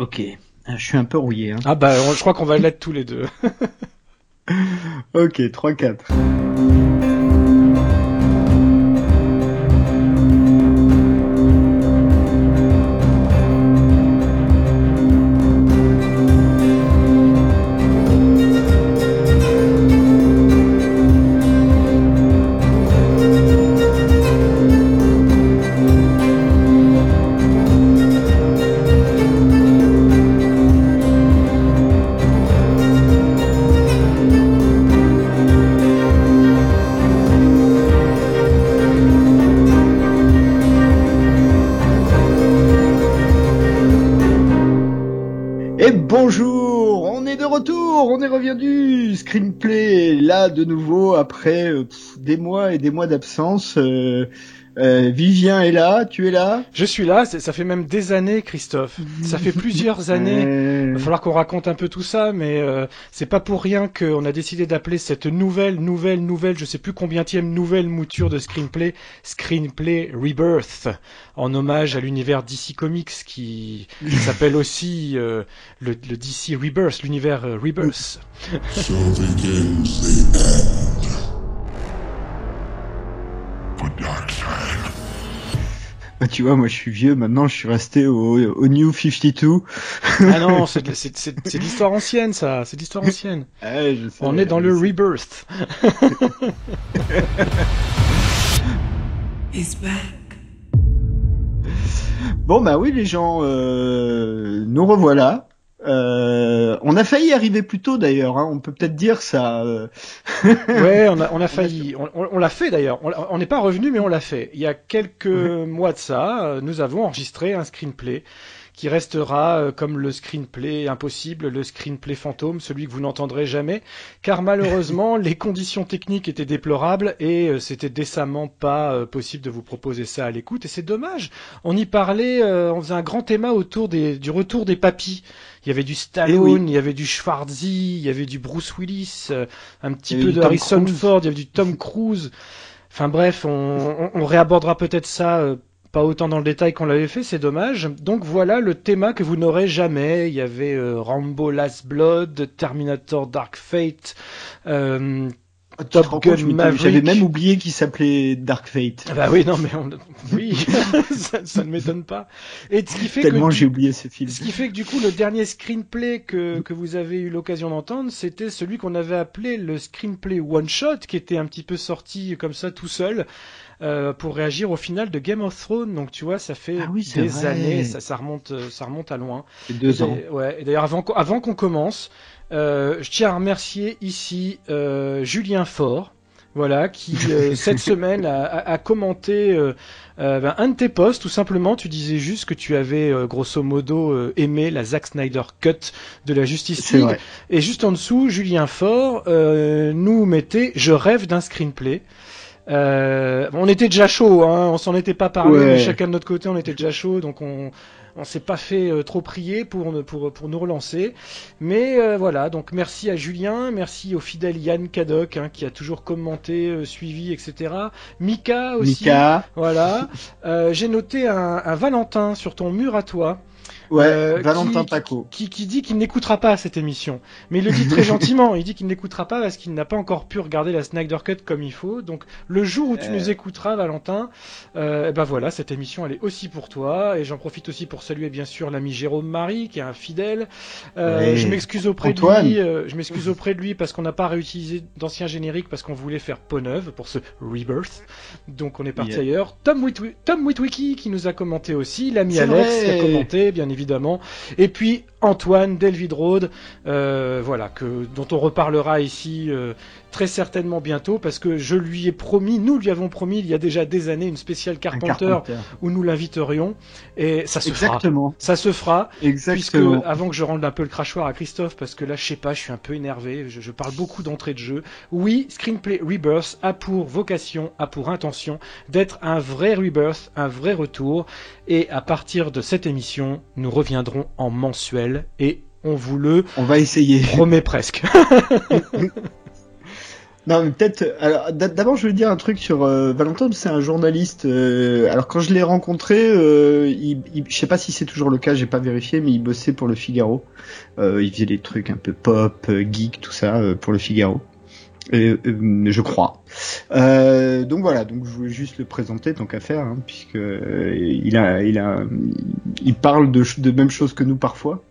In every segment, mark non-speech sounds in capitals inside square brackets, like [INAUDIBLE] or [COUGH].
Ok, je suis un peu rouillé. Hein. Ah bah je crois qu'on va l'être tous les deux. [LAUGHS] ok, 3-4. Là de nouveau après euh, des mois et des mois d'absence. Euh, euh, Vivien est là, tu es là? Je suis là, ça fait même des années, Christophe. Ça fait plusieurs [LAUGHS] années. Il va falloir qu'on raconte un peu tout ça, mais euh, c'est pas pour rien qu'on a décidé d'appeler cette nouvelle, nouvelle, nouvelle, je sais plus combien nouvelle mouture de screenplay, Screenplay Rebirth, en hommage à l'univers DC Comics qui [LAUGHS] s'appelle aussi euh, le, le, DC Rebirth, l'univers euh, Rebirth. So bah, tu vois, moi je suis vieux, maintenant je suis resté au, au New 52. ah non, [LAUGHS] c'est de l'histoire ancienne ça, c'est l'histoire ancienne. [LAUGHS] Je sais, On est dans le rebirth. [LAUGHS] bon bah oui les gens, euh, nous revoilà. Euh, on a failli arriver plus tôt d'ailleurs, hein. on peut peut-être dire ça. Euh. [LAUGHS] ouais, on a, on a failli, on, l'a fait d'ailleurs. On n'est pas revenu, mais on l'a fait. Il y a quelques mois de ça, euh, nous avons enregistré un screenplay qui restera euh, comme le screenplay impossible, le screenplay fantôme, celui que vous n'entendrez jamais, car malheureusement [LAUGHS] les conditions techniques étaient déplorables et c'était décemment pas possible de vous proposer ça à l'écoute et c'est dommage. On y parlait, on faisait un grand thème autour des, du retour des papis. Il y avait du Stallone, eh il y avait du Schwarzy, il y avait du Bruce Willis, un petit peu de Harrison Ford, il y avait du Tom Cruise. Enfin bref, on, on réabordera peut-être ça pas autant dans le détail qu'on l'avait fait, c'est dommage. Donc voilà le thème que vous n'aurez jamais. Il y avait euh, Rambo Last Blood, Terminator Dark Fate, euh, Top Gun Maverick. J'avais même oublié qu'il s'appelait Dark Fate. Ah bah oui, non mais [LAUGHS] oui, [LAUGHS] ça, ne m'étonne pas. Et ce qui fait Tellement j'ai oublié ce film. Ce qui fait que du coup le dernier screenplay que, que vous avez eu l'occasion d'entendre, c'était celui qu'on avait appelé le screenplay one shot, qui était un petit peu sorti comme ça tout seul. Euh, pour réagir au final de Game of Thrones. Donc tu vois, ça fait ah des années, ça, ça, remonte, euh, ça remonte à loin. deux ans. Ouais. Et d'ailleurs, avant, avant qu'on commence, je tiens à remercier ici euh, Julien Faure. Voilà, qui euh, [LAUGHS] cette semaine a, a, a commenté euh, ben, un de tes posts, tout simplement. Tu disais juste que tu avais grosso modo aimé la Zack Snyder cut de la Justice League. Et juste en dessous, Julien Faure nous mettait "Je rêve d'un screenplay". Euh, on était déjà chaud, hein, on s'en était pas parlé, mais chacun de notre côté, on était déjà chaud, donc on on s'est pas fait euh, trop prier pour, pour, pour nous relancer. Mais euh, voilà, donc merci à Julien, merci au fidèle Yann Caddock hein, qui a toujours commenté, suivi, etc. Mika aussi. Mika. Voilà. J'ai noté un, un Valentin sur ton mur à toi. Ouais, euh, Valentin Paco. Qui, qui, dit qu'il n'écoutera pas cette émission. Mais il le dit très [LAUGHS] gentiment. Il dit qu'il n'écoutera pas parce qu'il n'a pas encore pu regarder la Snyder Cut comme il faut. Donc, le jour où tu euh. nous écouteras, Valentin, euh, eh ben voilà, cette émission, elle est aussi pour toi. Et j'en profite aussi pour saluer, bien sûr, l'ami Jérôme Marie, qui est un fidèle. Euh, Je m'excuse auprès de lui. Euh, je m'excuse auprès de lui parce qu'on n'a pas réutilisé d'anciens génériques parce qu'on voulait faire peau neuve pour ce Rebirth. Donc, on est parti ailleurs. Tom, Tom Witwicky qui nous a commenté aussi. L'ami Alex qui a commenté, bien évidemment Et puis Antoine Delvidrode, euh, voilà, que, dont on reparlera ici euh, très certainement bientôt, parce que je lui ai promis, nous lui avons promis il y a déjà des années une spéciale Carpenter, où nous l'inviterions, et ça se Exactement. fera. Ça se fera, Exactement. puisque avant que je rende un peu le crachoir à Christophe, parce que là je sais pas, je suis un peu énervé, je, je parle beaucoup d'entrée de jeu. Oui, Screenplay Rebirth a pour vocation, a pour intention d'être un vrai Rebirth, un vrai retour, et à partir de cette émission, nous reviendrons en mensuel et on vous le on va essayer promet presque. [LAUGHS] Non, mais peut-être. D'abord, je veux dire un truc sur euh, Valentin. C'est un journaliste. Euh, alors, quand je l'ai rencontré, euh, il, il, je sais pas si c'est toujours le cas. J'ai pas vérifié, mais il bossait pour le Figaro. Euh, il faisait des trucs un peu pop, euh, geek, tout ça euh, pour le Figaro. Et, je crois. donc voilà. Donc je voulais juste le présenter tant qu'à faire, hein, puisque il a, il a, il parle de, de même choses que nous parfois.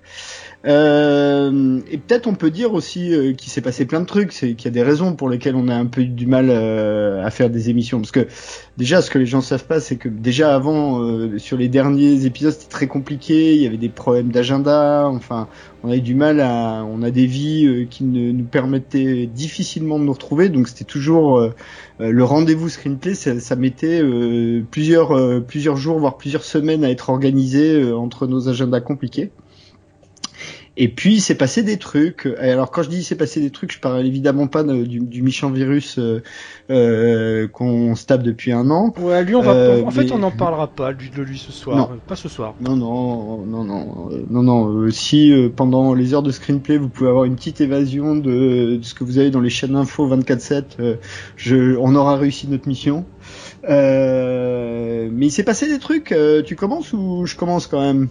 Euh, et peut-être on peut dire aussi euh, qu'il s'est passé plein de trucs, c'est qu'il y a des raisons pour lesquelles on a un peu du mal euh, à faire des émissions. Parce que déjà, ce que les gens savent pas, c'est que déjà avant, euh, sur les derniers épisodes, c'était très compliqué. Il y avait des problèmes d'agenda. Enfin, on avait du mal à, on a des vies qui ne, nous permettaient difficilement de nous retrouver. Donc c'était toujours le rendez-vous screenplay. Ça, ça mettait plusieurs plusieurs jours, voire plusieurs semaines à être organisé entre nos agendas compliqués. Et puis il s'est passé des trucs. Et alors quand je dis il s'est passé des trucs, je parle évidemment pas du, du méchant virus euh, euh, qu'on se tape depuis un an. Ouais, lui on va. Euh, en fait, on n'en [LAUGHS] parlera pas de lui ce soir. Non. Pas ce soir. Non, non, non, non, non, non. si pendant les heures de screenplay vous pouvez avoir une petite évasion de, de ce que vous avez dans les chaînes d'infos 24/7, je, on aura réussi notre mission. mais il s'est passé des trucs. tu commences ou je commence quand même?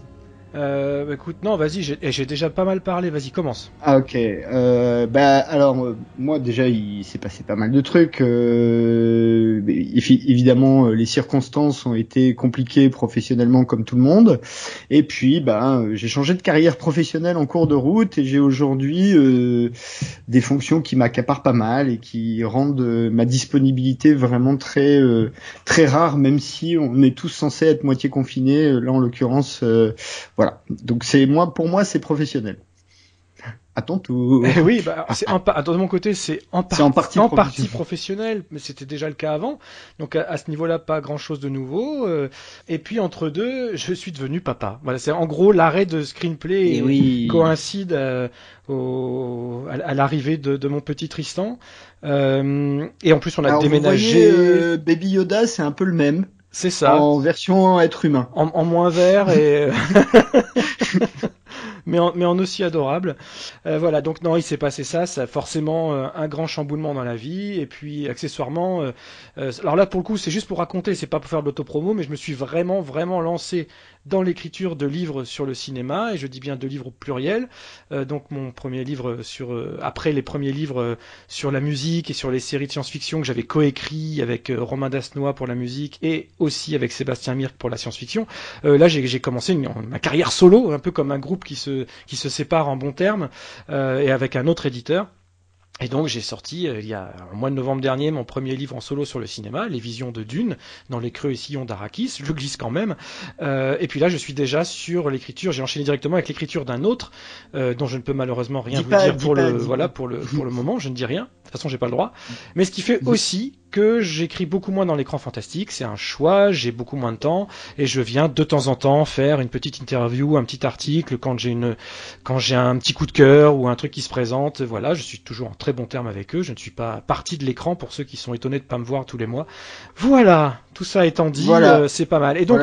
Euh, bah, écoute, non, vas-y, j'ai déjà pas mal parlé, vas-y, commence. Ah, ok. Euh, bah, alors, euh, moi, déjà, il s'est passé pas mal de trucs. Euh, évidemment, euh, les circonstances ont été compliquées professionnellement, comme tout le monde. Et puis, bah, j'ai changé de carrière professionnelle en cours de route et j'ai aujourd'hui euh, des fonctions qui m'accaparent pas mal et qui rendent ma disponibilité vraiment très, très rare, même si on est tous censés être moitié confinés. Là, en l'occurrence, voilà. Donc c'est moi, pour moi, c'est professionnel. À ton tour. Eh oui, bah, c'est [LAUGHS] en, de mon côté, c'est en, en, partie, en partie professionnel, mais c'était déjà le cas avant. Donc à, ce niveau-là, pas grand-chose de nouveau. Euh, et puis entre deux, je suis devenu papa. Voilà, c'est en gros l'arrêt de screenplay et oui. coïncide euh, au, à, l'arrivée de, de, mon petit Tristan. Euh, et en plus, on a déménagé. Euh, Baby Yoda, c'est un peu le même. C'est ça. En version être humain. En, en moins vert et. [LAUGHS] mais en, mais en aussi adorable. Euh, voilà, donc non, il s'est passé ça, ça a forcément euh, un grand chamboulement dans la vie, et puis accessoirement, euh, euh, alors là pour le coup c'est juste pour raconter, c'est pas pour faire de l'autopromo, mais je me suis vraiment vraiment lancé dans l'écriture de livres sur le cinéma, et je dis bien de livres au pluriel. Euh, donc mon premier livre sur, euh, après les premiers livres euh, sur la musique et sur les séries de science-fiction que j'avais coécrit avec Romain Dasnois pour la musique et aussi avec Sébastien Mirk pour la science-fiction. là j'ai commencé ma carrière solo, un peu comme un groupe qui se, qui se sépare en bons termes, et avec un autre éditeur. Et donc j'ai sorti euh, il y a un mois de novembre dernier mon premier livre en solo sur le cinéma, Les Visions de Dune, dans les creux et sillons d'Arakis. Je glisse quand même. Euh, et puis là je suis déjà sur l'écriture. J'ai enchaîné directement avec l'écriture d'un autre euh, dont je ne peux malheureusement rien vous dire pour le voilà pour le pour le moment. Je ne dis rien. De toute façon j'ai pas le droit. Mais ce qui fait aussi que j'écris beaucoup moins dans l'écran fantastique, c'est un choix, j'ai beaucoup moins de temps et je viens de temps en temps faire une petite interview, un petit article quand j'ai une quand j'ai un petit coup de cœur ou un truc qui se présente, voilà, je suis toujours en très bon terme avec eux, je ne suis pas parti de l'écran pour ceux qui sont étonnés de pas me voir tous les mois. Voilà, tout ça étant dit, euh, c'est pas mal. Et donc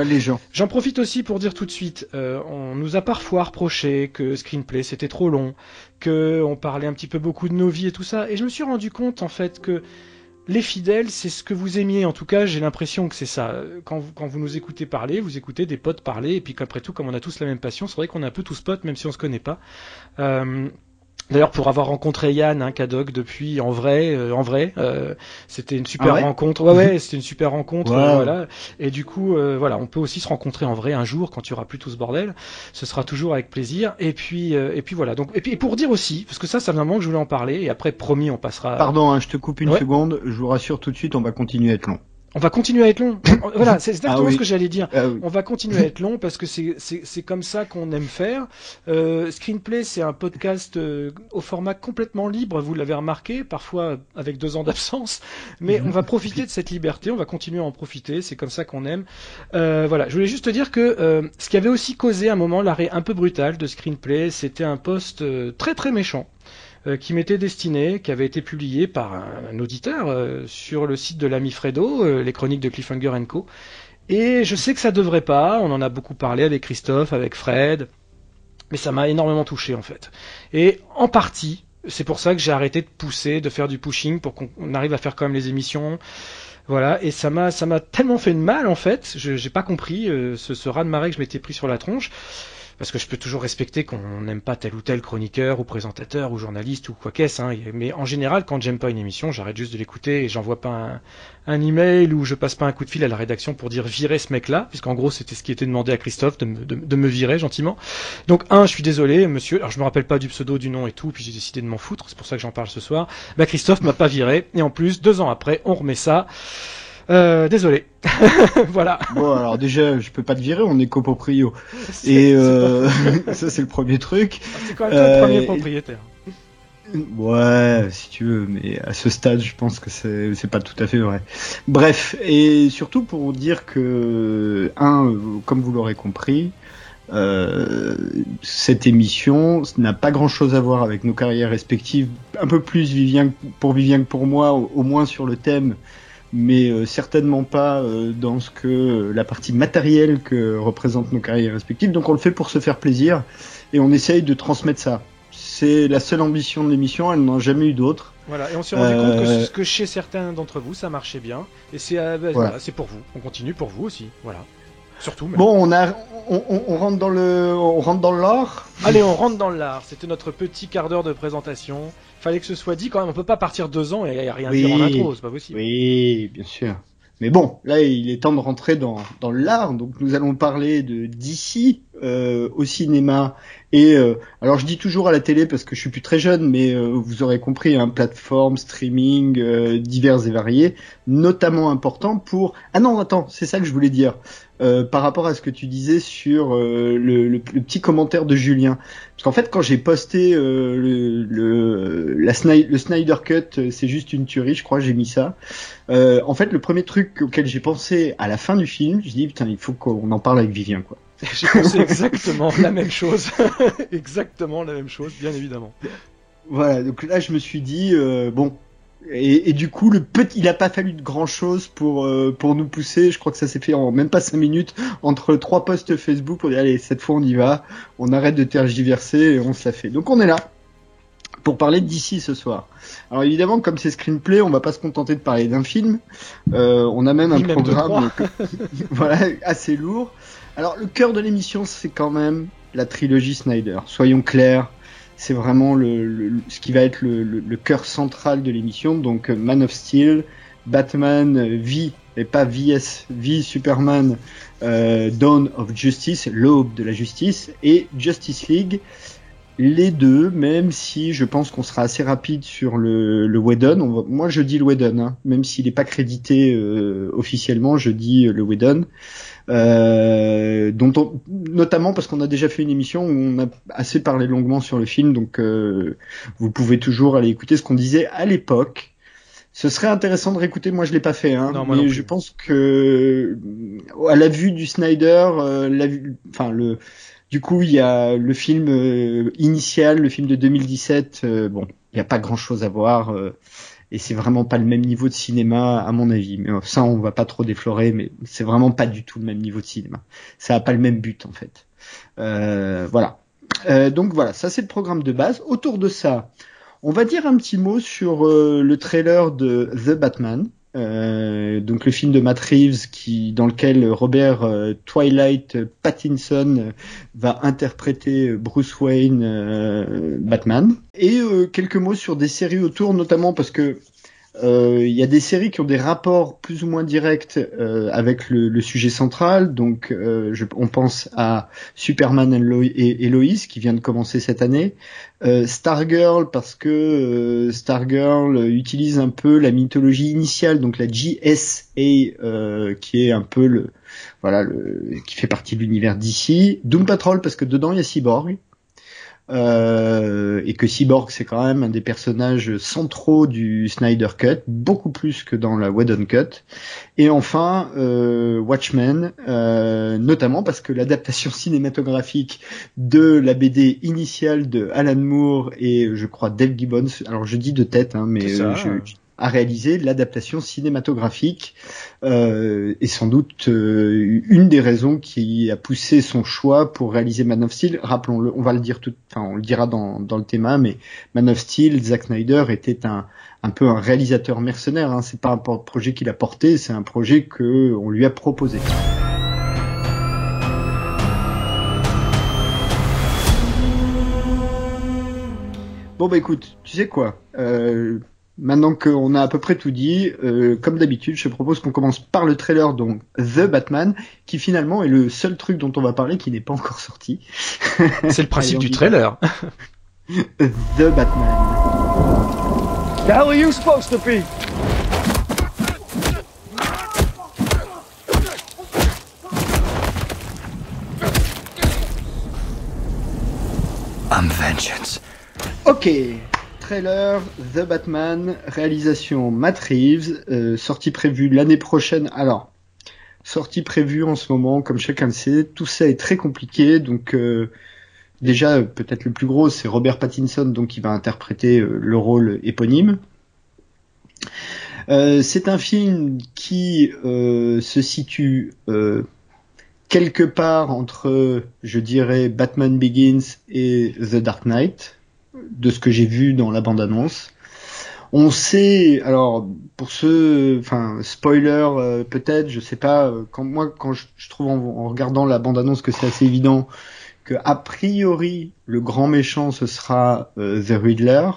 j'en profite aussi pour dire tout de suite, euh, on nous a parfois reproché que Screenplay c'était trop long, que on parlait un petit peu beaucoup de nos vies et tout ça et je me suis rendu compte en fait que les fidèles, c'est ce que vous aimiez. En tout cas, j'ai l'impression que c'est ça. Quand vous, quand vous nous écoutez parler, vous écoutez des potes parler, et puis qu'après tout, comme on a tous la même passion, c'est vrai qu'on est un peu tous potes, même si on se connaît pas. Euh, D'ailleurs, pour avoir rencontré Yann, hein, Kadok, depuis en vrai, euh, en vrai, euh, c'était une super ah rencontre. Ouais, ouais, c'était une super rencontre. Euh, voilà. Et du coup, euh, voilà, on peut aussi se rencontrer en vrai un jour quand tu auras plus tout ce bordel. Ce sera toujours avec plaisir. Et puis, et puis voilà. Donc, et puis pour dire aussi, parce que ça, c'est un moment que je voulais en parler. Et après, promis, on passera. Pardon, hein, je te coupe une seconde. Je vous rassure tout de suite, on va continuer à être long. On va continuer à être long. [COUGHS] voilà, c'est exactement ah ce que j'allais dire. Ah on va continuer à être long parce que c'est comme ça qu'on aime faire. Euh, Screenplay, c'est un podcast euh, au format complètement libre, vous l'avez remarqué, parfois avec deux ans d'absence, mais on va [LAUGHS] profiter de cette liberté, on va continuer à en profiter, c'est comme ça qu'on aime. Euh, voilà, je voulais juste te dire que ce qui avait aussi causé un moment l'arrêt un peu brutal de Screenplay, c'était un post euh, très très méchant qui m'était destiné, qui avait été publié par un, auditeur euh, sur le site de l'ami Fredo, euh, les chroniques de Cliffhanger Co. Et je sais que ça devrait pas, on en a beaucoup parlé avec Christophe, avec Fred, mais ça m'a énormément touché en fait. Et en partie, c'est pour ça que j'ai arrêté de pousser, de faire du pushing pour qu'on arrive à faire quand même les émissions. Voilà, et ça m'a ça m'a tellement fait de mal en fait, je j'ai pas compris euh, ce, ce raz de marée que je m'étais pris sur la tronche parce que je peux toujours respecter qu'on n'aime pas tel ou tel chroniqueur ou présentateur ou journaliste ou quoi qu'est-ce. Hein. Mais en général, quand j'aime pas une émission, j'arrête juste de l'écouter et j'envoie pas un, un, email ou je passe pas un coup de fil à la rédaction pour dire virer ce mec-là, puisqu'en gros c'était ce qui était demandé à Christophe de me, de, de me, virer gentiment. Donc un, je suis désolé, monsieur. Alors je me rappelle pas du pseudo, du nom et tout, puis j'ai décidé de m'en foutre. C'est pour ça que j'en parle ce soir. Bah Christophe m'a pas viré et en plus deux ans après, on remet ça. Euh, désolé. [LAUGHS] voilà. Bon, alors déjà, je peux pas te virer, on est coproprio. Et euh, [LAUGHS] ça, c'est le premier truc. Ah, c'est quand même euh, le premier propriétaire. Ouais, si tu veux, mais à ce stade, je pense que c'est c'est pas tout à fait vrai. Bref, et surtout pour dire que un, comme vous l'aurez compris, euh, cette émission n'a pas grand chose à voir avec nos carrières respectives, un peu plus Vivien, pour Vivien que pour moi, au, au moins sur le thème mais euh, certainement pas euh, dans ce que euh, la partie matérielle que représentent nos carrières respectives. Donc on le fait pour se faire plaisir et on essaye de transmettre ça. C'est la seule ambition de l'émission, elle n'en a jamais eu d'autre. Voilà, et on s'est rendu compte que, que, chez certains d'entre vous, ça marchait bien. Et c'est bah, voilà. voilà, pour vous. On continue pour vous aussi. Voilà. Surtout. Même. Bon, on, a, on, on, on, rentre dans le, on rentre dans l'art. Allez, on rentre dans l'art. C'était notre petit quart d'heure de présentation fallait que ce soit dit quand même. On peut pas partir deux ans et rien oui, dire en intro, c'est pas possible. Oui, bien sûr. Mais bon, là, il est temps de rentrer dans, dans l'art. Donc, nous allons parler de d'ici euh, au cinéma. Et euh, alors, je dis toujours à la télé parce que je suis plus très jeune, mais euh, vous aurez compris, hein, plateforme, streaming, euh, divers et variés, notamment important pour. Ah non, attends, c'est ça que je voulais dire. Euh, par rapport à ce que tu disais sur euh, le, le, le, petit commentaire de Julien. Parce qu'en fait, quand j'ai posté le, le, la le Snyder Cut, c'est juste une tuerie, je crois, j'ai mis ça. en fait, le premier truc auquel j'ai pensé à la fin du film, je dis putain, il faut qu'on en parle avec Vivien, quoi. [LAUGHS] J'ai pensé exactement la même chose, [LAUGHS] exactement la même chose, bien évidemment. Voilà, donc là je me suis dit bon, et, et, du coup, le petit, il a pas fallu de grand chose pour euh, pour nous pousser. Je crois que ça s'est fait en même pas cinq minutes entre trois posts Facebook pour dire allez cette fois on y va, on arrête de tergiverser et on se la fait. Donc on est là pour parler d'ici ce soir. Alors évidemment, comme c'est screenplay, on va pas se contenter de parler d'un film. Euh, on a même un même programme [LAUGHS] voilà assez lourd. Alors le cœur de l'émission, c'est quand même la trilogie Snyder. Soyons clairs c'est vraiment ce qui va être le, le cœur central de l'émission. Donc Man of Steel, Batman V et pas VS, V Superman, euh, Dawn of Justice, l'aube de la justice, et Justice League. Les deux, même si je pense qu'on sera assez rapide sur le, le Whedon. Moi, je dis le Whedon, hein, même s'il n'est pas crédité euh, officiellement, je dis le Whedon. Euh, dont on, notamment parce qu'on a déjà fait une émission où on a assez parlé longuement sur le film, donc euh, vous pouvez toujours aller écouter ce qu'on disait à l'époque. Ce serait intéressant de réécouter. Moi, je l'ai pas fait, hein, non, mais je pense que à la vue du Snyder, euh, la vue, enfin le, du coup, il y a le film euh, initial, le film de 2017. Euh, bon, il n'y a pas grand chose à voir. Euh, et c'est vraiment pas le même niveau de cinéma à mon avis. Mais ça, on va pas trop déflorer, mais c'est vraiment pas du tout le même niveau de cinéma. Ça a pas le même but en fait. Euh, voilà. Euh, donc voilà, ça c'est le programme de base. Autour de ça, on va dire un petit mot sur euh, le trailer de The Batman. Euh, donc le film de Matt Reeves qui dans lequel Robert euh, Twilight Pattinson va interpréter Bruce Wayne euh, Batman. Et quelques mots sur des séries autour notamment parce que il y a des séries qui ont des rapports plus ou moins directs euh, avec le, sujet central. Donc, euh, je, on pense à Superman et, Lois qui vient de commencer cette année. Euh, Stargirl parce que euh, Stargirl utilise un peu la mythologie initiale, donc la GSA qui est un peu le voilà le, qui fait partie de l'univers d'ici. Doom Patrol parce que dedans il y a Cyborg. Euh, et que Cyborg c'est quand même un des personnages centraux du Snyder Cut, beaucoup plus que dans la Whedon Cut. Et enfin euh, Watchmen, euh, notamment parce que l'adaptation [LAUGHS] cinématographique de la BD initiale de Alan Moore et je crois Dave Gibbons, alors je dis de tête, hein, mais ça, je, à réaliser l'adaptation cinématographique euh, et sans doute euh, une des raisons qui a poussé son choix pour réaliser Man of Steel. Rappelons-le, on va le dire tout, enfin on le dira dans, dans le thème, mais Man of Steel, Zack Snyder était un un peu un réalisateur mercenaire. Hein. C'est pas un projet qu'il a porté, c'est un projet que on lui a proposé. Bon bah écoute, tu sais quoi euh, Maintenant qu'on a à peu près tout dit, euh, comme d'habitude, je propose qu'on commence par le trailer, donc The Batman, qui finalement est le seul truc dont on va parler qui n'est pas encore sorti. [LAUGHS] C'est le principe du trailer. [LAUGHS] The Batman. The hell are you supposed to be? I'm vengeance. Ok, trailer The Batman, réalisation Matt Reeves, euh, sortie prévue l'année prochaine. Alors, sortie prévue en ce moment, comme chacun le sait, tout ça est très compliqué, donc euh, déjà peut-être le plus gros, c'est Robert Pattinson, donc qui va interpréter euh, le rôle éponyme. c'est un film qui se situe quelque part entre, je dirais, Batman Begins et The Dark Knight de ce que j'ai vu dans la bande-annonce. On sait, alors pour ceux, enfin spoiler euh, peut-être, je sais pas. Euh, quand moi, quand je, trouve en, regardant la bande-annonce que c'est assez évident que a priori le grand méchant ce sera euh, The Riddler.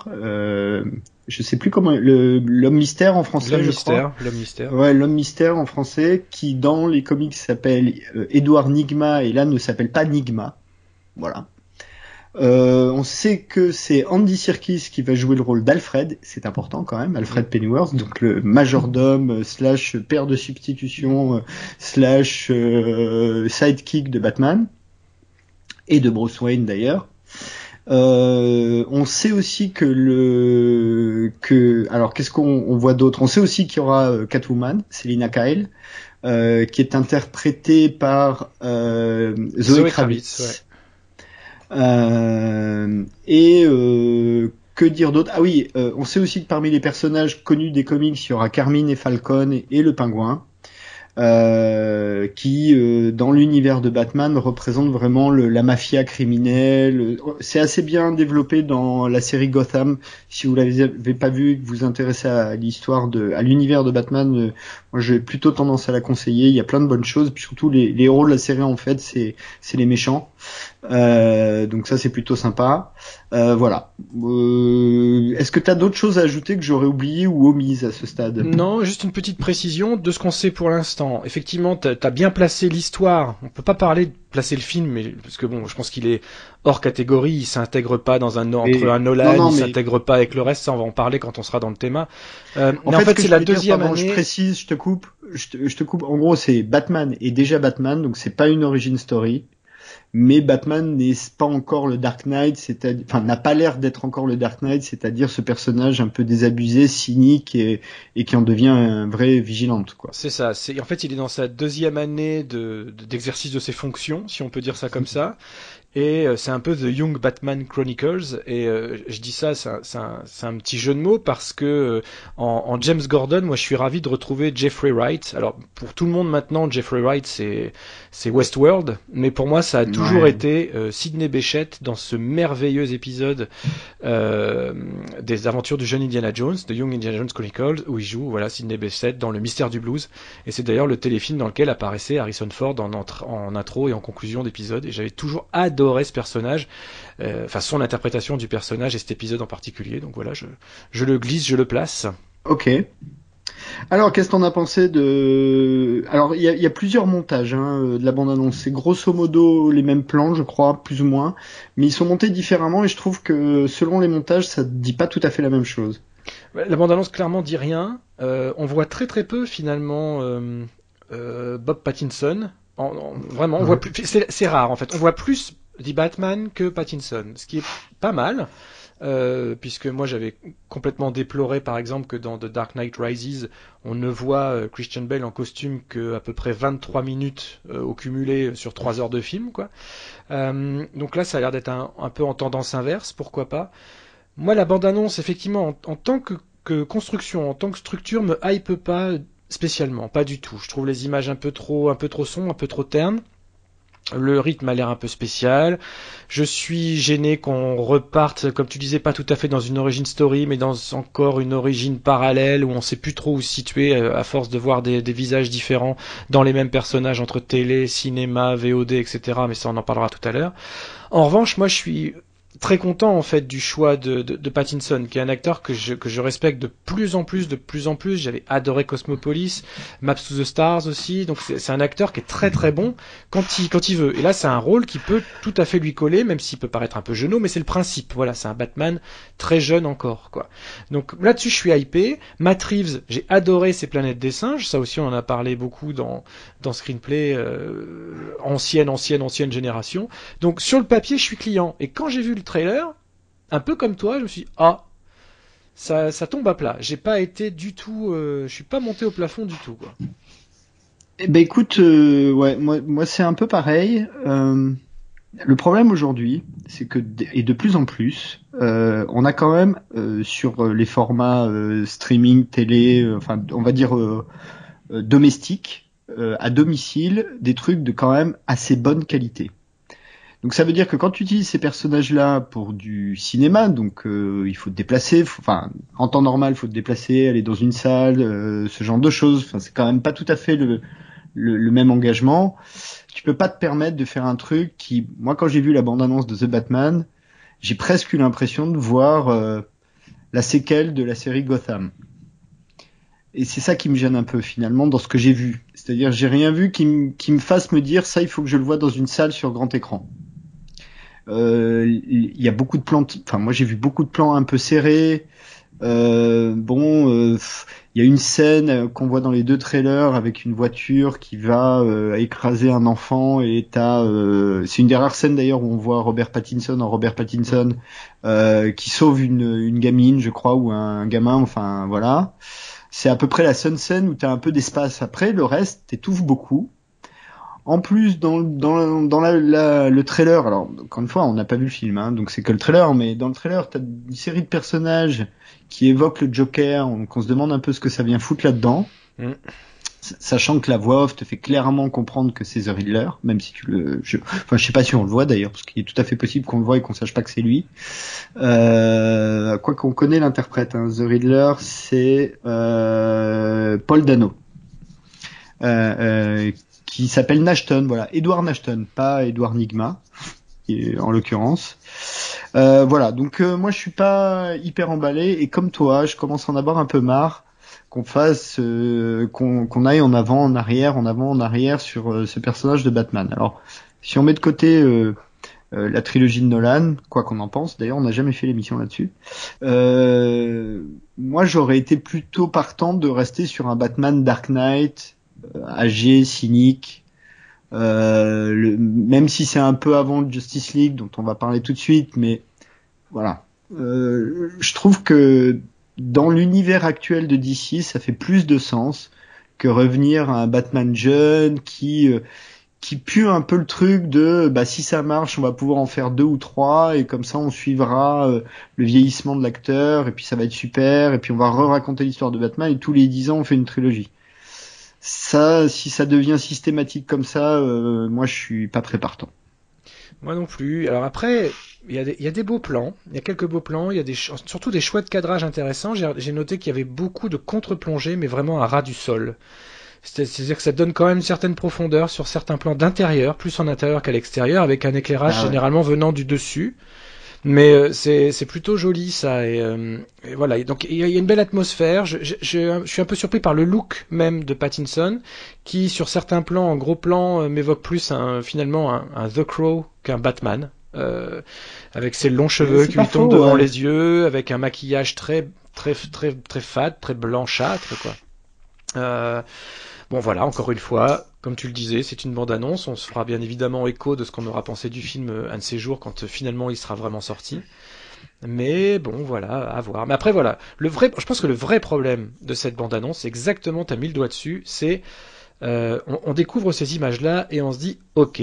je sais plus comment l'homme mystère en français. L'homme mystère. L'homme mystère. Ouais, l'homme mystère en français qui dans les comics s'appelle Edward Nigma et là ne s'appelle pas Nigma. Voilà. Euh, on sait que c'est Andy Serkis qui va jouer le rôle d'Alfred, c'est important quand même, Alfred mm. Pennyworth, donc le majordome euh, slash père de substitution euh, slash sidekick de Batman et de Bruce Wayne d'ailleurs. on sait aussi que le que alors qu'est-ce qu'on voit d'autre? On sait aussi qu'il y aura Catwoman, Selina Kyle, qui est interprétée par Zoe, Kravitz. Euh, et euh, que dire d'autre? Ah oui, euh, on sait aussi que parmi les personnages connus des comics, il y aura Carmine et Falcon et le pingouin. Euh, qui, euh, dans l'univers de Batman, représente vraiment la mafia criminelle. C'est assez bien développé dans la série Gotham. Si vous l'avez pas vu, que vous vous intéressez à l'histoire de, à l'univers de Batman, euh, moi j'ai plutôt tendance à la conseiller. Il y a plein de bonnes choses, puis surtout les, les héros de la série en fait, c'est les méchants. Donc ça c'est plutôt sympa. voilà. Est-ce que tu as d'autres choses à ajouter que j'aurais oublié ou omises à ce stade? Non, juste une petite précision de ce qu'on sait pour l'instant effectivement, tu as bien placé l'histoire. On peut pas parler de placer le film, mais parce que bon, je pense qu'il est hors catégorie. Il s'intègre pas dans un entre un Nolan, il s'intègre pas avec le reste. Ça, on va en parler quand on sera dans le thème. Euh, en, fait, c'est la deuxième année. Je précise, je te coupe, je te, je te coupe. En gros, c'est Batman et déjà Batman, donc c'est pas une origin story mais Batman n'est pas encore le Dark Knight, c'est-à-dire, enfin, n'a pas l'air d'être encore le Dark Knight, c'est-à-dire ce personnage un peu désabusé, cynique et, qui en devient un vrai vigilante, quoi. C'est ça. En fait, il est dans sa deuxième année de d'exercice de ses fonctions, si on peut dire ça comme ça. Et euh, c'est un peu The Young Batman Chronicles. Et euh, je dis ça, c'est un, petit jeu de mots parce que euh, en, James Gordon, moi je suis ravi de retrouver Jeffrey Wright. Alors pour tout le monde maintenant, Jeffrey Wright c'est c'est Westworld, mais pour moi ça a toujours été Sidney Bechet dans ce merveilleux épisode des aventures du jeune Indiana Jones, The Young Indiana Jones Chronicles, où il joue voilà Sidney Bechet dans le mystère du blues. Et c'est d'ailleurs le téléfilm dans lequel apparaissait Harrison Ford en, en intro et en conclusion d'épisode. Et j'avais toujours adoré adoré ce personnage, euh, enfin son interprétation du personnage et cet épisode en particulier. Donc voilà, je, je le glisse, je le place. Ok. Alors, qu'est-ce qu'on a pensé de Alors, il y a, plusieurs montages hein, de la bande-annonce. C'est grosso modo les mêmes plans, je crois, plus ou moins, mais ils sont montés différemment et je trouve que selon les montages, ça dit pas tout à fait la même chose. La bande-annonce clairement dit rien. Euh, on voit très très peu finalement euh, Bob Pattinson. vraiment, on voit plus. C'est rare en fait. On voit plus dit Batman que Pattinson, ce qui est pas mal. Euh, puisque moi j'avais complètement déploré par exemple que dans The Dark Knight Rises on ne voit euh, Christian Bale en costume que à peu près 23 minutes euh, au cumulé sur 3 heures de film quoi. donc là ça a l'air d'être un, peu en tendance inverse, pourquoi pas. Moi la bande annonce effectivement en, tant que que construction, en tant que structure, me hype pas spécialement, pas du tout. Je trouve les images un peu trop, un peu trop sombres, un peu trop ternes. Le rythme a l'air un peu spécial. Je suis gêné qu'on reparte, comme tu disais, pas tout à fait dans une origin story, mais dans encore une origine parallèle où on sait plus trop où se situer euh, à force de voir des, des visages différents dans les mêmes personnages entre télé, cinéma, VOD, etc. Mais ça, on en parlera tout à l'heure. En revanche, moi, je suis très content en fait du choix de, de, de, Pattinson, qui est un acteur que je, que je respecte de plus en plus, de plus en plus. J'avais adoré Cosmopolis, Maps to the Stars aussi. Donc c'est un acteur qui est très très bon quand il, quand il veut. Et là, c'est un rôle qui peut tout à fait lui coller, même s'il peut paraître un peu genou, mais c'est le principe. Voilà, c'est un Batman très jeune encore, quoi. Donc là-dessus, je suis hypé. Matt Reeves, j'ai adoré ses planètes des singes. Ça aussi, on en a parlé beaucoup dans, dans Screenplay euh, ancienne, ancienne, ancienne génération. Donc sur le papier, je suis client. Et quand j'ai vu le trailer, un peu comme toi, je me suis dit, ah, ça, tombe à plat. J'ai pas été du tout, euh, je suis pas monté au plafond du tout. Quoi. Eh ben écoute, euh, ouais, moi, moi c'est un peu pareil. Euh, le problème aujourd'hui, c'est que et de plus en plus, euh, on a quand même sur les formats streaming, télé, enfin on va dire domestiques, à domicile, des trucs de quand même assez bonne qualité. Donc ça veut dire que quand tu utilises ces personnages-là pour du cinéma, donc euh, il faut te déplacer, enfin en temps normal, il faut te déplacer, aller dans une salle, euh, ce genre de choses. Enfin c'est quand même pas tout à fait le, le, le, même engagement. Tu peux pas te permettre de faire un truc qui, moi quand j'ai vu la bande-annonce de The Batman, j'ai presque eu l'impression de voir euh, la séquelle de la série Gotham. Et c'est ça qui me gêne un peu finalement dans ce que j'ai vu. C'est-à-dire j'ai rien vu qui, qui me fasse me dire ça il faut que je le vois dans une salle sur grand écran. Euh, il y a beaucoup de plans, enfin moi j'ai vu beaucoup de plans un peu serrés. Euh, bon, euh, il y a une scène qu'on voit dans les deux trailers avec une voiture qui va euh, écraser un enfant et t'as, c'est une des rares scènes d'ailleurs où on voit Robert Pattinson en Robert Pattinson qui sauve une, une gamine, je crois, ou un gamin, enfin voilà. C'est à peu près la seule scène où t'as un peu d'espace. Après, le reste t'étouffes beaucoup. En plus, dans, dans, dans la, la, le trailer, alors encore une fois, on n'a pas vu le film, hein, donc c'est que le trailer, mais dans le trailer, t'as une série de personnages qui évoquent le Joker, donc on se demande un peu ce que ça vient foutre là-dedans. Mm. Sachant que la voix off te fait clairement comprendre que c'est The Riddler, même si tu le, je, enfin je sais pas si on le voit d'ailleurs, parce qu'il est tout à fait possible qu'on le voit et qu'on sache pas que c'est lui. Euh, quoi qu'on connaît l'interprète, hein, The Riddler, c'est euh, Paul Dano. Euh, euh, qui s'appelle Nashton, voilà, Edward Nashton, pas Edward Nigma, en l'occurrence. Euh, voilà, donc euh, moi je suis pas hyper emballé et comme toi, je commence à en avoir un peu marre qu'on fasse, euh, qu'on aille en avant, en arrière, en avant, en arrière sur ce personnage de Batman. Alors, si on met de côté la trilogie de Nolan, quoi qu'on en pense, d'ailleurs on n'a jamais fait l'émission là-dessus, moi j'aurais été plutôt partant de rester sur un Batman Dark Knight, âgé, cynique, euh, le, même si c'est un peu avant Justice League dont on va parler tout de suite, mais voilà. Euh, je trouve que dans l'univers actuel de DC, ça fait plus de sens que revenir à un Batman jeune qui euh, qui pue un peu le truc de bah si ça marche, on va pouvoir en faire deux ou trois et comme ça on suivra euh, le vieillissement de l'acteur et puis ça va être super et puis on va re-raconter l'histoire de Batman et tous les dix ans on fait une trilogie ça, si ça devient systématique comme ça, euh, moi je suis pas très partant. Moi non plus. Alors après, il y, a des, il y, a des beaux plans, il y a quelques beaux plans, il y a des, surtout des choix de cadrage intéressants. J'ai noté qu'il y avait beaucoup de contre-plongées, mais vraiment à ras du sol. C'est-à-dire que ça donne quand même une certaine profondeur sur certains plans d'intérieur, plus en intérieur qu'à l'extérieur, avec un éclairage ah généralement venant du dessus. Mais euh, c'est plutôt joli ça et, euh, et voilà. Donc il y, a une belle atmosphère. Je, je, je, suis un peu surpris par le look même de Pattinson, qui sur certains plans, en gros plan, euh, m'évoque plus un, finalement un, un The Crow qu'un Batman. Euh, avec ses longs cheveux qui lui tombent devant ouais. les yeux, avec un maquillage très très très très fade, très blanchâtre quoi. Euh, bon voilà, encore une fois, comme tu le disais, c'est une bande-annonce. On se fera bien évidemment écho de ce qu'on aura pensé du film euh, un de ces jours quand euh, finalement il sera vraiment sorti. Mais bon, voilà, à voir. Mais après, voilà, le vrai, je pense que le vrai problème de cette bande-annonce, exactement, t'as mis le doigt dessus, c'est euh, on, on, découvre ces images-là et on se dit, ok,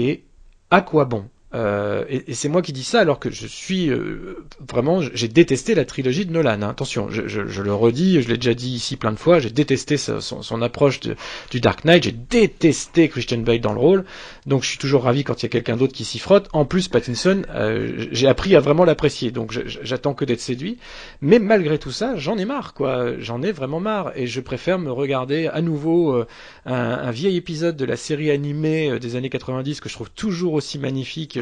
à quoi bon? Euh, et, c'est moi qui dis ça alors que je suis euh, vraiment, j'ai détesté la trilogie de Nolan. Hein. Attention, je, le redis, je l'ai déjà dit ici plein de fois, j'ai détesté son, approche du Dark Knight, j'ai détesté Christian Bale dans le rôle, donc je suis toujours ravi quand il y a quelqu'un d'autre qui s'y frotte. En plus, Pattinson, euh, j'ai appris à vraiment l'apprécier, donc j'attends que d'être séduit. Mais malgré tout ça, j'en ai marre, quoi. J'en ai vraiment marre, et je préfère me regarder à nouveau un, un, vieil épisode de la série animée des années 90 que je trouve toujours aussi magnifique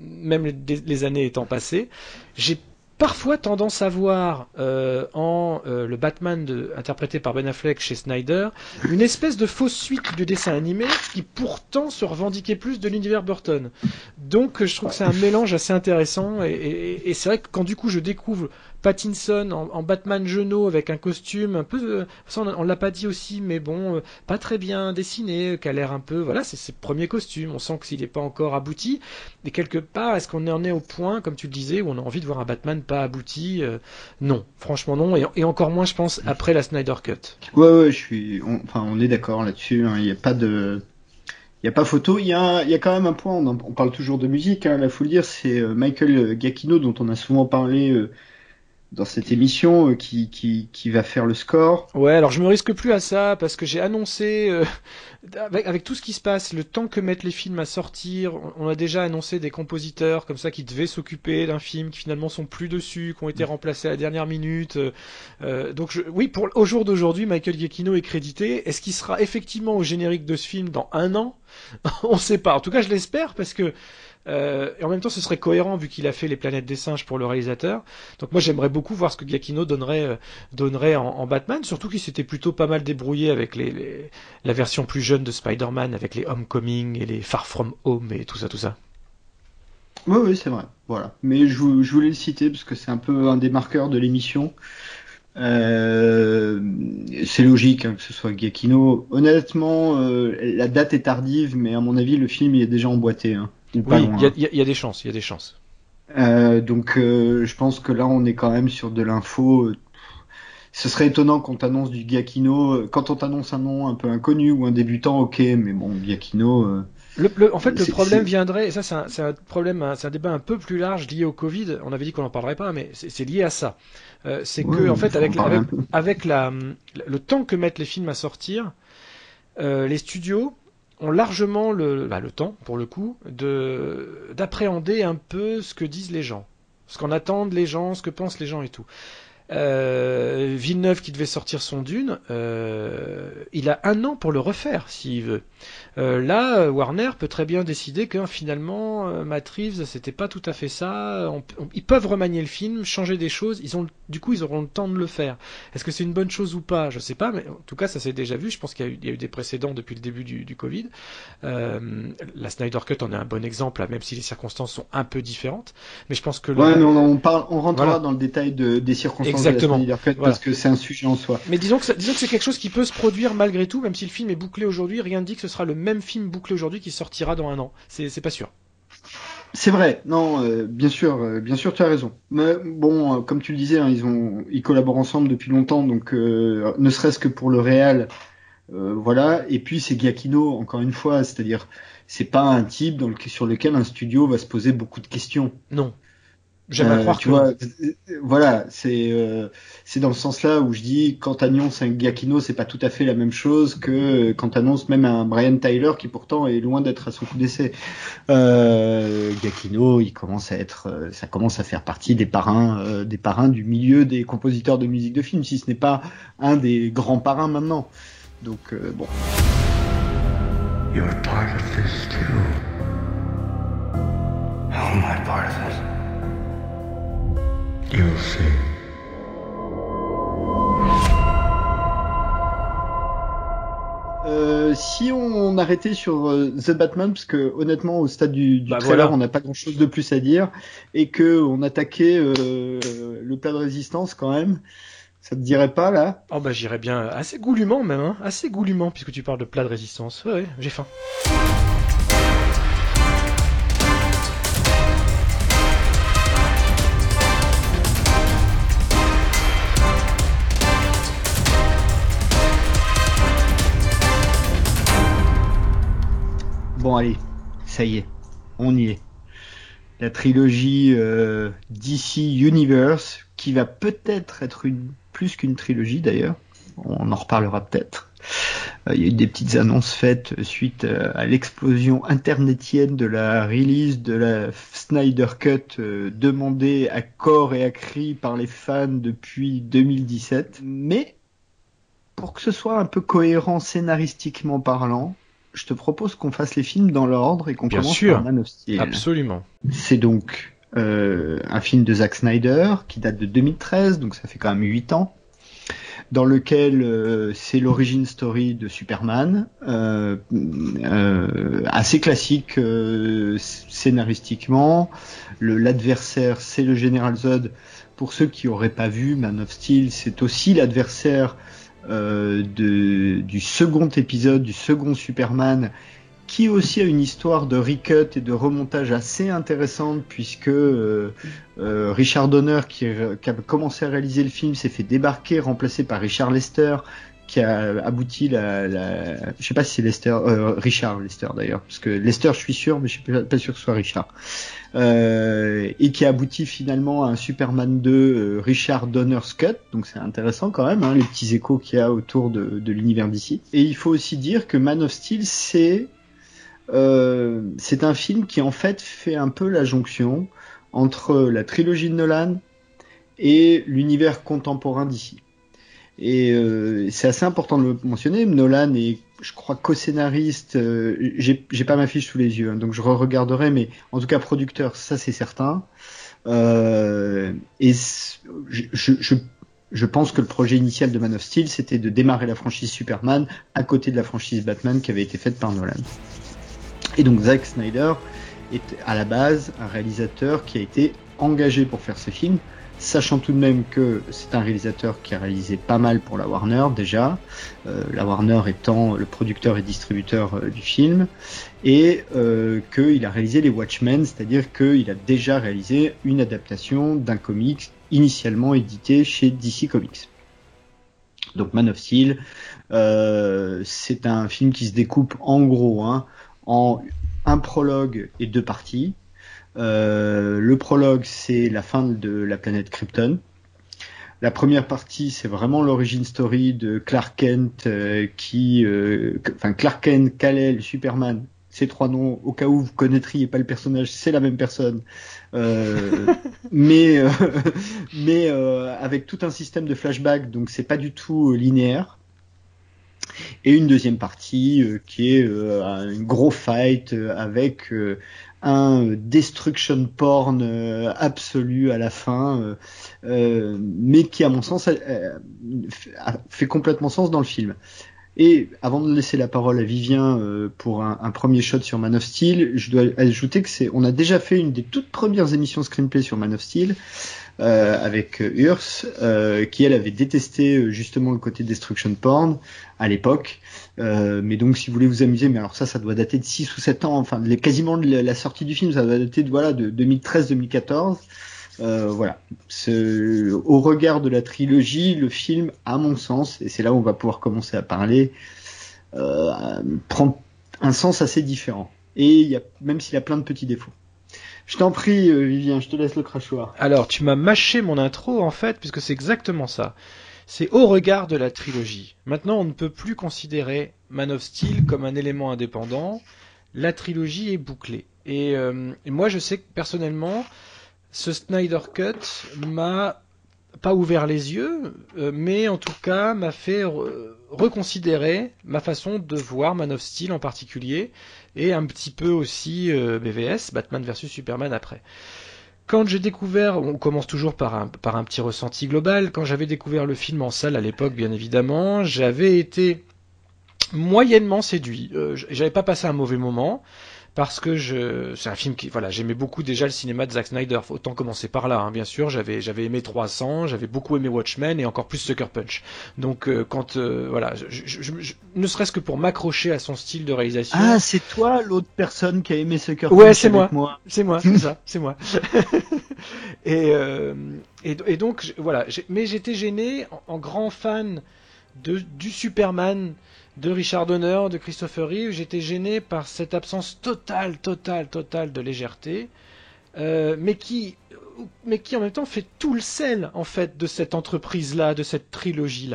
même les, années étant passées, j'ai parfois tendance à voir euh, en euh, le Batman interprété par Ben Affleck chez Snyder une espèce de fausse suite du dessin animé qui pourtant se revendiquait plus de l'univers Burton. Donc je trouve que c'est un mélange assez intéressant et, et c'est vrai que quand du coup je découvre Pattinson en, Batman genou avec un costume un peu, euh, ça on, l'a pas dit aussi, mais bon, euh, pas très bien dessiné, qui a l'air un peu, voilà, c'est ses premiers costumes. On sent que s'il n'est pas encore abouti. Et quelque part, est-ce qu'on en est au point, comme tu le disais, où on a envie de voir un Batman pas abouti euh, Non, franchement non, et, encore moins, je pense, après la Snyder Cut. Ouais, ouais, je suis, enfin, on est d'accord là-dessus. Hein. Il n'y a pas de il n'y a pas photo. Il y a, y a quand même un point, on, parle toujours de musique, hein, faut le dire, c'est Michael Giacchino dont on a souvent parlé dans cette émission euh, qui, qui, qui, va faire le score. Ouais, alors je me risque plus à ça parce que j'ai annoncé, euh, [LAUGHS] avec, avec, tout ce qui se passe, le temps que mettent les films à sortir, on, a déjà annoncé des compositeurs comme ça qui devaient s'occuper d'un film qui finalement sont plus dessus, qui ont été remplacés à la dernière minute. Euh, donc je, oui, pour au jour d'aujourd'hui, Michael Giacchino est crédité. Est-ce qu'il sera effectivement au générique de ce film dans un an? [LAUGHS] On ne sait pas. En tout cas, je l'espère parce que euh, et en même temps, ce serait cohérent vu qu'il a fait les planètes des singes pour le réalisateur. Donc moi, j'aimerais beaucoup voir ce que Giacchino donnerait, euh, en, Batman, surtout qu'il s'était plutôt pas mal débrouillé avec la version plus jeune de Spider-Man, avec les Homecoming et les Far From Home et tout ça, tout ça. Oui, oui, c'est vrai. Voilà. Mais je, voulais le citer parce que c'est un peu un des marqueurs de l'émission. Euh, c'est logique hein, que ce soit Giacchino. Honnêtement, la date est tardive, mais à mon avis, le film il est déjà emboîté. Hein oui, il y, a des chances, il y a des chances. Euh, donc euh, je pense que là on est quand même sur de l'info. Ce serait étonnant qu'on t'annonce du Giacchino. Quand on t'annonce un nom un peu inconnu ou un débutant, ok, mais bon, Giacchino. Euh, le, en fait, le problème viendrait, et ça c'est un, problème, c'est un débat un peu plus large lié au Covid. On avait dit qu'on n'en parlerait pas, mais c'est lié à ça. c'est que en fait, avec, avec, avec la, le temps que mettent les films à sortir, les studios ont largement le, bah, le temps, pour le coup, de d'appréhender un peu ce que disent les gens, ce qu'en attendent les gens, ce que pensent les gens et tout. Euh, Villeneuve qui devait sortir son Dune, euh, il a un an pour le refaire s'il veut. Euh, là, Warner peut très bien décider que finalement, euh, Matt Reeves, c'était pas tout à fait ça. ils peuvent remanier le film, changer des choses. Ils ont, du coup, ils auront le temps de le faire. Est-ce que c'est une bonne chose ou pas? Je sais pas, mais en tout cas, ça s'est déjà vu. Je pense qu'il y, a eu des précédents depuis le début du, du Covid. La Snyder Cut en est un bon exemple, même si les circonstances sont un peu différentes. Mais je pense que ouais, mais on, parle, on rentrera dans le détail de, des circonstances Exactement. La Cut parce que c'est un sujet en soi. Mais disons que, disons que c'est quelque chose qui peut se produire malgré tout, même si le film est bouclé aujourd'hui. Rien ne dit que ce sera le même film bouclé aujourd'hui qui sortira dans un an. C'est pas sûr. C'est vrai, non, euh, bien sûr, euh, bien sûr, tu as raison. Mais bon, euh, comme tu le disais, hein, ils ont, ils collaborent ensemble depuis longtemps, donc ne serait-ce que pour le réel, voilà. Et puis c'est Giacchino, encore une fois, c'est-à-dire, c'est pas un type dans le, sur lequel un studio va se poser beaucoup de questions. Non. J'aimerais euh, croire tu vois, voilà, c'est euh, c'est dans le sens-là où je dis quand annonce un Giacchino, c'est pas tout à fait la même chose que quand annonce même un Brian Tyler qui pourtant est loin d'être à son coup d'essai. Euh, Giacchino, il commence à être, euh, ça commence à faire partie des parrains, des parrains du milieu des compositeurs de musique de film, si ce n'est pas un des grands parrains maintenant. Donc bon. You're part of this too. How am I part of this? Euh, si on, arrêtait sur euh, The Batman, parce que honnêtement au stade du, bah, trailer on n'a pas grand chose de plus à dire, et que on attaquait euh, le plat de résistance quand même, ça te dirait pas là? Oh bah j'irais bien assez goulûment même, hein, assez goulûment puisque tu parles de plat de résistance. Ouais, ouais j'ai faim. Bon allez, ça y est, on y est. la trilogie DC Universe, qui va peut-être être plus qu'une trilogie d'ailleurs. On en reparlera peut-être. Euh, il y a eu des petites annonces faites suite euh, à l'explosion internetienne de la release de la Snyder Cut euh, demandée à corps et à cri par les fans depuis 2017. Mais pour que ce soit un peu cohérent scénaristiquement parlant, je te propose qu'on fasse les films dans l'ordre et qu'on commence par Man of Steel. Absolument. C'est donc un film de Zack Snyder qui date de 2013, donc ça fait quand même 8 ans dans lequel euh, c'est l'origine story de Superman, euh, euh, assez classique scénaristiquement. L'adversaire, c'est le Général Zod. Pour ceux qui auraient pas vu Man of Steel, c'est aussi l'adversaire du second épisode, du second Superman, qui aussi a une histoire de recut et de remontage assez intéressante puisque euh, euh, Richard Donner qui, a commencé à réaliser le film s'est fait débarquer, remplacé par Richard Lester qui a abouti la, la je sais pas si c'est Lester, euh, Richard Lester d'ailleurs, parce que Lester je suis sûr, mais je suis pas, sûr que ce soit Richard, et qui a abouti finalement à un Superman 2 Richard Donner's Cut, donc c'est intéressant quand même, hein, les petits échos qu'il y a autour de, de l'univers d'ici. Et il faut aussi dire que Man of Steel c'est euh, c'est un film qui en fait fait un peu la jonction entre la trilogie de Nolan et l'univers contemporain d'ici. Et euh, c'est assez important de le mentionner. Nolan est, je crois, co-scénariste. Euh, j'ai pas ma fiche sous les yeux, hein, donc je re-regarderai, mais en tout cas producteur, ça c'est certain. Euh, et je, je, je, pense que le projet initial de Man of Steel, c'était de démarrer la franchise Superman à côté de la franchise Batman qui avait été faite par Nolan. Et donc Zack Snyder est à la base un réalisateur qui a été engagé pour faire ce film, sachant tout de même que c'est un réalisateur qui a réalisé pas mal pour la Warner déjà, euh, la Warner étant le producteur et distributeur euh, du film, et euh, qu'il a réalisé les Watchmen, c'est-à-dire qu'il a déjà réalisé une adaptation d'un comics initialement édité chez DC Comics. Donc Man of Steel, c'est un film qui se découpe en gros hein, en un prologue et deux parties. Euh, le prologue, c'est la fin de la planète Krypton. La première partie, c'est vraiment l'origine story de Clark Kent, euh, qui, euh, enfin Clark Kent, Kal-El, Superman. Ces trois noms, au cas où vous connaîtriez pas le personnage, c'est la même personne, [LAUGHS] mais [LAUGHS] mais avec tout un système de flashback, donc c'est pas du tout linéaire et une deuxième partie qui est un gros fight avec un destruction porn absolu à la fin, mais qui à mon sens fait complètement sens dans le film. Et avant de laisser la parole à Vivien pour un, premier shot sur Man of Steel, je dois ajouter que c'est, on a déjà fait une des toutes premières émissions screenplay sur Man of Steel avec Urs, qui elle avait détesté justement le côté destruction porn à l'époque. Euh, mais donc si vous voulez vous amuser, mais alors ça, ça doit dater de 6 ou 7 ans, enfin quasiment de la, sortie du film, ça doit dater de voilà de 2013-2014. Euh, voilà. Au regard de la trilogie, le film, à mon sens, et c'est là où on va pouvoir commencer à parler, euh, prend un sens assez différent. Et il y a, même s'il a plein de petits défauts. Je t'en prie, Vivien, je te laisse le crachoir. Alors, tu m'as mâché mon intro en fait, puisque c'est exactement ça. C'est au regard de la trilogie. Maintenant, on ne peut plus considérer Man of Steel comme un élément indépendant. La trilogie est bouclée. Et, euh, moi, je sais que personnellement, ce Snyder Cut m'a pas ouvert les yeux, euh, mais en tout cas m'a fait reconsidérer ma façon de voir Man of Steel en particulier, et un petit peu aussi euh, BVS, Batman vs Superman après. Quand j'ai découvert, on commence toujours par un, petit ressenti global, quand j'avais découvert le film en salle à l'époque, bien évidemment, j'avais été moyennement séduit. Euh, j'avais pas passé un mauvais moment parce que je c'est un film qui voilà j'aimais beaucoup déjà le cinéma de Zack Snyder. Autant commencer par là hein, bien sûr. J'avais j'avais aimé 300 j'avais beaucoup aimé Watchmen et encore plus Sucker Punch. Donc euh, quand euh, voilà je, ne serait-ce que pour m'accrocher à son style de réalisation. Ah c'est toi l'autre personne qui a aimé Sucker Punch ouais c'est moi, c'est moi c'est ça c'est moi. [LAUGHS] Et, euh, et, et donc voilà mais j'étais gêné en, grand fan de du Superman de Richard Donner, de Christopher Reeve, j'étais gêné par cette absence totale, totale, totale de légèreté. mais qui mais qui en même temps fait tout le sel en fait de cette entreprise là, de cette trilogie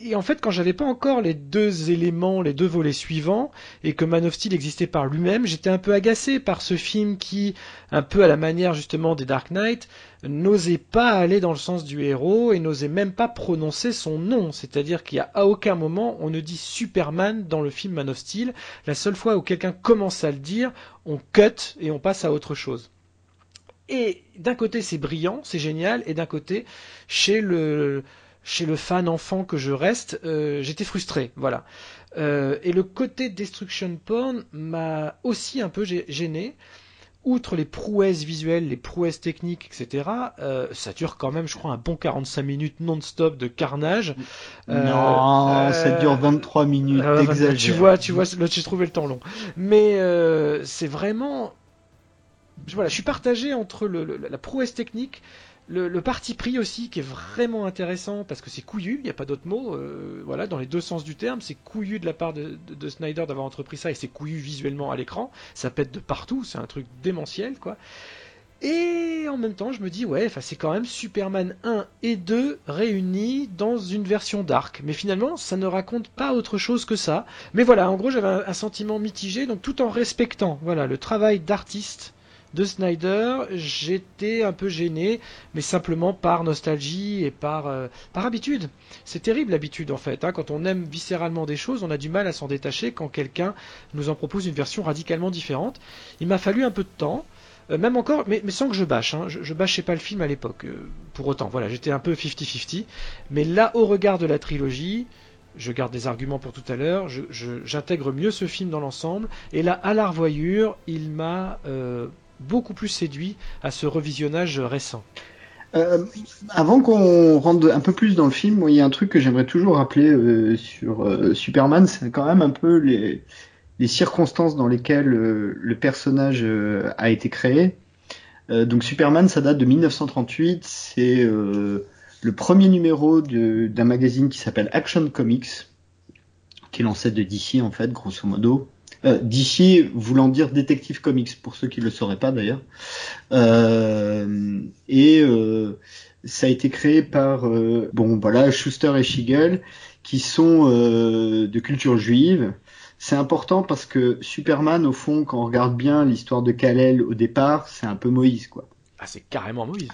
Et, en fait, quand j'avais pas encore les deux éléments, les deux volets suivants, et que Man of Steel existait par lui-même, j'étais un peu agacé par ce film qui, un peu à la manière justement des Dark Knight, n'osait pas aller dans le sens du héros et n'osait même pas prononcer son nom. C'est-à-dire qu'il y a à aucun moment on ne dit Superman dans le film Man of Steel. La seule fois où quelqu'un commence à le dire, on cut et on passe à autre chose. Et d'un côté c'est brillant, c'est génial, et d'un côté, chez le, chez le fan enfant que je reste, euh, j'étais frustré, voilà. Euh, et le côté destruction porn m'a aussi un peu gêné. Outre les prouesses visuelles, les prouesses techniques, etc., euh, ça dure quand même, je crois, un bon 45 minutes non-stop de carnage. Non, ça dure 23 minutes, Tu vois, tu vois, j'ai trouvé le temps long. Mais c'est vraiment voilà, je suis partagé entre la prouesse technique, le, parti pris aussi qui est vraiment intéressant parce que c'est couillu, il n'y a pas d'autre mot. Euh, voilà, dans les deux sens du terme, c'est couillu de la part de, Snyder d'avoir entrepris ça et c'est couillu visuellement à l'écran. Ça pète de partout, c'est un truc démentiel quoi. Et en même temps, je me dis, ouais, c'est quand même Superman 1 et 2 réunis dans une version dark. Mais finalement, ça ne raconte pas autre chose que ça. Mais voilà, en gros, j'avais un, sentiment mitigé, donc tout en respectant voilà, le travail d'artiste de Snyder, j'étais un peu gêné, mais simplement par nostalgie et par, euh, par habitude. C'est terrible l'habitude en fait. Hein. Quand on aime viscéralement des choses, on a du mal à s'en détacher quand quelqu'un nous en propose une version radicalement différente. Il m'a fallu un peu de temps. Euh, même encore, mais, sans que je bâche, hein. je, bâchais pas le film à l'époque, euh, pour autant, voilà, j'étais un peu 50-50, mais là, au regard de la trilogie, je garde des arguments pour tout à l'heure, j'intègre mieux ce film dans l'ensemble, et là, à la revoyure, il m'a beaucoup plus séduit à ce revisionnage récent. Euh, avant qu'on rentre un peu plus dans le film, il y a un truc que j'aimerais toujours rappeler euh, sur euh, Superman, c'est quand même un peu les, circonstances dans lesquelles le personnage a été créé. donc Superman, ça date de 1938, c'est le premier numéro d'un magazine qui s'appelle Action Comics, qui est l'ancêtre de DC en fait, grosso modo. Euh, d'ici voulant dire Détective Comics, pour ceux qui ne le sauraient pas d'ailleurs. Euh, et euh, ça a été créé par bon voilà Schuster et Schiegel, qui sont de culture juive. C'est important parce que Superman, au fond, quand on regarde bien l'histoire de Kal-El au départ, c'est un peu Moïse, quoi. Ah, c'est carrément Moïse.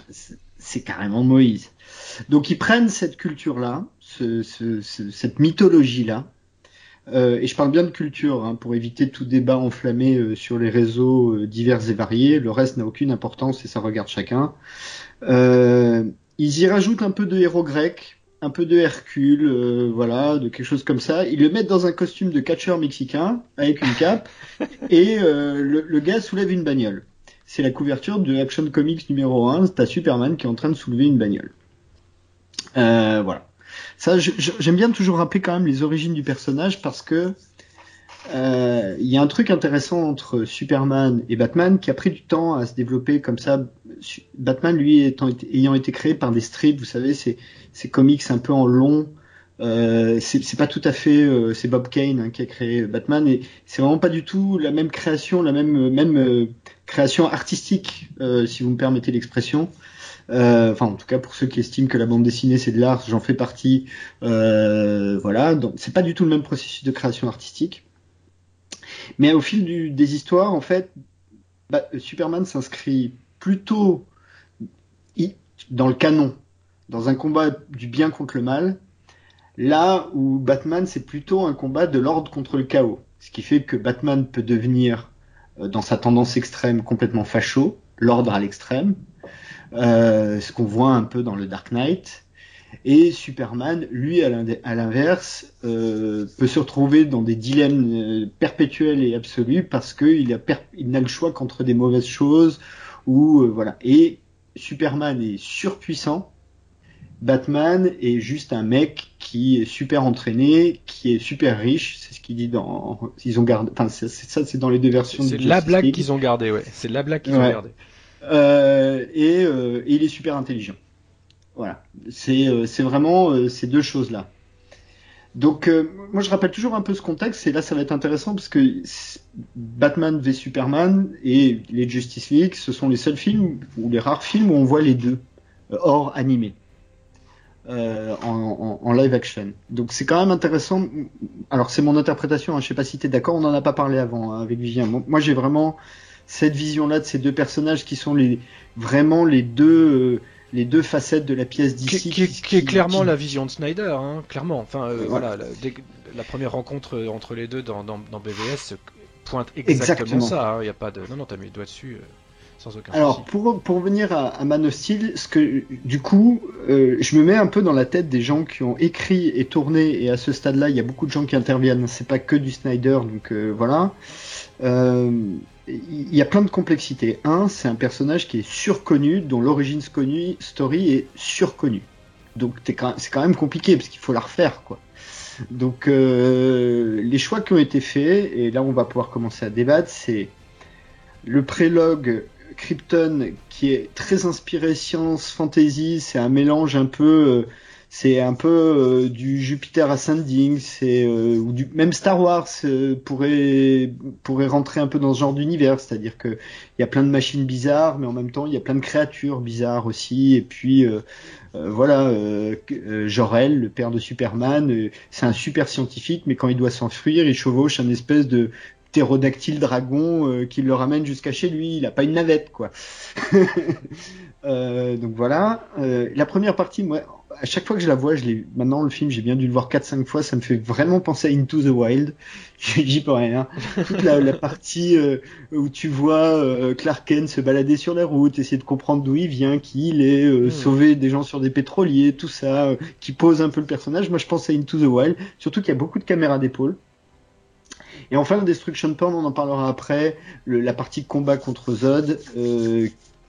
C'est carrément Moïse. Donc ils prennent cette culture-là, cette mythologie-là, euh, et je parle bien de culture, hein, pour éviter tout débat enflammé euh, sur les réseaux euh, divers et variés. Le reste n'a aucune importance et ça regarde chacun. ils y rajoutent un peu de héros grec, un peu de Hercule, voilà, de quelque chose comme ça. Ils le mettent dans un costume de catcheur mexicain avec une cape [LAUGHS] et le, le, gars soulève une bagnole. C'est la couverture de Action Comics numéro 1. T'as Superman qui est en train de soulever une bagnole. voilà. Ça, j'aime bien toujours rappeler quand même les origines du personnage parce que euh, il y a un truc intéressant entre Superman et Batman qui a pris du temps à se développer comme ça. Batman, lui, ayant été créé par des strips, vous savez, c'est ces comics un peu en long. Euh, c'est pas tout à fait, euh, c'est Bob Kane hein, qui a créé Batman et c'est vraiment pas du tout la même création, la même même euh, création artistique, euh, si vous me permettez l'expression. Euh, enfin, en tout cas, pour ceux qui estiment que la bande dessinée c'est de l'art, j'en fais partie. Euh, voilà, donc c'est pas du tout le même processus de création artistique. Mais au fil des histoires, en fait, bah, Superman s'inscrit plutôt dans le canon, dans un combat du bien contre le mal, là où Batman c'est plutôt un combat de l'ordre contre le chaos. Ce qui fait que Batman peut devenir, euh, dans sa tendance extrême, complètement facho, l'ordre à l'extrême, ce qu'on voit un peu dans le Dark Knight. Et Superman, lui, à l'inverse, euh, peut se retrouver dans des dilemmes euh, perpétuels et absolus parce qu'il il n'a le choix qu'entre des mauvaises choses ou voilà. Et Superman est surpuissant. Batman est juste un mec qui est super entraîné, qui est super riche. C'est ce qu'il dit dans. Ils ont gardé. Enfin, ça, c'est dans les deux versions. C'est la blague qu'ils ont gardé, ouais. C'est la blague qu'ils ont gardé. Euh, et, euh, et, il est super intelligent. Voilà, c'est euh, vraiment ces deux choses là. Donc, moi, je rappelle toujours un peu ce contexte, et là, ça va être intéressant parce que Batman v Superman et les Justice League, ce sont les seuls films ou les rares films où on voit les deux hors animé. En, en, live action. Donc c'est quand même intéressant. Alors c'est mon interprétation, hein, je sais pas si tu es d'accord, on n'en a pas parlé avant hein, avec Vivien. Moi j'ai vraiment cette vision-là de ces deux personnages qui sont les vraiment les deux les deux facettes de la pièce d'ici. Qui, qui, est clairement la vision de Snyder, hein, clairement. Enfin, euh, voilà, la, première rencontre entre les deux dans, dans, dans BVS pointe exactement, ça. Il hein, y a pas de. Non, non, t'as mis le doigt dessus. Euh, sans aucun Alors, pour, pour venir à, à, Man of Steel, ce que, du coup, euh, je me mets un peu dans la tête des gens qui ont écrit et tourné, et à ce stade-là, il y a beaucoup de gens qui interviennent. C'est pas que du Snyder, donc voilà. Euh, il y a plein de complexités. Un, c'est un personnage qui est surconnu, dont l'origine story est surconnue. Donc c'est quand même compliqué parce qu'il faut la refaire, quoi. Donc euh, les choix qui ont été faits, et là on va pouvoir commencer à débattre, c'est le prélogue Krypton qui est très inspiré science fantasy, c'est un mélange un peu euh, c'est un peu euh, du Jupiter Ascending, c'est euh, ou même Star Wars euh, pourrait rentrer un peu dans ce genre d'univers, c'est-à-dire que il y a plein de machines bizarres, mais en même temps il y a plein de créatures bizarres aussi, et puis voilà Jor-El, le père de Superman, c'est un super scientifique, mais quand il doit s'enfuir, il chevauche un espèce de ptérodactyle dragon qui le ramène jusqu'à chez lui. Il a pas une navette, quoi. [LAUGHS] donc voilà. la première partie, moi, à chaque fois que je la vois, je l'ai maintenant le film, j'ai bien dû le voir 4-5 fois, ça me fait vraiment penser à Into the Wild. [LAUGHS] J'y peux rien. Toute la, la partie euh, où tu vois euh, Clark Kent se balader sur la route, essayer de comprendre d'où il vient, qui il est, euh, hmm. sauver des gens sur des pétroliers, tout ça, qui pose un peu le personnage. Moi, je pense à Into the Wild, surtout qu'il y a beaucoup de caméras d'épaule. Et enfin, le Destruction Porn, on en parlera après, la partie combat contre Zod,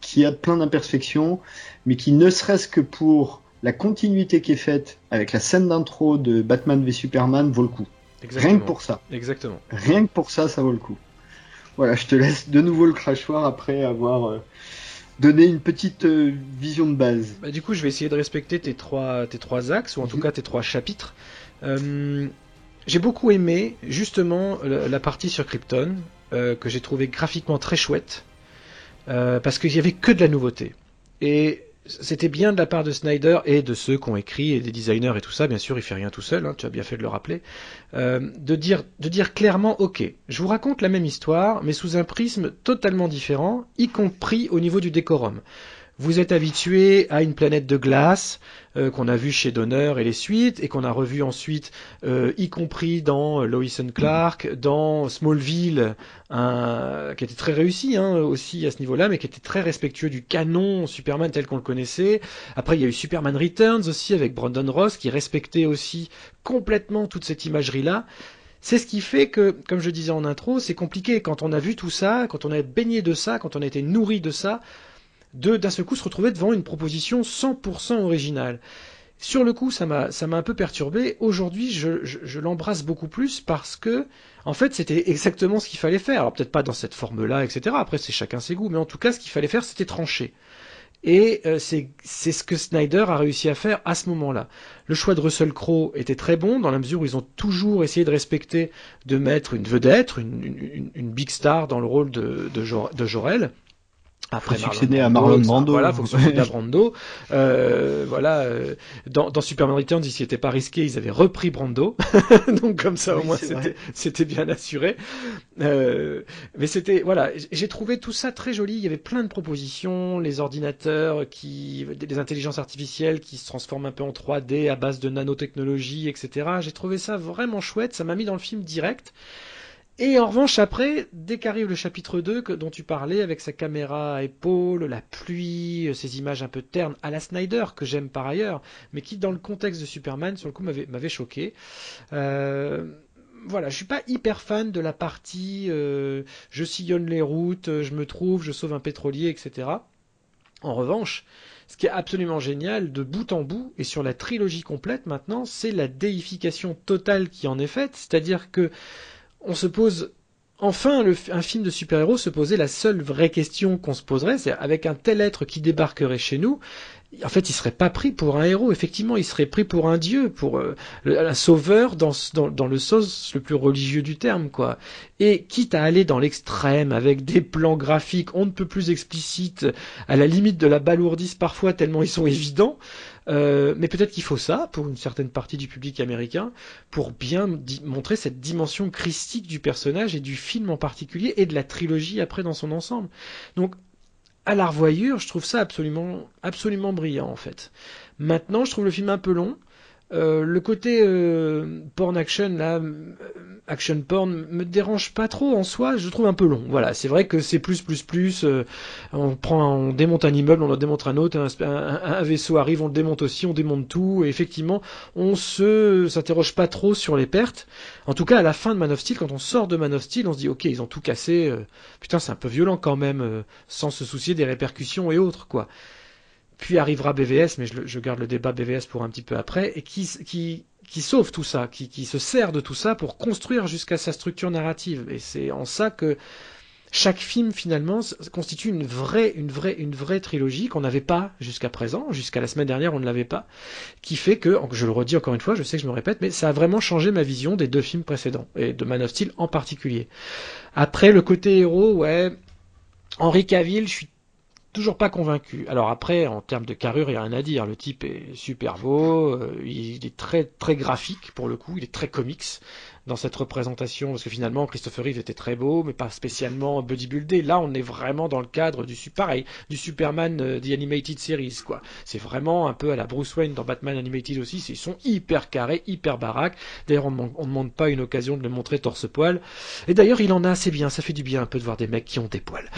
qui a plein d'imperfections, mais qui ne serait-ce que pour la continuité qui est faite avec la scène d'intro de Batman v Superman vaut le coup. Rien que pour ça. Exactement. Rien que pour ça, ça vaut le coup. Voilà, je te laisse de nouveau le crachoir après avoir euh, donné une petite euh, vision de base. Bah, du coup, je vais essayer de respecter tes trois, tes trois axes, ou en tout mhm. cas tes trois chapitres. Euh, j'ai beaucoup aimé justement la, partie sur Krypton, que j'ai trouvé graphiquement très chouette, parce qu'il n'y avait que de la nouveauté. Et c'était bien de la part de Snyder et de ceux qui ont écrit et des designers et tout ça, bien sûr, il fait rien tout seul, hein, tu as bien fait de le rappeler, euh, de dire de dire clairement, ok, je vous raconte la même histoire, mais sous un prisme totalement différent, y compris au niveau du décorum. Vous êtes habitué à une planète de glace euh, qu'on a vu chez Donner et les suites, et qu'on a revu ensuite, euh, y compris dans Lois and Clark, dans Smallville, qui était très réussi hein, aussi à ce niveau-là, mais qui était très respectueux du canon Superman tel qu'on le connaissait. Après, il y a eu Superman Returns aussi avec Brandon Ross, qui respectait aussi complètement toute cette imagerie-là. C'est ce qui fait que, comme je disais en intro, c'est compliqué quand on a vu tout ça, quand on a baigné de ça, quand on a été nourri de ça de d'un seul coup se retrouver devant une proposition 100% originale. Sur le coup, ça m'a ça m'a un peu perturbé. Aujourd'hui, je, je, l'embrasse beaucoup plus parce que, en fait, c'était exactement ce qu'il fallait faire. Alors peut-être pas dans cette forme-là, etc. Après, c'est chacun ses goûts, mais en tout cas, ce qu'il fallait faire, c'était trancher. Et euh, c'est ce que Snyder a réussi à faire à ce moment-là. Le choix de Russell Crowe était très bon dans la mesure où ils ont toujours essayé de respecter, de mettre une vedette, une, une, big star dans le rôle de, de, de Jorel. Après faut succéder à Marlon Brando. Voilà, faut succéder [LAUGHS] à Brando. Euh, voilà, euh, dans, dans, Superman Returns, ils s'y étaient pas risqués, ils avaient repris Brando. [LAUGHS] Donc comme ça, au moins, c'était bien assuré. Euh, mais c'était, voilà, j'ai trouvé tout ça très joli. Il y avait plein de propositions, les ordinateurs qui, des intelligences artificielles qui se transforment un peu en 3D à base de nanotechnologie, etc. J'ai trouvé ça vraiment chouette. Ça m'a mis dans le film direct. Et en revanche, après, dès qu'arrive le chapitre 2 que, dont tu parlais, avec sa caméra à épaule, la pluie, euh, ces images un peu ternes à la Snyder, que j'aime par ailleurs, mais qui, dans le contexte de Superman, sur le coup, m'avait choqué. Euh, voilà, je suis pas hyper fan de la partie euh, je sillonne les routes, je me trouve, je sauve un pétrolier, etc. En revanche, ce qui est absolument génial de bout en bout et sur la trilogie complète maintenant, c'est la déification totale qui en est faite, c'est-à-dire que on se pose enfin un film de super-héros se posait la seule vraie question qu'on se poserait, c'est avec un tel être qui débarquerait chez nous, en fait, il serait pas pris pour un héros. Effectivement, il serait pris pour un dieu, pour euh, un sauveur dans, dans, le sens le plus religieux du terme, quoi. Et quitte à aller dans l'extrême avec des plans graphiques on ne peut plus explicites, à la limite de la balourdisse parfois tellement ils sont évidents. Euh, mais peut-être qu'il faut ça pour une certaine partie du public américain pour bien montrer cette dimension christique du personnage et du film en particulier et de la trilogie après dans son ensemble. Donc à la revoyure, je trouve ça absolument, absolument brillant en fait. Maintenant, je trouve le film un peu long. Euh, le côté euh, porn action là, euh, action porn me dérange pas trop en soi, je trouve un peu long. Voilà, c'est vrai que c'est plus plus plus. on prend, on démonte un immeuble, on en démonte un autre, un, vaisseau arrive, on le démonte aussi, on démonte tout. Et effectivement, on se s'interroge pas trop sur les pertes. En tout cas, à la fin de Man of Steel, quand on sort de Man of Steel, on se dit ok, ils ont tout cassé. putain, c'est un peu violent quand même, sans se soucier des répercussions et autres quoi. Puis arrivera BVS, mais je, garde le débat BVS pour un petit peu après, et qui, sauve tout ça, qui, qui se sert de tout ça pour construire jusqu'à sa structure narrative. Et c'est en ça que chaque film finalement constitue une vraie, une vraie, une vraie trilogie qu'on n'avait pas jusqu'à présent, jusqu'à la semaine dernière on ne l'avait pas, qui fait que, je le redis encore une fois, je sais que je me répète, mais ça a vraiment changé ma vision des deux films précédents et de Man of Steel en particulier. Après le côté héros, ouais, Henri Cavill, je suis toujours pas convaincu. Alors après, en termes de carrure, il n'y a rien à dire. Le type est super beau, euh, il est très très graphique pour le coup, il est très comics dans cette représentation, parce que finalement Christopher Reeve était très beau, mais pas spécialement bodybuildé. Là, on est vraiment dans le cadre du pareil, du Superman euh, The Animated Series, quoi. C'est vraiment un peu à la Bruce Wayne dans Batman Animated aussi. Ils sont hyper carrés, hyper baraques. D'ailleurs, on ne demande pas une occasion de le montrer torse-poil. Et d'ailleurs, il en a assez bien. Ça fait du bien un peu de voir des mecs qui ont des poils.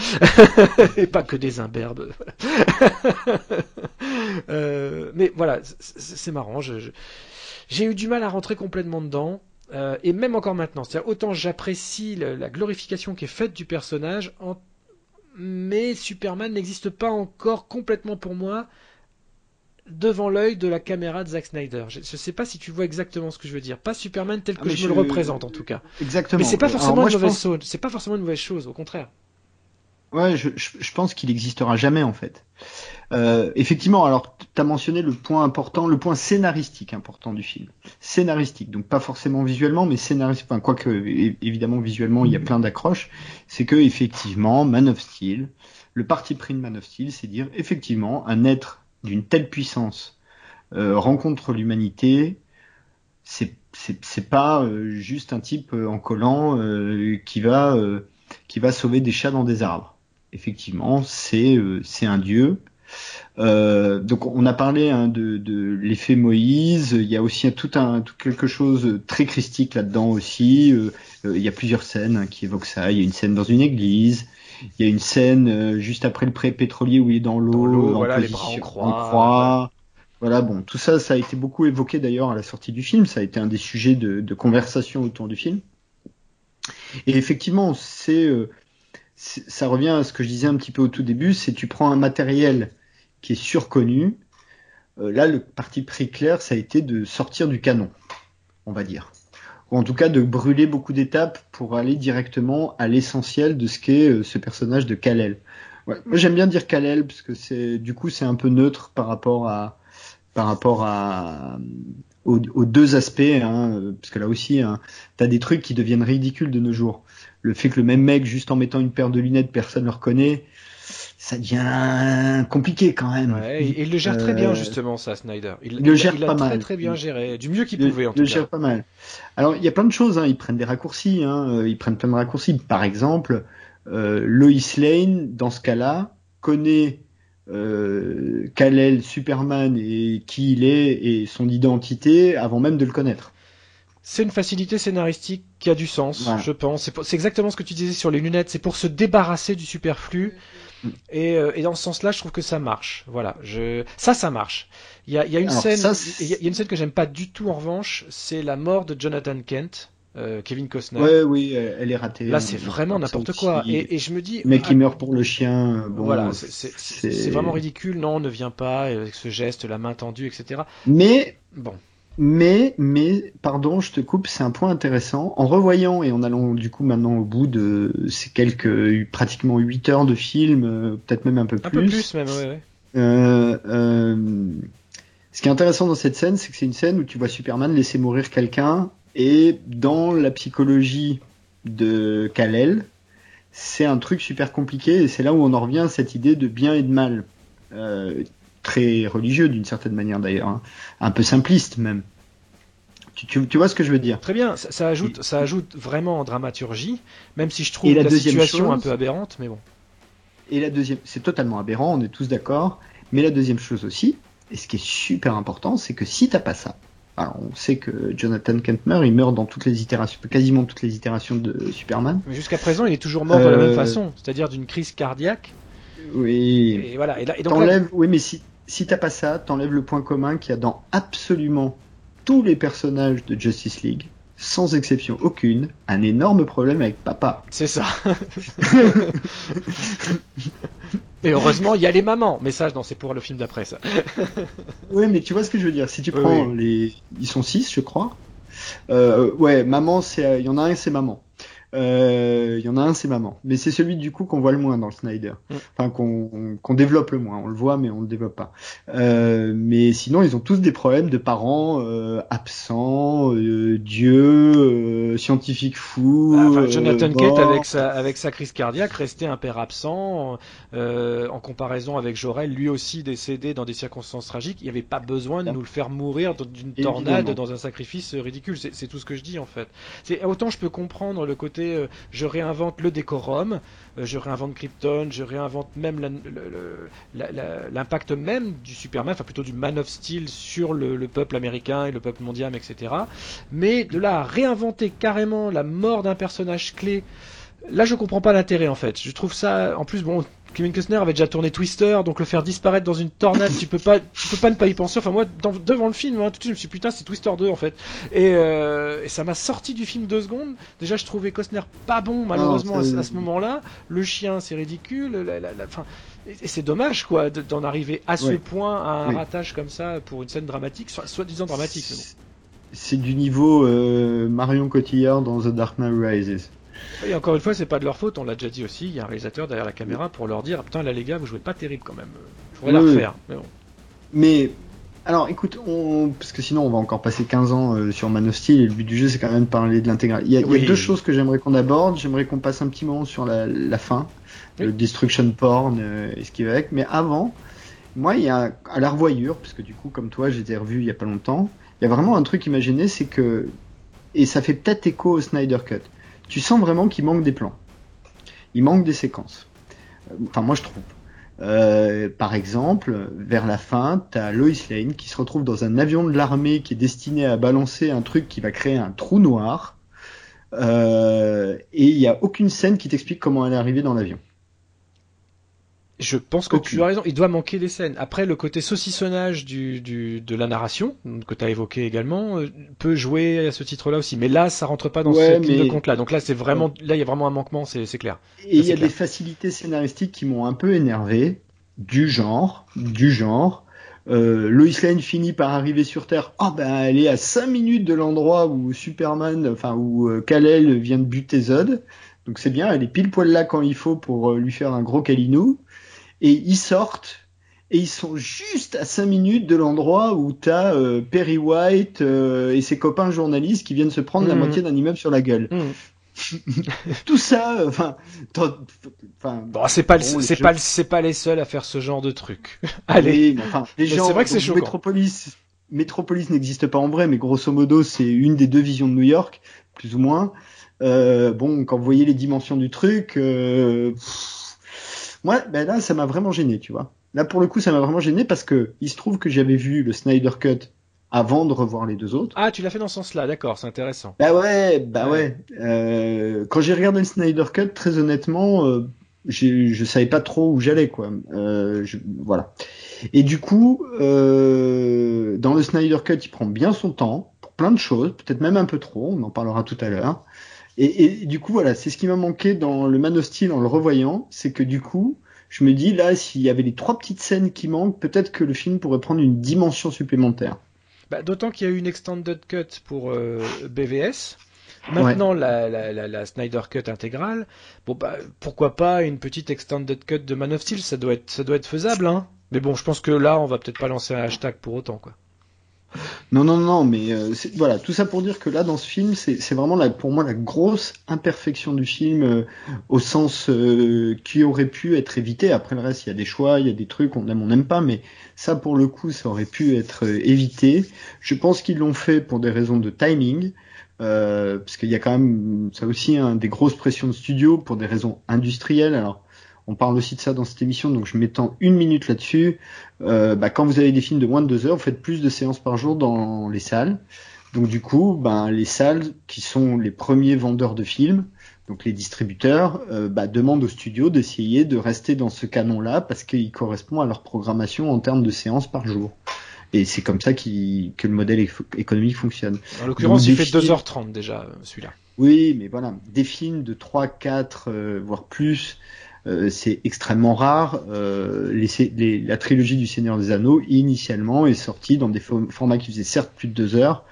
[LAUGHS] Et pas que des imberbes. [LAUGHS] euh, mais voilà, c'est marrant. j'ai eu du mal à rentrer complètement dedans. Euh, et même encore maintenant, c'est-à-dire autant j'apprécie la, glorification qui est faite du personnage, mais Superman n'existe pas encore complètement pour moi devant l'œil de la caméra de Zack Snyder. Je ne sais pas si tu vois exactement ce que je veux dire. Pas Superman tel que ah, je, me le représente en tout cas. Exactement. Mais c'est pas forcément une mauvaise chose. C'est pas forcément une mauvaise chose, au contraire. Ouais, je, je pense qu'il existera jamais en fait. Euh, effectivement, alors tu as mentionné le point important, le point scénaristique important du film. Scénaristique, donc pas forcément visuellement, mais scénaristique. Enfin, quoique évidemment visuellement il y a plein d'accroches. C'est que effectivement, Man of Steel, le parti pris de Man of Steel, c'est dire effectivement un être d'une telle puissance euh, rencontre l'humanité. C'est c'est pas euh, juste un type euh, en collant qui va qui va sauver des chats dans des arbres. Effectivement, c'est c'est un dieu euh, donc on a parlé hein, de, de l'effet Moïse. Il y a aussi tout un tout quelque chose très christique là-dedans aussi. Euh, euh, il y a plusieurs scènes hein, qui évoquent ça. Il y a une scène dans une église. Il y a une scène juste après le pré pétrolier où il est dans l'eau, en voilà, position, croix. Voilà, bon, tout ça, ça a été beaucoup évoqué d'ailleurs à la sortie du film. Ça a été un des sujets de, de conversation autour du film. Et effectivement, c'est ça revient à ce que je disais un petit peu au tout début, c'est tu prends un matériel qui est surconnu. Euh, là, le parti pris clair, ça a été de sortir du canon, on va dire. Ou en tout cas de brûler beaucoup d'étapes pour aller directement à l'essentiel de ce qu'est euh, ce personnage de Kalel. Moi j'aime bien dire Kalel parce que c'est du coup c'est un peu neutre par rapport aux, deux aspects, hein, parce que là aussi, hein, t'as des trucs qui deviennent ridicules de nos jours le fait que le même mec, juste en mettant une paire de lunettes, personne ne le reconnaît, ça devient compliqué quand même. Ouais, il, le gère très bien euh, justement ça, Snyder. Il, le gère pas mal. Très très bien géré, du mieux qu'il pouvait en tout cas. Il le gère pas mal. Alors il y a plein de choses, hein. ils prennent des raccourcis, hein. Euh, ils prennent plein de raccourcis. Par exemple, euh, Lois Lane dans ce cas-là connaît euh, Kal-El, Superman et qui il est et son identité avant même de le connaître. C'est une facilité scénaristique qui a du sens, je pense. C'est exactement ce que tu disais sur les lunettes. C'est pour se débarrasser du superflu. Mm. Euh, et, dans ce sens-là, je trouve que ça marche. Voilà, je... ça, ça marche. Il y a, une scène, il y, a une scène que j'aime pas du tout en revanche, c'est la mort de Jonathan Kent. Euh, Kevin Costner. Ouais, oui, elle est ratée. Là, c'est vraiment n'importe quoi. Et, je me dis. Mais qui ah, meurt pour le chien. Bon, voilà, c'est vraiment ridicule. Non, ne vient pas avec ce geste, la main tendue, etc. Mais bon Mais, mais, pardon, je te coupe, c'est un point intéressant. En revoyant et en allant du coup maintenant au bout de ces quelques pratiquement 8 heures de film, euh, peut-être même un peu plus. Un peu plus même, ouais. ouais. Euh, euh, ce qui est intéressant dans cette scène, c'est que c'est une scène où tu vois Superman laisser mourir quelqu'un et dans la psychologie de Kal-El, c'est un truc super compliqué et c'est là où on en revient à cette idée de bien et de mal. Euh, très religieux d'une certaine manière d'ailleurs, hein. un peu simpliste même. Tu, tu, vois ce que je veux dire? Très bien, ça, ajoute, ça ajoute vraiment en dramaturgie, même si je trouve la, situation un peu aberrante, mais bon. Et la deuxième, c'est totalement aberrant, on est tous d'accord. Mais la deuxième chose aussi, et ce qui est super important, c'est que si t'as pas ça, alors on sait que Jonathan Kentner, il meurt dans toutes les itérations, quasiment toutes les itérations de Superman. Mais jusqu'à présent, il est toujours mort de la même euh, façon, c'est-à-dire d'une crise cardiaque. Oui. Et voilà. Et, donc Oui, mais si si t'as pas ça, t'enlèves le point commun qu'il y a dans absolument tous les personnages de Justice League, sans exception aucune, un énorme problème avec papa. C'est ça. [LAUGHS] Et heureusement, il y a les mamans. Mais ça, non, c'est pour le film d'après, ça. oui, mais tu vois ce que je veux dire. Si tu prends les. Ils sont six, je crois. Euh, ouais, maman, c'est. Il y en a un, c'est maman. Il euh, y en a un, c'est maman. Mais c'est celui du coup qu'on voit le moins dans le Snyder. Mm. Enfin, qu'on développe le moins. On le voit, mais on le développe pas. Euh, mais sinon, ils ont tous des problèmes de parents euh, absents, euh, Dieu, euh, scientifique fou. Ah, enfin, Jonathan Kate avec sa avec sa crise cardiaque restait un père absent en comparaison avec Jorel, lui aussi décédé dans des circonstances tragiques. Il n'y avait pas besoin de nous le faire mourir d'une tornade dans un sacrifice ridicule. C'est tout ce que je dis en fait. Autant je peux comprendre le côté euh, je réinvente le décorum, euh, je réinvente Krypton, je réinvente même l'impact même du Superman, enfin plutôt du Man of Steel sur le, peuple américain et le peuple mondial, etc. Mais de là à réinventer carrément la mort d'un personnage clé, là je comprends pas l'intérêt en fait. Je trouve ça, en plus, bon, Kevin Costner avait déjà tourné Twister, donc le faire disparaître dans une tornade, tu peux pas, tu peux pas ne pas y penser. Enfin moi, devant le film, hein, tout de suite, je me suis dit, putain, c'est Twister 2 en fait. Euh, et, ça m'a sorti du film deux secondes. Déjà, je trouvais Costner pas bon malheureusement à, ce moment-là. Le chien, c'est ridicule. et c'est dommage quoi d'en arriver à ce point à un ratage comme ça pour une scène dramatique, soi-disant dramatique. C'est du niveau euh, Marion Cotillard dans The Dark Knight Rises. Et encore une fois, c'est pas de leur faute, on l'a déjà dit aussi. Il y a un réalisateur derrière la caméra pour leur dire Putain, là les gars, vous jouez pas terrible quand même. Je pourrais la refaire. Mais, bon. mais alors écoute, on... parce que sinon on va encore passer 15 ans euh, sur Man of Steel et le but du jeu c'est quand même de parler de l'intégral. Il, y a deux choses que j'aimerais qu'on aborde. J'aimerais qu'on passe un petit moment sur la, fin, le destruction porn euh, et ce qui va avec. Mais avant, moi il y a à la revoyure, parce que du coup comme toi j'ai revu il y a pas longtemps, il y a vraiment un truc imaginé, c'est que et ça fait peut-être écho au Snyder Cut tu sens vraiment qu'il manque des plans. Il manque des séquences. Euh, enfin, moi je trouve. Euh, par exemple, vers la fin, tu as Lois Lane qui se retrouve dans un avion de l'armée qui est destiné à balancer un truc qui va créer un trou noir. Euh, et il n'y a aucune scène qui t'explique comment elle est arrivée dans l'avion. Je pense que tu as raison, il doit manquer des scènes. Après, le côté saucissonnage du, du de la narration, que tu as évoqué également, euh, peut jouer à ce titre-là aussi. Mais là, ça rentre pas dans ce cette de compte-là. Donc là, c'est vraiment, là, il y a vraiment un manquement, c'est clair. Et il y a des facilités scénaristiques qui m'ont un peu énervé, du genre, du genre. Euh, Lois Lane finit par arriver sur Terre. Oh ben, elle est à 5 minutes de l'endroit où Superman, enfin où euh, Kal-El vient de buter Zod. Donc c'est bien, elle est pile poil là quand il faut pour euh, lui faire un gros calinou et ils sortent et ils sont juste à 5 minutes de l'endroit où t'as euh, Perry White euh, et ses copains journalistes qui viennent se prendre la mmh. moitié d'un immeuble sur la gueule. Mmh. [LAUGHS] Tout ça, enfin, bon, c'est pas, c'est pas, c'est pas les seuls à faire ce genre de truc. [LAUGHS] Allez, enfin, les gens, c'est vrai que c'est chaud. Metropolis, Metropolis n'existe pas en vrai, mais grosso modo, c'est une des deux visions de New York, plus ou moins. Euh, bon, quand vous voyez les dimensions du truc, euh, moi, ben là, ça m'a vraiment gêné, tu vois. Là, pour le coup, ça m'a vraiment gêné parce que il se trouve que j'avais vu le Snyder Cut avant de revoir les deux autres. Ah, tu l'as fait dans ce sens-là, d'accord, c'est intéressant. Bah ouais, bah ouais. Euh, quand j'ai regardé le Snyder Cut, très honnêtement, euh, je savais pas trop où j'allais, quoi. Euh, je, voilà. Et du coup, euh, dans le Snyder Cut, il prend bien son temps pour plein de choses, peut-être même un peu trop. On en parlera tout à l'heure. Et, et, du coup, voilà, c'est ce qui m'a manqué dans le Man of Steel en le revoyant, c'est que du coup, je me dis là, s'il y avait les trois petites scènes qui manquent, peut-être que le film pourrait prendre une dimension supplémentaire. Bah, D'autant qu'il y a eu une extended cut pour euh, BVS. Maintenant, la, la, la, la, Snyder Cut intégrale. Bon, bah, pourquoi pas une petite extended cut de Man of Steel? Ça doit être, ça doit être faisable, hein. Mais bon, je pense que là, on va peut-être pas lancer un hashtag pour autant, quoi. Non, non, non, mais euh, voilà, tout ça pour dire que là, dans ce film, c'est vraiment la, pour moi la grosse imperfection du film, euh, au sens euh, qui aurait pu être évité. Après le reste, il y a des choix, il y a des trucs, on aime, on n'aime pas, mais ça, pour le coup, ça aurait pu être évité. Je pense qu'ils l'ont fait pour des raisons de timing. parce qu'il y a quand même ça aussi hein, des grosses pressions de studio pour des raisons industrielles. Alors on parle aussi de ça dans cette émission, donc je m'étends une minute là-dessus. Euh, bah, quand vous avez des films de moins de deux heures, vous faites plus de séances par jour dans les salles. Donc du coup, ben, les salles qui sont les premiers vendeurs de films, donc les distributeurs, euh, bah, demandent aux studios d'essayer de rester dans ce canon-là parce qu'il correspond à leur programmation en termes de séances par jour. Et c'est comme ça qu que le modèle économique fonctionne. En l'occurrence, il fait 2h30 déjà, euh, celui-là. Oui, mais voilà, des films de 3, 4, euh, voire plus, euh, c'est extrêmement rare. Euh, les, la trilogie du Seigneur des Anneaux, initialement, est sortie dans des formats qui faisaient certes plus de deux heures,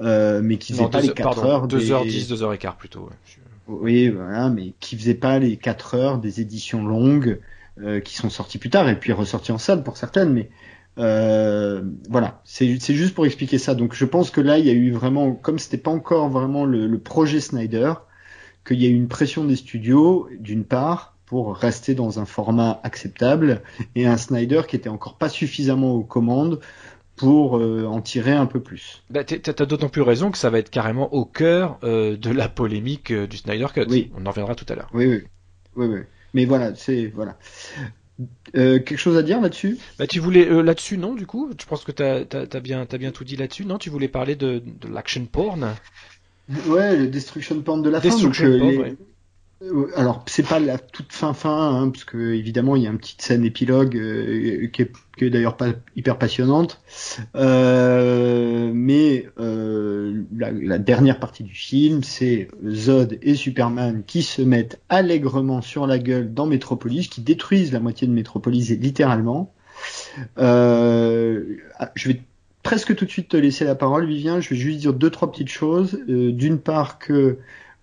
euh, mais qui faisaient pas les 4 heures. 2h10, 2h15 plutôt. Oui, voilà, mais qui faisaient pas les 4 heures des éditions longues qui sont sorties plus tard et puis ressorties en salle pour certaines, mais euh, voilà, c'est juste pour expliquer ça. Donc je pense que là, il y a eu vraiment, comme c'était pas encore vraiment le, le projet Snyder, qu'il y a eu une pression des studios, d'une part, pour rester dans un format acceptable et un Snyder qui était encore pas suffisamment aux commandes pour euh, en tirer un peu plus. Bah, T'as d'autant plus raison que ça va être carrément au cœur euh, de la polémique euh, du Snyder Cut. Oui. On en reviendra tout à l'heure. Oui, oui, oui, oui. Mais voilà, c'est voilà. quelque chose à dire là-dessus? Bah, tu voulais là-dessus non du coup? Je pense que t'as as, bien as bien tout dit là-dessus. Non, tu voulais parler de, de l'action porn? Ouais, le destruction porn de la destruction fin. Donc, porn, alors c'est pas la toute fin fin hein, parce que évidemment il y a une petite scène épilogue euh, qui est, d'ailleurs pas hyper passionnante. Euh, mais euh, la, la, dernière partie du film c'est Zod et Superman qui se mettent allègrement sur la gueule dans Metropolis qui détruisent la moitié de Metropolis littéralement. Euh, je vais presque tout de suite te laisser la parole Vivien. Je vais juste dire deux trois petites choses. D'une part que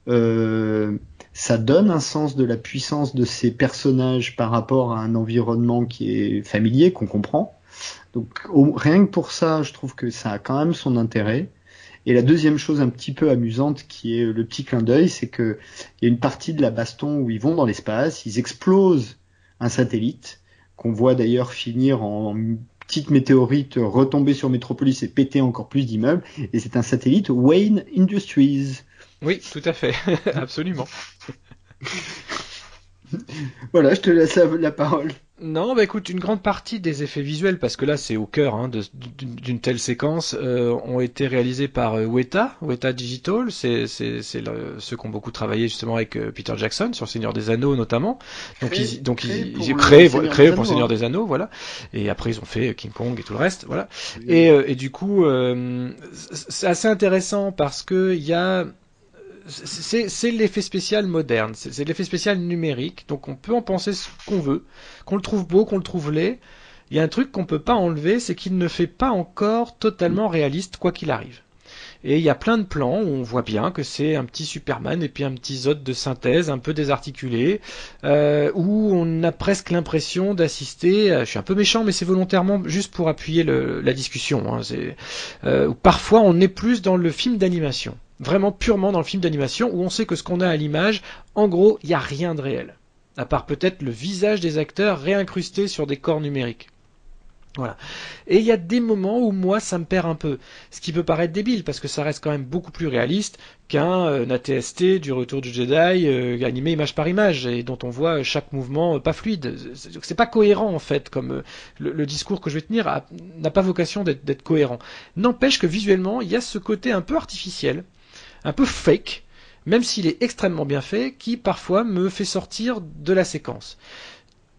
euh, ça donne un sens de la puissance de ces personnages par rapport à un environnement qui est familier, qu'on comprend. Donc rien que pour ça, je trouve que ça a quand même son intérêt. Et la deuxième chose un petit peu amusante qui est le petit clin d'œil, c'est que il y a une partie de la baston où ils vont dans l'espace, ils explosent un satellite qu'on voit d'ailleurs finir en petite météorite retomber sur Metropolis et péter encore plus d'immeubles. Et c'est un satellite Wayne Industries. Oui, tout à fait, [LAUGHS] absolument. voilà, je te laisse la, parole. Non, bah écoute, une grande partie des effets visuels, parce que là c'est au cœur hein, d'une telle séquence, euh, ont été réalisés par euh, Weta, Weta Digital. C'est ceux qui ont beaucoup travaillé justement avec euh, Peter Jackson sur Seigneur des Anneaux notamment. Donc ils, donc ils, ont créé, pour le Seigneur des Anneaux, voilà. Et après ils ont fait King Kong et tout le reste, voilà. Et, et du coup, c'est assez intéressant parce que il y a c'est l'effet spécial moderne, c'est l'effet spécial numérique, donc on peut en penser ce qu'on veut, qu'on le trouve beau, qu'on le trouve laid. Il y a un truc qu'on peut pas enlever, c'est qu'il ne fait pas encore totalement réaliste quoi qu'il arrive. Et il y a plein de plans où on voit bien que c'est un petit Superman et puis un petit Zod de synthèse un peu désarticulé, euh, où on a presque l'impression d'assister, je suis un peu méchant mais c'est volontairement juste pour appuyer le, la discussion, hein, euh, parfois on est plus dans le film d'animation vraiment purement dans le film d'animation où on sait que ce qu'on a à l'image, en gros, il n'y a rien de réel. À part peut-être le visage des acteurs réincrusté sur des corps numériques. Voilà. Et il y a des moments où moi ça me perd un peu, ce qui peut paraître débile parce que ça reste quand même beaucoup plus réaliste qu'un euh, ATST du Retour du Jedi euh, animé image par image et dont on voit chaque mouvement euh, pas fluide. C'est pas cohérent en fait, comme le, discours que je vais tenir n'a pas vocation d'être cohérent. N'empêche que visuellement il y a ce côté un peu artificiel un peu fake, même s'il est extrêmement bien fait, qui parfois me fait sortir de la séquence.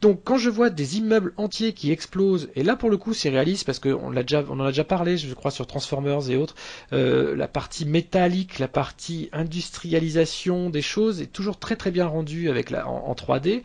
Donc quand je vois des immeubles entiers qui explosent, et là pour le coup c'est réaliste parce qu'on en a déjà parlé, je crois sur Transformers et autres, euh, la partie métallique, la partie industrialisation des choses est toujours très très bien rendue en, 3D,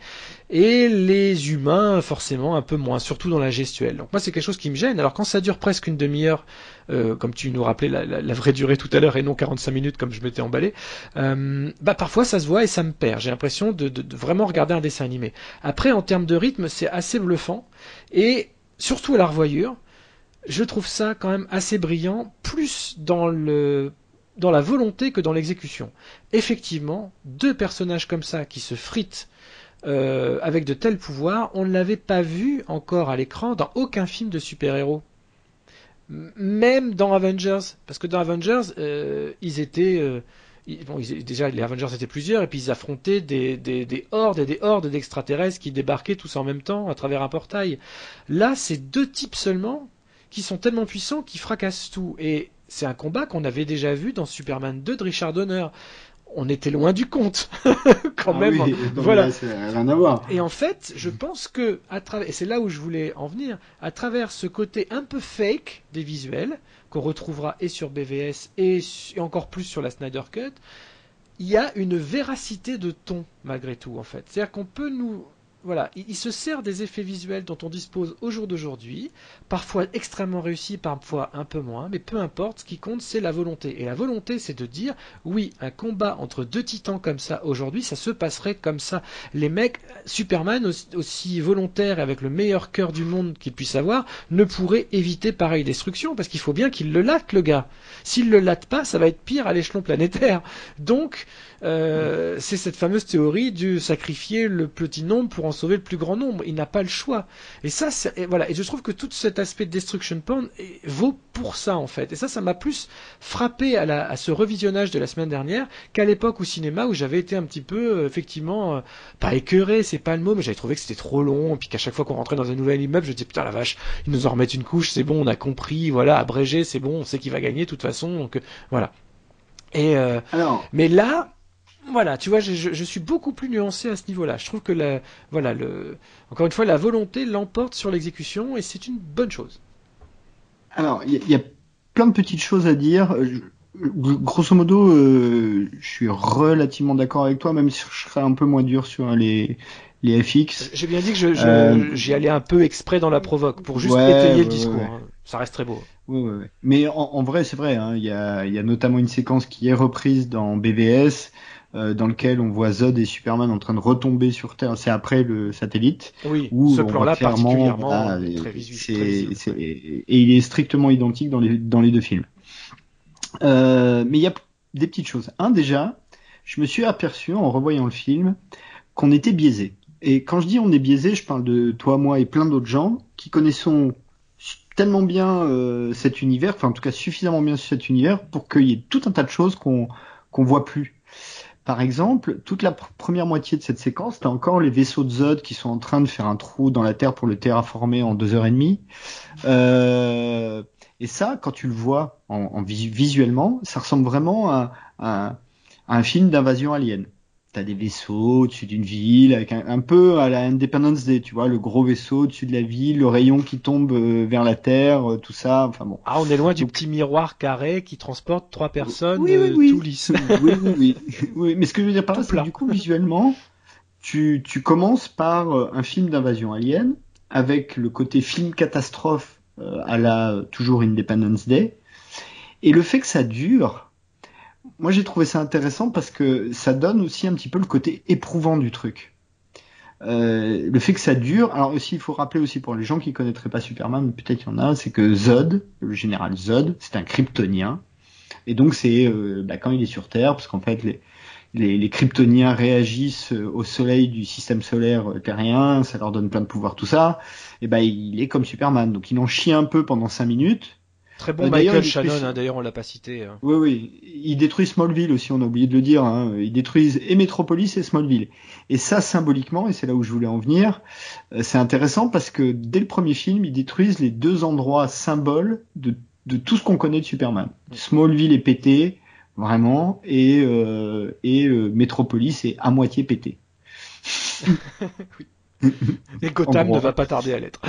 et les humains forcément un peu moins, surtout dans la gestuelle. Donc moi c'est quelque chose qui me gêne. Alors quand ça dure presque une demi-heure, euh, comme tu nous rappelais la, vraie durée tout à l'heure et non 45 minutes comme je m'étais emballé, euh, bah parfois ça se voit et ça me perd. J'ai l'impression de, vraiment regarder un dessin animé. Après en termes de rythme, c'est assez bluffant. Et surtout à la revoyure, je trouve ça quand même assez brillant, plus dans la volonté que dans l'exécution. Effectivement, deux personnages comme ça qui se fritent euh, avec de tels pouvoirs, on ne l'avait pas vu encore à l'écran dans aucun film de super-héros. Même dans Avengers, parce que dans Avengers, euh, ils étaient euh, bon, déjà les Avengers étaient plusieurs et puis ils affrontaient des, des, des hordes et des hordes d'extraterrestres qui débarquaient tous en même temps à travers un portail. Là, c'est deux types seulement qui sont tellement puissants qu'ils fracassent tout. Et c'est un combat qu'on avait déjà vu dans Superman 2 de Richard Donner on était loin du compte [LAUGHS] quand ah même. voilà. rien à voir. Et en fait, je pense que à travers, et c'est là où je voulais en venir, à travers ce côté un peu fake des visuels qu'on retrouvera et sur BVS et, et encore plus sur la Snyder Cut, il y a une véracité de ton malgré tout en fait. C'est-à-dire qu'on peut nous voilà, il, se sert des effets visuels dont on dispose au jour d'aujourd'hui, parfois extrêmement réussis, parfois un peu moins, mais peu importe, ce qui compte c'est la volonté. Et la volonté c'est de dire, oui, un combat entre deux titans comme ça aujourd'hui, ça se passerait comme ça. Les mecs, Superman aussi, volontaire et avec le meilleur cœur du monde qu'il puisse avoir, ne pourrait éviter pareille destruction, parce qu'il faut bien qu'il le latte le gars. S'il le latte pas, ça va être pire à l'échelon planétaire. Donc, euh, c'est cette fameuse théorie du sacrifier le petit nombre pour en sauver le plus grand nombre. Il n'a pas le choix. Et ça, et voilà. Et je trouve que tout cet aspect de destruction porn vaut pour ça en fait. Et ça, ça m'a plus frappé à, la, à, ce revisionnage de la semaine dernière qu'à l'époque au cinéma où j'avais été un petit peu euh, effectivement euh, pas écœuré, c'est pas le mot, mais j'avais trouvé que c'était trop long. Et puis qu'à chaque fois qu'on rentrait dans un nouvel immeuble, je disais putain la vache, ils nous en remettent une couche, c'est bon, on a compris, voilà, abrégé, c'est bon, on sait qui va gagner de toute façon. Donc voilà. Et Alors... mais là, voilà, tu vois, je, je, suis beaucoup plus nuancé à ce niveau-là. Je trouve que la, voilà, le, encore une fois, la volonté l'emporte sur l'exécution et c'est une bonne chose. Alors, il y, a plein de petites choses à dire. grosso modo, euh, je suis relativement d'accord avec toi, même si je serais un peu moins dur sur les, les FX. J'ai bien dit que euh, j'y allais un peu exprès dans la provoque pour juste étayer le discours. Hein. Ça reste très beau. Oui, oui, Mais en, vrai, c'est vrai. Hein. Il y, a, y, a, notamment une séquence qui est reprise dans BVS euh, dans lequel on voit Zod et Superman en train de retomber sur Terre. C'est après le satellite. Oui, où ce plan-là particulièrement très, visuel, et il est strictement identique dans les, dans les deux films. Euh, mais il y a des petites choses. Un, déjà, je me suis aperçu en revoyant le film qu'on était biaisé. Et quand je dis on est biaisé, je parle de toi, moi et plein d'autres gens qui connaissons tellement bien euh, cet univers, enfin en tout cas suffisamment bien cet univers pour qu'il y ait tout un tas de choses qu'on qu'on voit plus. Par exemple, toute la première moitié de cette séquence, t'as encore les vaisseaux de Zod qui sont en train de faire un trou dans la Terre pour le terraformer en deux heures et demie. Euh, et ça, quand tu le vois en, visuellement, ça ressemble vraiment à, à un film d'invasion alien t'as des vaisseaux au-dessus d'une ville, avec un, peu à la Independence Day, tu vois, le gros vaisseau au-dessus de la ville, le rayon qui tombe euh, vers la Terre, euh, tout ça, enfin bon. Ah, on est loin du petit miroir carré qui transporte trois personnes oui, oui, euh, oui. tout lisse. oui, [LAUGHS] oui, oui. Mais ce que je veux dire par là, c'est que du coup, visuellement, tu, tu commences par un film d'invasion alien, avec le côté film catastrophe à la toujours Independence Day, et le fait que ça dure, moi j'ai trouvé ça intéressant parce que ça donne aussi un petit peu le côté éprouvant du truc. Euh, le fait que ça dure, alors aussi il faut rappeler aussi pour les gens qui connaîtraient pas Superman, peut-être il y en a, c'est que Zod, le général Zod, c'est un kryptonien, et donc c'est euh, bah, quand il est sur Terre, parce qu'en fait les, les, les, kryptoniens réagissent au soleil du système solaire terrien, ça leur donne plein de pouvoirs, tout ça, et ben il est comme Superman, donc il en chie un peu pendant cinq minutes, Très bon Michael Shannon, hein, d'ailleurs on l'a pas cité. Hein. Oui, oui, il détruit Smallville aussi, on a oublié de le dire. Hein. Ils détruisent et Metropolis et Smallville. Et ça, symboliquement, et c'est là où je voulais en venir, euh, c'est intéressant parce que dès le premier film, ils détruisent les deux endroits symboles de, de tout ce qu'on connaît de Superman. Smallville est pété, vraiment, et, euh, et euh, Metropolis est à moitié pété. oui. [LAUGHS] [LAUGHS] Et Gotham ne va pas tarder à l'être.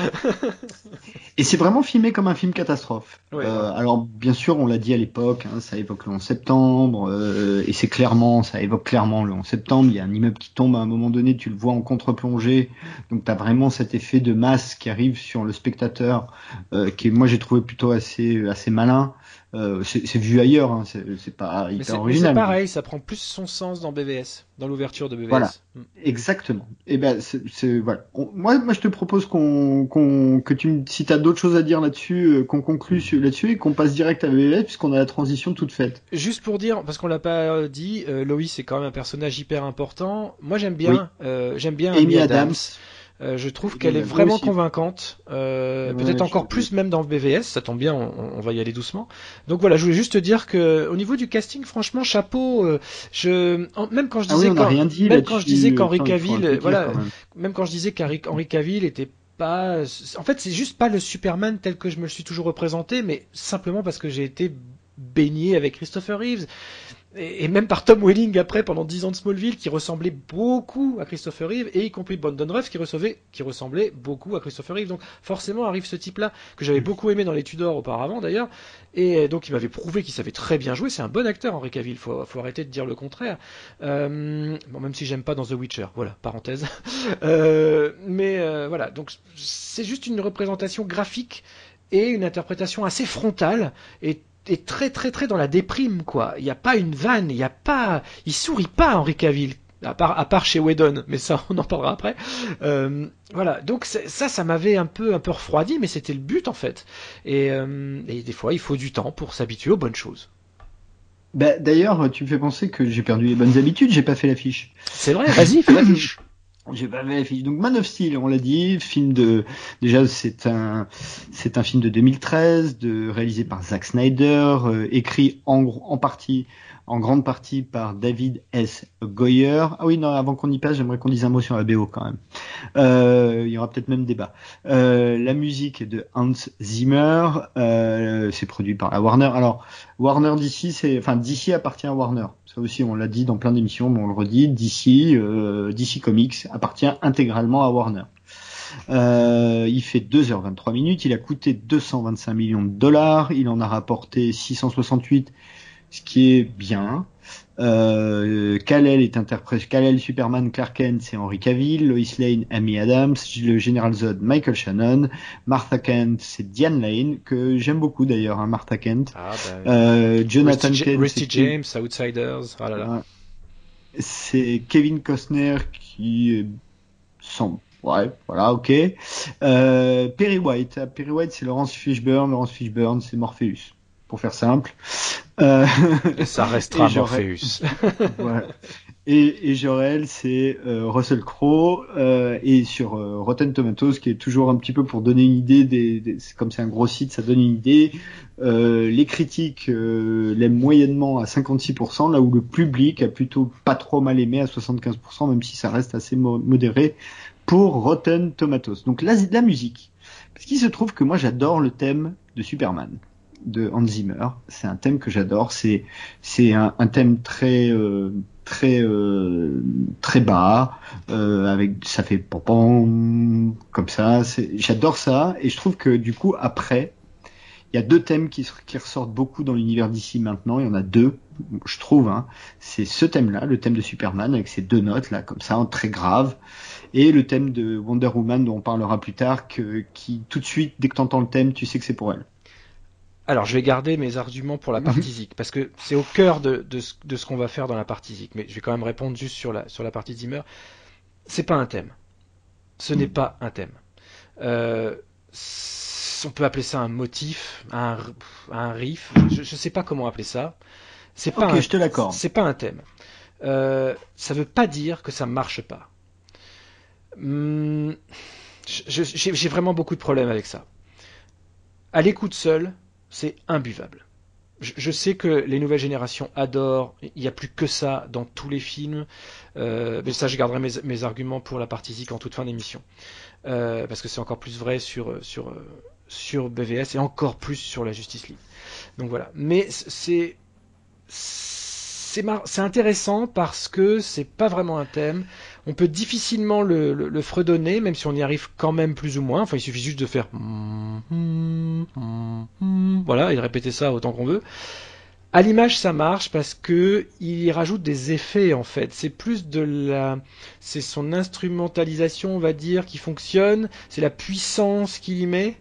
[LAUGHS] et c'est vraiment filmé comme un film catastrophe. euh, alors bien sûr, on l'a dit à l'époque, hein, ça évoque le 11 septembre, euh, et c'est clairement, ça évoque clairement le 11 septembre. Il y a un immeuble qui tombe à un moment donné, tu le vois en contre-plongée, donc tu as vraiment cet effet de masse qui arrive sur le spectateur, euh, qui moi j'ai trouvé plutôt assez assez malin. Euh, c'est vu ailleurs, hein, c'est pas hyper original. C'est pareil, ça prend plus son sens dans BVS, dans l'ouverture de BVS. Voilà, mm. exactement. Et eh ben, c'est voilà. moi, moi, je te propose qu'on, qu'on que tu, si t'as d'autres choses à dire là-dessus, euh, qu'on conclue là-dessus et qu'on passe direct à BVS puisqu'on a la transition toute faite. Juste pour dire, parce qu'on l'a pas dit, euh, Lois c'est quand même un personnage hyper important. Moi, j'aime bien, euh, j'aime bien Amy, Adams euh, je trouve qu'elle est vraiment convaincante, euh, peut-être encore plus même dans le BVS. Ça tombe bien, on, va y aller doucement. Donc voilà, je voulais juste te dire que au niveau du casting, franchement, chapeau. Euh, je même quand je ah disais quand, même quand je disais qu'Henri Cavill, voilà, même quand je disais qu'Henri Cavill était pas, en fait, c'est juste pas le Superman tel que je me le suis toujours représenté, mais simplement parce que j'ai été baigné avec Christopher Reeves et, même par Tom Welling après pendant 10 ans de Smallville qui ressemblait beaucoup à Christopher Reeve et y compris Brandon Ruff qui, recevait, qui ressemblait beaucoup à Christopher Reeve. Donc forcément arrive ce type là que j'avais beaucoup aimé dans les Tudors auparavant d'ailleurs. Et donc il m'avait prouvé qu'il savait très bien jouer. C'est un bon acteur Henri Cavill. Faut, faut arrêter de dire le contraire. Euh, bon même si j'aime pas dans The Witcher. Voilà parenthèse. [LAUGHS] Euh, mais euh, voilà. Donc c'est juste une représentation graphique et une interprétation assez frontale. Et est très très très dans la déprime quoi. Il n'y a pas une vanne, il y a pas, il sourit pas Henri Cavill. À part, à part chez Whedon, mais ça on en parlera après. Euh, voilà, donc ça, ça m'avait un peu, un peu refroidi, mais c'était le but en fait. Et, euh, et, des fois, il faut du temps pour s'habituer aux bonnes choses. Bah, D'ailleurs, tu me fais penser que j'ai perdu les bonnes habitudes, j'ai pas fait l'affiche. C'est vrai, vas-y, fais l'affiche. [CLEARS THROAT] Donc Man of Steel, on l'a dit, film de déjà c'est un c'est un film de 2013, de réalisé par Zack Snyder, euh, écrit en en partie en grande partie par David S. Goyer. Ah oui, non, avant qu'on y passe, j'aimerais qu'on dise un mot sur la BO quand même. Euh, il y aura peut-être même débat. Euh, la musique est de Hans Zimmer. Euh, c'est produit par la Warner. Alors, Warner d'ici, c'est, enfin, DC appartient à Warner. Ça aussi, on l'a dit dans plein d'émissions, mais on le redit. DC, euh, DC Comics appartient intégralement à Warner. Euh, il fait 2h23 minutes, il a coûté 225 millions de dollars, il en a rapporté 668 ce qui est bien. Euh, Kal-El est interprété, Kal-El Superman Clark Kent c'est Henry Cavill, Lois Lane Amy Adams, le Général Zod Michael Shannon, Martha Kent c'est Diane Lane que j'aime beaucoup d'ailleurs, hein, Martha Kent. Ah, bah, euh, Jonathan Kent, Rusty James, Outsiders, ah là là. C'est Kevin Costner qui semble Ouais, voilà, ok. Euh, Perry White. Perry White, c'est Laurence Fishburne. Laurence Fishburne, c'est Morpheus pour faire simple. Euh... Et ça restera [LAUGHS] Morpheus. [LAUGHS] voilà. Et, et Jorel, c'est euh, Russell Crowe euh, et sur Rotten Tomatoes, qui est toujours un petit peu pour donner une idée. Des, des comme c'est un gros site, ça donne une idée. Les critiques l'aiment moyennement à 56%, là où le public a plutôt pas trop mal aimé à 75%, même si ça reste assez modéré pour Rotten Tomatoes. Donc là, la musique. Parce qu'il se trouve que moi j'adore le thème de Superman de Hans Zimmer. C'est un thème que j'adore. C'est c'est un, thème très euh, très euh, très bas euh, avec ça fait pom comme ça. J'adore ça et je trouve que du coup après il y a deux thèmes qui, ressortent beaucoup dans l'univers d'ici maintenant. Il y en a deux, je trouve. Hein. C'est ce thème-là, le thème de Superman avec ces deux notes là comme ça, très grave, et le thème de Wonder Woman dont on parlera plus tard, que, qui tout de suite dès que tu entends le thème, tu sais que c'est pour elle. Alors, je vais garder mes arguments pour la mhm. partie Zik, parce que c'est au cœur de, de ce, de ce qu'on va faire dans la partie Zik. Mais je vais quand même répondre juste sur la, sur la partie Zimmer. C'est pas un thème. Ce n'est mhm. pas un thème. Euh, on peut appeler ça un motif, un, un riff. Je ne sais pas comment appeler ça. C'est pas un, je te l'accorde. C'est pas un thème. Euh, ça veut pas dire que ça marche pas. Hum, j'ai vraiment beaucoup de problèmes avec ça. À l'écoute seule, c'est imbuvable. Je, sais que les nouvelles générations adorent, il n'y a plus que ça dans tous les films, euh, mais ça je garderai mes, arguments pour la partie Zik en toute fin d'émission, euh, parce que c'est encore plus vrai sur, sur, sur BVS et encore plus sur la Justice League. Donc voilà, mais c'est intéressant parce que c'est pas vraiment un thème. On peut difficilement le, le, fredonner, même si on y arrive quand même plus ou moins. Enfin, il suffit juste de faire voilà et de répéter ça autant qu'on veut. À l'image, ça marche parce que il rajoute des effets en fait. C'est plus de la, c'est son instrumentalisation, on va dire, qui fonctionne. C'est la puissance qu'il y met.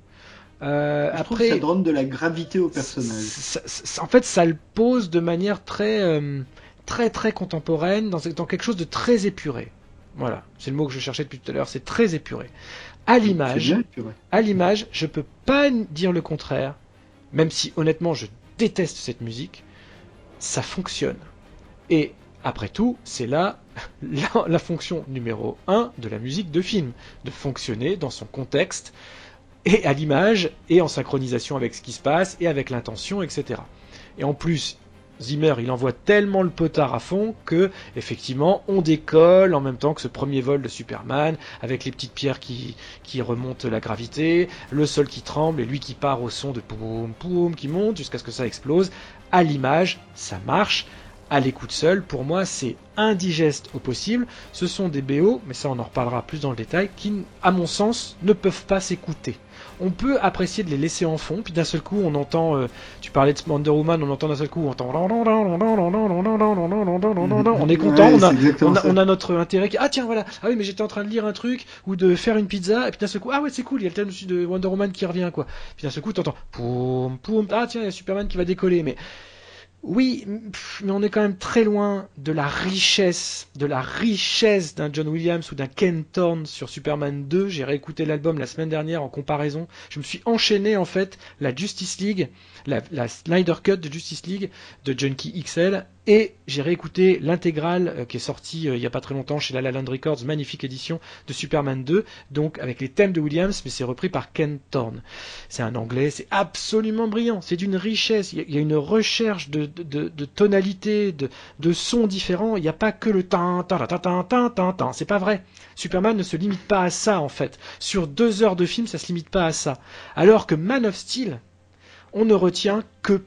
Euh, Je après, que ça donne de la gravité au personnage. en fait, ça le pose de manière très, euh, très, très contemporaine, dans, dans, quelque chose de très épuré. Voilà, c'est le mot que je cherchais depuis tout à l'heure. C'est très épuré. À l'image, à l'image, je peux pas dire le contraire, même si honnêtement, je déteste cette musique, ça fonctionne. Et après tout, c'est là [LAUGHS] la, fonction numéro 1 de la musique de film, de fonctionner dans son contexte, et à l'image, et en synchronisation avec ce qui se passe, et avec l'intention, etc. Et en plus, Zimmer, il envoie tellement le potard à fond que, effectivement, on décolle en même temps que ce premier vol de Superman, avec les petites pierres qui, qui remontent la gravité, le sol qui tremble et lui qui part au son de poum poum qui monte jusqu'à ce que ça explose. À l'image, ça marche. À l'écoute seule, pour moi, c'est indigeste au possible. Ce sont des BO, mais ça on en reparlera plus dans le détail, qui, à mon sens, ne peuvent pas s'écouter on peut apprécier de les laisser en fond, puis d'un seul coup on entend, euh, tu parlais de Wonder Woman, on entend d'un seul coup, on entend, on est content, on, a, notre intérêt, ah tiens voilà, ah oui mais j'étais en train de lire un truc, ou de faire une pizza, et puis d'un seul coup, ah ouais c'est cool, il y a le thème de Wonder Woman qui revient quoi, puis d'un seul coup t'entends, poum poum, ah tiens il y a Superman qui va décoller, mais oui, mais on est quand même très loin de la richesse, de la richesse d'un John Williams ou d'un Ken Thorne sur Superman 2. J'ai réécouté l'album la semaine dernière en comparaison. Je me suis enchaîné en fait la Justice League, la, la Snyder Cut de Justice League de Junkie XL et j'ai réécouté l'intégrale euh, qui est sortie euh, il y a pas très longtemps chez La La Land Records, magnifique édition de Superman 2, donc avec les thèmes de Williams, mais c'est repris par Ken Thorne. C'est un anglais, c'est absolument brillant, c'est d'une richesse, il y, a une recherche de, de, de sons différents, il n'y a pas que le tin, tin, tin, tin, tin, tin, c'est pas vrai. Superman ne se limite pas à ça en fait. Sur deux heures de film, ça se limite pas à ça. Alors que Man of Steel, on ne retient que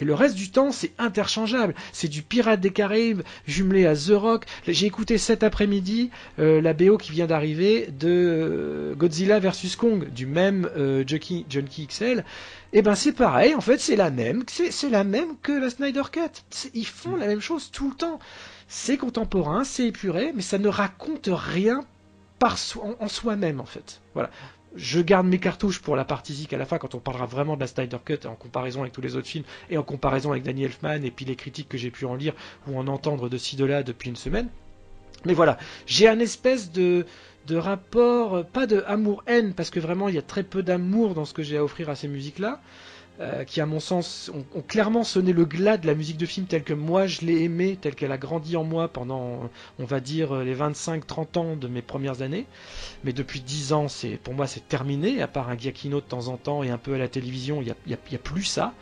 et le reste du temps c'est interchangeable. C'est du Pirate des Caraïbes jumelé à The Rock. J'ai écouté cet après-midi euh, la BO qui vient d'arriver de euh, Godzilla vs Kong du même euh, Junkie, XL et eh ben c'est pareil en fait c'est la même c'est la même que la Snyder Cut. Ils font la même chose tout le temps. C'est contemporain c'est épuré mais ça ne raconte rien par en soi-même en fait. Voilà je garde mes cartouches pour la partie zik à la fin quand on parlera vraiment de la Snyder Cut en comparaison avec tous les autres films et en comparaison avec Danny Elfman et puis les critiques que j'ai pu en lire ou en entendre de ci de là depuis une semaine. Mais voilà, j'ai un espèce de, de rapport, pas de amour-haine, parce que vraiment il y a très peu d'amour dans ce que j'ai à offrir à ces musiques-là, euh, qui à mon sens ont, clairement sonné le glas de la musique de film telle que moi je l'ai aimée, telle qu'elle a grandi en moi pendant, on va dire, les 25-30 ans de mes premières années. Mais depuis 10 ans, pour moi c'est terminé, à part un Giacchino de temps en temps et un peu à la télévision, il n'y a, a, plus ça.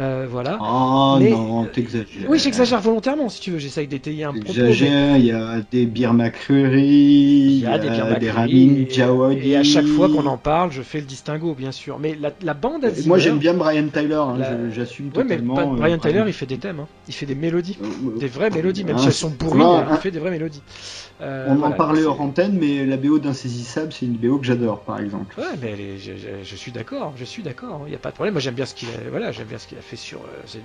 Euh, voilà. Oh non, t'exagères. Oui, j'exagère volontairement si tu veux, j'essaye d'étayer un propos. J'exagère, il y a des McCreary, il y a des, bières des Ramin Et à chaque fois qu'on en parle, je fais le distinguo, bien sûr. Mais la, la bande à Moi j'aime bien Brian Tyler, hein, j'assume totalement. Mais Brian euh, Tyler, il fait des thèmes, hein. il fait des mélodies, euh, des vraies mélodies, même si elles sont bourrines, il fait des vraies mélodies. Euh, On en parlait hors antenne, mais la BO d'Insaisissable, c'est une BO que j'adore, par exemple. Ouais, mais je, suis d'accord, je suis d'accord, il n'y a pas de problème. Moi, j'aime bien ce qu'il a, voilà, j'aime bien ce qu'il a fait sur.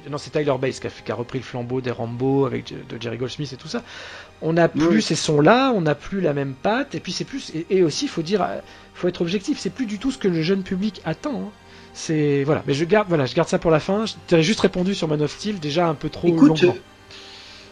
non, c'est Tyler Bass qui a, qui a, repris le flambeau des Rambo avec de Jerry Goldsmith et tout ça. On n'a plus ces sons-là, on n'a plus la même patte, et puis c'est plus, et, aussi, il faut dire, faut être objectif, c'est plus du tout ce que le jeune public attend. Hein. C'est voilà, mais je garde voilà, je garde ça pour la fin. T'avais juste répondu sur Man of Steel déjà un peu trop Écoute, longuement.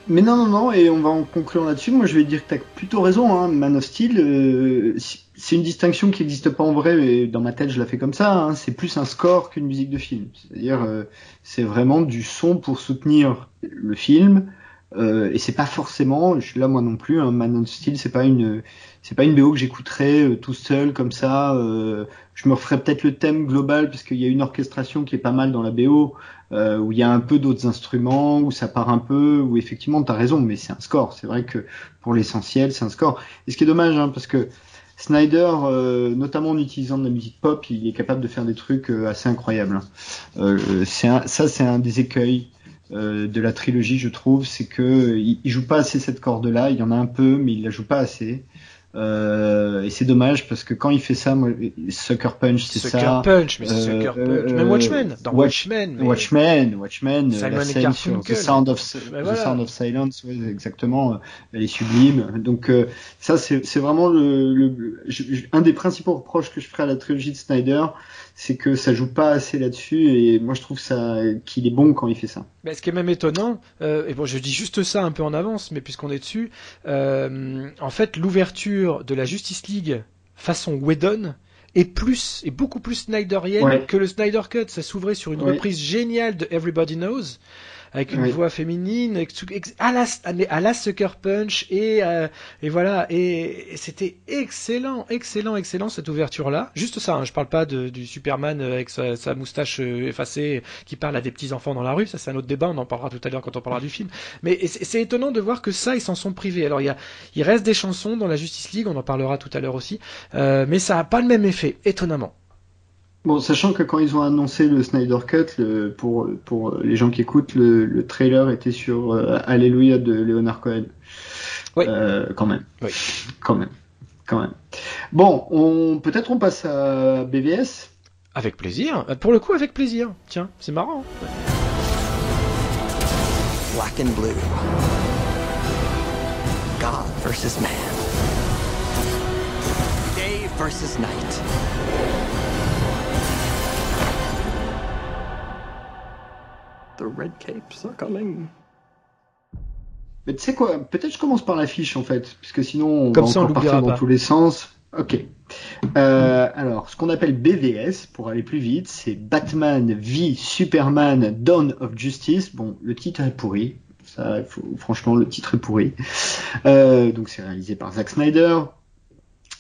Mais non non non et on va en conclure là-dessus. Moi je vais dire que t'as plutôt raison. Hein. Man of Steel, euh, c'est une distinction qui n'existe pas en vrai, mais dans ma tête je la fais comme ça. Hein. C'est plus un score qu'une musique de film. C'est-à-dire euh, c'est vraiment du son pour soutenir le film. Euh, et c'est pas forcément, je suis là moi non plus, hein, Man of Steel, c'est pas une, c'est pas une BO que j'écouterais euh, tout seul comme ça. Euh, je me referais peut-être le thème global parce qu'il y a une orchestration qui est pas mal dans la BO, euh, où il y a un peu d'autres instruments, où ça part un peu, où effectivement t'as raison, mais c'est un score. C'est vrai que pour l'essentiel, c'est un score. Et ce qui est dommage, hein, parce que Snyder, euh, notamment en utilisant de la musique pop, il est capable de faire des trucs assez incroyables. Hein. ça, c'est un des écueils de la trilogie, je trouve, c'est que il, joue pas assez cette corde-là. Il y en a un peu, mais il la joue pas assez. Euh, et c'est dommage parce que quand il fait ça, moi, Sucker Punch, c'est ça. Sucker Punch, mais euh, Sucker Punch. Même Watchmen, dans Watchmen. Mais... Watchmen, Watchmen, la scène sur The Sound of, The Sound of Silence, ouais, exactement, elle est sublime. Donc euh, ça, c'est vraiment le, le, un des principaux reproches que je ferai à la trilogie de Snyder, c'est que ça joue pas assez là-dessus et moi je trouve ça qu'il est bon quand il fait ça. Mais ce qui est même étonnant, euh, et bon je dis juste ça un peu en avance, mais puisqu'on est dessus, euh, en fait l'ouverture de la Justice League façon Whedon est plus est beaucoup plus Snyderienne que le Snyder Cut. Ça s'ouvrait sur une reprise géniale de Everybody Knows avec une voix féminine, à la, à la Sucker Punch, et, euh, et voilà, et, c'était excellent, excellent, excellent cette ouverture-là. Juste ça, hein, je parle pas de, du Superman avec sa, sa, moustache euh, effacée qui parle à des petits enfants dans la rue, ça c'est un autre débat, on en parlera tout à l'heure quand on parlera du film. Mais c'est étonnant de voir que ça, ils s'en sont privés. Alors il y a, il reste des chansons dans la Justice League, on en parlera tout à l'heure aussi, euh, mais ça a pas le même effet, étonnamment. Bon, sachant que quand ils ont annoncé le Snyder Cut, le, pour, pour les gens qui écoutent, le, le trailer était sur euh, Alléluia de Leonard Cohen. Oui. Euh, quand même. Oui. Quand même. Quand même. Bon, on, peut-être on passe à BVS. Avec plaisir. Pour le coup, avec plaisir. Tiens, c'est marrant. Black and blue. God versus man. Day versus night. The red capes are coming. Mais tu sais quoi Peut-être je commence par l'affiche en fait, puisque sinon on Comme va ça, encore partir dans tous les sens. Ok. Euh, alors, ce qu'on appelle BVS, pour aller plus vite, c'est Batman v Superman Dawn of Justice. Bon, le titre est pourri. Ça, faut, franchement, le titre est pourri. Euh, donc, c'est réalisé par Zack Snyder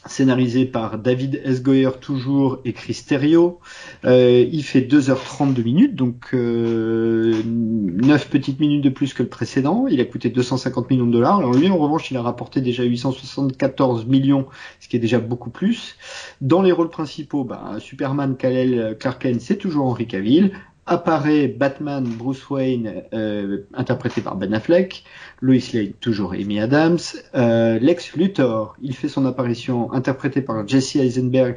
scénarisé par David S. Goyer toujours et Chris Terrio. Euh, il fait 2h30 de minutes, donc euh, 9 petites minutes de plus que le précédent. Il a coûté 250 millions de dollars. Alors lui, en revanche, il a rapporté déjà 874 millions, ce qui est déjà beaucoup plus. Dans les rôles principaux, bah, Superman, Kal-El, Clark Kent, c'est toujours Henry Cavill apparaît Batman Bruce Wayne euh, interprété par Ben Affleck, Lois Lane toujours Amy Adams, euh, Lex Luthor, il fait son apparition interprété par Jesse Eisenberg,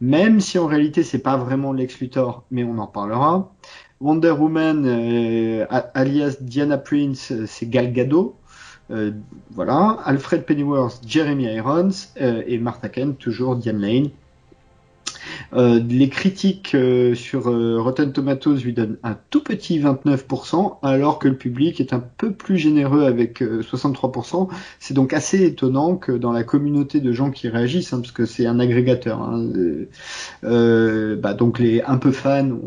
même si en réalité c'est pas vraiment Lex Luthor, mais on en parlera. Wonder Woman euh, alias Diana Prince, c'est Gal Gadot. voilà, Alfred Pennyworth, Jeremy Irons et Martha Kent, toujours Diane Lane. Euh, les critiques euh, sur euh, Rotten Tomatoes lui donnent un tout petit 29%, alors que le public est un peu plus généreux avec 63%. C'est donc assez étonnant que dans la communauté de gens qui réagissent, hein, parce que c'est un agrégateur, hein, bah, donc les un peu fans,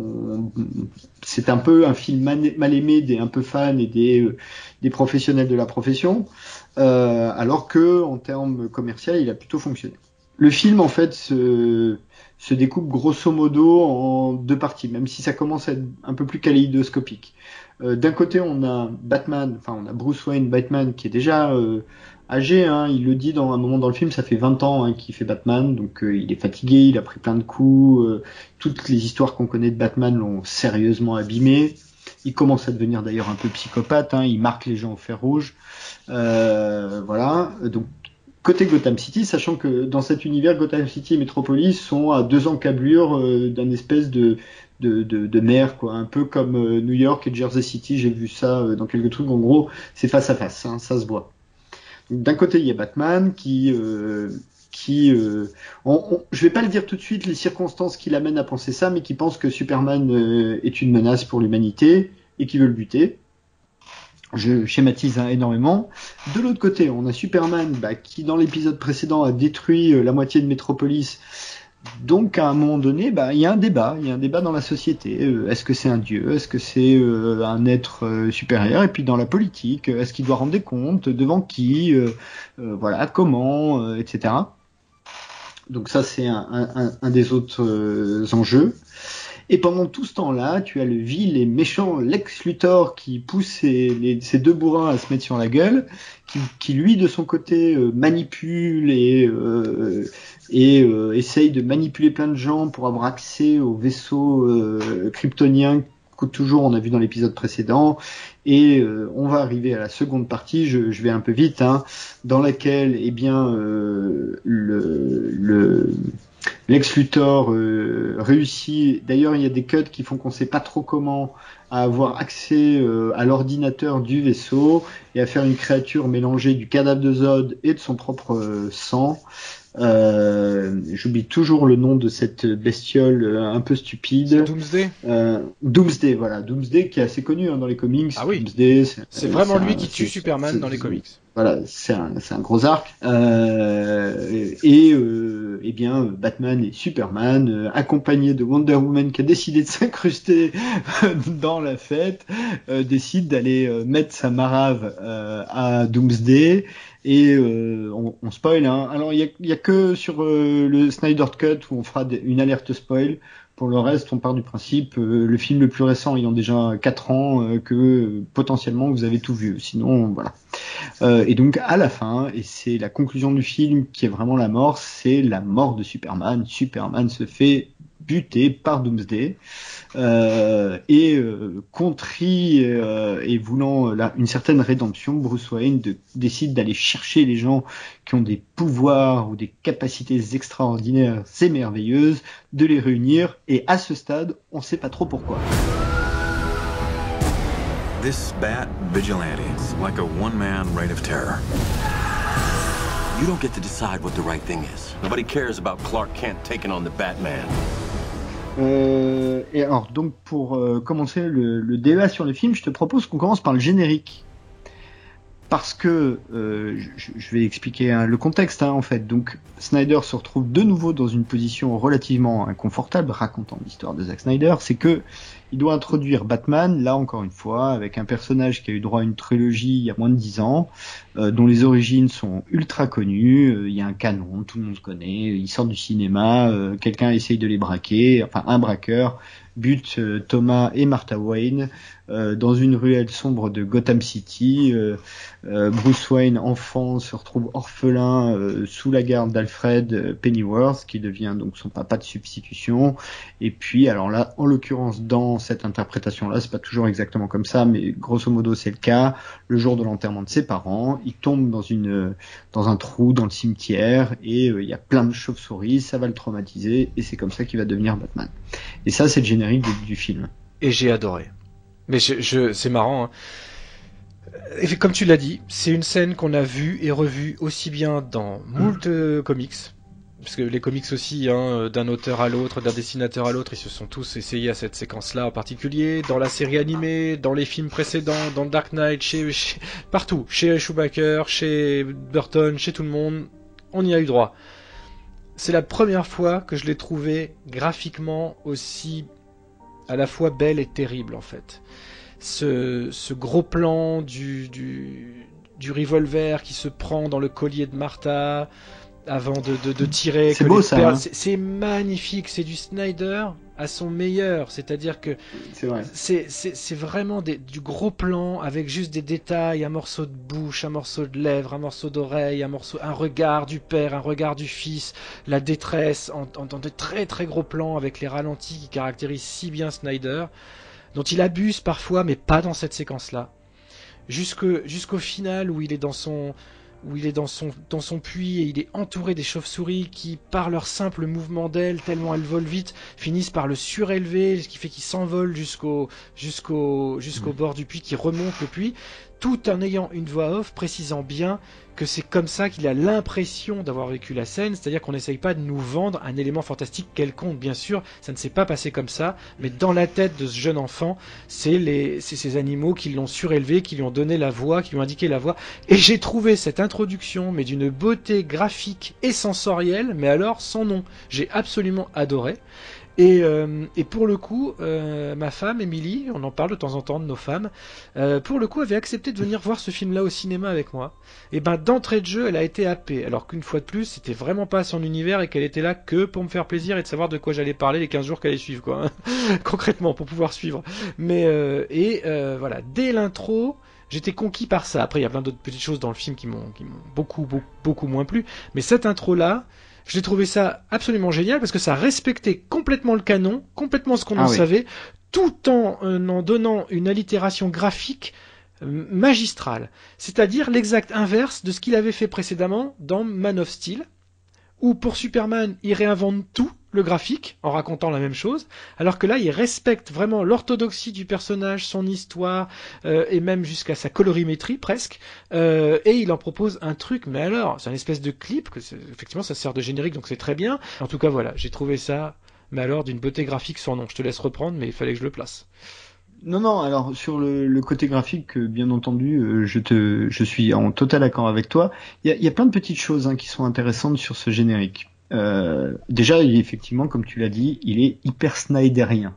c'est un peu un film mal aimé des un peu fans et des, des professionnels de la profession, alors que en termes commerciaux, il a plutôt fonctionné. Le film, en fait, se, se découpe grosso modo en deux parties, même si ça commence à être un peu plus kaléidoscopique. Euh, D'un côté, on a Batman, enfin on a Bruce Wayne, Batman, qui est déjà euh, âgé, hein, il le dit dans un moment dans le film, ça fait 20 ans hein, qu'il fait Batman, donc euh, il est fatigué, il a pris plein de coups, euh, toutes les histoires qu'on connaît de Batman l'ont sérieusement abîmé. Il commence à devenir d'ailleurs un peu psychopathe, hein, il marque les gens au fer rouge. voilà, donc Côté Gotham City, sachant que dans cet univers, Gotham City et Metropolis sont à deux encablures euh, d'un espèce de, de, de, mer, quoi. Un peu comme euh, New York et Jersey City, j'ai vu ça euh, dans quelques trucs. En gros, c'est face à face, hein, ça se voit. D'un côté, il y a Batman qui, qui, on, je vais pas le dire tout de suite les circonstances qui l'amènent à penser ça, mais qui pense que Superman est une menace pour l'humanité et qui veut le buter je schématise hein, énormément. De l'autre côté, on a Superman bah, qui, dans l'épisode précédent, a détruit euh, la moitié de Métropolis. Donc, à un moment donné, bah, il y a un débat. Il y a un débat dans la société. Euh, est-ce que c'est un dieu? Est-ce que c'est euh, un être supérieur? Et puis, dans la politique, est-ce qu'il doit rendre des comptes? Devant qui? Voilà, comment? Etc. Donc ça, c'est un, un, des autres enjeux. Et pendant tout ce temps-là, tu as le vil et méchant Lex Luthor qui pousse ses, deux bourrins à se mettre sur la gueule, qui, lui de son côté euh, manipule et, euh, euh, essaye de manipuler plein de gens pour avoir accès aux vaisseaux kryptoniens toujours on a vu dans l'épisode précédent. Et on va arriver à la seconde partie, je, vais un peu vite, hein, dans laquelle eh bien le Lex Luthor euh, réussit. D'ailleurs, il y a des cuts qui font qu'on sait pas trop comment à avoir accès à l'ordinateur du vaisseau et à faire une créature mélangée du cadavre de Zod et de son propre sang. Euh, J'oublie toujours le nom de cette bestiole euh, un peu stupide. Doomsday? Euh, Doomsday, voilà, Doomsday qui est assez connu hein, dans les comics. Ah oui. c'est vraiment lui qui tue Superman dans les comics. Voilà, c'est un, un, gros arc. Euh, et euh, eh bien, Batman et Superman, accompagnés de Wonder Woman qui a décidé de [LAUGHS] s'incruster dans la fête, décide d'aller mettre sa marave à Doomsday et euh, on, on, spoil. Hein. Alors il y a, que sur euh, le Snyder Cut où on fera une alerte spoil. Pour le reste, on part du principe, euh, le film le plus récent ayant déjà 4 ans, que potentiellement vous avez tout vu. Sinon, voilà. Et donc à la fin, et c'est la conclusion du film qui est vraiment la mort, c'est la mort de Superman. Superman se fait buté par Doomsday euh, et euh, euh, et voulant une certaine rédemption, Bruce Wayne décide d'aller chercher les gens qui ont des pouvoirs ou des capacités extraordinaires et merveilleuses, de les réunir et à ce stade, on sait pas trop pourquoi. This bat vigilante is like a one-man reign of terror. You don't get to decide what the right thing is. Nobody cares about Clark Kent taking on the Batman. Euh, et alors, donc, pour euh, commencer le, le, débat sur le film, je te propose qu'on commence par le générique. Parce que, euh, je, je, vais expliquer hein, le contexte, hein, en fait. Donc, Snyder se retrouve de nouveau dans une position relativement inconfortable, racontant l'histoire de Zack Snyder. C'est que il doit introduire Batman, là encore une fois, avec un personnage qui a eu droit à une trilogie il y a moins de dix ans, euh, dont les origines sont ultra connues. Euh, il y a un canon, tout le monde connaît. Il sort du cinéma, euh, quelqu'un essaye de les braquer, enfin un braqueur bute Thomas et Martha Wayne euh, dans une ruelle sombre de Gotham City. Euh, euh, Bruce Wayne, enfant, se retrouve orphelin sous la garde d'Alfred Pennyworth, qui devient donc son papa de substitution. Et puis, alors là, en l'occurrence, dans cette interprétation-là, c'est pas toujours exactement comme ça, mais grosso modo, c'est le cas. Le jour de l'enterrement de ses parents, il tombe dans une dans un trou dans le cimetière et il y a plein de chauves-souris, ça va le traumatiser et c'est comme ça qu'il va devenir Batman. Et ça, c'est le générique du film. Et j'ai adoré. Mais je, c'est marrant. Hein. Et comme tu l'as dit, c'est une scène qu'on a vue et revue aussi bien dans moult euh, comics, parce que les comics aussi, hein, d'un auteur à l'autre, d'un dessinateur à l'autre, ils se sont tous essayés à cette séquence-là en particulier, dans la série animée, dans les films précédents, dans Dark Knight, chez, partout, chez Schumacher, chez Burton, chez tout le monde, on y a eu droit. C'est la première fois que je l'ai trouvé graphiquement aussi à la fois belle et terrible en fait. Ce, ce gros plan du, du, du, revolver qui se prend dans le collier de Martha avant de, de, de tirer. C'est beau ça. Hein. C'est magnifique, c'est du Snyder à son meilleur. C'est-à-dire que c'est vraiment des, du gros plan avec juste des détails, un morceau de bouche, un morceau de lèvre, un morceau d'oreille, un morceau, un regard du père, un regard du fils, la détresse en, en, de très très gros plans avec les ralentis qui caractérisent si bien Snyder, dont il abuse parfois, mais pas dans cette séquence-là. Jusqu'au final où il est dans son où il est dans son, dans son puits et il est entouré des chauves-souris qui, par leur simple mouvement d'ailes, tellement elles volent vite, finissent par le surélever, ce qui fait qu'il s'envole jusqu'au jusqu'au jusqu'au mmh. bord du puits, qui remonte le puits tout en ayant une voix off précisant bien que c'est comme ça qu'il a l'impression d'avoir vécu la scène, c'est-à-dire qu'on n'essaye pas de nous vendre un élément fantastique quelconque, bien sûr, ça ne s'est pas passé comme ça, mais dans la tête de ce jeune enfant, c'est ces animaux qui l'ont surélevé, qui lui ont donné la voix, qui lui ont indiqué la voix, et j'ai trouvé cette introduction, mais d'une beauté graphique et sensorielle, mais alors sans nom. J'ai absolument adoré. Et, euh, et, pour le coup, euh, ma femme, Émilie, on en parle de temps en temps de nos femmes, euh, pour le coup avait accepté de venir voir ce film-là au cinéma avec moi. Et ben d'entrée de jeu, elle a été happée. Alors qu'une fois de plus, c'était vraiment pas son univers et qu'elle était là que pour me faire plaisir et de savoir de quoi j'allais parler les 15 jours qu'elle allait suivre, quoi. Hein. [LAUGHS] Concrètement, pour pouvoir suivre. Mais et voilà, dès l'intro, j'étais conquis par ça. Après, il y a plein d'autres petites choses dans le film qui m'ont beaucoup, beaucoup, beaucoup moins plu. Mais cette intro-là, je l'ai trouvé ça absolument génial parce que ça respectait complètement le canon, complètement ce qu'on ah en savait, tout en en donnant une allitération graphique magistrale, c'est-à-dire l'exact inverse de ce qu'il avait fait précédemment dans Man of Steel, où pour Superman, il réinvente tout, le graphique, en racontant la même chose, alors que là, il respecte vraiment l'orthodoxie du personnage, son histoire, euh, et même jusqu'à sa colorimétrie presque, euh, et il en propose un truc, mais alors, c'est une espèce de clip, que effectivement ça sert de générique, donc c'est très bien. En tout cas, voilà, j'ai trouvé ça, mais alors, d'une beauté graphique sans nom. Je te laisse reprendre, mais il fallait que je le place. Non, non, alors sur le, côté graphique, euh, bien entendu, je te, je suis en total accord avec toi. Il y a, plein de petites choses hein, qui sont intéressantes sur ce générique. Euh, déjà, effectivement, comme tu l'as dit, il est hyper snyderien.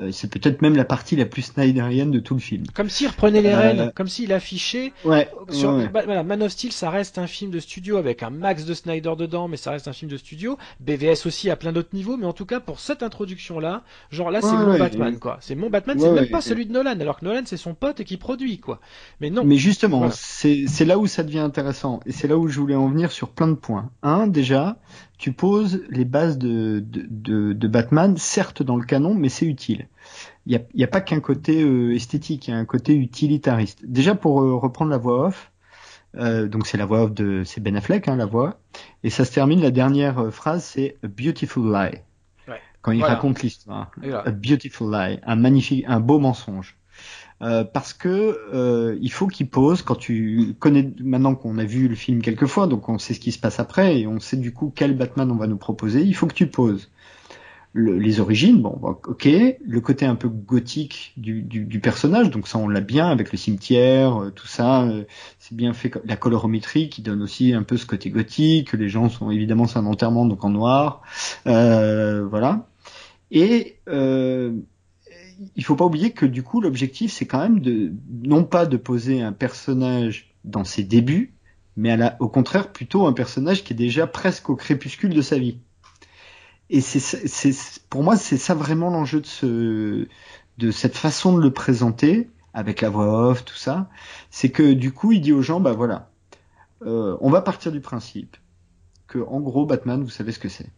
Euh, c'est peut-être même la partie la plus snyderienne de tout le film. Comme s'il reprenait les euh, rênes, comme s'il affichait. Ouais. Sur, Man of Steel, ça reste un film de studio avec un max de Snyder dedans, mais ça reste un film de studio. BVS aussi à plein d'autres niveaux, mais en tout cas pour cette introduction là, genre là c'est mon Batman quoi. C'est mon Batman, c'est même pas celui de Nolan, alors que Nolan c'est son pote et qui produit quoi. Mais non. Mais justement, c'est là où ça devient intéressant et c'est là où je voulais en venir sur plein de points. Un déjà, tu poses les bases de, de, de, Batman, certes dans le canon, mais c'est utile. Il n'y a, a, pas qu'un côté euh, esthétique, il y a un côté utilitariste. Déjà pour euh, reprendre la voix off, euh, donc c'est la voix off de c'est Ben Affleck, hein, la voix, et ça se termine. La dernière phrase c'est a beautiful lie. Quand il raconte l'histoire, a beautiful lie, un magnifique, un beau mensonge. Euh, parce que euh, il faut qu'il pose quand tu connais maintenant qu'on a vu le film quelques fois, donc on sait ce qui se passe après et on sait du coup quel Batman on va nous proposer. Il faut que tu poses les origines, bon, ok, le côté un peu gothique du, du, du personnage, donc ça on l'a bien avec le cimetière, euh, tout ça, c'est bien fait, la colorométrie qui donne aussi un peu ce côté gothique. Les gens sont évidemment c'est un enterrement donc en noir, voilà. Et euh, il faut pas oublier que du coup l'objectif c'est quand même de non pas de poser un personnage dans ses débuts, mais au contraire plutôt un personnage qui est déjà presque au crépuscule de sa vie. Et c'est, pour moi c'est ça vraiment l'enjeu de ce de cette façon de le présenter avec la voix off tout ça, c'est que du coup il dit aux gens bah voilà, euh, on va partir du principe que en gros Batman vous savez ce que c'est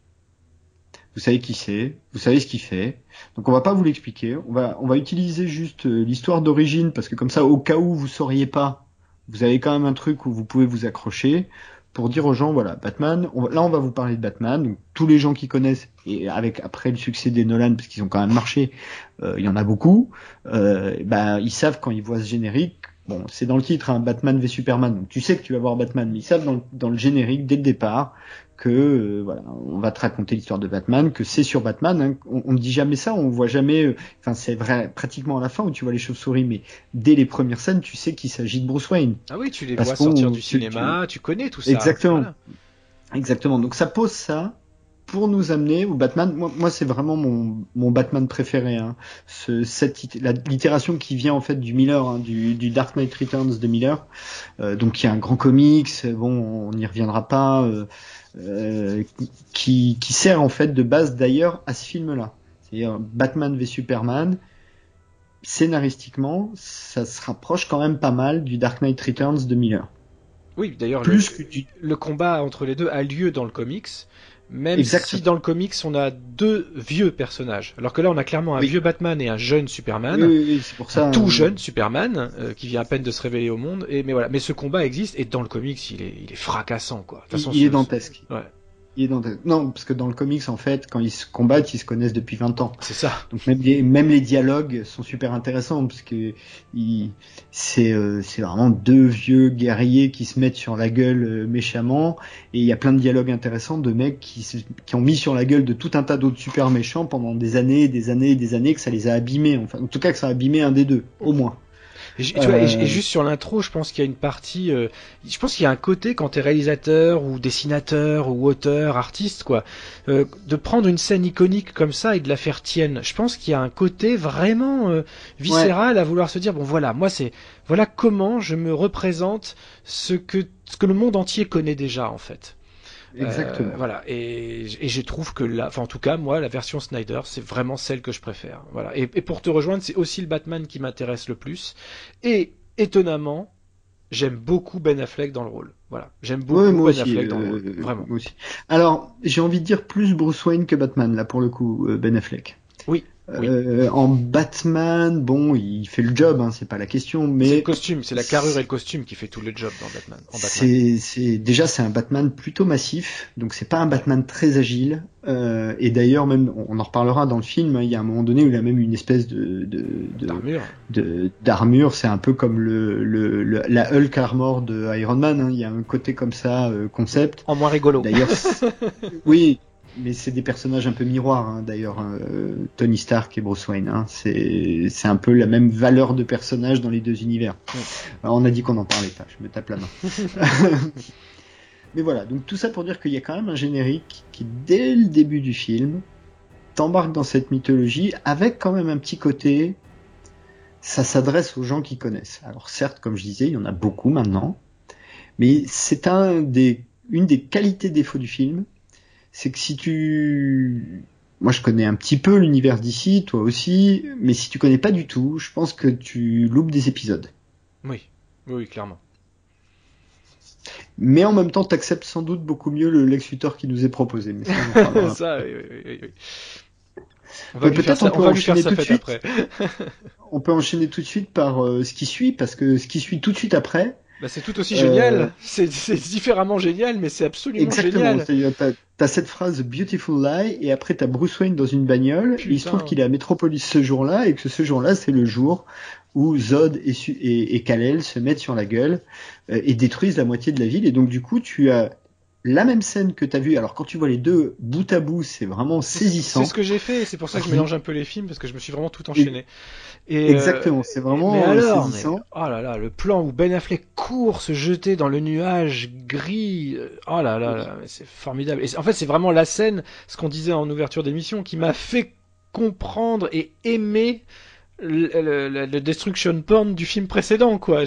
vous savez qui c'est, vous savez ce qu'il fait. Donc on va pas vous l'expliquer, on va on va utiliser juste euh, l'histoire d'origine parce que comme ça au cas où vous sauriez pas, vous avez quand même un truc où vous pouvez vous accrocher pour dire aux gens voilà Batman, là on va vous parler de Batman, tous les gens qui connaissent et avec après le succès des Nolan parce qu'ils ont quand même marché, euh, il y en a beaucoup, euh, bah ils savent quand ils voient ce générique Bon, c'est dans le titre, hein, Batman v Superman. Donc tu sais que tu vas voir Batman, mais ils savent dans, dans le générique dès le départ que euh, voilà, on va te raconter l'histoire de Batman, que c'est sur Batman. Hein. On, ne dit jamais ça, on voit jamais. Euh, enfin, c'est vrai pratiquement à la fin où tu vois les chauves-souris, mais dès les premières scènes, tu sais qu'il s'agit de Bruce Wayne. Ah oui, tu les vois sortir du cinéma, tu, connais tout ça. Exactement. Exactement. Donc ça pose ça pour nous amener au Batman. Moi, moi c'est vraiment mon, mon Batman préféré. Hein. Ce, cette l'itération qui vient en fait du Miller, hein, du, du, Dark Knight Returns de Miller. Euh, donc il y a un grand comics. Bon, on n'y reviendra pas. Euh, qui, qui sert en fait de base d'ailleurs à ce film-là. C'est-à-dire Batman v Superman. Scénaristiquement, ça se rapproche quand même pas mal du Dark Knight Returns de Miller. Oui, d'ailleurs, le, le, combat entre les deux a lieu dans le comics, même si dans le comics on a deux vieux personnages, alors que là on a clairement un vieux Batman et un jeune Superman, oui, c'est pour ça, un tout jeune Superman euh, qui vient à peine de se réveiller au monde. Et mais voilà, mais ce combat existe et dans le comics il est, il est fracassant quoi. De façon, il, est dantesque. Ouais. Non, parce que dans le comics, en fait, quand ils se combattent, ils se connaissent depuis 20 ans. C'est ça. Donc même les, même les dialogues sont super intéressants, parce que c'est euh, c'est vraiment deux vieux guerriers qui se mettent sur la gueule euh, méchamment, et il y a plein de dialogues intéressants de mecs qui, qui ont mis sur la gueule de tout un tas d'autres super méchants pendant des années, des années, des années, que ça les a abîmés. Enfin, en tout cas, que ça a abîmé un des deux, au moins. Et, tu vois, et, euh. juste sur l'intro, je pense qu'il y a une partie, euh, je pense qu'il y a un côté quand t'es réalisateur ou dessinateur ou auteur, artiste, quoi, euh, de prendre une scène iconique comme ça et de la faire tienne. Je pense qu'il y a un côté vraiment viscéral à vouloir se dire bon voilà, moi c'est voilà comment je me représente ce que ce que le monde entier connaît déjà en fait. Exactement. Euh, voilà. Et, et, je trouve que la, enfin en tout cas moi la version Snyder c'est vraiment celle que je préfère. Voilà. Et, et pour te rejoindre c'est aussi le Batman qui m'intéresse le plus. Et étonnamment j'aime beaucoup Ben Affleck dans le rôle. Voilà. J'aime beaucoup Ben Affleck dans le rôle. Euh, vraiment. aussi. Alors j'ai envie de dire plus Bruce Wayne que Batman là pour le coup euh, Ben Affleck. Oui. Euh, en Batman, bon, il fait le job, hein, c'est pas la question, mais c'est le costume, c'est la carrure et le costume qui fait tout le job dans Batman. C'est, c'est déjà c'est un Batman plutôt massif, donc c'est pas un Batman très agile. Euh, et d'ailleurs même, on en reparlera dans le film. Hein, il y a un moment donné où il a même une espèce de, d'armure. De, c'est un peu comme le, le, la Hulk armor de Iron Man. Hein, il y a un côté comme ça euh, concept. En moins rigolo. D'ailleurs, [LAUGHS] oui, mais c'est des personnages un peu miroirs hein, d'ailleurs hein, Tony Stark et Bruce Wayne hein, c'est un peu la même valeur de personnage dans les deux univers. Alors, on a dit qu'on en parlait pas je me tape la main. [LAUGHS] [LAUGHS] Mais voilà donc tout ça pour dire qu'il y a quand même un générique qui dès le début du film t'embarque dans cette mythologie avec quand même un petit côté ça s'adresse aux gens qui connaissent. Alors certes comme je disais il y en a beaucoup maintenant mais c'est un des une des qualités défauts du film c'est que si tu moi je connais un petit peu l'univers d'ici, toi aussi, mais si tu connais pas du tout, je pense que tu loupes des épisodes. Oui, oui, clairement. Mais en même temps, tu acceptes sans doute beaucoup mieux le Lex Luthor qui nous est proposé. Mais ça, [LAUGHS] oui, oui, oui, On va peut-être on peut enchaîner tout de suite. [LAUGHS] On peut enchaîner tout de suite par euh, ce qui suit, parce que ce qui suit tout de suite après, bah, c'est tout aussi génial. Euh, [LAUGHS] c'est différemment génial, mais c'est absolument génial. Exactement. T'as cette phrase Beautiful Lie et après t'as Bruce Wayne dans une bagnole. il se trouve qu'il est à Metropolis ce jour-là et que ce jour-là c'est le jour où Zod et, et, et Kal-El se mettent sur la gueule euh, et détruisent la moitié de la ville. Et donc du coup tu as la même scène que tu as vue. Alors quand tu vois les deux bout à bout, c'est vraiment saisissant. C'est ce que j'ai fait, c'est pour ça que je mélange un peu les films parce que je me suis vraiment tout enchaîné. Et, Exactement, c'est vraiment mais alors, saisissant. oh là là, le plan où Ben Affleck court se jeter dans le nuage gris. Euh, oh là là, là c'est formidable. Et en fait, c'est vraiment la scène, ce qu'on disait en ouverture d'émission, qui m'a fait comprendre et aimer le, le, le, destruction porn du film précédent quoi.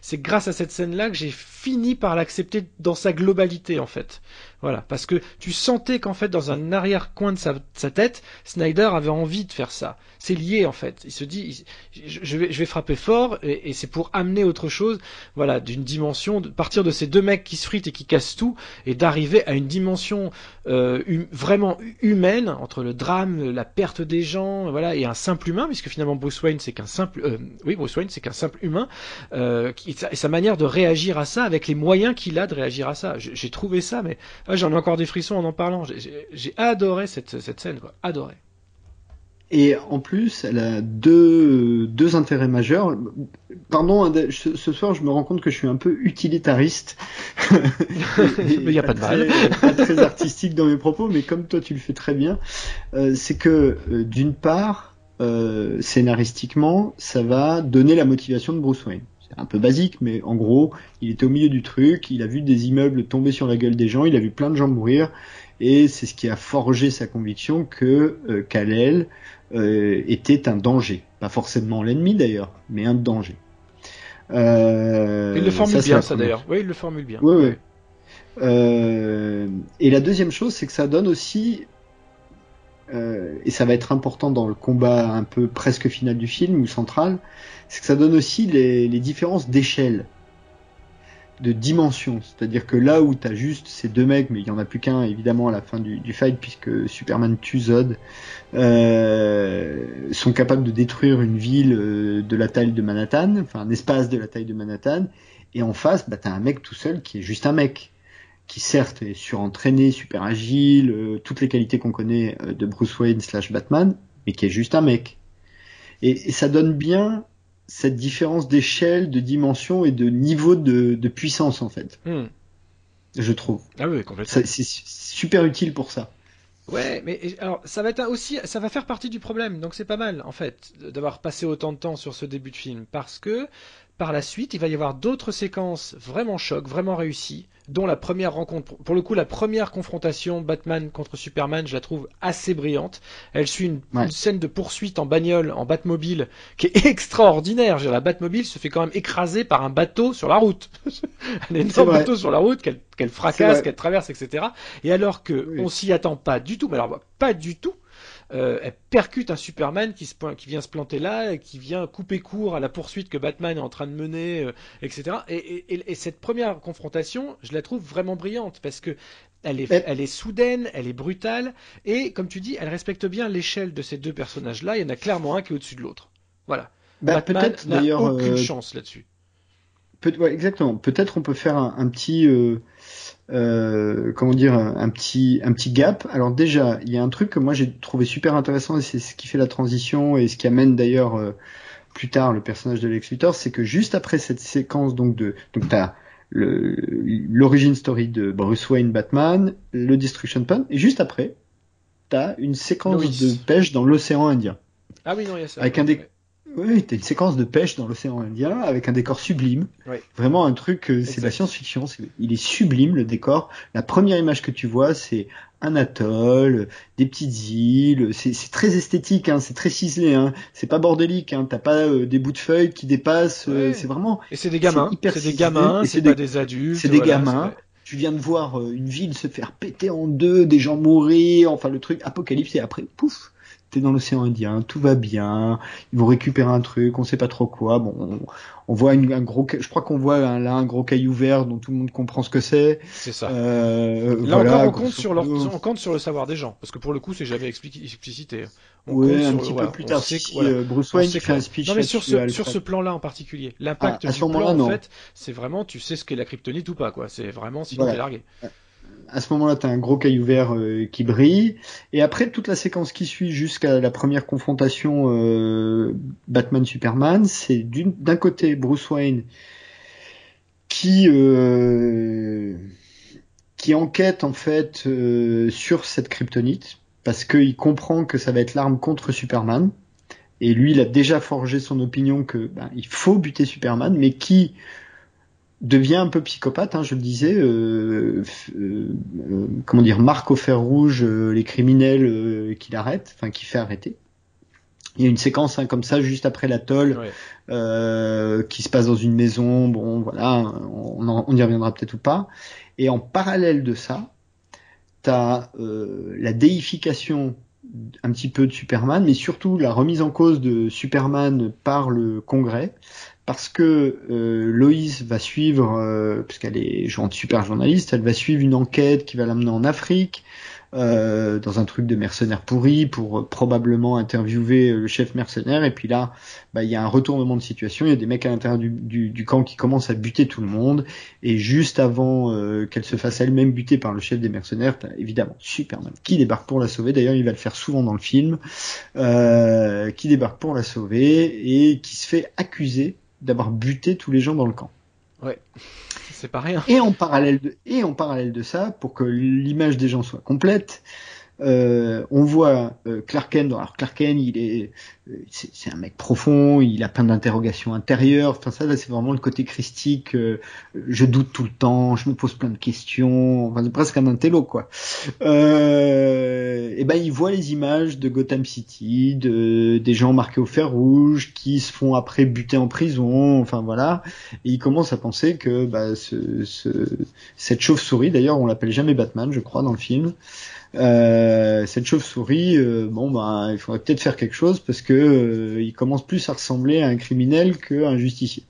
C'est grâce à cette scène là que j'ai fini par l'accepter dans sa globalité en fait voilà, parce que tu sentais qu'en fait, dans un arrière-coin de sa, tête, Snyder avait envie de faire ça. C'est lié en fait. Il se dit, je, vais, frapper fort, et, c'est pour amener autre chose, voilà, d'une dimension, partir de ces deux mecs qui se fritent et qui cassent tout, et d'arriver à une dimension euh, hum, vraiment humaine entre le drame, la perte des gens, voilà, et un simple humain, puisque finalement Bruce Wayne c'est qu'un simple, euh, oui, Bruce Wayne c'est qu'un simple humain, euh, et sa manière de réagir à ça avec les moyens qu'il a de réagir à ça. J'ai trouvé ça, mais ah, J'en ai encore des frissons en en parlant. J'ai adoré cette, cette scène, quoi. Adoré. Et en plus, elle a deux, deux intérêts majeurs. Pardon, ce soir, je me rends compte que je suis un peu utilitariste. [LAUGHS] il n'y a pas, de mal. Pas très artistique dans mes propos, mais comme toi, tu le fais très bien, euh, c'est que euh, d'une part, euh, scénaristiquement, ça va donner la motivation de Bruce Wayne un peu basique, mais en gros, il était au milieu du truc, il a vu des immeubles tomber sur la gueule des gens, il a vu plein de gens mourir, et c'est ce qui a forgé sa conviction que euh, Kal-El euh, était un danger. Pas forcément l'ennemi d'ailleurs, mais un danger. Euh, il le formule bien, ça d'ailleurs. Oui, il le formule bien. Oui, oui. Euh, et la deuxième chose, c'est que ça donne aussi, euh, et ça va être important dans le combat un peu presque final du film ou central, c'est que ça donne aussi les, différences d'échelle, de dimension. C'est-à-dire que là où tu as juste ces deux mecs, mais il y en a plus qu'un évidemment à la fin du, fight puisque Superman tue Zod, euh, sont capables de détruire une ville euh, de la taille de Manhattan, enfin un espace de la taille de Manhattan, et en face, bah, t'as un mec tout seul qui est juste un mec qui certes est surentraîné, super agile, euh, toutes les qualités qu'on connaît de Bruce Wayne slash Batman, mais qui est juste un mec. et ça donne bien cette différence d'échelle, de dimension et de niveau de, puissance en fait. Hmm. Je trouve. Ah oui, complètement. C'est super utile pour ça. Ouais, mais alors ça va être aussi, ça va faire partie du problème, donc c'est pas mal en fait d'avoir passé autant de temps sur ce début de film, parce que par la suite il va y avoir d'autres séquences vraiment chocs, vraiment réussies, dont la première rencontre, pour le coup la première confrontation Batman contre Superman, je la trouve assez brillante. Elle suit une, scène de poursuite en bagnole, en Batmobile, qui est [LAUGHS] extraordinaire. la Batmobile se fait quand même écraser par un bateau sur la route. [LAUGHS] un énorme bateau sur la route qu'elle fracasse, qu'elle traverse, etc. Et alors que on s'y attend pas du tout, mais alors pas du tout. Euh, elle percute un Superman qui, se, qui vient se planter là, et qui vient couper court à la poursuite que Batman est en train de mener, euh, etc. Et, et, et, cette première confrontation, je la trouve vraiment brillante parce que Elle est, elle est soudaine, elle est brutale, et comme tu dis, elle respecte bien l'échelle de ces deux personnages-là. Il y en a clairement un qui est au-dessus de l'autre. Voilà. Bah, Batman n'a aucune euh, chance là-dessus. Peut ouais, exactement. Peut-être on peut faire un, un petit, euh, euh, comment dire, un petit, un petit gap. Alors déjà, il y a un truc que moi j'ai trouvé super intéressant et c'est ce qui fait la transition et ce qui amène d'ailleurs euh, plus tard le personnage de Lex Luthor, c'est que juste après cette séquence donc de, donc t'as l'origine story de Bruce Wayne Batman, le Destruction Pun, et juste après, t'as une séquence de pêche dans l'océan Indien. Ah oui, non, il y a ça. Avec un des, oui, t'as une séquence de pêche dans l'océan Indien avec un décor sublime. Vraiment un truc, euh, c'est de la science-fiction. Il est sublime le décor. La première image que tu vois, c'est un atoll, des petites îles. C'est très esthétique, hein, c'est très ciselé. Hein. C'est pas bordélique. Hein. T'as pas euh, des bouts de feuilles qui dépassent. Euh, c'est vraiment. Et c'est des gamins. C'est des gamins. C'est pas des adultes. C'est des gamins. Tu viens de voir une ville se faire péter en deux, des gens mourir. Enfin le truc apocalypse et après pouf t'es dans l'océan Indien, tout va bien, ils vont récupérer un truc, on sait pas trop quoi. Bon, on, voit un gros, je crois qu'on voit là un gros caillou vert dont tout le monde comprend ce que c'est. C'est ça. Euh, là encore, on compte sur leur, on compte sur le savoir des gens, parce que pour le coup, c'est jamais explicité. On ouais, un petit peu plus tard, si euh, Bruce Wayne fait un speech. Non, mais sur ce, sur ce plan-là en particulier, l'impact ah, du plan, en fait, c'est vraiment, tu sais ce qu'est la kryptonite ou pas, quoi. C'est vraiment voilà. t'es largué à ce moment-là, tu as un gros caillou vert euh, qui brille. Et après, toute la séquence qui suit jusqu'à la première confrontation euh, Batman-Superman, c'est d'un côté Bruce Wayne qui euh, enquête en fait sur cette kryptonite parce qu'il comprend que ça va être l'arme contre Superman. Et lui, il a déjà forgé son opinion que ben, il faut buter Superman, mais qui devient un peu psychopathe, hein, je le disais, euh, euh, euh, comment dire, marque au fer rouge les criminels qu'il arrête, enfin qui fait arrêter. Il y a une séquence hein, comme ça juste après l'atoll qui se passe dans une maison. Bon, voilà, on, on y reviendra peut-être ou pas. Et en parallèle de ça, t'as la déification un petit peu de Superman, mais surtout la remise en cause de Superman par le Congrès, parce que euh, Loïs va suivre, euh, puisqu'elle est super journaliste, elle va suivre une enquête qui va l'amener en Afrique, euh, dans un truc de mercenaire pourri, pour euh, probablement interviewer le chef mercenaire, et puis là, bah, il y a un retournement de situation, il y a des mecs à l'intérieur du, du, camp qui commencent à buter tout le monde, et juste avant qu'elle se fasse elle-même buter par le chef des mercenaires, t'as évidemment Superman qui débarque pour la sauver, d'ailleurs il va le faire souvent dans le film, qui débarque pour la sauver, et qui se fait accuser d'avoir buté tous les gens dans le camp. Ouais, c'est pas rien. Et en parallèle de, et en parallèle de ça, pour que l'image des gens soit complète, euh, on voit euh, Clark Kent. Alors Clark Kent, il est, euh, c'est un mec profond, il a plein d'interrogations intérieures. Enfin ça, c'est vraiment le côté christique. Euh, je doute tout le temps, je me pose plein de questions. Enfin, c'est presque un intello, quoi. et ben, il voit les images de Gotham City, de des gens marqués au fer rouge, qui se font après buter en prison. Enfin voilà. Et il commence à penser que bah, ce, ce, cette chauve-souris, d'ailleurs, on l'appelle jamais Batman, je crois, dans le film. Euh, cette chauve-souris, euh, bon bah il faudrait peut-être faire quelque chose parce que euh, il commence plus à ressembler à un criminel qu'à un justicier.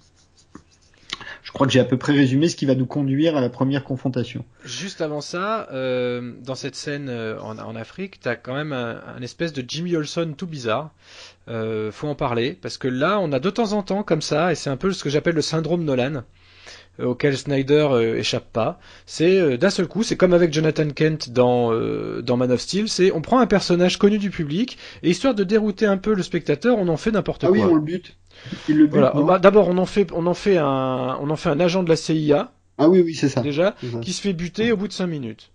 Je crois que j'ai à peu près résumé ce qui va nous conduire à la première confrontation. Juste avant ça, dans cette scène en, Afrique, t'as quand même un, un, espèce de Jimmy Olson tout bizarre. faut en parler parce que là, on a de temps en temps comme ça, et c'est un peu ce que j'appelle le syndrome Nolan. Euh, auquel Snyder euh, échappe pas. C'est euh, d'un seul coup, c'est comme avec Jonathan Kent dans dans Man of Steel, c'est on prend un personnage connu du public et histoire de dérouter un peu le spectateur, on en fait n'importe quoi. Ah oui, on le bute. Il le bute. Voilà. D'abord, on en fait on en fait un on en fait un agent de la CIA. Ah oui oui c'est ça. Déjà, qui se fait buter au bout de 5 minutes.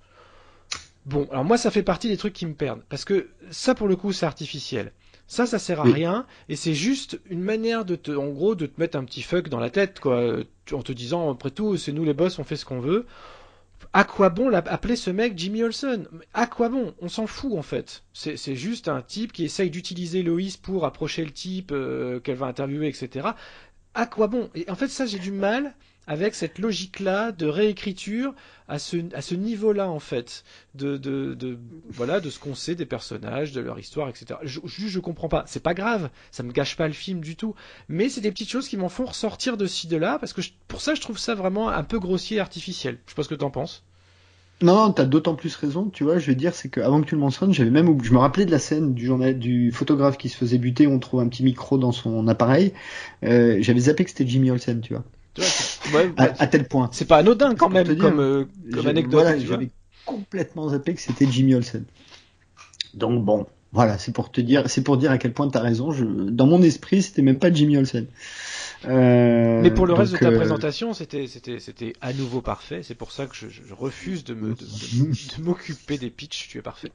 Bon, alors moi ça fait partie des trucs qui me perdent parce que ça pour le coup c'est artificiel. Ça, ça sert à rien, et c'est juste une manière de te, en gros, de te mettre un petit fuck dans la tête, quoi, en te disant, après tout, c'est nous les boss, on fait ce qu'on veut. À quoi bon appeler ce mec Jimmy Olsen? À quoi bon? On s'en fout en fait. C'est juste un type qui essaye d'utiliser Loïs pour approcher le type euh, qu'elle va interviewer, etc. À quoi bon? Et en fait, ça, j'ai du mal avec cette logique-là de réécriture à ce, niveau-là en fait de, voilà de ce qu'on sait des personnages, de leur histoire, etc. Je, je, comprends pas. C'est pas grave, ça me gâche pas le film du tout. Mais c'est des petites choses qui m'en font ressortir de ci de là parce que pour ça je trouve ça vraiment un peu grossier et artificiel. Je sais pas ce que t'en penses. Non, t'as d'autant plus raison, tu vois, je vais dire, c'est que avant que tu le mentionnes, j'avais même, je me rappelais de la scène du journal, du photographe qui se faisait buter, on trouve un petit micro dans son appareil, euh, j'avais zappé que c'était Jimmy Olsen, tu vois. Tu vois, c'est- ouais, À, tel point. c'est pas anodin quand même comme, euh, comme anecdote. Voilà, tu j'avais complètement zappé que c'était Jimmy Olsen. Donc bon, voilà, c'est pour te dire, c'est pour dire à quel point t'as raison. Je, dans mon esprit, c'était même pas Jimmy Olsen. Euh, Mais pour le reste de ta euh, présentation, c'était, c'était, c'était à nouveau parfait. C'est pour ça que je, je refuse de me, de, de- de m'occuper des pitchs. Tu es parfait.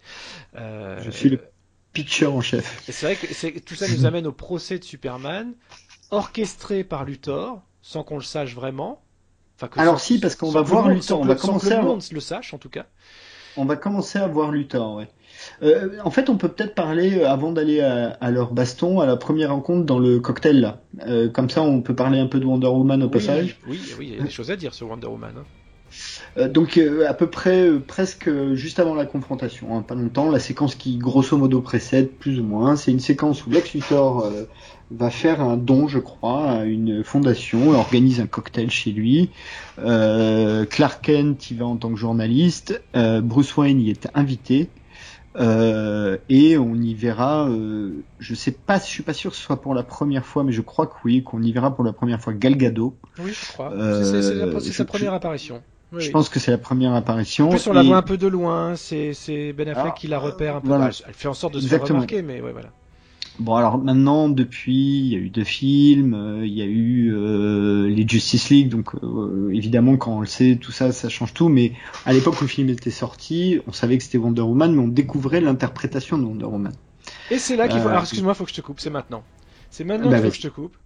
Euh, Je suis le pitcher en chef. c'est vrai que tout ça nous amène au procès de Superman, orchestré par Luthor, sans qu'on le sache vraiment. Enfin, que Alors sans- si, parce qu'on va voir le Luthor, sans on va commencer le à- monde le sache en tout cas. On va commencer à voir Luthor, ouais. Euh, en fait, on peut peut-être parler, euh, avant d'aller à, à leur baston, à la première rencontre dans le cocktail, là. Euh, comme ça, on peut parler un peu de Wonder Woman au Oui, passage. oui, oui, il y a des choses à dire sur Wonder Woman. hein. Euh, donc, euh, à peu près, euh, presque juste avant la confrontation, hein, pas longtemps, la séquence qui, grosso modo, précède, plus ou moins, c'est une séquence où Lex Luthor va faire un don, je crois, à une fondation, organise un cocktail chez lui. Euh, Clark Kent y va en tant que journaliste, euh, Bruce Wayne y est invité. Euh, et on y verra, je sais pas, je suis pas sûr que ce soit pour la première fois, mais je crois que oui, qu'on y verra pour la première fois Gal Gadot. Oui, je crois. C'est, je- sa première apparition. Oui, Je oui. pense que c'est la première apparition. En plus, on la voit un peu de loin. C'est, Ben Affleck Alors, qui la repère un peu. voilà. Elle fait en sorte de se faire remarquer, mais ouais, voilà. Bon alors maintenant depuis il y a eu deux films, euh, il y a eu euh, les Justice League donc euh, évidemment quand on le sait tout ça ça change tout mais à l'époque où le film était sorti on savait que c'était Wonder Woman mais on découvrait l'interprétation de Wonder Woman. Et c'est là qu'il faut. Euh, Alors, excuse-moi, faut que je te coupe. C'est maintenant. C'est maintenant Bah, qu'il faut que je te coupe.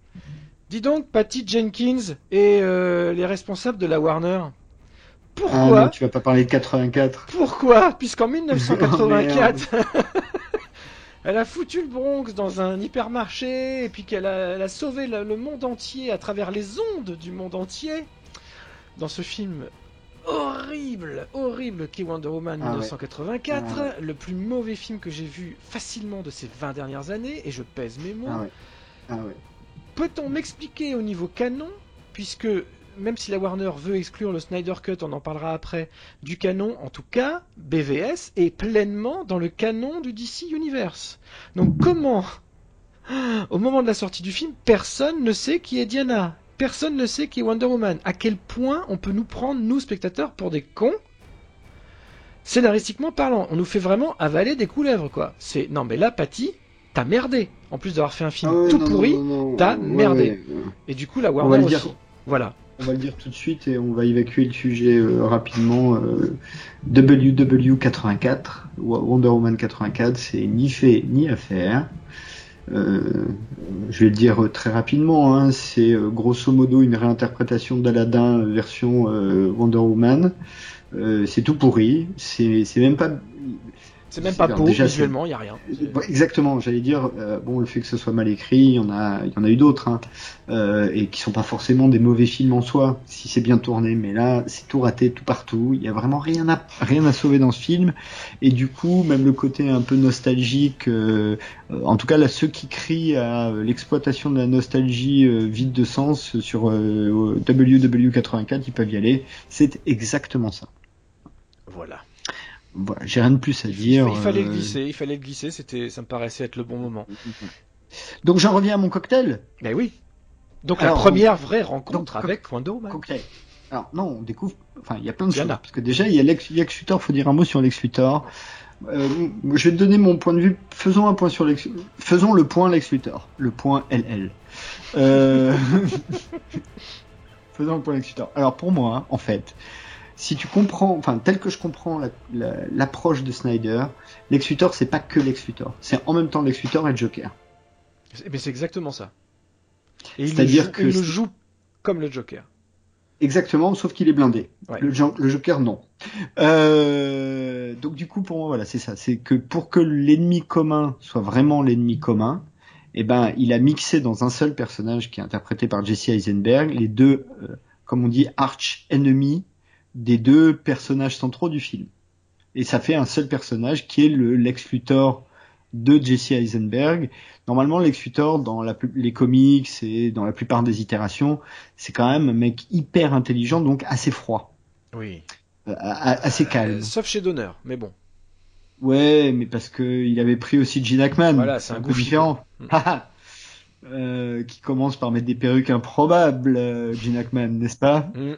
Dis donc, Patty Jenkins et euh, les responsables de la Warner. Ah Pourquoi non tu vas pas parler de 84. Pourquoi? Puisqu'en 1984, [LAUGHS] [LAUGHS] elle a foutu le Bronx dans un hypermarché et puis qu'elle a, elle a sauvé le, le monde entier à travers les ondes du monde entier. Dans ce film horrible, horrible qu'est Wonder Woman Ah ouais. 1984, Ah le plus mauvais film que j'ai vu facilement de ces 20 dernières années, et je pèse mes mots. Ah ouais. Ah ouais. Peut-on m'expliquer au niveau canon, puisque même si la Warner veut exclure le Snyder Cut, on en parlera après, du canon, en tout cas, BVS est pleinement dans le canon du DC Universe. Donc comment, au moment de la sortie du film, personne ne sait qui est Diana? Personne ne sait qui est Wonder Woman. À quel point on peut nous prendre, nous spectateurs, pour des cons? Scénaristiquement parlant, on nous fait vraiment avaler des couleuvres, quoi. C'est non mais là, Patty, t'as merdé. En plus d'avoir fait un film Ah ouais, tout non, pourri, t'as Ouais, merdé. ouais, et du coup la Warner aussi. dire. Voilà. On va le dire tout de suite et on va évacuer le sujet euh, rapidement. euh, WW84, Wonder Woman 84, c'est ni fait ni à faire. Euh, je vais le dire très rapidement, hein, c'est euh, grosso modo une réinterprétation d'Aladin euh, version euh, Wonder Woman. Euh, c'est tout pourri, c'est même pas C'est même pas beau déjà, visuellement, il y a rien. Exactement, j'allais dire, euh, bon, le fait que ce soit mal écrit, il y en a, y en a eu d'autres, hein, euh, et qui sont pas forcément des mauvais films en soi, si c'est bien tourné, mais là, c'est tout raté, tout partout, il y a vraiment rien à, rien à sauver dans ce film, et du coup, même le côté un peu nostalgique, euh, en tout cas là, ceux qui crient à l'exploitation de la nostalgie euh, vide de sens sur euh, WW84, ils peuvent y aller, c'est exactement ça. Voilà. Voilà, j'ai rien de plus à dire. il fallait le euh, glisser, il fallait le glisser, c'était, ça me paraissait être le bon moment. Donc j'en reviens à mon cocktail. Mais oui. Donc Alors, la première vraie rencontre donc, avec Wonder Woman. cocktail. Alors non, on découvre. Enfin, il y a plein de choses. Parce que déjà, il y a Lex, Lex Luthor. Faut dire un mot sur Lex Luthor. Euh, je vais te donner mon point de vue. Faisons un point sur Lex. Faisons le point Lex Luthor. Le point LL. Euh... [LAUGHS] Faisons le point Lex Luthor. Alors pour moi, en fait, si tu comprends, enfin tel que je comprends la- la- l'approche de Snyder, Lex Luthor, c'est pas que Lex Luthor. C'est en même temps Lex Luthor et Joker. Mais c'est exactement ça. Et il, le C'est-à-dire joue, que il le joue comme le Joker. Exactement, sauf qu'il est blindé. Ouais. Le, le Joker, non. Euh, donc du coup, pour moi, voilà, c'est ça. C'est que pour que l'ennemi commun soit vraiment l'ennemi commun, eh ben, il a mixé dans un seul personnage qui est interprété par Jesse Eisenberg les deux, euh, comme on dit, arch ennemis des deux personnages centraux du film. Et ça fait un seul personnage qui est le Lex Luthor de Jesse Eisenberg. Normalement, Lex Luthor, dans la, les comics et dans la plupart des itérations, c'est quand même un mec hyper intelligent, donc assez froid. Oui. assez calme. sauf chez Donner, mais bon. Ouais, mais parce que il avait pris aussi Gene Hackman. Voilà, c'est un, peu différent. [LAUGHS] Mm. euh, qui commence par mettre des perruques improbables, euh, Gene Hackman, n'est-ce pas? Mm.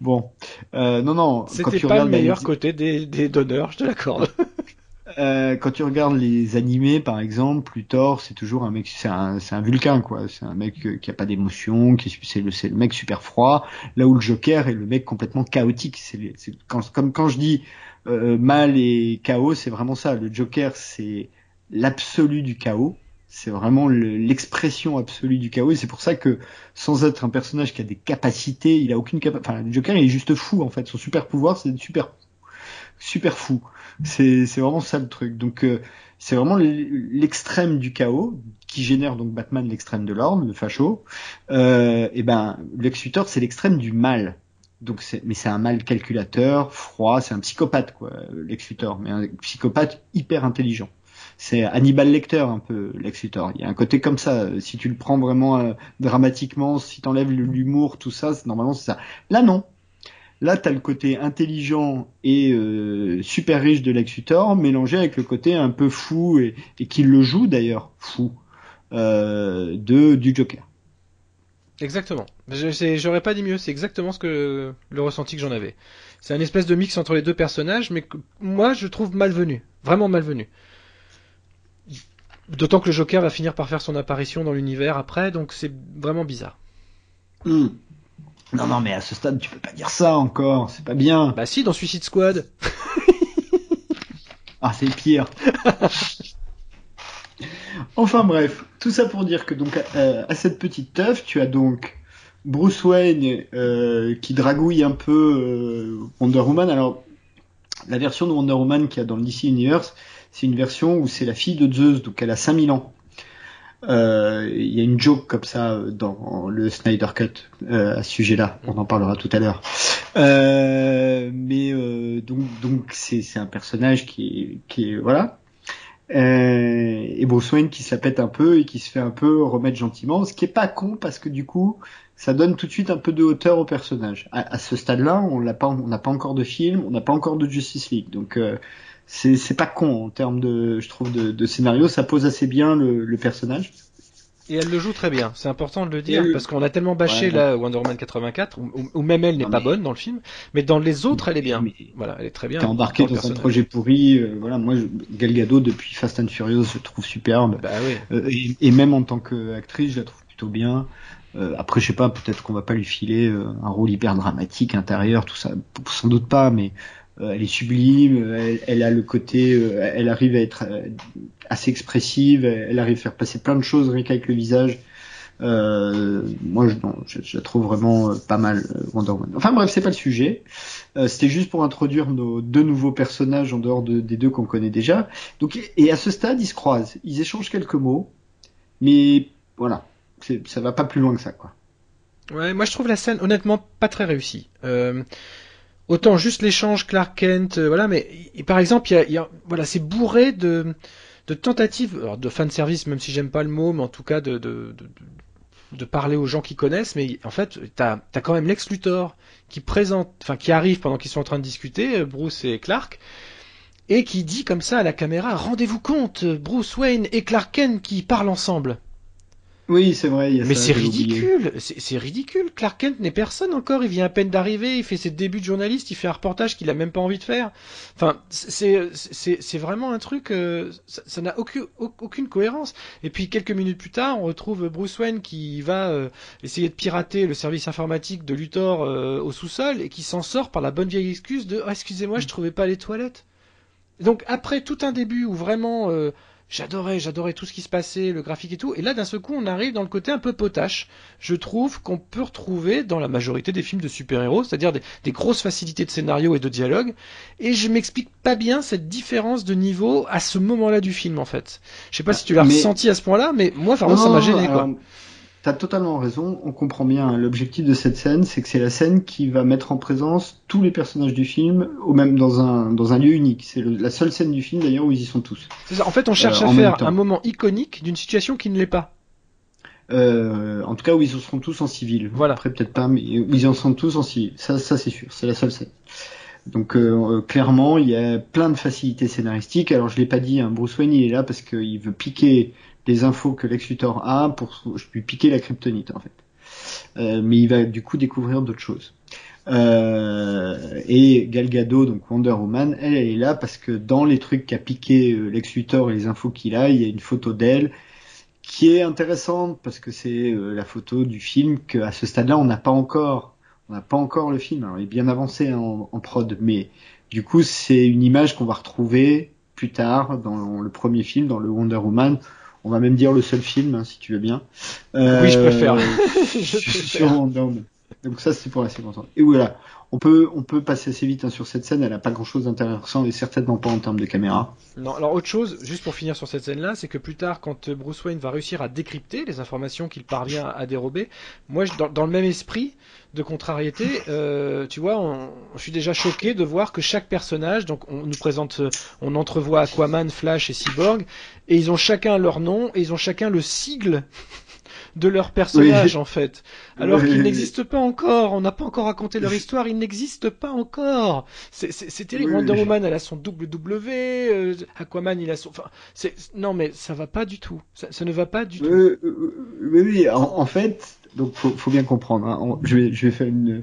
Bon, euh, non, non. C'était pas le meilleur côté des, des donneurs, je te l'accorde. [LAUGHS] euh, quand tu regardes les animés, par exemple, Luthor, c'est toujours un mec, c'est un, c'est un vulcain, quoi. C'est un mec euh, qui a pas d'émotion, qui c'est le, c'est le mec super froid. Là où le Joker est le mec complètement chaotique. C'est, quand, comme quand je dis euh, mal et chaos, c'est vraiment ça. Le Joker, c'est l'absolu du chaos. C'est vraiment l'expression absolue du chaos et c'est pour ça que sans être un personnage qui a des capacités, il a aucune capacité. Enfin, le Joker il est juste fou en fait. Son super pouvoir c'est super super fou. C'est vraiment ça le truc. Donc euh, c'est vraiment l'extrême du chaos qui génère donc Batman l'extrême de l'ordre, le facho. Euh, et ben Lex c'est l'extrême du mal. Donc mais c'est un mal calculateur, froid, c'est un psychopathe quoi, Lex mais un psychopathe hyper intelligent c'est Hannibal Lecter un peu Lex. Il y a un côté comme ça. Si tu le prends vraiment euh, dramatiquement, si t'enlèves l'humour, tout ça, normalement c'est ça. Là non. Là t'as le côté intelligent et euh, super riche de Lex mélangé avec le côté un peu fou et, qui le joue d'ailleurs fou euh, de du Joker. Exactement. J'aurais pas dit mieux. C'est exactement ce que le ressenti que j'en avais. C'est un espèce de mix entre les deux personnages, mais que moi je trouve malvenu, vraiment malvenu. D'autant que le Joker va finir par faire son apparition dans l'univers après, donc c'est vraiment bizarre. Hmm. Non, non, mais à ce stade, tu peux pas dire ça encore, c'est pas bien. Bah si, dans Suicide Squad. [LAUGHS] ah, c'est pire. [LAUGHS] enfin bref, tout ça pour dire que donc euh, à cette petite teuf, tu as donc Bruce Wayne euh, qui dragouille un peu euh, Wonder Woman. Alors, la version de Wonder Woman qu'il y a dans le DC Universe, c'est une version où c'est la fille de Zeus, donc elle a 5000 ans. Euh, il y a une joke comme ça dans le Snyder Cut euh, à ce sujet-là. On en parlera tout à l'heure. Euh, mais donc donc c'est c'est un personnage qui qui est voilà. et Bruce Wayne qui se la pète un peu et qui se fait un peu remettre gentiment, ce qui est pas con parce que du coup ça donne tout de suite un peu de hauteur au personnage. À, ce stade-là, on l'a pas, on n'a pas encore de film, on n'a pas encore de Justice League, donc c'est pas con en termes de, je trouve, de, de scénario. Ça pose assez bien le, le, personnage. Et elle le joue très bien. C'est important de le dire parce qu'on a tellement bâché la Wonder Woman 84, ou même elle n'est pas bonne dans le film, mais dans les autres elle est bien. voilà, elle est très bien. T'es embarqué dans un projet pourri. Euh, voilà, moi Gal Gadot depuis Fast and Furious, je trouve superbe. Bah, oui. euh, et, et, même en tant qu'actrice, je la trouve plutôt bien. Euh, après, je sais pas, peut-être qu'on va pas lui filer euh, un rôle hyper dramatique intérieur, tout ça, sans doute pas, mais elle est sublime, elle, a le côté, euh, elle arrive à être euh, assez expressive, elle arrive à faire passer plein de choses rien qu'avec le visage. moi, je, la trouve vraiment pas mal Wonder Woman. Enfin bref, c'est pas le sujet. C'était juste pour introduire nos deux nouveaux personnages en dehors des deux qu'on connaît déjà. Donc, et à ce stade, ils se croisent, ils échangent quelques mots, mais voilà, ça va pas plus loin que ça, quoi. Ouais, moi je trouve la scène honnêtement pas très réussie. Euh, Autant juste l'échange Clark Kent, euh, voilà, mais par exemple, il y a, voilà, c'est bourré de, de tentatives, alors de fan service, même si j'aime pas le mot, mais en tout cas de, de, de, parler aux gens qui connaissent. Mais en fait, t'as as quand même Lex Luthor qui présente, enfin qui arrive pendant qu'ils sont en train de discuter, euh, Bruce et Clark, et qui dit comme ça à la caméra rendez-vous compte, Bruce Wayne et Clark Kent qui parlent ensemble. Oui, c'est vrai. mais c'est ridicule, c'est ridicule. Clark Kent n'est personne encore. Il vient à peine d'arriver. Il fait ses débuts de journaliste. Il fait un reportage qu'il a même pas envie de faire. Enfin, c'est c'est vraiment un truc. Euh, ça n'a aucune aucune cohérence. Et puis quelques minutes plus tard, on retrouve Bruce Wayne qui va euh, essayer de pirater le service informatique de Luthor euh, au sous-sol et qui s'en sort par la bonne vieille excuse de oh, excusez-moi, je trouvais pas les toilettes. Donc après tout un début où vraiment J'adorais, j'adorais tout ce qui se passait, le graphique et tout. Et là, d'un seul coup, on arrive dans le côté un peu potache. Je trouve qu'on peut retrouver dans la majorité des films de super-héros, c'est-à-dire des, grosses facilités de scénario et de dialogue. Et je m'explique pas bien cette différence de niveau à ce moment-là du film, en fait. Je sais pas si tu l'as ressenti à ce point-là, mais moi, vraiment, ça m'a gêné, quoi. T'as totalement raison, on comprend bien. Hein. L'objectif de cette scène, c'est que c'est la scène qui va mettre en présence tous les personnages du film, ou même dans un, dans un lieu unique. C'est la seule scène du film d'ailleurs où ils y sont tous. C'est ça. En fait, on cherche euh, à faire un moment iconique d'une situation qui ne l'est pas. Euh, en tout cas, où ils en seront tous en civil. Voilà. Après, peut-être pas, mais où ils en seront tous en civil. Ça, ça c'est sûr. C'est la seule scène. Donc euh, clairement, il y a plein de facilités scénaristiques. Alors je l'ai pas dit, hein, Bruce Wayne il est là parce qu'il veut piquer les infos que Lex Luthor a pour lui piquer la kryptonite en fait. Euh, mais il va du coup découvrir d'autres choses. Euh, et Gal Gadot, donc Wonder Woman, elle, elle est là parce que dans les trucs qu'a piqué euh, Lex Luthor et les infos qu'il a, il y a une photo d'elle qui est intéressante parce que c'est euh, la photo du film qu'à ce stade-là on n'a pas encore. On n'a pas encore le film. Alors il est bien avancé hein, en, en prod, mais du coup c'est une image qu'on va retrouver plus tard dans le premier film, dans le Wonder Woman. On va même dire le seul film, hein, si tu veux bien. Euh, oui, je préfère. [LAUGHS] je préfère. Donc ça c'est pour la séquence. Et voilà, on peut on peut passer assez vite hein, sur cette scène. Elle a pas grand chose d'intéressant et certainement pas en termes de caméra. Non. Alors autre chose, juste pour finir sur cette scène-là, c'est que plus tard, quand Bruce Wayne va réussir à décrypter les informations qu'il parvient à dérober, moi dans, le même esprit de contrariété, euh, tu vois, on, je suis déjà choqué de voir que chaque personnage, donc on nous présente, on entrevoit Aquaman, Flash et Cyborg, et ils ont chacun leur nom et ils ont chacun le sigle de leur personnage oui. en fait. Alors oui. qu'ils n'existent pas encore, on n'a pas encore raconté leur histoire, ils n'existent pas encore. C'est terrible. Oui. Wonder Woman, elle a son double W, euh, Aquaman, il a son. Enfin, non mais ça va pas du tout. Ça, ça ne va pas du tout. Oui, oui. En, en, fait, donc faut, faut bien comprendre. Hein. Je, vais, je vais faire une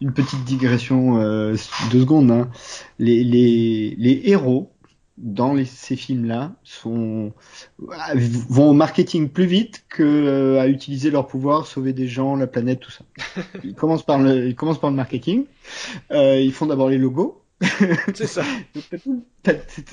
une petite digression euh, deux secondes. Hein. Les, les, les héros dans les, ces films-là sont vont au marketing plus vite que euh, à utiliser leur pouvoir, sauver des gens, la planète, tout ça. [LAUGHS] Ils commencent par le, ils commencent par le marketing. Euh, ils font d'abord les logos. [LAUGHS] c'est ça.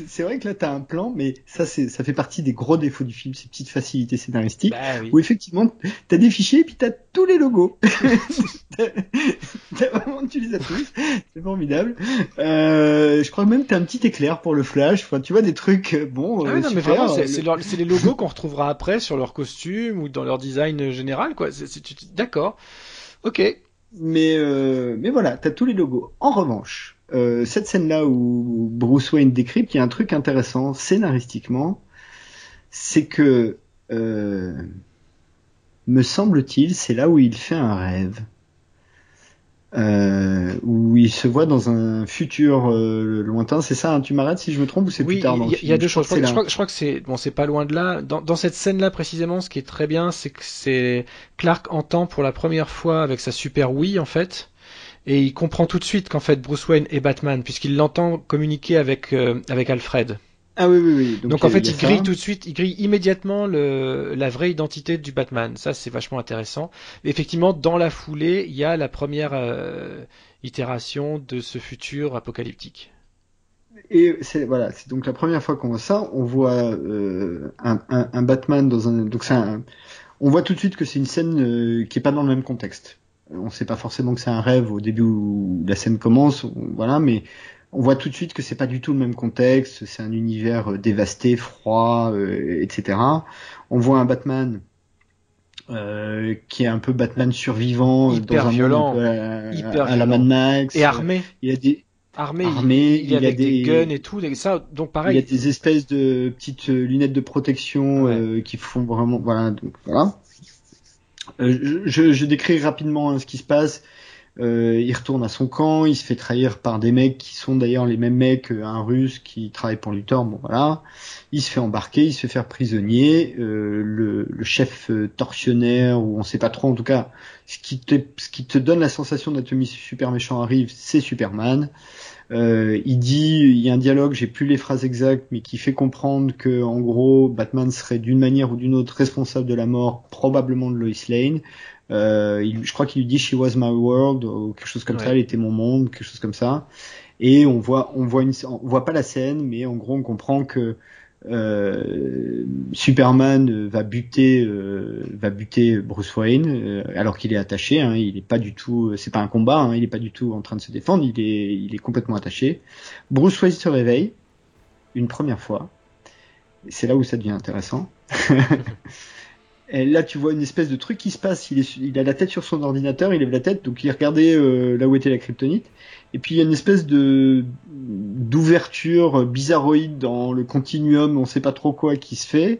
c'est vrai que là t'as un plan, mais ça c'est ça fait partie des gros défauts du film, ces petites facilités scénaristiques, bah, oui. où effectivement t'as des fichiers et puis t'as tous les logos. [LAUGHS] t'as vraiment tu les as tous, c'est formidable. Euh, je crois même que t'as un petit éclair pour le flash. Enfin, tu vois des trucs bon. Ah oui, non, mais vraiment c'est les logos qu'on retrouvera après sur leur costume ou dans leur design général, quoi. D'accord. Ok. Mais euh, mais voilà, t'as tous les logos. En revanche euh, cette scène-là où Bruce Wayne décrypte, il y a un truc intéressant scénaristiquement, c'est que, euh, me semble-t-il, c'est là où il fait un rêve. Euh, où il se voit dans un futur euh, lointain, c'est ça hein, Tu m'arrêtes si je me trompe ou c'est oui, plus tard Il y, a deux choses. Je crois, que c'est bon, c'est pas loin de là. Dans, dans cette scène-là précisément, ce qui est très bien, c'est que c'est Clark entend pour la première fois avec sa super Wii en fait et il comprend tout de suite qu'en fait Bruce Wayne est Batman puisqu'il l'entend communiquer avec euh, avec Alfred. Ah oui oui oui. Donc, Donc en fait il grille ça. tout de suite, il grille immédiatement le la vraie identité du Batman. Ça c'est vachement intéressant. Et effectivement dans la foulée il y a la première euh, itération de ce futur apocalyptique. Et c'est voilà, c'est donc la première fois qu'on voit ça. On voit euh, un, un, un, Batman dans un donc c'est on voit tout de suite que c'est une scène euh, qui est pas dans le même contexte on ne sait pas forcément que c'est un rêve au début où la scène commence, voilà, mais on voit tout de suite que c'est pas du tout le même contexte, c'est un univers euh, dévasté, froid, euh, etc. On voit un Batman euh, qui est un peu Batman survivant, hyper dans un violent, monde à, hyper à, à la Mad Max, et armé. Il y a des armé, armé il, il, il y a des, des, guns et tout, ça, donc pareil. Il y a des espèces de petites lunettes de protection ouais. euh, qui font vraiment, voilà, donc voilà. Euh, je, je, décris rapidement hein, ce qui se passe. Euh, il retourne à son camp, il se fait trahir par des mecs qui sont d'ailleurs les mêmes mecs, un russe qui travaille pour Luthor, bon voilà. Il se fait embarquer, il se fait faire prisonnier. Euh, le, le, chef euh, tortionnaire, ou on sait pas trop en tout cas, ce qui te, ce qui te donne la sensation d'être super méchant arrive, c'est Superman. Euh, il dit, il y a un dialogue, j'ai plus les phrases exactes, mais qui fait comprendre que, en gros, Batman serait d'une manière ou d'une autre responsable de la mort, probablement de Lois Lane. Euh, il, je crois qu'il lui dit She was my world ou quelque chose comme ouais. ça, elle était mon monde, quelque chose comme ça. Et on voit, on voit une, on voit pas la scène, mais en gros on comprend que euh, Superman va buter, euh, va buter Bruce Wayne euh, alors qu'il est attaché. Hein, il est pas du tout, c'est pas un combat. Hein, il est pas du tout en train de se défendre. Il est, il est complètement attaché. Bruce Wayne se réveille une première fois. C'est là où ça devient intéressant. [LAUGHS] Et là, tu vois une espèce de truc qui se passe. Il, est, il a la tête sur son ordinateur, il lève la tête, donc il regardait euh, là où était la kryptonite. Et puis il y a une espèce de d'ouverture bizarroïde dans le continuum, on sait pas trop quoi, qui se fait.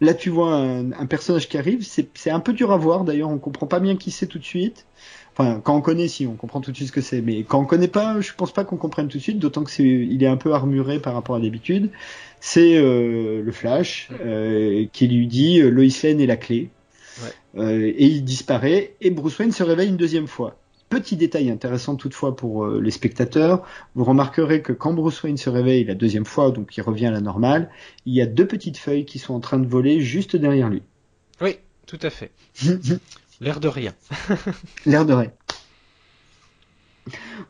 Là, tu vois un, un personnage qui arrive, c'est un peu dur à voir. D'ailleurs, on comprend pas bien qui c'est tout de suite. Enfin, quand on connaît, si on comprend tout de suite ce que c'est, mais quand on connaît pas, je pense pas qu'on comprenne tout de suite. D'autant que c'est, il est un peu armuré par rapport à d'habitude. C'est euh, le Flash euh, qui lui dit euh, Lois Lane est la clé. Ouais. Euh, et il disparaît et Bruce Wayne se réveille une deuxième fois. Petit détail intéressant toutefois pour euh, les spectateurs, vous remarquerez que quand Bruce Wayne se réveille la deuxième fois, donc il revient à la normale, il y a deux petites feuilles qui sont en train de voler juste derrière lui. Oui, tout à fait. [LAUGHS] L'air de rien. [LAUGHS] L'air de rien.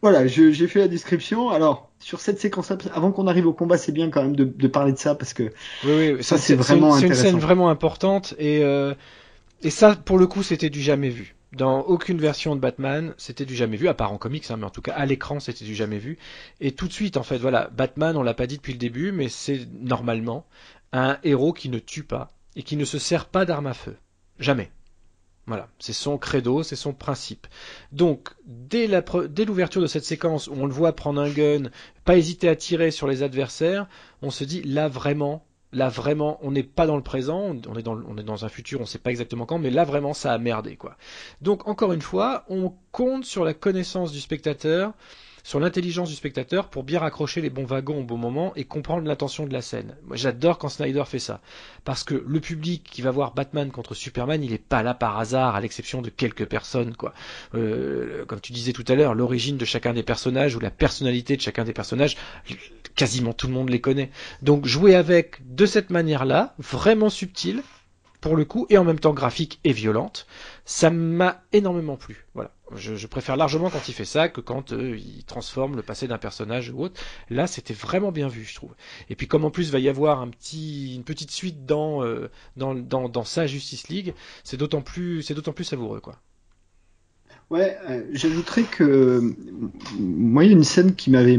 Voilà, j'ai fait la description. Alors, sur cette séquence, avant qu'on arrive au combat, c'est bien quand même de, de, parler de ça parce que oui, oui, ça c'est vraiment. C'est une scène vraiment importante et euh, et ça, pour le coup, c'était du jamais vu. Dans aucune version de Batman, c'était du jamais vu, à part en comics, hein, mais en tout cas à l'écran, c'était du jamais vu. Et tout de suite, en fait, voilà, Batman, on l'a pas dit depuis le début, mais c'est normalement un héros qui ne tue pas et qui ne se sert pas d'armes à feu. Jamais. Voilà, c'est son credo, c'est son principe. Donc, dès l'ouverture de cette séquence où on le voit prendre un gun, pas hésiter à tirer sur les adversaires, on se dit là vraiment, là vraiment, on n'est pas dans le présent, on est dans, on est dans un futur, on ne sait pas exactement quand, mais là vraiment ça a merdé quoi. Donc encore une fois, on compte sur la connaissance du spectateur sur l'intelligence du spectateur pour bien raccrocher les bons wagons au bon moment et comprendre l'intention de la scène. Moi, j'adore quand Snyder fait ça. Parce que le public qui va voir Batman contre Superman, il n'est pas là par hasard, à l'exception de quelques personnes, quoi. Euh, comme tu disais tout à l'heure, l'origine de chacun des personnages ou la personnalité de chacun des personnages, quasiment tout le monde les connaît. Donc, jouer avec de cette manière-là, vraiment subtile, pour le coup, et en même temps graphique et violente, ça m'a énormément plu. Voilà. Je, préfère largement quand il fait ça que quand euh, il transforme le passé d'un personnage ou autre. Là, c'était vraiment bien vu, je trouve. Et puis comme en plus va y avoir une petite suite dans, euh, dans, sa Justice League, c'est d'autant plus, c'est d'autant plus savoureux, quoi. Ouais, euh, j'ajouterais que moi il y a une scène qui m'avait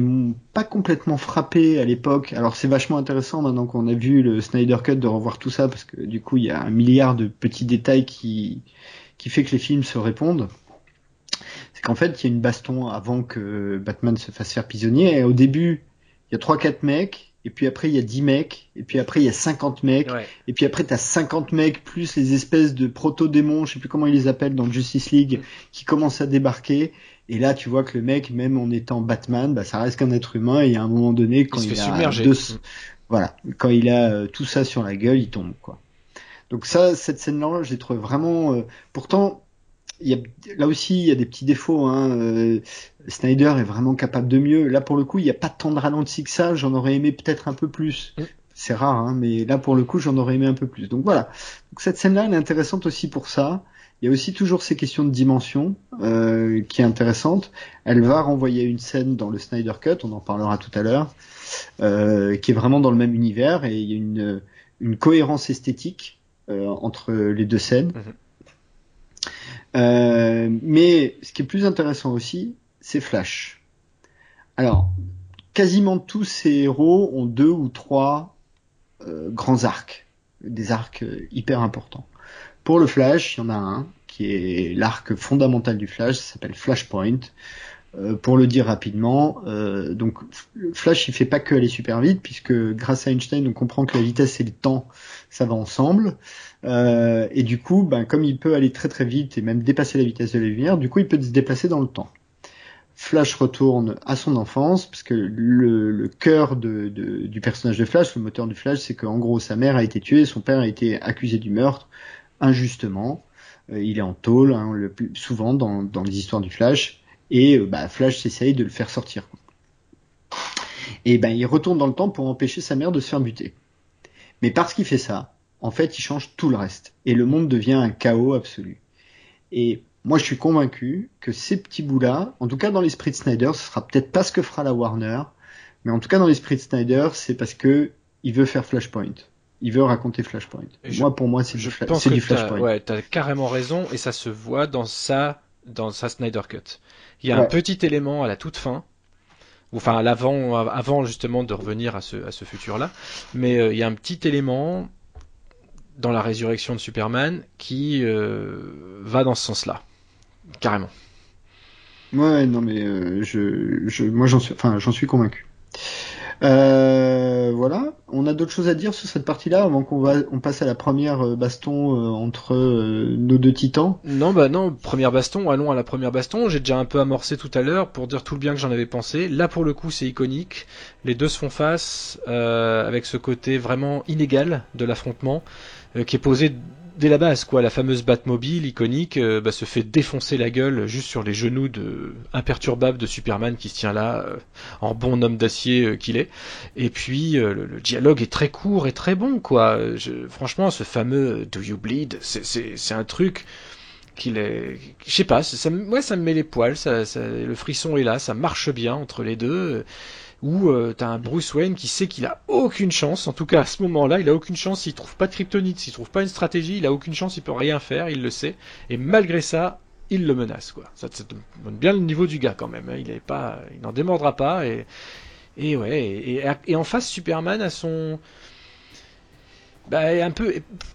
pas complètement frappé à l'époque. Alors c'est vachement intéressant maintenant qu'on a vu le Snyder Cut de revoir tout ça parce que du coup il y a un milliard de petits détails qui qui fait que les films se répondent. C'est qu'en fait il y a une baston avant que Batman se fasse faire prisonnier. Et au début il y a trois quatre mecs et puis après il y a 10 mecs, et puis après il y a 50 mecs, et puis après t'as 50 mecs plus les espèces de proto-démons, je sais plus comment ils les appellent dans Justice League, qui commencent à débarquer, et là tu vois que le mec, même en étant Batman, bah, ça reste qu'un être humain, et à un moment donné, quand il, a deux... voilà, quand il a euh, tout ça sur la gueule, il tombe quoi. Donc ça, cette scène-là, je l'ai trouvé vraiment. Euh, pourtant, il y a, là aussi, il y a des petits défauts. Hein. Euh, Snyder est vraiment capable de mieux. Là, pour le coup, il n'y a pas tant de ralenti que ça. J'en aurais aimé peut-être un peu plus. Mm. C'est rare, hein, mais là, pour le coup, j'en aurais aimé un peu plus. Donc voilà. Donc cette scène-là, elle est intéressante aussi pour ça. Il y a aussi toujours ces questions de dimension euh, qui est intéressante. Elle va renvoyer une scène dans le Snyder Cut, on en parlera tout à l'heure, euh, qui est vraiment dans le même univers et il y a une, une cohérence esthétique euh, entre les deux scènes. Mm-hmm. Euh, mais ce qui est plus intéressant aussi, c'est Flash. Alors, quasiment tous ces héros ont deux ou trois euh, grands arcs, des arcs euh, hyper importants. Pour le Flash, il y en a un qui est l'arc fondamental du Flash, ça s'appelle Flashpoint. Euh, pour le dire rapidement, euh, donc Flash il fait pas que aller super vite puisque grâce à Einstein on comprend que la vitesse et le temps ça va ensemble euh, et du coup ben comme il peut aller très très vite et même dépasser la vitesse de la lumière, du coup il peut se déplacer dans le temps. Flash retourne à son enfance parce que le, le cœur du personnage de Flash, le moteur du Flash, c'est qu'en gros sa mère a été tuée, son père a été accusé du meurtre injustement. il est en tôle hein, le plus souvent dans, dans les histoires du Flash et euh, bah, Flash s'essaye de le faire sortir. Et ben il retourne dans le temps pour empêcher sa mère de se faire buter. Mais parce qu'il fait ça, en fait, il change tout le reste et le monde devient un chaos absolu. Et moi, je suis convaincu que ces petits bouts-là, en tout cas dans l'esprit de Snyder, ce sera peut-être pas ce que fera la Warner, mais en tout cas dans l'esprit de Snyder, c'est parce que il veut faire Flashpoint. Il veut raconter Flashpoint. moi, pour moi, c'est du, du Flashpoint. Ouais, t'as carrément raison, et ça se voit dans sa dans sa Snyder Cut. Il y a un petit élément à la toute fin, enfin à l'avant, avant justement de revenir à ce, à ce futur-là, mais euh, il y a un petit élément dans la résurrection de Superman qui euh, va dans ce sens-là, carrément. Ouais, non mais euh, je, je, moi j'en suis, enfin j'en suis convaincu. Euh, voilà. On a d'autres choses à dire sur cette partie-là avant qu'on va on passe à la première euh, baston euh, entre nos deux titans? Non, bah non, première baston. Allons à la première baston. J'ai déjà un peu amorcé tout à l'heure pour dire tout le bien que j'en avais pensé. Là, pour le coup, c'est iconique. Les deux se font face avec ce côté vraiment inégal de l'affrontement qui est posé dès la base, quoi. La fameuse Batmobile iconique euh, bah, se fait défoncer la gueule juste sur les genoux de imperturbable de Superman qui se tient là euh, en bon homme d'acier euh, qu'il est. Et puis le, dialogue est très court et très bon, quoi. franchement, ce fameux Do you bleed, c'est un truc qu'il est, je sais pas, ça, ouais, ça me met les poils, ça, le frisson est là, ça marche bien entre les deux où euh, t'as un Bruce Wayne qui sait qu'il a aucune chance, en tout cas à ce moment-là, il a aucune chance, s'il trouve pas de kryptonite, s'il trouve pas une stratégie, il a aucune chance, il peut rien faire, il le sait, et malgré ça, il le menace, quoi. Ça, te donne bien le niveau du gars quand même, hein. il n'en démordra pas, et, ouais, et en face, Superman a son, bah, un peu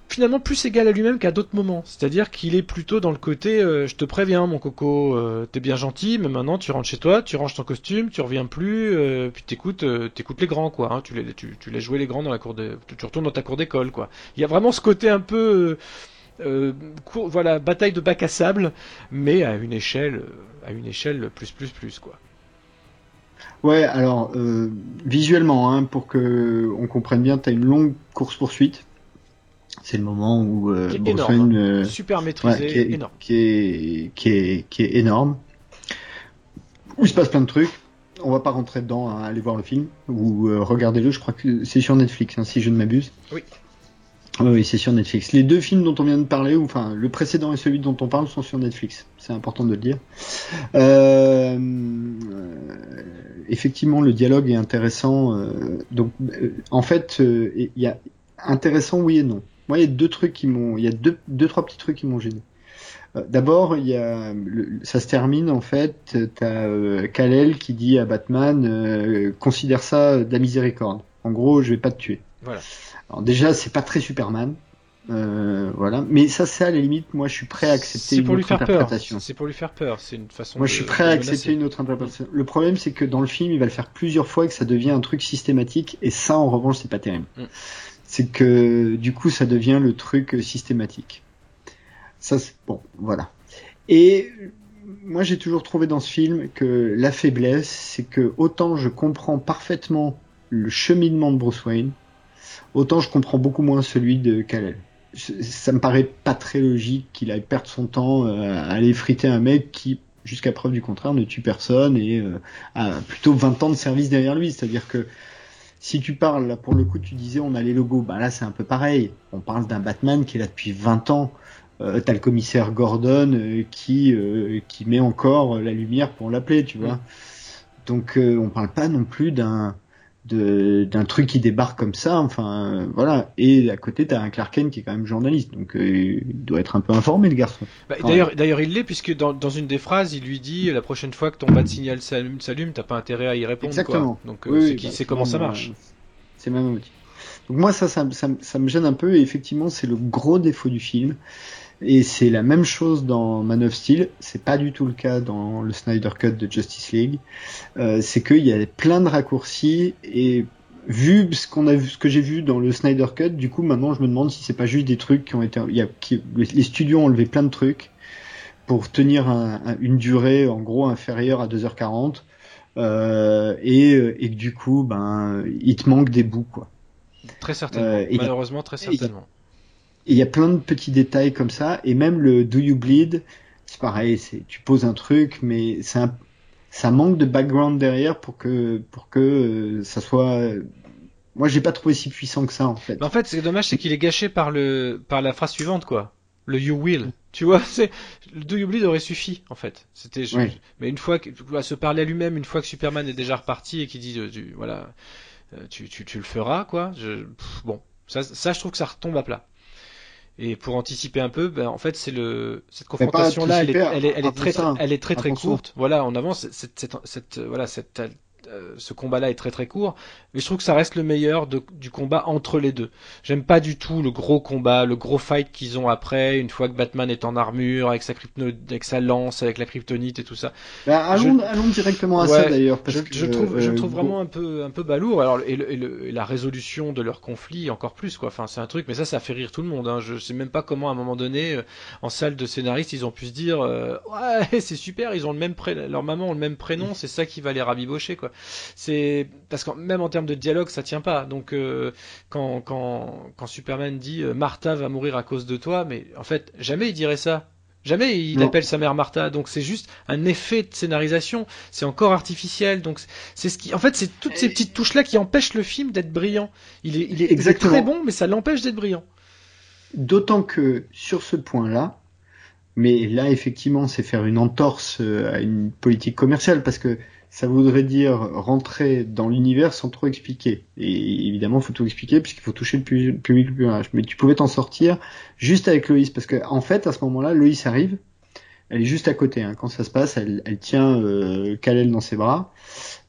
finalement plus égal à lui-même qu'à d'autres moments. C'est-à-dire qu'il est plutôt dans le côté euh, je te préviens mon coco, euh, t'es bien gentil, mais maintenant tu rentres chez toi, tu ranges ton costume, tu reviens plus, euh, puis t'écoutes t'écoutes les grands quoi. Hein, tu les tu, tu les grands dans la cour tu retournes dans ta cour d'école quoi. Il y a vraiment ce côté un peu voilà bataille de bac à sable, mais à une échelle à une échelle plus plus plus quoi. Ouais, alors euh, visuellement, hein, pour que on comprenne bien, tu as une longue course poursuite. C'est le moment où euh, qui est hein. euh, super maîtrisé, qui est, énorme, qui est, qui est, qui est énorme. Où il se passe plein de trucs. On va pas rentrer dedans, hein, aller voir le film ou euh, regardez-le. Je crois que c'est sur Netflix, hein, si je ne m'abuse. Oui. Oui, c'est sur Netflix. Les deux films dont on vient de parler, ou enfin le précédent et celui dont on parle, sont sur Netflix. C'est important de le dire. Euh, effectivement, le dialogue est intéressant. Euh, donc, euh, en fait, euh, il y a intéressant oui et non. Moi, il y a deux trucs qui m'ont, il y a deux, deux trois petits trucs qui m'ont gêné. D'abord, il y a, ça se termine en fait. T'as euh, Kal-El qui dit à Batman, considère ça de la miséricorde. En gros, je vais pas te tuer. Voilà. Alors déjà, c'est pas très Superman. Euh, voilà. Mais ça, c'est à la limite, moi, je suis prêt à accepter une autre interprétation. C'est pour lui faire peur. C'est une façon. Moi, je suis prêt à accepter une autre interprétation. Le problème, c'est que dans le film, il va le faire plusieurs fois et que ça devient un truc systématique. Et ça, en revanche, c'est pas terrible. Mm. C'est que du coup, ça devient le truc systématique. Ça, c'est bon, voilà. Et moi, j'ai toujours trouvé dans ce film que la faiblesse, c'est que autant je comprends parfaitement le cheminement de Bruce Wayne, autant je comprends beaucoup moins celui de Kal-El ça me paraît pas très logique qu'il aille perdre son temps euh, à aller friter un mec qui, jusqu'à preuve du contraire, ne tue personne et euh, a plutôt 20 ans de service derrière lui. C'est-à-dire que si tu parles, là, pour le coup, tu disais on a les logos, bah là c'est un peu pareil. On parle d'un Batman qui est là depuis 20 ans. Euh, T'as le commissaire Gordon euh, qui qui met encore la lumière pour l'appeler, tu vois. Donc on parle pas non plus d'un d'un truc qui débarque comme ça, enfin voilà. Et à côté, t'as un Clark Kent qui est quand même journaliste, donc euh, il doit être un peu informé le garçon. Bah, d'ailleurs, d'ailleurs, il l'est puisque dans, dans, une des phrases, il lui dit la prochaine fois que ton bas de signal s'allume, t'as pas intérêt à y répondre. Exactement. Quoi. Donc euh, c'est bah, comment ça marche. C'est même outil. Donc moi ça, ça, ça, ça, me gêne un peu et effectivement c'est le gros défaut du film. Et c'est la même chose dans Man of Steel, c'est pas du tout le cas dans le Snyder Cut de Justice League. Euh, c'est qu'il y a plein de raccourcis et vu ce qu'on a vu, ce que j'ai vu dans le Snyder Cut, du coup maintenant je me demande si c'est pas juste des trucs qui ont été, il y a, qui, les studios ont enlevé plein de trucs pour tenir un, une durée en gros inférieure à 2h40 euh, et, et que du coup ben il te manque des bouts quoi. Très certainement, euh, malheureusement très certainement il y a plein de petits détails comme ça, et même le Do You Bleed, c'est pareil, c'est tu poses un truc, mais c'est ça manque de background derrière pour que pour que euh, ça soit. Moi, j'ai pas trouvé si puissant que ça en fait. en fait, c'est dommage, c'est qu'il est gâché par le par la phrase suivante quoi. Le You Will. Tu vois, c'est le Do You Bleed aurait suffi en fait. C'était mais une fois que à se parler à lui-même, une fois que Superman est déjà reparti et qu'il dit euh, voilà, euh, tu, tu, tu le feras quoi. Je, bon, ça, ça je trouve que ça retombe à plat. Et pour anticiper un peu, ben, en fait, c'est le cette confrontation là, elle est, elle est, elle est très, elle est très très courte. Voilà, on avance. Cette, cette, cette, voilà cette euh, ce combat-là est très très court, mais je trouve que ça reste le meilleur du combat entre les deux. J'aime pas du tout le gros combat, le gros fight qu'ils ont après, une fois que Batman est en armure, avec sa, avec sa lance, avec la kryptonite et tout ça. Bah, allons, allons, directement à ça d'ailleurs. Je, je, trouve, je euh, trouve vraiment un peu, un peu balourd. Alors, et, et, la résolution de leur conflit encore plus, quoi. Enfin, c'est un truc, mais ça, ça fait rire tout le monde. Hein. Je sais même pas comment, à un moment donné, euh, en salle de scénaristes, ils ont pu se dire, [LAUGHS] ouais, c'est super, ils ont le même prénom, leur maman ont le même prénom, c'est ça qui va les rabibocher, quoi. C'est parce que même en termes de dialogue, ça tient pas. Donc euh, quand, quand, quand Superman dit euh, Martha va mourir à cause de toi, mais en fait jamais il dirait ça. Jamais il appelle sa mère Martha, donc c'est juste un effet de scénarisation. C'est encore artificiel, donc c'est ce qui, en fait, c'est toutes ces petites touches là qui empêchent le film d'être brillant. Il est, il est, très bon, mais ça l'empêche d'être brillant. D'autant que sur ce point-là, mais là effectivement, c'est faire une entorse euh, à une politique commerciale parce que ça voudrait dire rentrer dans l'univers sans trop expliquer. Et évidemment, faut tout expliquer puisqu'il faut toucher le public le plus large. Mais tu pouvais t'en sortir juste avec Loïs parce que en fait, à ce moment-là, Loïs arrive. Elle est juste à côté. Hein. Quand ça se passe, elle, elle tient euh, Kal-El dans ses bras.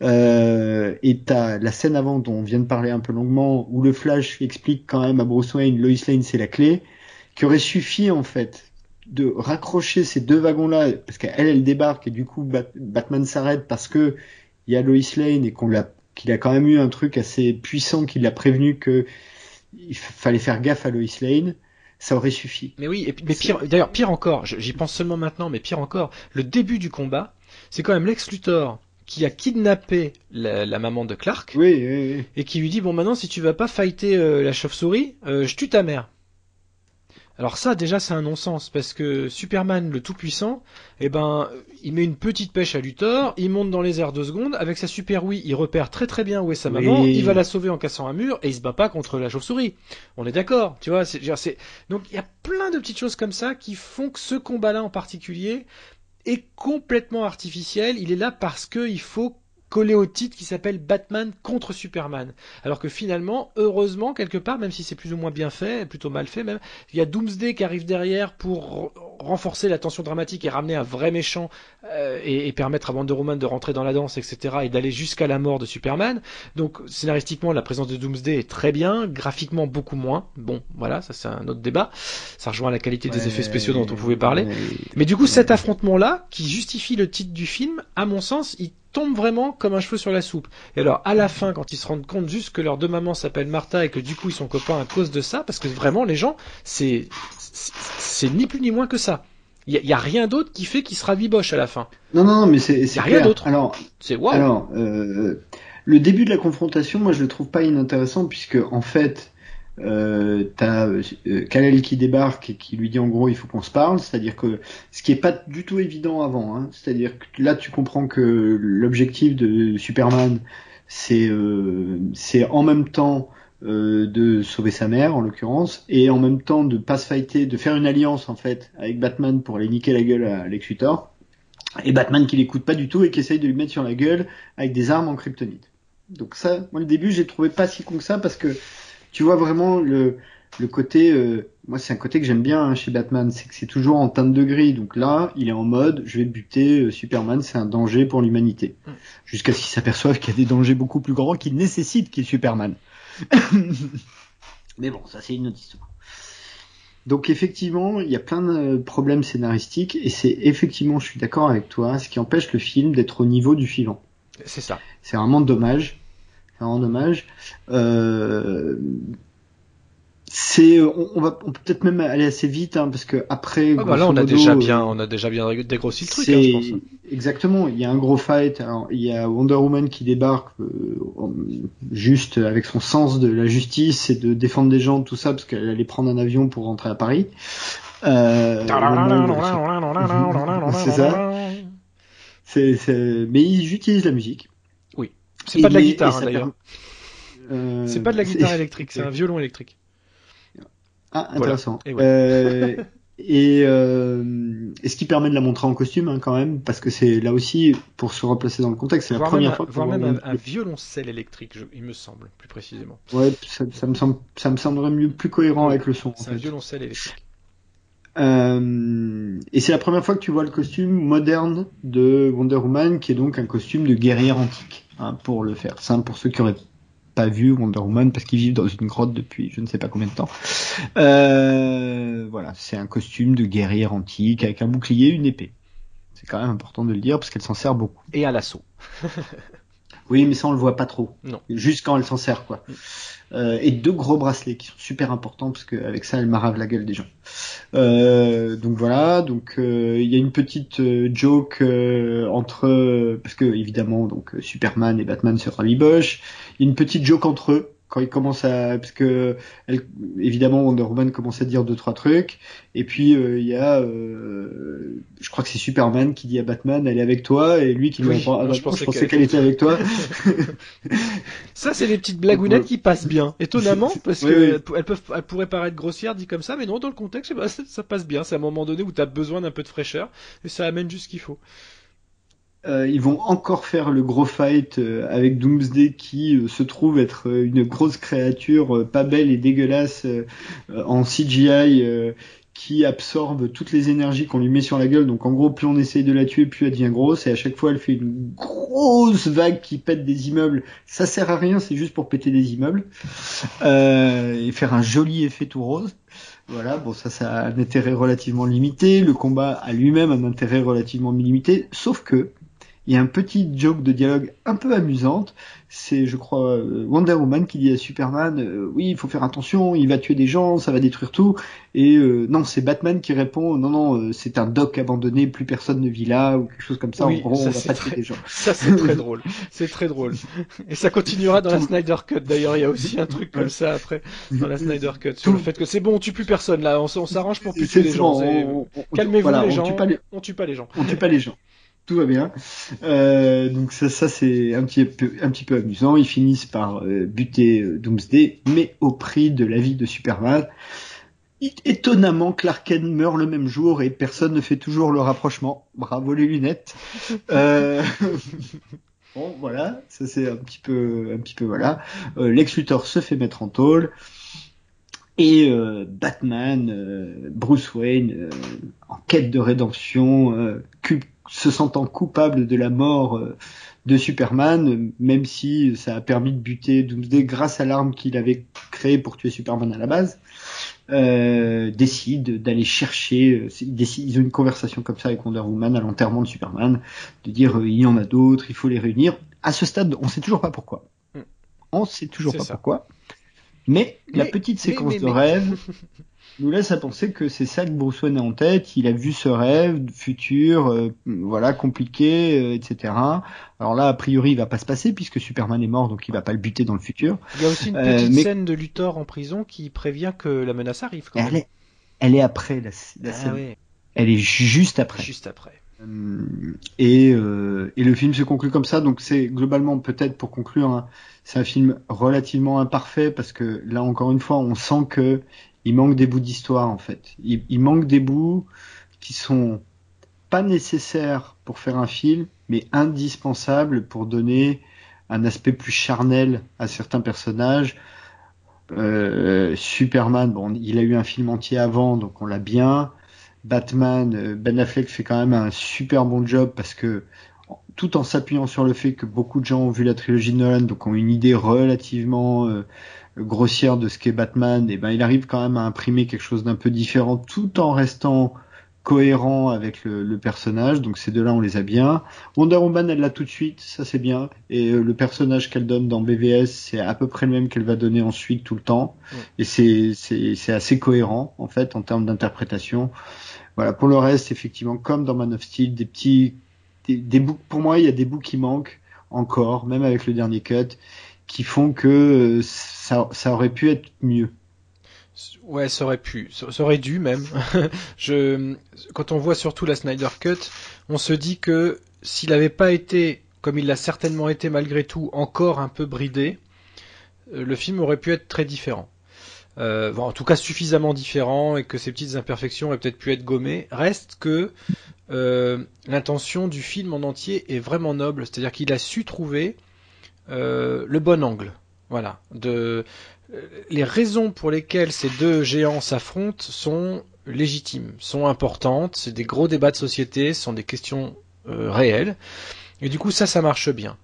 Euh, et t'as la scène avant dont on vient de parler un peu longuement, où le Flash explique quand même à Bruce Wayne, Lois Lane c'est la clé, qui aurait suffi en fait de raccrocher ces deux wagons-là, parce qu'elle, elle débarque et du coup Batman s'arrête parce que il y a Lois Lane et qu'on l'a, qu'il a quand même eu un truc assez puissant qui l'a prévenu que il fallait faire gaffe à Lois Lane. Ça aurait suffi. Mais oui, et, mais pire, d'ailleurs pire encore, j'y pense seulement maintenant, mais pire encore, le début du combat, c'est quand même Lex Luthor qui a kidnappé la, maman de Clark oui, oui, oui. et qui lui dit bon maintenant si tu vas pas fighter euh, la chauve-souris, euh, je tue ta mère. Alors ça déjà c'est un non-sens parce que Superman le tout-puissant, eh ben il met une petite pêche à Luthor, il monte dans les airs deux secondes, avec sa super oui il repère très très bien où est sa maman, il va la sauver en cassant un mur et il se bat pas contre la chauve-souris. On est d'accord, tu vois, c'est donc il y a plein de petites choses comme ça qui font que ce combat-là en particulier est complètement artificiel, il est là parce qu'il faut collé au titre qui s'appelle Batman contre Superman. Alors que finalement, heureusement, quelque part, même si c'est plus ou moins bien fait, plutôt mal fait même, il y a Doomsday qui arrive derrière pour renforcer la tension dramatique et ramener un vrai méchant euh, et, permettre à Wonder Woman de rentrer dans la danse, etc. et d'aller jusqu'à la mort de Superman. Donc scénaristiquement, la présence de Doomsday est très bien, graphiquement beaucoup moins. Bon, voilà, ça c'est un autre débat. Ça rejoint la qualité des effets spéciaux dont on pouvait parler. Mais du coup, cet affrontement-là, qui justifie le titre du film, à mon sens, il tombe vraiment comme un cheveu sur la soupe. Et alors, à la fin, quand ils se rendent compte juste que leurs deux mamans s'appellent Martha et que du coup ils sont copains à cause de ça, parce que vraiment les gens, c'est c'est ni plus ni moins que ça. Il y, a rien d'autre qui fait qu'il sera viboche à la fin. Non, non, non, mais c'est rien d'autre. Alors, c'est wow. Alors, euh, le début de la confrontation, moi, je le trouve pas inintéressant puisque en fait, euh, t'as euh, Kalel qui débarque et qui lui dit en gros il faut qu'on se parle, c'est-à-dire que ce qui est pas du tout évident avant, hein, c'est-à-dire que là tu comprends que l'objectif de Superman c'est euh, c'est en même temps euh, de sauver sa mère en l'occurrence et en même temps de pas se fighter, de faire une alliance en fait avec Batman pour aller niquer la gueule à Lex Luthor. Et Batman qui l'écoute pas du tout et qui essaye de lui mettre sur la gueule avec des armes en kryptonite. Donc ça, moi le début j'ai trouvé pas si con que ça parce que tu vois vraiment le, le côté, euh, moi c'est un côté que j'aime bien hein, chez Batman, c'est que c'est toujours en teinte de gris. Donc là, il est en mode, je vais buter euh, Superman, c'est un danger pour l'humanité. Mm. Jusqu'à ce qu'il s'aperçoive qu'il y a des dangers beaucoup plus grands qui nécessitent qu'il Superman. [LAUGHS] Mais bon, ça c'est une autre histoire. Donc effectivement, il y a plein de problèmes scénaristiques et c'est effectivement, je suis d'accord avec toi, ce qui empêche le film d'être au niveau du suivant. C'est ça. C'est vraiment dommage en hommage. Euh, c'est, on, va, on peut peut-être même aller assez vite, hein, parce que après. Ah bah là, on a déjà bien, on a déjà bien dégrossi le truc, hein, je pense. Exactement. Il y a un gros fight. il y a Wonder Woman qui débarque euh, juste avec son sens de la justice et de défendre des gens, tout ça, parce qu'elle allait prendre un avion pour rentrer à Paris. Euh, c'est ça. C'est, mais ils utilisent la musique. C'est pas de la guitare hein, d'ailleurs. Euh, c'est pas de la guitare électrique, c'est un violon électrique. Ah, intéressant. Et, euh, et, euh, et, ce qui permet de la montrer en costume hein, quand même, parce que c'est là aussi pour se replacer dans le contexte, c'est la première fois. Voir même un, violoncelle électrique, il me semble plus précisément. Ouais, ça, ça, me semble, ça me semblerait mieux, plus cohérent avec le son. C'est un violoncelle électrique. Euh, et c'est la première fois que tu vois le costume moderne de Wonder Woman, qui est donc un costume de guerrière antique. Hein, pour le faire simple, pour ceux qui auraient pas vu Wonder Woman parce qu'ils vivent dans une grotte depuis je ne sais pas combien de temps. Euh, voilà, c'est un costume de guerrière antique avec un bouclier, une épée. C'est quand même important de le dire parce qu'elle s'en sert beaucoup. Et un lasso. [LAUGHS] oui, mais ça on le voit pas trop. Non. Juste quand elle s'en sert quoi. Mm. Euh, et deux gros bracelets qui sont super importants parce qu'avec ça elle marave la gueule des gens. Euh, donc voilà, donc euh, il y a une petite euh, joke entre parce que évidemment donc Superman et Batman se rabibochent. Il y a une petite joke entre eux quand il commence à parce que elle, évidemment Wonder Woman commence à dire deux trois trucs. Et puis euh, il y a euh, je crois que c'est Superman qui dit à Batman elle est avec toi et lui qui lui répond ah, je, pensais qu'elle était avec toi. [LAUGHS] ça c'est des petites blagounettes qui passent bien. Étonnamment [LAUGHS] parce que Elles, peuvent elles pourraient paraître grossières dit comme ça mais non dans le contexte bah, ça, passe bien. C'est un moment donné où tu as besoin d'un peu de fraîcheur et ça amène juste ce qu'il faut euh, ils vont encore faire le gros fight euh, avec Doomsday qui euh, se trouve être une grosse créature pas belle et dégueulasse en CGI qui absorbe toutes les énergies qu'on lui met sur la gueule. Donc en gros, plus on essaye de la tuer, plus elle devient grosse et à chaque fois elle fait une grosse vague qui pète des immeubles. Ça sert à rien, c'est juste pour péter des immeubles et faire un joli effet tout rose. Voilà, bon ça, ça a un intérêt relativement limité. Le combat a lui-même un intérêt relativement limité, sauf que il y a un petit joke de dialogue un peu amusante. C'est, je crois, euh, Wonder Woman qui dit à Superman, euh, oui, il faut faire attention, il va tuer des gens, ça va détruire tout. Et euh, non, c'est Batman qui répond, non, non, c'est un doc abandonné, plus personne ne vit là, ou quelque chose comme ça. en gros, on va pas tuer des gens. [LAUGHS] Ça, c'est très [LAUGHS] drôle. C'est très drôle. Et ça continuera dans la Snyder Cut. D'ailleurs, il y a aussi un truc comme ça après, dans la Snyder Cut, sur le fait que c'est bon, on tue plus personne là, on, s'arrange pour tuer les gens. Calmez-vous les gens. On tue pas les gens. On tue pas les gens tout va bien. Euh, donc ça, ça c'est un petit peu, un petit peu amusant. Ils finissent par euh, buter euh, Doomsday, mais au prix de la vie de Superman. Étonnamment, Clark Kent meurt le même jour et personne ne fait toujours le rapprochement. Bravo les lunettes. [LAUGHS] [LAUGHS] Bon, voilà, ça c'est un petit peu, un petit peu voilà. Lex Luthor se fait mettre en tôle. Et Batman, Bruce Wayne, en quête de rédemption, se sentant coupable de la mort euh, de Superman, même si ça a permis de buter Doomsday grâce à l'arme qu'il avait créée pour tuer Superman à la base, euh, décide d'aller chercher, euh, ils, ont une conversation comme ça avec Wonder Woman à l'enterrement de Superman, de dire il y en a d'autres, il faut les réunir. À ce stade, on sait toujours pas pourquoi. Hmm. On sait toujours pas pourquoi. Mais, la petite séquence de rêve [LAUGHS] nous laisse à penser que c'est ça que Bruce Wayne a en tête. Il a vu ce rêve futur, euh, voilà, compliqué, euh, etc. Alors là, a priori, il va pas se passer puisque Superman est mort, donc il va pas le buter dans le futur. Il y a aussi une euh, petite scène de Luthor en prison qui prévient que la menace arrive. Quand elle, Est, elle est après la, la ah scène. Elle est juste après. Juste après. Et, et le film se conclut comme ça, donc c'est globalement peut-être pour conclure, hein, c'est un film relativement imparfait parce que là encore une fois, on sent que il manque des bouts d'histoire en fait. Il, manque des bouts qui sont pas nécessaires pour faire un film, mais indispensables pour donner un aspect plus charnel à certains personnages. Euh, Superman, bon, il a eu un film entier avant, donc on l'a bien. Batman, euh, Ben Affleck fait quand même un super bon job parce que tout en s'appuyant sur le fait que beaucoup de gens ont vu la trilogie de Nolan, donc ont une idée relativement euh, grossière de ce qu'est Batman, et ben il arrive quand même à imprimer quelque chose d'un peu différent tout en restant cohérent avec le, personnage. Donc ces deux-là, on les a bien. Wonder Woman, elle l'a tout de suite, ça c'est bien. Et euh, le personnage qu'elle donne dans BVS, c'est à peu près le même qu'elle va donner ensuite tout le temps. Et c'est c'est assez cohérent en fait en termes d'interprétation. Voilà. Pour le reste, effectivement, comme dans Man of Steel, des petits des, des bouts. Pour moi, il y a des bouts qui manquent encore, même avec le dernier cut qui font que euh, ça, ça aurait pu être mieux. Ouais, ça aurait pu, ça aurait dû même. [LAUGHS] je, quand on voit surtout la Snyder Cut, on se dit que s'il n'avait pas été, comme il l'a certainement été malgré tout, encore un peu bridé, euh, le film aurait pu être très différent. Euh, en tout cas suffisamment différent et que ces petites imperfections auraient peut-être pu être gommées. Reste que l'intention du film en entier est vraiment noble, c'est-à-dire qu'il a su trouver euh, le bon angle. Voilà. De, euh, les raisons pour lesquelles ces deux géants s'affrontent sont légitimes, sont importantes. C'est des gros débats de société, sont des questions euh, réelles. Et du coup, ça, ça marche bien.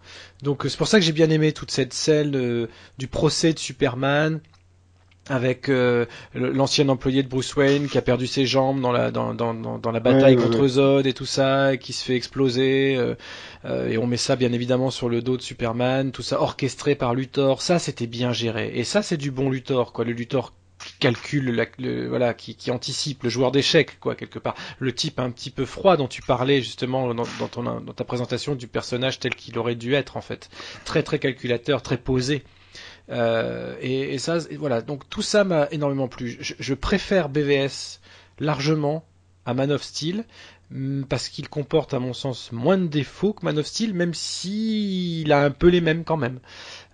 Donc, c'est pour ça que j'ai bien aimé toute cette scène du procès de Superman, avec euh, l'ancien employé de Bruce Wayne qui a perdu ses jambes dans la dans, dans, dans la bataille contre Zod et tout ça, qui se fait exploser euh, euh, et on met ça bien évidemment sur le dos de Superman, tout ça orchestré par Luthor. Ça c'était bien géré et ça c'est du bon Luthor quoi, le Luthor qui calcule, la, le, voilà, qui, qui, anticipe le joueur d'échecs, quoi, quelque part. Le type un petit peu froid dont tu parlais justement dans, dans, ton, dans ta présentation du personnage tel qu'il aurait dû être en fait, très très calculateur, très posé. Euh, et, ça, voilà. Donc tout ça m'a énormément plu. Je, préfère BVS largement à Man of Steel mm, parce qu'il comporte à mon sens moins de défauts que Man of Steel, même si il a un peu les mêmes quand même.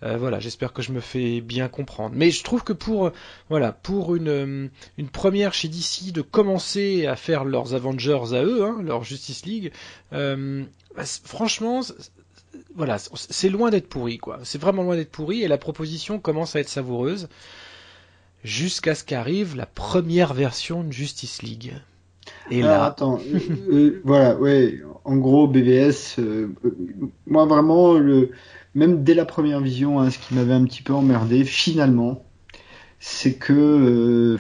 Euh, voilà, j'espère que je me fais bien comprendre. Mais je trouve que pour voilà, pour une, une première chez DC de commencer à faire leurs Avengers à eux, hein, leur Justice League, euh, bah, franchement, voilà, c'est loin d'être pourri, quoi. C'est vraiment loin d'être pourri et la proposition commence à être savoureuse jusqu'à ce qu'arrive la première version de Justice League. Et là, attends, [LAUGHS] euh, euh, voilà, ouais, en gros BVS, euh, moi vraiment le, même dès la première vision, hein, ce qui m'avait un petit peu emmerdé, finalement, c'est que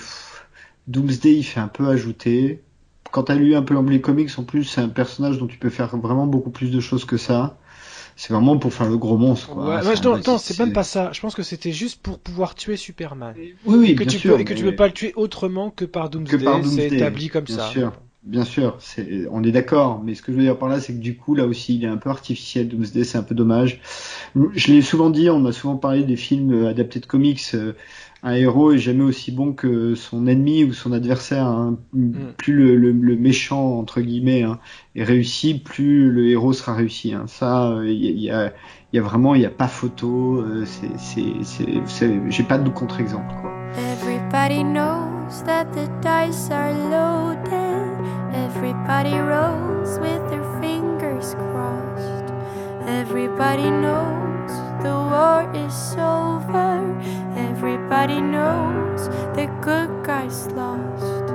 Doomsday il fait un peu ajouter. Quand t'as lu un peu l'anglais comics, en plus, c'est un personnage dont tu peux faire vraiment beaucoup plus de choses que ça c'est vraiment pour faire le gros monstre. Quoi. Ouais, non, non c'est même pas ça. Je pense que c'était juste pour pouvoir tuer Superman. Oui, oui, et que bien tu sûr. Peux, et que tu peux pas le tuer autrement que par Doomsday. Que par Doomsday. C'est établi comme bien ça. Sûr. Bien sûr, on est d'accord, mais ce que je veux dire par là, c'est que du coup, là aussi, il est un peu artificiel. Doomsday, c'est un peu dommage. Je l'ai souvent dit, on m'a souvent parlé des films adaptés de comics. Euh, un héros est jamais aussi bon que son ennemi ou son adversaire. Hein. Mm. Plus le, le, le, méchant entre guillemets hein, est réussi, plus le héros sera réussi. Hein. Ça, il y, y, a, y, a, vraiment, il n'y a pas photo. Euh, c'est, j'ai pas de contre-exemple quoi. Everybody knows that the dice are loaded. Everybody rolls with their fingers crossed. Everybody knows the war is over. Everybody knows the good guys lost.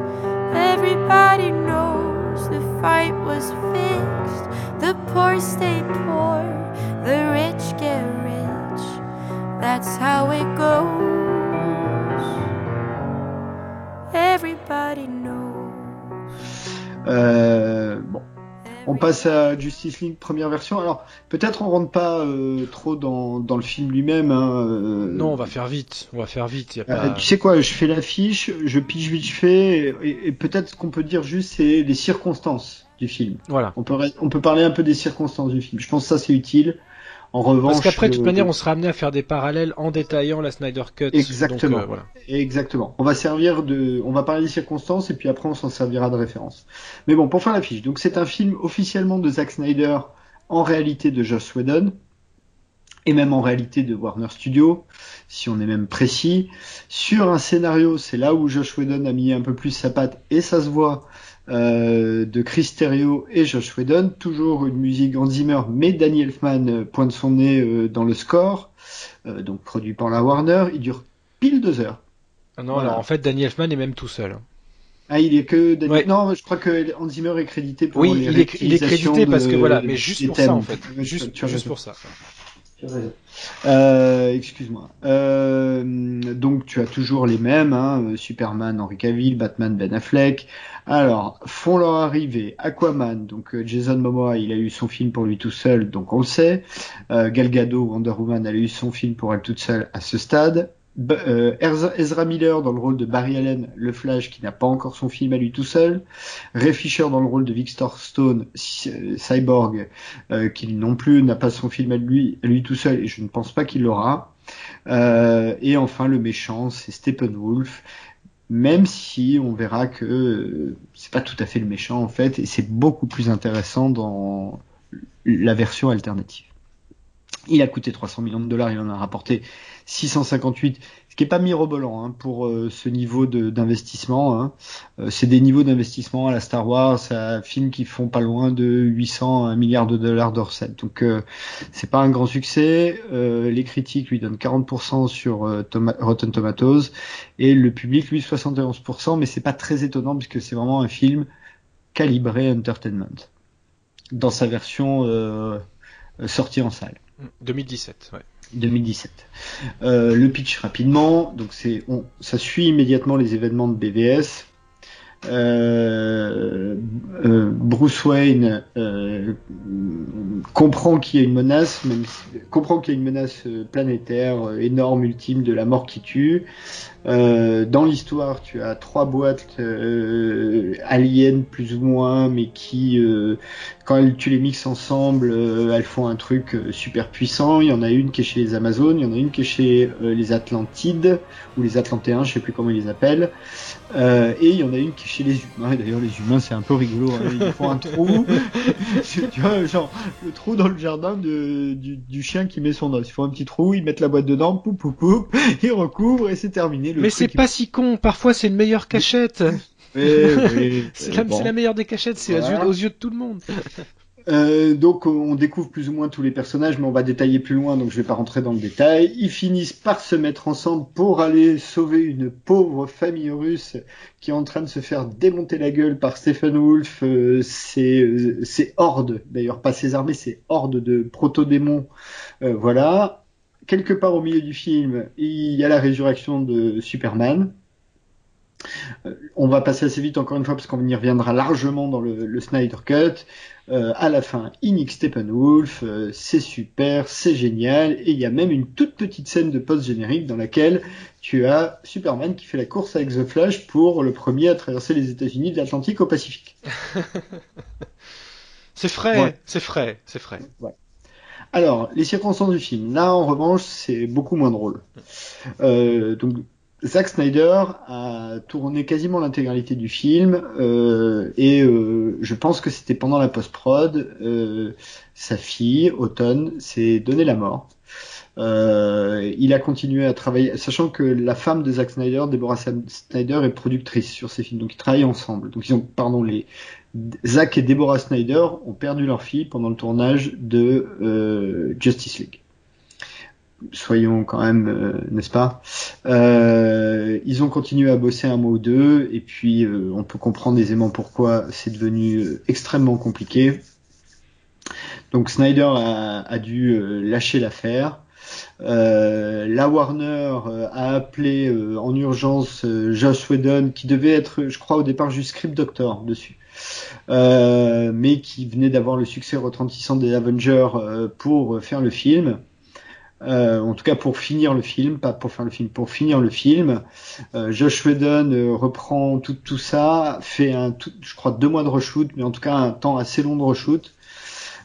Everybody knows the fight was fixed. The poor stay poor, the rich get rich. That's how it goes. Everybody knows. Bon. On passe à Justice League première version. Alors peut-être on rentre pas euh, trop dans, dans le film lui-même. Hein, euh... Non, on va faire vite. On va faire vite. Y a Euh, tu sais quoi Je fais l'affiche, je pige vite fait, et, et peut-être ce qu'on peut dire juste c'est les circonstances du film. Voilà. On peut on peut parler un peu des circonstances du film. Je pense que ça c'est utile. En revanche, Parce qu'après, de toute manière, on sera amené à faire des parallèles en détaillant la Snyder Cut. Exactement. Donc, euh, voilà. Exactement. On va servir de, on va parler des circonstances et puis après on s'en servira de référence. Mais bon, pour faire la fiche. Donc c'est un film officiellement de Zack Snyder, en réalité de Joss Whedon et même en réalité de Warner Studio, si on est même précis. Sur un scénario, c'est là où Josh Whedon a mis un peu plus sa patte et ça se voit. Euh, de Chris Terrio et Josh Whedon, toujours une musique Hans Zimmer, mais Danny Elfman euh, pointe son nez euh, dans le score, euh, donc produit par la Warner. Il dure pile deux heures. Ah non, Voilà. alors en fait, Danny Elfman est même tout seul. hein. Ah, il est que Danny... Ouais. Non, je crois que Hans Zimmer est crédité pour Oui, les il est, il est crédité parce que voilà, mais juste pour thèmes. ça en fait. Juste, tu juste pour ça. Euh, excuse-moi. Euh, donc tu as toujours les mêmes, hein, Superman, Henry Cavill, Batman, Ben Affleck. Alors, font leur arrivée Aquaman, donc euh, Jason Momoa, il a eu son film pour lui tout seul, donc on le sait. Euh, Gal Gadot, Wonder Woman, elle a eu son film pour elle toute seule à ce stade. Euh, Ezra Miller dans le rôle de Barry Allen, le Flash, qui n'a pas encore son film à lui tout seul. Ray Fisher dans le rôle de Victor Stone, euh, Cyborg, euh, qui non plus n'a pas son film à lui, lui tout seul, et je ne pense pas qu'il l'aura. Et enfin, le méchant, c'est Steppenwolf, même si on verra que c'est pas tout à fait le méchant en fait, et c'est beaucoup plus intéressant dans la version alternative. Il a coûté 300 millions de dollars, il en a rapporté 658, ce qui est pas mirobolant hein, pour euh, ce niveau d'investissement. Hein. Euh, c'est des niveaux d'investissement à la Star Wars, à films qui font pas loin de 800 à 1 milliard de dollars de. Donc euh, c'est pas un grand succès. Les critiques lui donnent 40% sur Rotten Tomatoes et le public lui 71%, mais c'est pas très étonnant puisque c'est vraiment un film calibré entertainment dans sa version euh, sorti en salle. 2017, ouais. 2017. Euh, le pitch rapidement, donc c'est, ça suit immédiatement les événements de BVS. Euh, euh, Bruce Wayne comprend qu'il y a une menace, même, comprend qu'il y a une menace planétaire énorme, ultime, de la mort qui tue. Dans l'histoire, tu as trois boîtes aliens plus ou moins, mais qui, quand tu les mixes ensemble, elles font un truc super puissant. Il y en a une qui est chez les Amazones, il y en a une qui est chez les Atlantides ou les Atlantéens, je sais plus comment ils les appellent. Euh, et il y en a une qui est chez les humains. Et d'ailleurs, les humains, c'est un peu rigolo. Hein. Ils font un trou. [LAUGHS] [LAUGHS] tu vois, genre, le trou dans le jardin de, du, du, chien qui met son os. Ils font un petit trou, ils mettent la boîte dedans, poup, poup, poup, [LAUGHS] ils recouvrent et c'est terminé. Le Mais c'est pas si con. Parfois, c'est une meilleure cachette. [LAUGHS] [LAUGHS] c'est la, la, meilleure des cachettes, c'est aux yeux de tout le monde. [LAUGHS] Euh, donc on découvre plus ou moins tous les personnages, mais on va détailler plus loin, donc je vais pas rentrer dans le détail. Ils finissent par se mettre ensemble pour aller sauver une pauvre famille russe qui est en train de se faire démonter la gueule par Stephen Wolf, euh, ses, euh, hordes, d'ailleurs pas ses armées, ses hordes de proto-démons. Euh, voilà. Quelque part au milieu du film, il y a la résurrection de Superman. On va passer assez vite encore une fois parce qu'on y reviendra largement dans le, le Snyder Cut. Euh, à la fin, Inic Steppenwolf, euh, c'est super, c'est génial, et il y a même une toute petite scène de post-générique dans laquelle tu as Superman qui fait la course avec The Flash pour le premier à traverser les États-Unis de l'Atlantique au Pacifique. [LAUGHS] c'est frais, c'est frais, c'est frais. Alors, les circonstances du film. Là, en revanche, c'est beaucoup moins drôle. Euh, donc, Zack Snyder a tourné quasiment l'intégralité du film euh, et euh, je pense que c'était pendant la post-prod, euh, sa fille, Autumn, s'est donné la mort. il a continué à travailler, sachant que la femme de Zack Snyder, Deborah Snyder, est productrice sur ces films, donc ils travaillent ensemble. Donc ils ont, pardon, les Zack et Deborah Snyder ont perdu leur fille pendant le tournage de Justice League soyons quand même, euh, n'est-ce pas? Euh, Ils ont continué à bosser un mois ou deux, et puis euh, on peut comprendre aisément pourquoi c'est devenu extrêmement compliqué. Donc Snyder a, dû lâcher l'affaire. la Warner a appelé en urgence Josh Whedon, qui devait être, je crois, au départ juste script doctor dessus, mais qui venait d'avoir le succès retentissant des Avengers pour faire le film. Euh, en tout cas pour finir le film, pas pour faire le film, pour finir le film. Euh, Josh Whedon euh, reprend tout, tout ça, fait un, tout, je crois deux mois de reshoot, mais en tout cas un temps assez long de reshoot,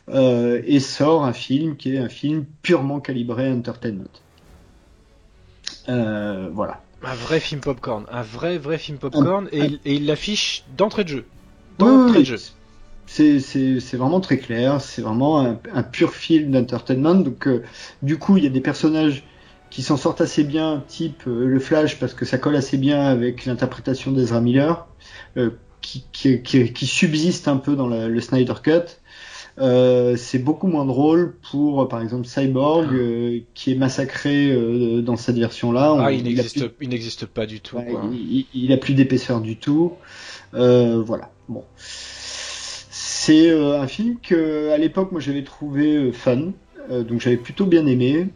euh, et sort un film qui est un film purement calibré entertainment. Euh, voilà. Un vrai film popcorn, un vrai vrai film popcorn, et, et, il l'affiche d'entrée de jeu. Jeu c'est vraiment très clair, c'est vraiment un, pur film d'entertainment. Donc euh, du coup, il y a des personnages qui s'en sortent assez bien, type euh, le Flash, parce que ça colle assez bien avec l'interprétation d'Ezra Miller, euh, qui, qui, qui, subsiste un peu dans le Snyder Cut. c'est beaucoup moins drôle pour, par exemple, Cyborg, ah. qui est massacré dans cette version-là. Ah, il n'existe pas du tout. Il, il, a plus d'épaisseur du tout. voilà. Bon. C'est euh, un film que à l'époque moi j'avais trouvé euh, fun, euh, donc j'avais plutôt bien aimé.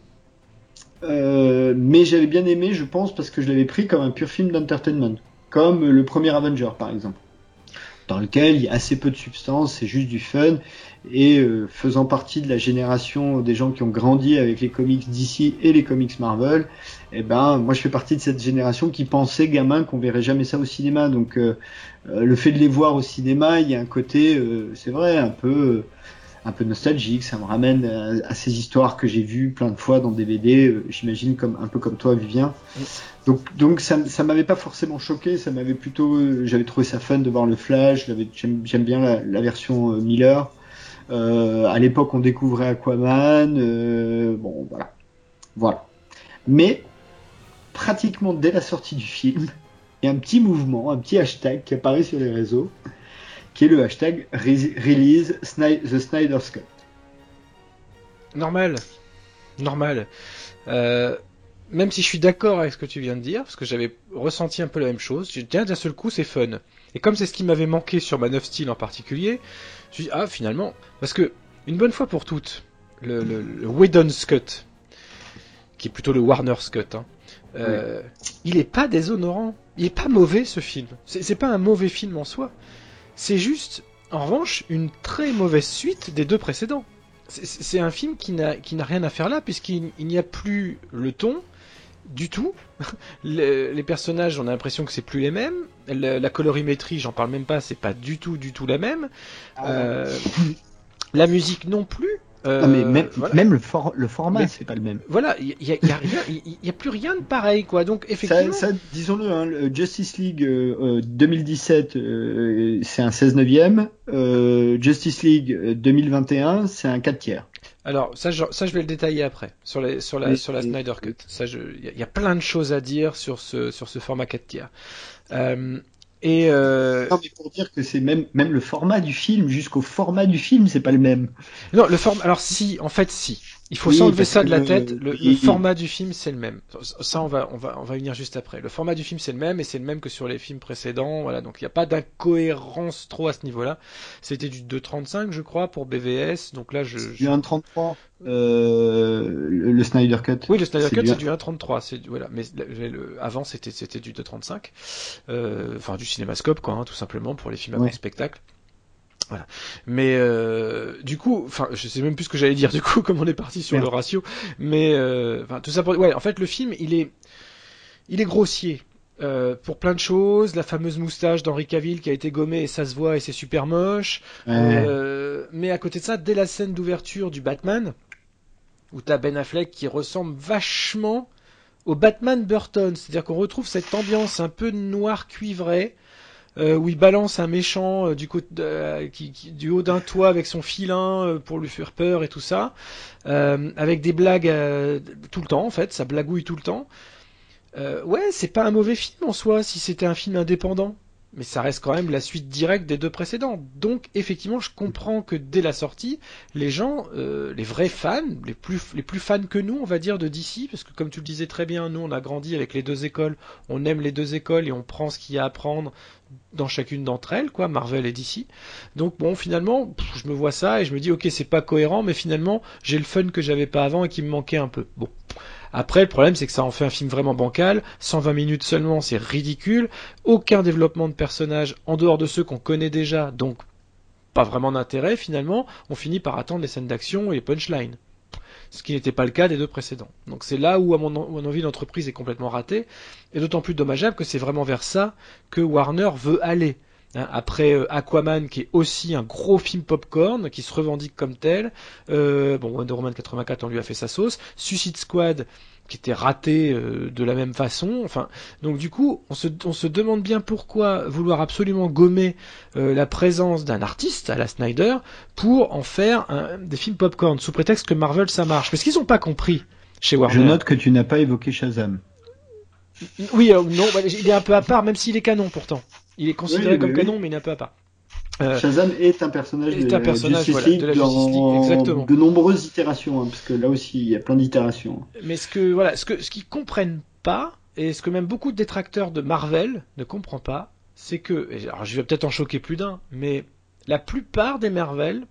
mais j'avais bien aimé, je pense, parce que je l'avais pris comme un pur film d'entertainment, comme le premier Avenger par exemple, dans lequel il y a assez peu de substance, c'est juste du fun, et faisant partie de la génération des gens qui ont grandi avec les comics DC et les comics Marvel, eh ben moi je fais partie de cette génération qui pensait gamin qu'on verrait jamais ça au cinéma, donc euh, le fait de les voir au cinéma, il y a un côté, euh, c'est vrai, un peu, un peu nostalgique. Ça me ramène à, ces histoires que j'ai vues plein de fois dans DVD. Euh, j'imagine comme un peu comme toi, Vivien. Donc, donc ça, ça m'avait pas forcément choqué. Ça m'avait plutôt, j'avais trouvé ça fun de voir le Flash. J'aime bien la, version Miller. à l'époque, on découvrait Aquaman. bon, voilà, voilà. Mais pratiquement dès la sortie du film il y a un petit mouvement, un petit hashtag qui apparaît sur les réseaux, qui est le hashtag Release the Snyder's Cut. Normal. Normal. Euh, même si je suis d'accord avec ce que tu viens de dire, parce que j'avais ressenti un peu la même chose, je tiens d'un seul coup c'est fun. Et comme c'est ce qui m'avait manqué sur Man of Steel en particulier, je me suis ah finalement, parce que une bonne fois pour toutes, le, le, le Whedon's Cut, qui est plutôt le Warner's Cut, hein, euh, il est pas déshonorant. Il est pas mauvais ce film. C'est c'est pas un mauvais film en soi. C'est juste, en revanche, une très mauvaise suite des deux précédents. C'est- C'est un film qui n'a qui n'a rien à faire là, puisqu'il il n'y a plus le ton du tout. [LAUGHS] Le- les personnages, on a l'impression que c'est plus les mêmes. Le- la colorimétrie, j'en parle même pas, c'est pas du tout, du tout la même. Euh, [LAUGHS] la musique non plus. Euh, Non, mais même, voilà. même le, for- le format, c'est pas le même. Voilà, il y, a- y a rien, il y a plus rien de pareil, quoi. Donc effectivement, ça, disons-le, hein, le Justice League euh, euh, 2017, euh, c'est un 16 neuvième. Justice League euh, 2021, c'est un 4 tiers. alors ça, je, ça je vais le détailler après sur les, sur la, Oui, sur la oui. Snyder Cut. Ça, je, il y, a- il y a plein de choses à dire sur ce, sur ce format 4 tiers. Et euh, Non, mais pour dire que c'est même, même le format du film, jusqu'au format du film, c'est pas le même. non, le format. Alors si, en fait, si. Il faut Oui, s'enlever ça de la le- tête. Le, oui. format du film, c'est le même. Ça, on va, on va, on va venir juste après. Le format du film, c'est le même et c'est le même que sur les films précédents. Voilà, donc il n'y a pas d'incohérence trop à ce niveau-là. C'était du 2.35, je crois, pour BVS. Donc là, je, Du je- 1.33, euh, le, le Snyder Cut. Oui, le Snyder Cut, c'est du 1.33. C'est voilà, mais le- avant c'était c'était du 2.35. Euh, Enfin, du cinémascope, quoi, hein, tout simplement pour les films à Ouais. spectacle. Voilà. Mais euh, du coup, enfin, je sais même plus ce que j'allais dire. Du coup, [LAUGHS] comme on est parti sur Merde. le ratio, mais euh, enfin, tout ça pour. Ouais, en fait, le film, il est, il est grossier. euh, pour plein de choses, la fameuse moustache d'Henri Cavill qui a été gommée et ça se voit et c'est super moche. Ouais. Euh, mais à côté de ça, dès la scène d'ouverture du Batman, où t'as Ben Affleck qui ressemble vachement au Batman Burton, c'est-à-dire qu'on retrouve cette ambiance un peu noir cuivré, où il balance un méchant euh, euh, du haut d'un toit avec son filin euh, pour lui faire peur et tout ça, euh, avec des blagues euh, tout le temps en fait, ça blagouille tout le temps. Euh, ouais, c'est pas un mauvais film en soi si c'était un film indépendant. Mais ça reste quand même la suite directe des deux précédents. Donc effectivement, je comprends que dès la sortie, les gens, euh, les vrais fans, les plus, les plus fans que nous, on va dire, de DC, parce que comme tu le disais très bien, nous on a grandi avec les deux écoles, on aime les deux écoles et on prend ce qu'il y a à apprendre dans chacune d'entre elles, quoi, Marvel et DC. Donc bon, finalement, je me vois ça et je me dis, ok, c'est pas cohérent, mais finalement, j'ai le fun que j'avais pas avant et qui me manquait un peu. Bon. Après, le problème, c'est que ça en fait un film vraiment bancal. 120 minutes seulement, c'est ridicule. Aucun développement de personnages en dehors de ceux qu'on connaît déjà, donc pas vraiment d'intérêt finalement. On finit par attendre les scènes d'action et les punchlines. Ce qui n'était pas le cas des deux précédents. Donc c'est là où, à mon, avis, l'entreprise est complètement ratée. Et d'autant plus dommageable que c'est vraiment vers ça que Warner veut aller. Hein, après euh, Aquaman, qui est aussi un gros film popcorn, qui se revendique comme tel. Euh, bon, Wonder Woman 84, on lui a fait sa sauce. Suicide Squad, qui était raté euh, de la même façon. Enfin, donc du coup, on se, on se demande bien pourquoi vouloir absolument gommer euh, la présence d'un artiste à la Snyder pour en faire un- des films popcorn, sous prétexte que Marvel ça marche. Parce qu'ils n'ont pas compris chez Warner. Je note que tu n'as pas évoqué Shazam. Oui, euh, non, bah, il est un peu à part, même s'il est canon pourtant. Il est considéré Oui, comme oui, canon, mais il est un peu à part. Euh, Shazam est un personnage, est de, un personnage, Justice voilà, de la dans exactement. de nombreuses itérations, hein, parce que là aussi il y a plein d'itérations. Mais ce que voilà, ce que ce qu'ils comprennent pas et ce que même beaucoup de détracteurs de Marvel ne comprennent pas, c'est que alors je vais peut-être en choquer plus d'un, mais la plupart des Marvel,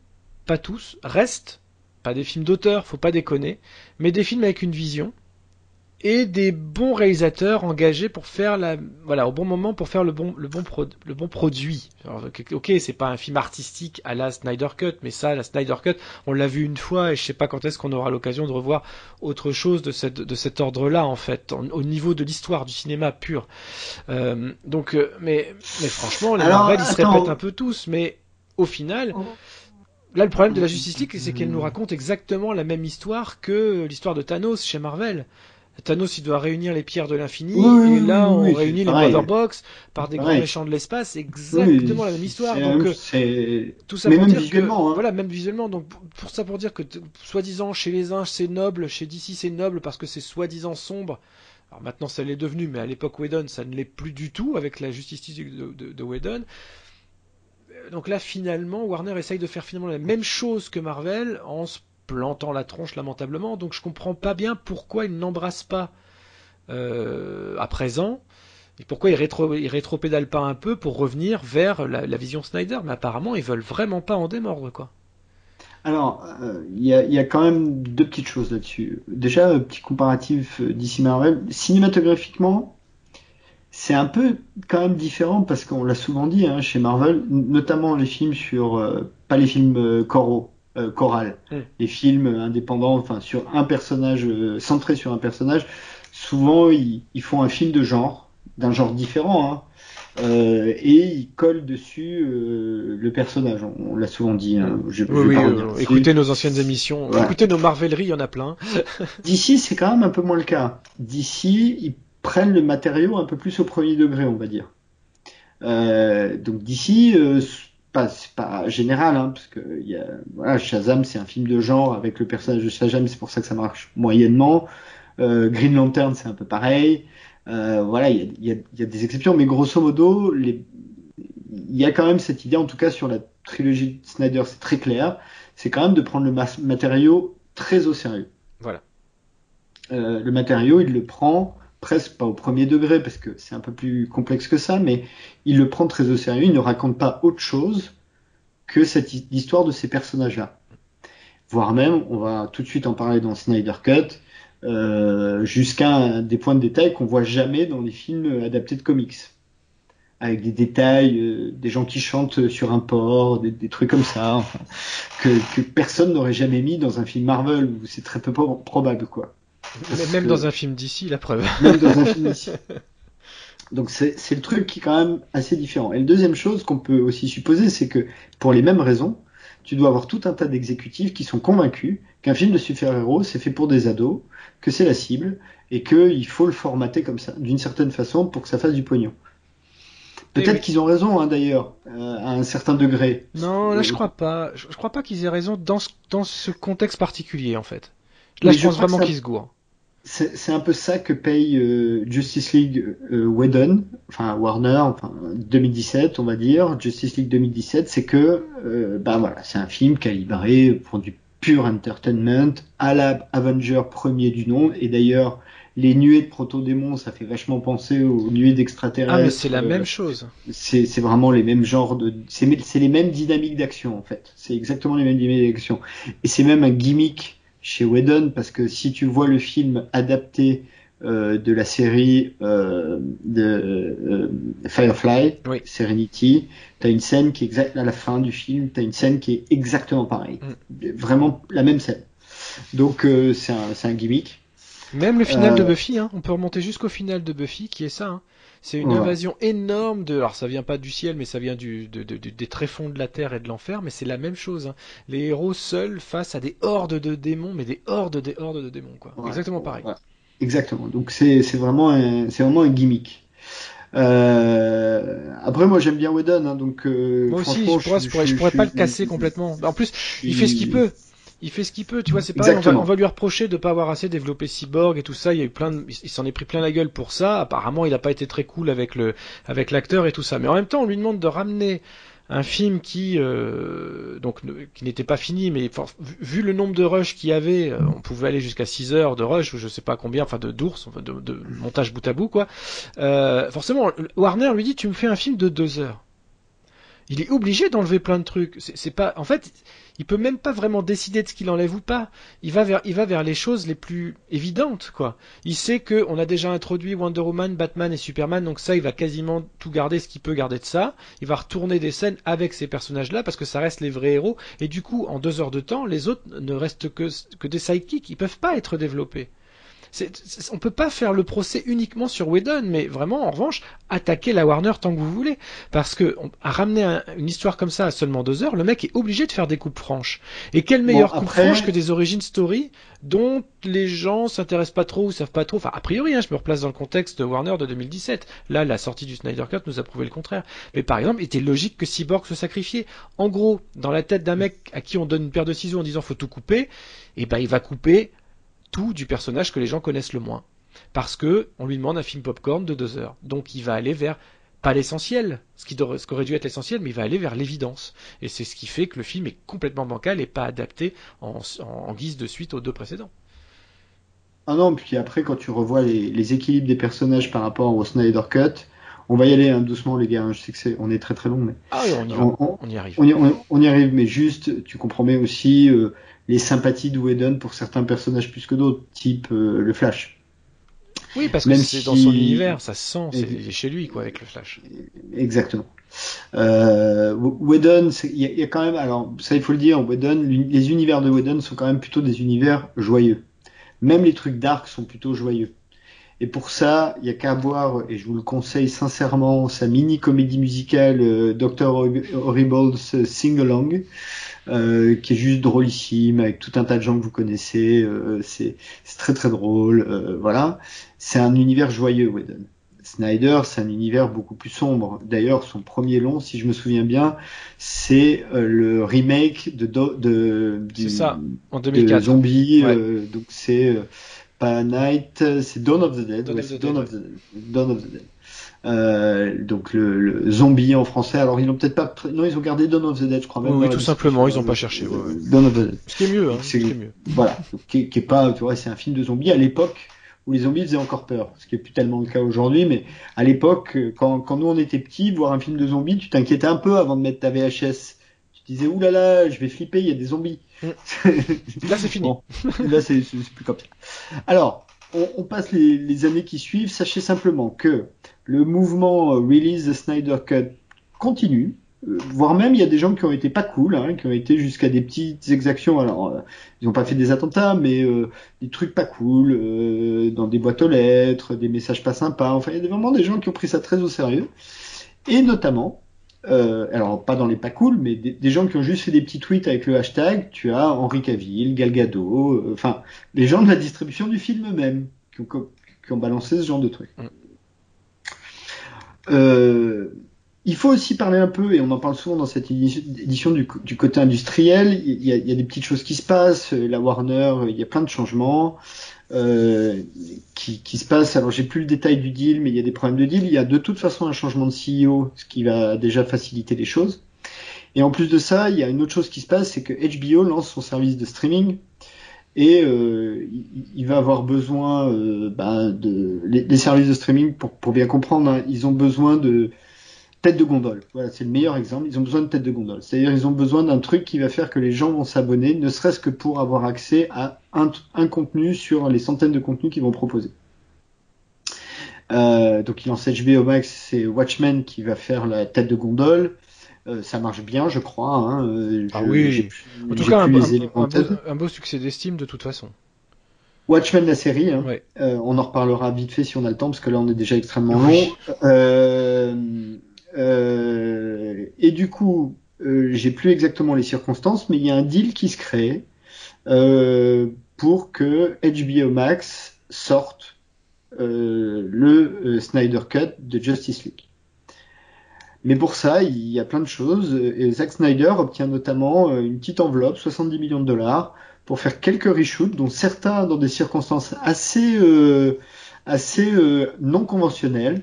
pas tous, restent pas des films d'auteur, faut pas déconner, mais des films avec une vision et des bons réalisateurs engagés pour faire la voilà au bon moment pour faire le bon le bon pro- le bon produit. Alors, ok, c'est pas un film artistique à la Snyder Cut, mais ça la Snyder Cut, on l'a vu une fois et je sais pas quand est-ce qu'on aura l'occasion de revoir autre chose de, cette, de cet ordre-là, en fait, en- au niveau de l'histoire du cinéma pur. Euh, donc, euh, mais, mais franchement, les Alors, Marvel, ils se répètent un peu tous, mais au final, là, le problème de la Justice League, c'est qu'elle nous raconte exactement la même histoire que l'histoire de Thanos chez Marvel. Thanos, il doit réunir les pierres de l'infini, Oui, et là, on oui, réunit les. Mother Box par des grands méchants de l'espace, exactement la même histoire. Donc, euh, tout ça Mais pour même dire visuellement, que, hein. voilà, même visuellement. Donc pour, ça pour dire que soi-disant chez les uns c'est noble, chez DC c'est noble parce que c'est soi-disant sombre. Alors maintenant ça l'est devenu, mais à l'époque Whedon ça ne l'est plus du tout avec la justice de, de, de Whedon. Euh, Donc là finalement Warner essaye de faire finalement la même chose que Marvel en se plantant la tronche lamentablement. Donc je comprends pas bien pourquoi ils n'embrassent pas euh, à présent. Et pourquoi ils, rétro, rétropédalent pas un peu pour revenir vers la, vision Snyder Mais apparemment, ils veulent vraiment pas en démordre, quoi. Alors, il y, a, quand même deux petites choses là-dessus. Déjà, un petit comparatif d'ici Marvel. Cinématographiquement, c'est un peu quand même différent parce qu'on l'a souvent dit hein, chez Marvel, notamment les films sur, euh, pas les films euh, choraux, euh, choral, mm. les films indépendants, enfin sur un personnage centré sur un personnage. Souvent, ils, font un film de genre, d'un genre différent, hein, et ils collent dessus le personnage. On, l'a souvent dit. Hein, je, oui, oui, écoutez nos anciennes émissions, écoutez nos Marveleries, il y en a plein. [LAUGHS] D'ici, c'est quand même un peu moins le cas. D'ici, ils prennent le matériau un peu plus au premier degré, on va dire. Euh, donc d'ici, euh, pas, c'est pas général, hein, parce que y a, voilà, Shazam, c'est un film de genre avec le personnage de Shazam, c'est pour ça que ça marche moyennement. Euh, Green Lantern, c'est un peu pareil. Euh, voilà, il y a, y, y a, des exceptions, mais grosso modo, il y a quand même cette idée, en tout cas sur la trilogie de Snyder, c'est très clair, c'est quand même de prendre le matériau très au sérieux. Voilà. Euh, le matériau, il le prend presque pas au premier degré parce que c'est un peu plus complexe que ça, mais il le prend très au sérieux, il ne raconte pas autre chose que cette histoire de ces personnages-là. Voire même, on va tout de suite en parler dans Snyder Cut, euh, jusqu'à des points de détail qu'on voit jamais dans les films adaptés de comics. Avec des détails, euh, des gens qui chantent sur un port, des, trucs comme ça, que, que personne n'aurait jamais mis dans un film Marvel, où c'est très peu probable, quoi. Même dans un film d'ici, la preuve. Même dans un film d'ici. [LAUGHS] Donc c'est le truc qui est quand même assez différent. Et la deuxième chose qu'on peut aussi supposer, c'est que pour les mêmes raisons, tu dois avoir tout un tas d'exécutifs qui sont convaincus qu'un film de super-héros, c'est fait pour des ados, que c'est la cible, et qu'il faut le formater comme ça, d'une certaine façon, pour que ça fasse du pognon. Peut-être qu'ils ont raison, hein, d'ailleurs, euh, à un certain degré. Non, là je crois pas. Je, crois pas qu'ils aient raison dans ce, dans ce contexte particulier, en fait. Là, je, pense vraiment qu'ils se gourent c'est un peu ça que paye euh, Justice League euh, Whedon, enfin Warner, enfin 2017 on va dire, Justice League 2017, c'est que euh, bah voilà, c'est un film calibré pour du pur entertainment à la Avenger premier du nom et d'ailleurs les nuées de proto-démons, ça fait vachement penser aux nuées d'extraterrestres. Ah mais c'est la même chose. C'est vraiment les mêmes genres de, c'est les mêmes dynamiques d'action en fait. C'est exactement les mêmes dynamiques d'action et c'est même un gimmick chez Whedon parce que si tu vois le film adapté euh, de la série euh, de euh, Firefly, Serenity, t'as une scène qui est exacte à la fin du film, t'as une scène qui est exactement pareille, mm. vraiment la même scène. Donc c'est un, un gimmick. Même le final de Buffy, hein, on peut remonter jusqu'au final de Buffy qui est ça. Hein. C'est une invasion énorme de. Alors ça vient pas du ciel, mais ça vient du, de, de, des tréfonds de la terre et de l'enfer. Mais c'est la même chose. Hein. Les héros seuls face à des hordes de démons, mais des hordes, des hordes de démons, quoi. Exactement pareil. Exactement. Donc c'est vraiment un, c'est vraiment un gimmick. Euh... Après, moi, j'aime bien Whedon, hein, donc. Euh, moi aussi, je, pourrais, je, pourrais, je pourrais pas le casser complètement. En plus, il fait ce qu'il peut il fait ce qu'il peut, tu vois, c'est pas on va, lui reprocher de pas avoir assez développé Cyborg et tout ça, il y a eu plein il s'en est pris plein la gueule pour ça. Apparemment, il a pas été très cool avec le avec l'acteur et tout ça. Mais en même temps, on lui demande de ramener un film qui euh, donc qui n'était pas fini mais vu le nombre de rushs qu'il y avait euh, on pouvait aller jusqu'à 6 heures de rush ou je sais pas combien enfin de d'ours de, de, montage bout à bout quoi euh, forcément Warner lui dit tu me fais un film de 2 heures il est obligé d'enlever plein de trucs c'est pas en fait il peut même pas vraiment décider de ce qu'il enlève ou pas. Il va vers, les choses les plus évidentes, quoi. Il sait que on a déjà introduit Wonder Woman, Batman et Superman, donc ça, il va quasiment tout garder ce qu'il peut garder de ça. Il va retourner des scènes avec ces personnages-là parce que ça reste les vrais héros. Et du coup, en deux heures de temps, les autres ne restent que, que des sidekicks. Ils peuvent pas être développés on peut pas faire le procès uniquement sur Whedon, mais vraiment, en revanche, attaquer la Warner tant que vous voulez. Parce que à ramener une histoire comme ça à seulement deux heures, le mec est obligé de faire des coupes franches. Et quelle meilleure coupe franche que des origines story dont les gens s'intéressent pas trop ou savent pas trop. Enfin, a priori, hein, je me replace dans le contexte de Warner de 2017. Là, la sortie du Snyder Cut nous a prouvé le contraire. Mais par exemple, il était logique que Cyborg se sacrifiait. En gros, dans la tête d'un mec à qui on donne une paire de ciseaux en disant faut tout couper, et eh ben il va couper tout du personnage que les gens connaissent le moins. Parce que on lui demande un film popcorn de deux heures. Donc il va aller vers pas l'essentiel, ce qui, ce aurait dû être l'essentiel, mais il va aller vers l'évidence. Et c'est ce qui fait que le film est complètement bancal et pas adapté en, guise de suite aux deux précédents. Ah non, puis après, quand tu revois les, équilibres des personnages par rapport au Snyder Cut, On va y aller hein, doucement les gars, je sais que c'est on est très très long mais ah oui, on, y on, on, y arrive. On y, arrive mais juste tu compromets aussi euh, les sympathies de Whedon pour certains personnages plus que d'autres, type euh, le Flash. Oui, parce que c'est dans son univers, ça se sent, c'est chez lui quoi avec le Flash. Exactement. Euh, Whedon, il y, a quand même, alors ça il faut le dire, Whedon, les univers de Whedon sont quand même plutôt des univers joyeux. Même les trucs dark sont plutôt joyeux. Et pour ça, il y a qu'à voir, et je vous le conseille sincèrement, sa mini comédie musicale euh, Dr. Horrible's Sing Along, euh, qui est juste drôlissime avec tout un tas de gens que vous connaissez. Euh, c'est très très drôle. Euh, voilà, c'est un univers joyeux, Whedon. Snyder, c'est un univers beaucoup plus sombre. D'ailleurs, son premier long, si je me souviens bien, c'est euh, le remake de, de, de ça, en 2004. De Zombie. Euh, donc c'est euh, pas Night, c'est Dawn of the Dead. Dawn, of, the Dawn, of, the, Dawn of the Dead. Euh, donc le, le, zombie en français. Alors ils n'ont peut-être pas, non ils ont gardé Dawn of the Dead, je crois même. Oui, tout simplement, ils n'ont pas cherché. Ouais, ouais. Dawn of the Dead. Ce qui est mieux, hein, ce qui est mieux. Voilà, qui, qui est pas, tu vois, c'est un film de zombie à l'époque où les zombies faisaient encore peur, ce qui est plus tellement le cas aujourd'hui, mais à l'époque, quand, quand, nous on était petits, voir un film de zombies, tu t'inquiétais un peu avant de mettre ta VHS. Tu disais, oulala, là là, je vais flipper, il y a des zombies. Mm. là c'est fini. [LAUGHS] Bon, là c'est plus comme ça. Alors, on, on passe les, les, années qui suivent, sachez simplement que le mouvement Release the Snyder Cut continue, euh, voire même il y a des gens qui ont été pas cool, hein, qui ont été jusqu'à des petites exactions. Alors, euh, ils n'ont pas fait des attentats, mais euh, des trucs pas cool, euh, dans des boîtes aux lettres, des messages pas sympas. Enfin, il y a vraiment des gens qui ont pris ça très au sérieux. Et notamment, alors pas dans les pas cool, mais des, des, gens qui ont juste fait des petits tweets avec le hashtag. Tu as Henri Cavill, Gal Gadot, enfin, les gens de la distribution du film eux-mêmes qui ont, qui ont balancé ce genre de trucs. Euh, il faut aussi parler un peu, et on en parle souvent dans cette édition du, côté industriel, il y, a, des petites choses qui se passent, la Warner, il y a plein de changements euh, qui, se passent. Alors j'ai plus le détail du deal, mais il y a des problèmes de deal. Il y a de toute façon un changement de CEO, ce qui va déjà faciliter les choses. Et en plus de ça, il y a une autre chose qui se passe, c'est que HBO lance son service de streaming et euh, il, va avoir besoin euh, ben de les, les, services de streaming pour, pour bien comprendre, hein, ils ont besoin de tête de gondole. Voilà, c'est le meilleur exemple. Ils ont besoin de tête de gondole. C'est-à-dire, ils ont besoin d'un truc qui va faire que les gens vont s'abonner, ne serait-ce que pour avoir accès à un, un, contenu sur les centaines de contenus qu'ils vont proposer. Euh, donc, il lance HBO Max, c'est Watchmen qui va faire la tête de gondole. Euh, ça marche bien, je crois. Hein. Euh, ah oui. en tout cas, un, beau, un, beau, succès d'estime de toute façon. Watchmen la série, hein. ouais. euh, on en reparlera vite fait si on a le temps parce que là on est déjà extrêmement long. Euh, et du coup, j'ai plus exactement les circonstances, mais il y a un deal qui se crée pour que HBO Max sorte le Snyder Cut de Justice League. Mais pour ça, il y a plein de choses. Zack Snyder obtient notamment une petite enveloppe, 70 millions de dollars, pour faire quelques reshoots, dont certains dans des circonstances assez, assez non conventionnelles.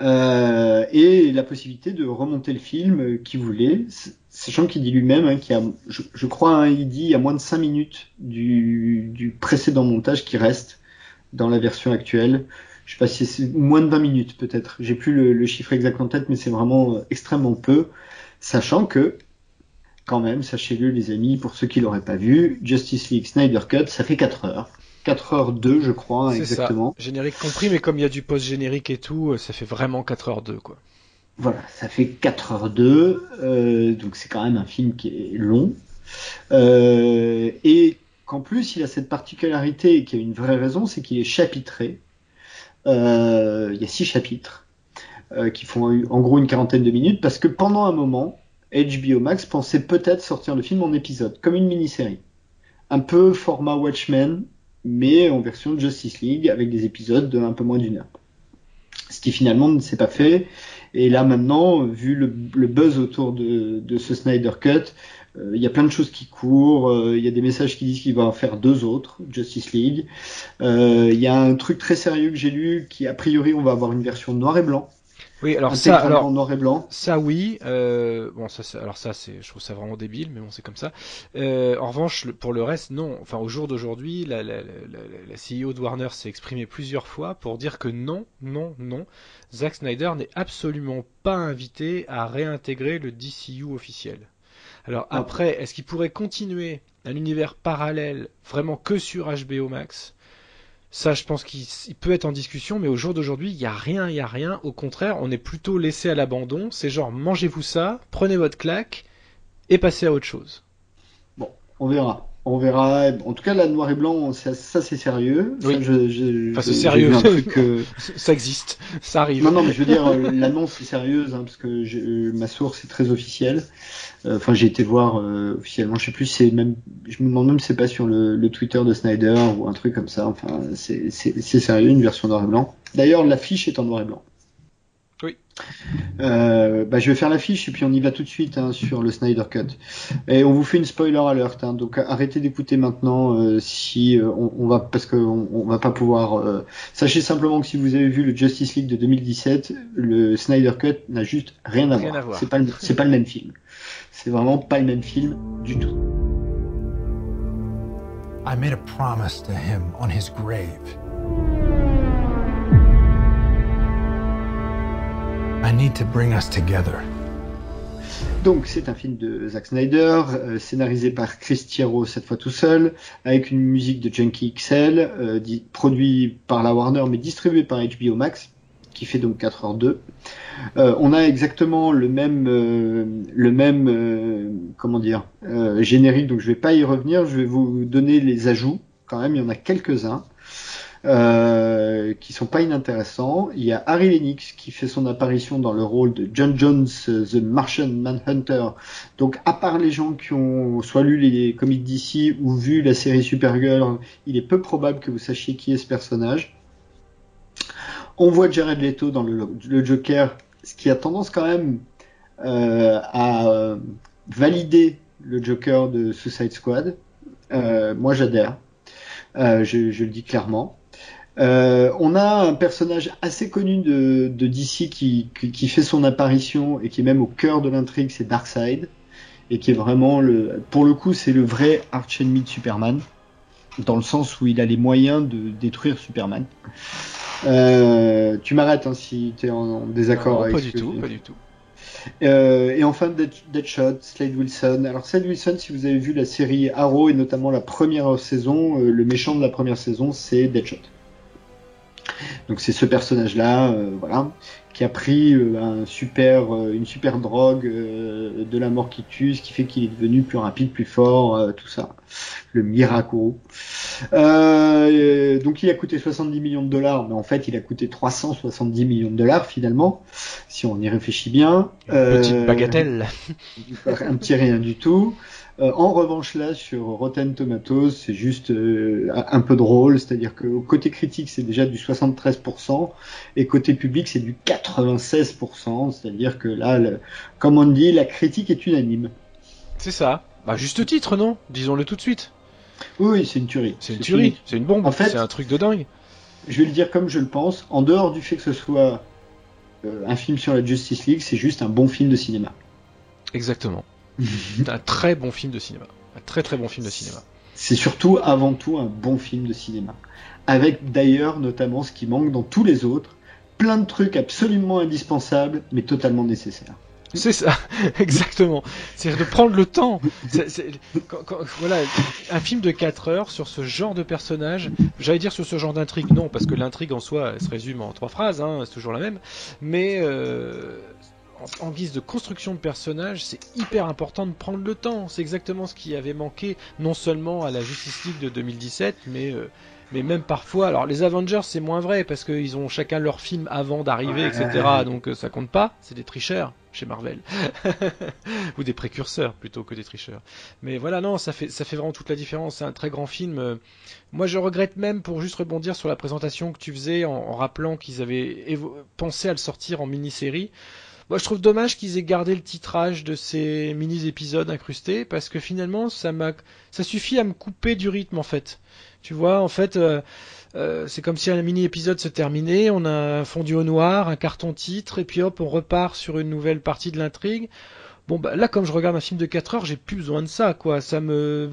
Euh, et la possibilité de remonter le film qu'il voulait, sachant qu'il dit lui-même hein, qu'il a, je, crois, hein, il dit il y a moins de 5 minutes du précédent montage qui reste dans la version actuelle. Je sais pas si c'est moins de 20 minutes peut-être. J'ai plus le, le, chiffre exact en tête, mais c'est vraiment euh, extrêmement peu, sachant que quand même, sachez-le les amis, pour ceux qui l'auraient pas vu, Justice League Snyder Cut, ça fait 4 heures. 4h02 je crois exactement. Ça. Générique compris, mais comme il y a du post-générique et tout, ça fait vraiment 4h02 quoi. Voilà, ça fait 4h02, euh, donc c'est quand même un film qui est long. Euh, et qu'en plus il a cette particularité qui a une vraie raison, c'est qu'il est chapitré. Euh, il y a six chapitres euh, qui font en gros une quarantaine de minutes parce que pendant un moment, HBO Max pensait peut-être sortir le film en épisode, comme une mini-série. Un peu format Watchmen, mais en version Justice League avec des épisodes de un peu moins d'une heure. Ce qui finalement ne s'est pas fait. Et là maintenant, vu le, buzz autour de, ce Snyder Cut, il y a plein de choses qui courent. Euh, il y a des messages qui disent qu'il va en faire deux autres, Justice League. Euh, il y a un truc très sérieux que j'ai lu qui a priori on va avoir une version noir et blanc. Oui, alors ça, alors en noir et blanc. Ça, oui. Euh, bon, ça, alors ça, c'est, je trouve ça vraiment débile, mais bon, c'est comme ça. Euh, en revanche, pour le reste, non. Enfin, au jour d'aujourd'hui, la, la, la, la, CEO de Warner s'est exprimée plusieurs fois pour dire que non, non, non, Zack Snyder n'est absolument pas invité à réintégrer le DCU officiel. Alors après, est-ce qu'il pourrait continuer un univers parallèle vraiment que sur HBO Max? Ça, je pense qu'il peut être en discussion, mais au jour d'aujourd'hui, il n'y a rien, il n'y a rien. Au contraire, on est plutôt laissé à l'abandon. C'est genre, mangez-vous ça, prenez votre claque et passez à autre chose. Bon, on verra. On verra. En tout cas, la noir et blanc, ça, c'est sérieux. Oui. enfin, c'est sérieux. [LAUGHS] ça existe. Ça arrive. Non, non, mais je veux dire, euh, l'annonce est sérieuse, hein, parce que euh, ma source est très officielle. Euh, enfin, j'ai été voir officiellement. Je sais plus, c'est même. Je me demande même si c'est pas sur le, le, Twitter de Snyder ou un truc comme ça. Enfin, c'est sérieux, une version noir et blanc. D'ailleurs, l'affiche est en noir et blanc. Oui. Euh, bah, je vais faire l'affiche et puis on y va tout de suite hein, sur le Snyder Cut. Et on vous fait une spoiler alert, hein, donc arrêtez d'écouter maintenant euh, si euh, on, va parce qu'on on va pas pouvoir. Euh, sachez simplement que si vous avez vu le Justice League de 2017, le Snyder Cut n'a juste rien à rien voir. voir. C'est pas c'est pas le même film. C'est vraiment pas le même film du tout. I made a promise to him on his grave. I need to bring us together. Donc c'est un film de Zack Snyder, euh, scénarisé par Chris Tiero cette fois tout seul, avec une musique de Junkie XL, euh, produit par la Warner mais distribué par HBO Max, qui fait donc 4h2. Euh, on a exactement le même, euh, le même, comment dire, générique, donc je vais pas y revenir, je vais vous donner les ajouts, quand même, il y en a quelques-uns euh, qui sont pas inintéressants. Il y a Harry Lennox qui fait son apparition dans le rôle de John Jones, The Martian Manhunter. Donc, à part les gens qui ont soit lu les comics d'ici ou vu la série Supergirl, il est peu probable que vous sachiez qui est ce personnage. On voit Jared Leto dans le, Joker, ce qui a tendance quand même euh, à valider le Joker de Suicide Squad. Euh, moi, j'adhère. Euh, je, le dis clairement. Euh, on a un personnage assez connu de, de DC qui, qui, fait son apparition et qui est même au cœur de l'intrigue, c'est Darkseid, et qui est vraiment le, pour le coup, c'est le vrai arch enemy de Superman, dans le sens où il a les moyens de détruire Superman. Euh, tu m'arrêtes hein, si tu es en, désaccord avec pas du tout, pas du tout. Euh, et enfin Deadshot, Slade Wilson. Alors Slade Wilson, si vous avez vu la série Arrow et notamment la première saison, euh, le méchant de la première saison, c'est Deadshot. Donc c'est ce personnage-là, euh, voilà, qui a pris euh, un super, euh, une super drogue de la mort qui tue, ce qui fait qu'il est devenu plus rapide, plus fort, tout ça. Le miracle. donc il a coûté 70 millions de dollars, mais en fait il a coûté 370 millions de dollars finalement, si on y réfléchit bien. petite bagatelle. [LAUGHS] un petit rien du tout. Euh, en revanche, là, sur Rotten Tomatoes, c'est juste euh, un peu drôle, c'est-à-dire que côté critique, c'est déjà du 73%, et côté public, c'est du 96%, c'est-à-dire que là, comme on dit, la critique est unanime. C'est ça. Bah, juste titre, non? Disons-le tout de suite. Oui, c'est une tuerie. C'est une tuerie, c'est une bombe, en fait, c'est un truc de dingue. Je vais le dire comme je le pense, en dehors du fait que ce soit euh, un film sur la Justice League, c'est juste un bon film de cinéma. Exactement. [LAUGHS] C'est un très bon film de cinéma. Un très très bon film de cinéma. C'est surtout avant tout un bon film de cinéma. Avec d'ailleurs notamment ce qui manque dans tous les autres, plein de trucs absolument indispensables mais totalement nécessaires. C'est ça, [LAUGHS] exactement. C'est de prendre le temps. voilà, un film de 4 heures sur ce genre de personnage. J'allais dire sur ce genre d'intrigue, non, parce que l'intrigue en soi, elle se résume en trois phrases, hein, c'est toujours la même. Mais euh, en, guise de construction de personnage, c'est hyper important de prendre le temps. C'est exactement ce qui avait manqué, non seulement à la Justice League de 2017, mais, euh, mais même parfois. Alors, les Avengers, c'est moins vrai, parce qu'ils ont chacun leur film avant d'arriver, etc. Donc, euh, ça compte pas. C'est des tricheurs chez Marvel. [LAUGHS] Ou des précurseurs, plutôt que des tricheurs. Mais voilà, non, ça fait, ça fait vraiment toute la différence. C'est un très grand film. Euh, moi, je regrette même, pour juste rebondir sur la présentation que tu faisais, en, en rappelant qu'ils avaient pensé à le sortir en mini-série. Moi, je trouve dommage qu'ils aient gardé le titrage de ces mini-épisodes incrustés, parce que finalement, ça m'a, ça suffit à me couper du rythme, en fait. Tu vois, en fait, euh, euh, c'est comme si un mini-épisode se terminait, on a un fondu au noir, un carton titre, et puis hop, on repart sur une nouvelle partie de l'intrigue. Bon, bah là, comme je regarde un film de 4 heures, j'ai plus besoin de ça, quoi. Ça me...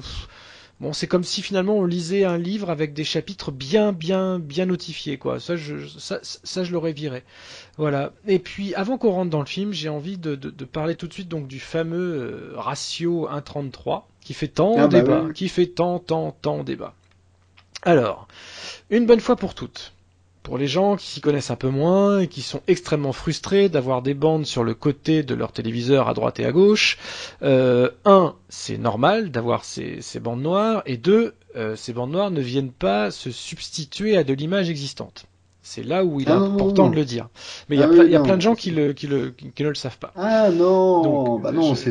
Bon, c'est comme si finalement on lisait un livre avec des chapitres bien, bien, bien notifiés, quoi. Ça, je, ça, ça, je l'aurais viré. Voilà. Et puis, avant qu'on rentre dans le film, j'ai envie de, de, de, parler tout de suite donc du fameux euh, ratio 1.33 qui fait tant ah, bah débat, qui fait tant, tant, tant débat. Alors, une bonne fois pour toutes. Pour les gens qui s'y connaissent un peu moins et qui sont extrêmement frustrés d'avoir des bandes sur le côté de leur téléviseur à droite et à gauche, euh, un, c'est normal d'avoir ces, bandes noires, et deux, euh, ces bandes noires ne viennent pas se substituer à de l'image existante. C'est là où il est ah, important de le dire. Mais il y, a, ah y a plein de gens qui, le, qui, le, qui, ne le savent pas. Ah non, bah non, je...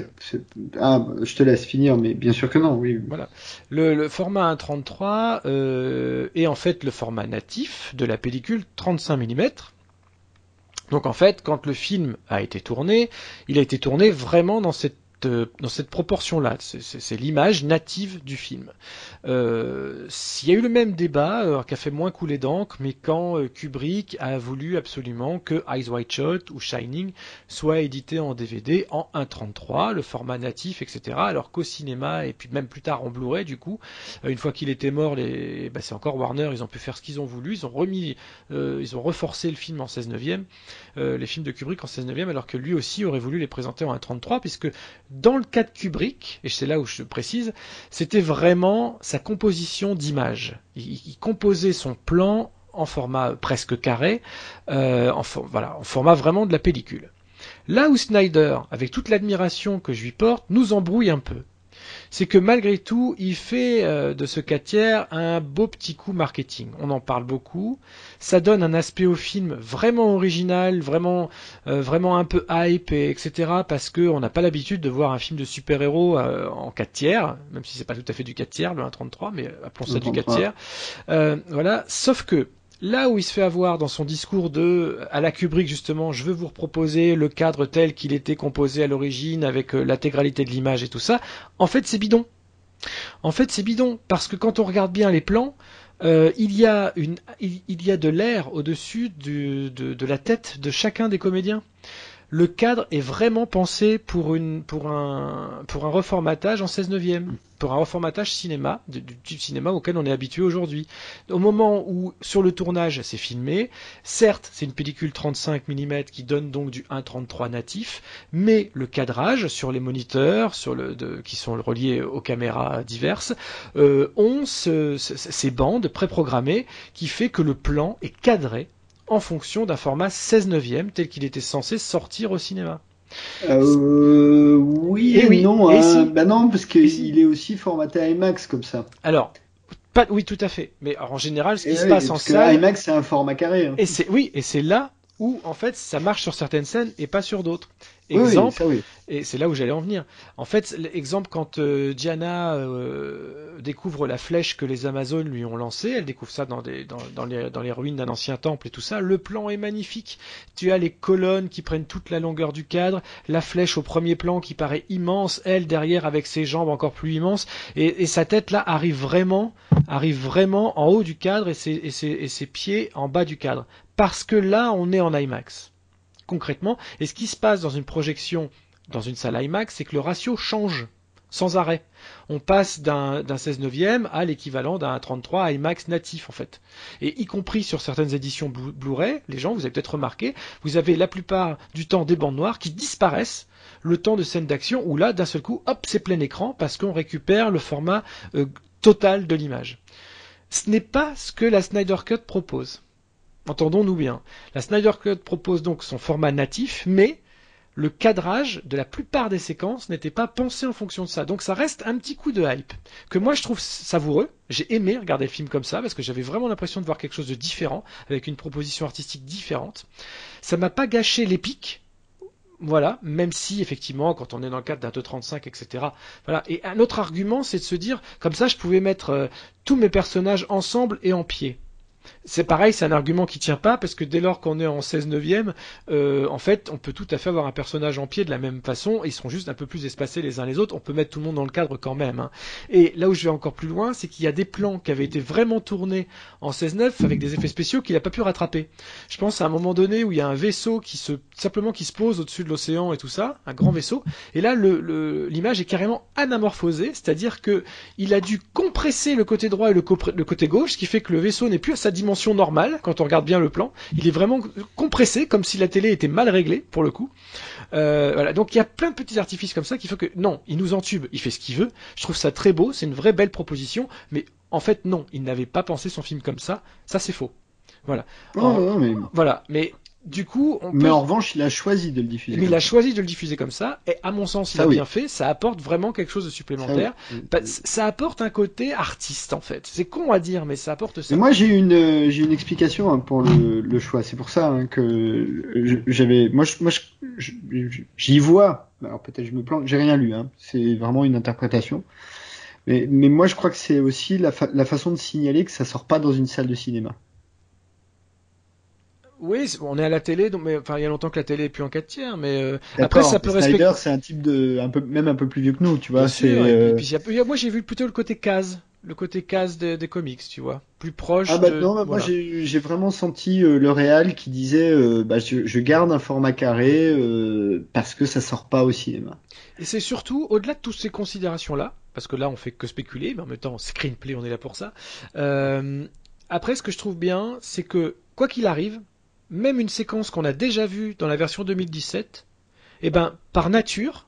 Ah, je te laisse finir, mais bien sûr que non, oui. Voilà. Le, le format 1.33 euh, est en fait le format natif de la pellicule 35 mm. Donc en fait, quand le film a été tourné, il a été tourné vraiment dans cette dans cette proportion-là. C'est l'image native du film. Euh, s'il y a eu le même débat, euh, qui fait moins couler d'encre, mais quand euh, Kubrick a voulu absolument que Eyes Wide Shut ou Shining soient édités en DVD en 1.33, le format natif, etc. Alors qu'au cinéma, et puis même plus tard en Blu-ray, du coup, une fois qu'il était mort, les... bah, c'est encore Warner, ils ont pu faire ce qu'ils ont voulu, ils ont remis, ils ont reforcé le film en 16 neuvième, les films de Kubrick en 16 neuvième, alors que lui aussi aurait voulu les présenter en 1.33, puisque dans le cas de Kubrick, et c'est là où je précise, c'était vraiment sa composition d'images. Il, composait son plan en format presque carré, euh, en format vraiment de la pellicule. Là où Snyder, avec toute l'admiration que je lui porte, nous embrouille un peu c'est que malgré tout, il fait euh, de ce 4 tiers un beau petit coup marketing. On en parle beaucoup. Ça donne un aspect au film vraiment original, vraiment, euh, vraiment un peu hype, et etc. Parce qu'on n'a pas l'habitude de voir un film de super-héros euh, en 4 tiers, même si c'est pas tout à fait du 4 tiers, le 1.33, mais appelons ça du 4 tiers. voilà. Sauf que Là où il se fait avoir dans son discours de à la Kubrick justement, je veux vous proposer le cadre tel qu'il était composé à l'origine avec euh, l'intégralité de l'image et tout ça, en fait c'est bidon. En fait c'est bidon parce que quand on regarde bien les plans, euh, il, y a une, il, y a de l'air au-dessus de, de, la tête de chacun des comédiens le cadre est vraiment pensé pour, une, pour, un, pour un reformatage en 16 neuvième, pour un reformatage cinéma, du, type cinéma auquel on est habitué aujourd'hui. Au moment où sur le tournage c'est filmé, certes c'est une pellicule 35 mm qui donne donc du 1.33 natif, mais le cadrage sur les moniteurs sur le, de, qui sont reliés aux caméras diverses euh, ont ce, ces bandes préprogrammées qui fait que le plan est cadré en fonction d'un format 16 neuvième tel qu'il était censé sortir au cinéma. Euh, oui et, oui, non, hein. bah non, parce qu'il est aussi formaté IMAX comme ça. Alors, pas, oui, tout à fait. Mais en général, ce qui se passe en salle, IMAX c'est un format carré. Hein. Et c'est oui, et c'est là où en fait ça marche sur certaines scènes et pas sur d'autres. Exemple, et c'est là où j'allais en venir. En fait, l'exemple quand euh, Diana euh, découvre la flèche que les Amazones lui ont lancée, elle découvre ça dans, des, dans, dans, les, dans les ruines d'un ancien temple et tout ça. Le plan est magnifique. Tu as les colonnes qui prennent toute la longueur du cadre, la flèche au premier plan qui paraît immense, elle derrière avec ses jambes encore plus immenses, et, et sa tête là arrive vraiment, arrive vraiment en haut du cadre et ses, et ses, et ses pieds en bas du cadre. Parce que là, on est en IMAX concrètement. Et ce qui se passe dans une projection dans une salle IMAX, c'est que le ratio change sans arrêt. On passe d'un 16 neuvième à l'équivalent d'un 33 IMAX natif en fait. Et y compris sur certaines éditions Blu-ray, les gens, vous avez peut-être remarqué, vous avez la plupart du temps des bandes noires qui disparaissent le temps de scène d'action où là, d'un seul coup, hop, c'est plein écran parce qu'on récupère le format euh, total de l'image. Ce n'est pas ce que la Snyder Cut propose. Entendons-nous bien. La Snyder Cut propose donc son format natif, mais le cadrage de la plupart des séquences n'était pas pensé en fonction de ça. Donc ça reste un petit coup de hype que moi je trouve savoureux. J'ai aimé regarder le film comme ça parce que j'avais vraiment l'impression de voir quelque chose de différent avec une proposition artistique différente. Ça m'a pas gâché l'épique. Voilà, même si effectivement, quand on est dans le cadre d'un 2.35, etc. Voilà. Et un autre argument, c'est de se dire, comme ça, je pouvais mettre euh, tous mes personnages ensemble et en pied. C'est pareil, c'est un argument qui tient pas parce que dès lors qu'on est en 16 neuvième, euh, en fait, on peut tout à fait avoir un personnage en pied de la même façon. Ils seront juste un peu plus espacés les uns les autres. On peut mettre tout le monde dans le cadre quand même. Hein. Et là où je vais encore plus loin, c'est qu'il y a des plans qui avaient été vraiment tournés en 16-9 avec des effets spéciaux qu'il n'a pas pu rattraper. Je pense à un moment donné où il y a un vaisseau qui se simplement qui se pose au-dessus de l'océan et tout ça, un grand vaisseau. Et là, l'image est carrément anamorphosée, c'est-à-dire que il a dû compresser le côté droit et le, le côté gauche, ce qui fait que le vaisseau n'est plus à sa dimension normale quand on regarde bien le plan. Il est vraiment compressé, comme si la télé était mal réglée pour le coup. Euh, voilà, donc il y a plein de petits artifices comme ça qui font que non, il nous entube, il fait ce qu'il veut. Je trouve ça très beau, c'est une vraie belle proposition, mais en fait non, il n'avait pas pensé son film comme ça. Ça c'est faux. Voilà. mais... Voilà, mais du coup, on mais en revanche, il a choisi de le diffuser. Mais il a choisi de le diffuser comme ça, et à mon sens, il a bien fait. Ça apporte vraiment quelque chose de supplémentaire. Ça, apporte un côté artiste, en fait. C'est con à dire, mais ça apporte ça. moi, j'ai une, euh, j'ai une explication hein, pour le, choix. C'est pour ça hein, que j'avais, moi, moi, j'y vois. Alors peut-être je me plante. J'ai rien lu. Hein. C'est vraiment une interprétation. Mais, mais moi, je crois que c'est aussi la, la façon de signaler que ça sort pas dans une salle de cinéma. Oui, on est à la télé, donc mais enfin il y a longtemps que la télé est plus en 4 tiers, mais euh, après ça peut respecter. c'est un type de un peu même un peu plus vieux que nous, tu vois. C'est. Euh, moi j'ai vu plutôt le côté case, le côté case des, des comics, tu vois, plus proche. Ah bah non, moi j'ai vraiment senti euh, le réal qui disait bah, je, je, garde un format carré parce que ça sort pas au cinéma. Et c'est surtout au-delà de toutes ces considérations là, parce que là on fait que spéculer, mais en même temps screenplay on est là pour ça. après ce que je trouve bien, c'est que quoi qu'il arrive même une séquence qu'on a déjà vue dans la version 2017, eh ben, par nature,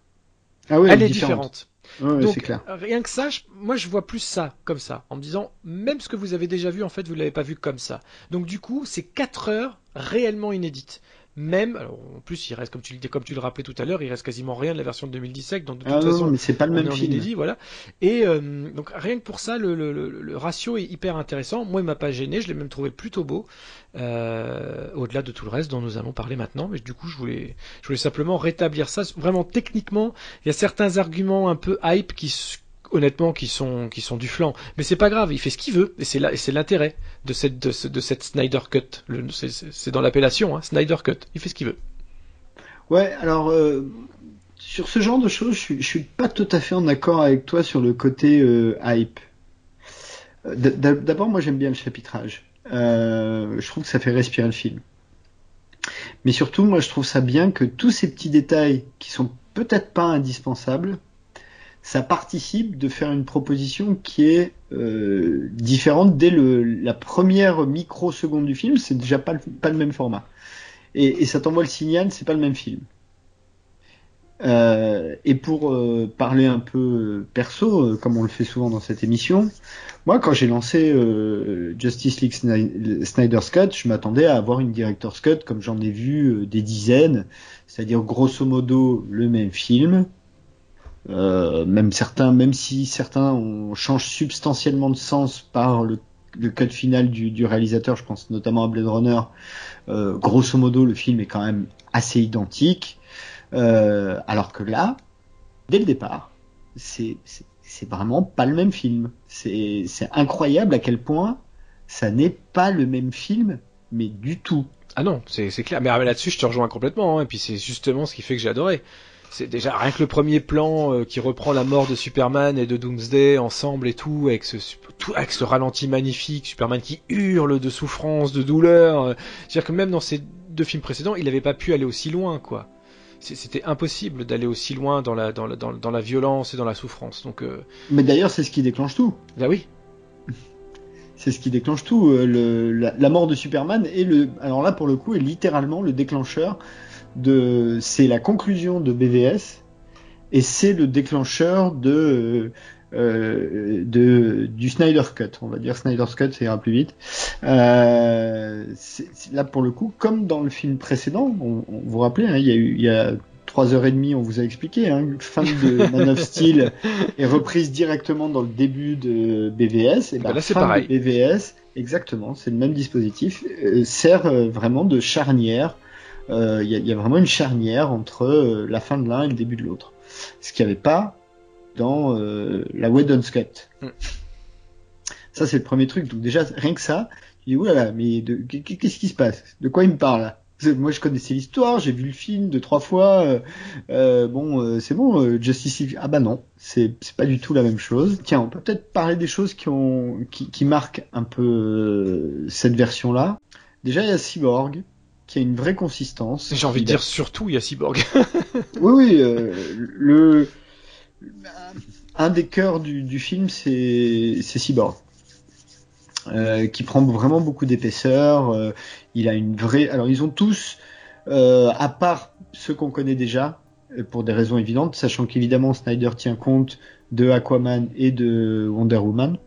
ah elle est différente. Donc, clair. rien que ça, moi je vois plus ça comme ça, en me disant, même ce que vous avez déjà vu, en fait, vous l'avez pas vu comme ça. Donc du coup, c'est 4 heures réellement inédites même, alors en plus il reste comme tu le comme tu le rappelais tout à l'heure, il reste quasiment rien de la version de 2017, donc de toute ah façon, mais c'est pas le même film. Inédit, voilà. Et euh, donc rien que pour ça, le, le, le, ratio est hyper intéressant. Moi, il m'a pas gêné, je l'ai même trouvé plutôt beau, euh, au-delà de tout le reste dont nous allons parler maintenant. Mais du coup, je voulais, je voulais simplement rétablir ça. Vraiment techniquement, il y a certains arguments un peu hype qui honnêtement qui sont qui sont du flanc. Mais c'est pas grave il fait ce qu'il veut et c'est là c'est l'intérêt de cette de, cette Snyder Cut. C'est dans l'appellation hein, Snyder Cut. Il fait ce qu'il veut. Ouais alors euh, sur ce genre de choses je, je suis pas tout à fait en accord avec toi sur le côté euh, hype. Euh, d'abord moi j'aime bien le chapitrage. Je trouve que ça fait respirer le film. Mais surtout moi je trouve ça bien que tous ces petits détails qui sont peut-être pas indispensables ça participe de faire une proposition qui est euh, différente dès le, la première microseconde du film. C'est déjà pas le, même format. Et, ça t'envoie le signal, c'est pas le même film. Euh, et pour euh, parler un peu perso, comme on le fait souvent dans cette émission, moi quand j'ai lancé Justice League Snyder's Cut, je m'attendais à avoir une Director's Cut comme j'en ai vu des dizaines, c'est-à-dire grosso modo le même film, euh, même certains, même si certains ont, changent substantiellement de sens par le, le code final du, réalisateur, je pense notamment à Blade Runner. Euh, grosso modo, le film est quand même assez identique, euh, alors que là, dès le départ, c'est vraiment pas le même film. C'est incroyable à quel point ça n'est pas le même film, mais du tout. Ah non, c'est clair. Mais là-dessus, je te rejoins complètement. Hein. Et puis c'est justement ce qui fait que j'ai adoré c'est déjà rien que le premier plan euh, qui reprend la mort de Superman et de Doomsday ensemble et tout avec ce tout avec ce ralenti magnifique Superman qui hurle de souffrance de douleur euh, c'est-à-dire que même dans ces deux films précédents il n'avait pas pu aller aussi loin quoi. C'était impossible d'aller aussi loin dans la dans, la, dans, la violence et dans la souffrance. Donc euh, mais d'ailleurs c'est ce qui déclenche tout. Bah oui. [LAUGHS] C'est ce qui déclenche tout le, la, la, mort de Superman et le alors là pour le coup est littéralement le déclencheur de, c'est la conclusion de BVS et c'est le déclencheur de, euh, de du Snyder Cut. On va dire Snyder's Cut, ça ira plus vite. Euh, là pour le coup, comme dans le film précédent, on, vous rappelez, hein, il y a eu, il y a trois heures et demie, on vous a expliqué, hein, fin de [LAUGHS] Man of Steel est reprise directement dans le début de BVS. Et ben, là, c'est pareil. BVS, exactement, c'est le même dispositif, euh, sert vraiment de charnière il euh, y, a vraiment une charnière entre euh, la fin de l'un et le début de l'autre. Ce qu'il n'y avait pas dans euh, la Whedon's Cut. Mm. Ça, c'est le premier truc. Donc déjà, rien que ça, Je dis oulala, mais de, qu'est-ce qui se passe? De quoi il me parle? Moi, je connaissais l'histoire, j'ai vu le film deux trois fois. Bon, c'est bon, Justice League. Ah bah non, c'est c'est pas du tout la même chose. Tiens, on peut peut-être parler des choses qui ont qui, qui marquent un peu cette version-là. Déjà, il y a Cyborg qui a une vraie consistance. J'ai envie de dire surtout, il y a Cyborg. [LAUGHS] oui, oui, le un des cœurs du, du film, c'est c'est Cyborg. Euh, qui prend vraiment beaucoup d'épaisseur. Euh, il a une vraie. Alors ils ont tous, euh, à part ceux qu'on connaît déjà, pour des raisons évidentes, sachant qu'évidemment Snyder tient compte de Aquaman et de Wonder Woman.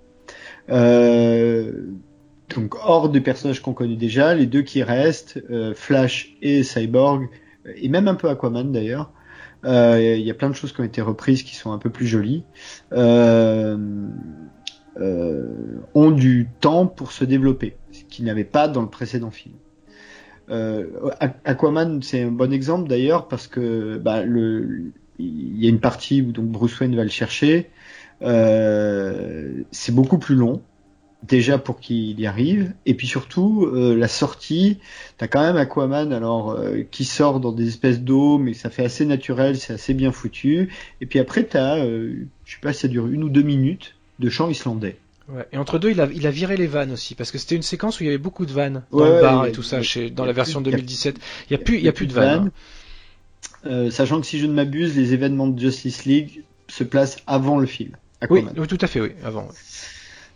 Donc hors des personnages qu'on connaît déjà, les deux qui restent, Flash et Cyborg, et même un peu Aquaman d'ailleurs. Il y a plein de choses qui ont été reprises qui sont un peu plus jolies. Euh, euh, ont du temps pour se développer, ce qu'ils n'avaient pas dans le précédent film. Euh, Aquaman, c'est un bon exemple d'ailleurs parce que bah, il y a une partie où donc Bruce Wayne va le chercher. Euh, c'est beaucoup plus long déjà pour qu'il y arrive et puis surtout euh, la sortie t'as quand même Aquaman alors euh, qui sort dans des espèces d'eau mais ça fait assez naturel c'est assez bien foutu et puis après t'as euh, je sais pas si ça dure une ou deux minutes de chant islandais. Ouais. Et entre deux, il a, il a viré les vannes aussi, parce que c'était une séquence où il y avait beaucoup de vannes dans le bar et tout ça, chez, dans la version 2017. Il n'y a, plus, il y a plus de vannes. Euh, sachant que si je ne m'abuse, les événements de Justice League se placent avant le film. Oui, oui, tout à fait, oui, avant.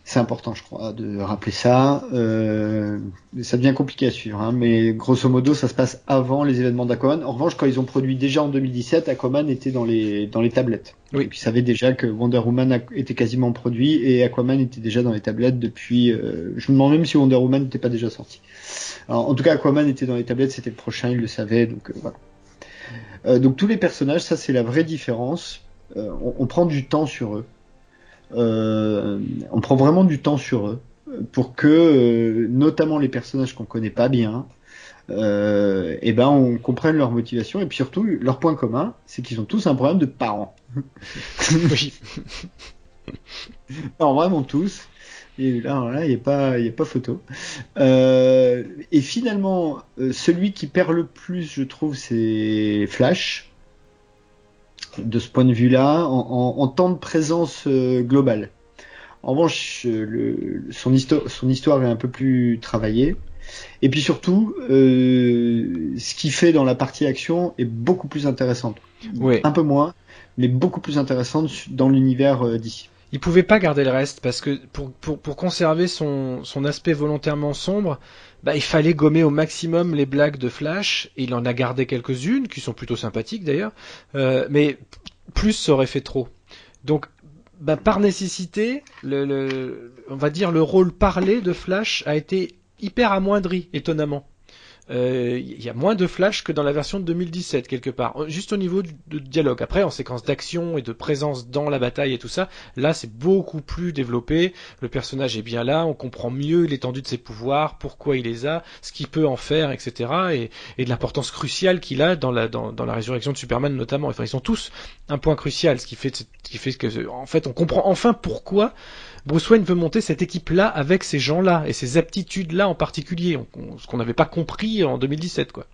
C'est important, je crois, de rappeler ça. Euh, ça devient compliqué à suivre, hein, mais grosso modo, ça se passe avant les événements d'Aquaman. En revanche, quand ils ont produit déjà en 2017, Aquaman était dans les dans les tablettes. Oui. Et puis, ils savaient déjà que Wonder Woman était quasiment produit et Aquaman était déjà dans les tablettes depuis. Euh, je me demande même si Wonder Woman n'était pas déjà sorti. Alors, en tout cas, Aquaman était dans les tablettes, c'était le prochain, ils le savaient, donc euh, voilà. Donc tous les personnages, ça c'est la vraie différence. On, on prend du temps sur eux. Euh, on prend vraiment du temps sur eux pour que, euh, notamment les personnages qu'on connaît pas bien, euh, et ben on comprenne leur motivation et puis surtout leur point commun, c'est qu'ils ont tous un problème de parents. [LAUGHS] oui. Alors vraiment tous. Et là, il n'y a pas, il a pas photo. Euh, et finalement, celui qui perd le plus, je trouve, c'est Flash de ce point de vue-là, en, temps de présence euh, globale. En revanche, euh, son, histoire, est un peu plus travaillée. Et puis surtout, euh, ce qu'il fait dans la partie action est beaucoup plus intéressante. Un peu moins, mais beaucoup plus intéressante dans l'univers d'ici. Il pouvait pas garder le reste parce que pour, conserver son, aspect volontairement sombre, bah, il fallait gommer au maximum les blagues de Flash. Et il en a gardé quelques-unes qui sont plutôt sympathiques d'ailleurs, euh, mais plus ça aurait fait trop. Donc bah, par nécessité, le, on va dire le rôle parlé de Flash a été hyper amoindri, étonnamment il euh, y a moins de flash que dans la version de 2017 quelque part, euh, juste au niveau du, dialogue. Après, en séquence d'action et de présence dans la bataille et tout ça, là c'est beaucoup plus développé. Le personnage est bien là, on comprend mieux l'étendue de ses pouvoirs, pourquoi il les a, ce qu'il peut en faire, etc. Et, de l'importance cruciale qu'il a dans la dans, dans, la résurrection de Superman notamment. Enfin, ils sont tous un point crucial, ce qui fait ce qui fait que en fait on comprend enfin pourquoi Bruce Wayne veut monter cette équipe-là avec ces gens-là et ces aptitudes-là en particulier, ce qu'on n'avait pas compris en 2017, quoi.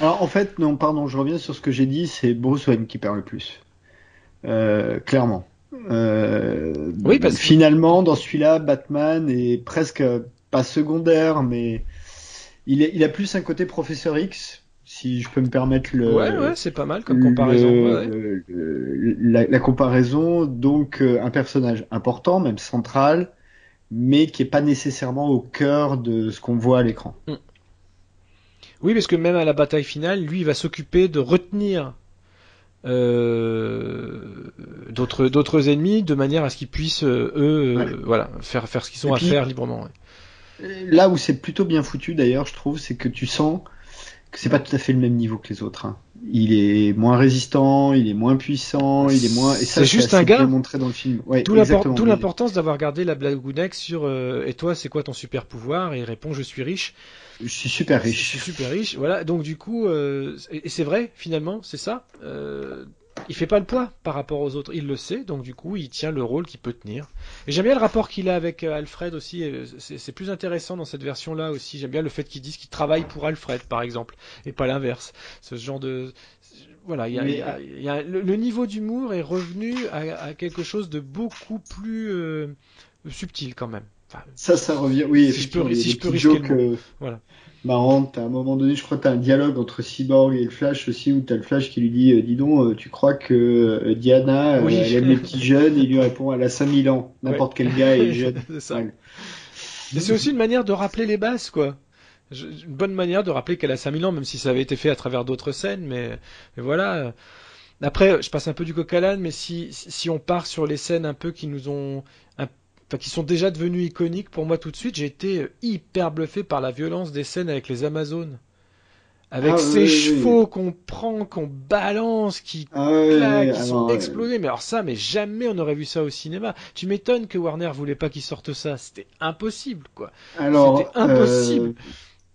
Alors en fait, non, pardon, je reviens sur ce que j'ai dit, c'est Bruce Wayne qui perd le plus, euh, clairement. Euh, oui, parce que... finalement, dans celui-là, Batman est presque pas secondaire, mais il, il a plus un côté professeur X si je peux me permettre le. Ouais, ouais, c'est pas mal comme comparaison. la, comparaison, donc euh, un personnage important, même central, mais qui est pas nécessairement au cœur de ce qu'on voit à l'écran. Mm. Oui, parce que même à la bataille finale, lui, il va s'occuper de retenir euh, d'autres d'autres ennemis de manière à ce qu'ils puissent euh, eux, voilà, faire faire ce qu'ils ont à faire librement. Là où c'est plutôt bien foutu d'ailleurs, je trouve, c'est que tu sens c'est pas tout à fait le même niveau que les autres. Hein. Il est moins résistant, il est moins puissant, il est moins. Et ça, c'est juste un gars. montré dans le film. Ouais, tout l'importance d'avoir gardé la blagounex sur euh, et toi, c'est quoi ton super pouvoir? Et il répond, je suis riche. Je suis super riche. Je suis super riche. Voilà. Donc du coup, euh, et, c'est vrai finalement, c'est ça. Euh, il fait pas le poids par rapport aux autres. Il le sait, donc du coup, il tient le rôle qu'il peut tenir. Et j'aime bien le rapport qu'il a avec euh, Alfred aussi. C'est plus intéressant dans cette version-là aussi. J'aime bien le fait qu'il dise qu'il travaille pour Alfred, par exemple, et pas l'inverse. Ce genre de voilà, il y a, le, niveau d'humour est revenu à, quelque chose de beaucoup plus euh, subtil quand même. ça, ça revient. Oui, si je peux, si je peux risquer le euh, voilà marrant. à un moment donné, je crois que t'as un dialogue entre Cyborg et le Flash aussi, où t'as le Flash qui lui dit, euh, dis donc, tu crois que Diana, elle aime les petits jeunes, et il lui répond, elle a 5000 ans. N'importe quel gars est [LAUGHS] jeune. Mais c'est aussi une manière de rappeler les bases, quoi une bonne manière de rappeler qu'elle a 5000 ans, même si ça avait été fait à travers d'autres scènes, mais, voilà. Après, je passe un peu du coq à l'âne, mais si, si on part sur les scènes un peu qui nous ont, enfin, qui sont déjà devenues iconiques pour moi tout de suite, j'ai été hyper bluffé par la violence des scènes avec les Amazones. Avec ah ces chevaux qu'on prend, qu'on balance, qui ah claquent, qui sont explosés. Mais alors ça, mais jamais on aurait vu ça au cinéma. Tu m'étonnes que Warner voulait pas qu'ils sortent ça. C'était impossible, quoi. C'était impossible.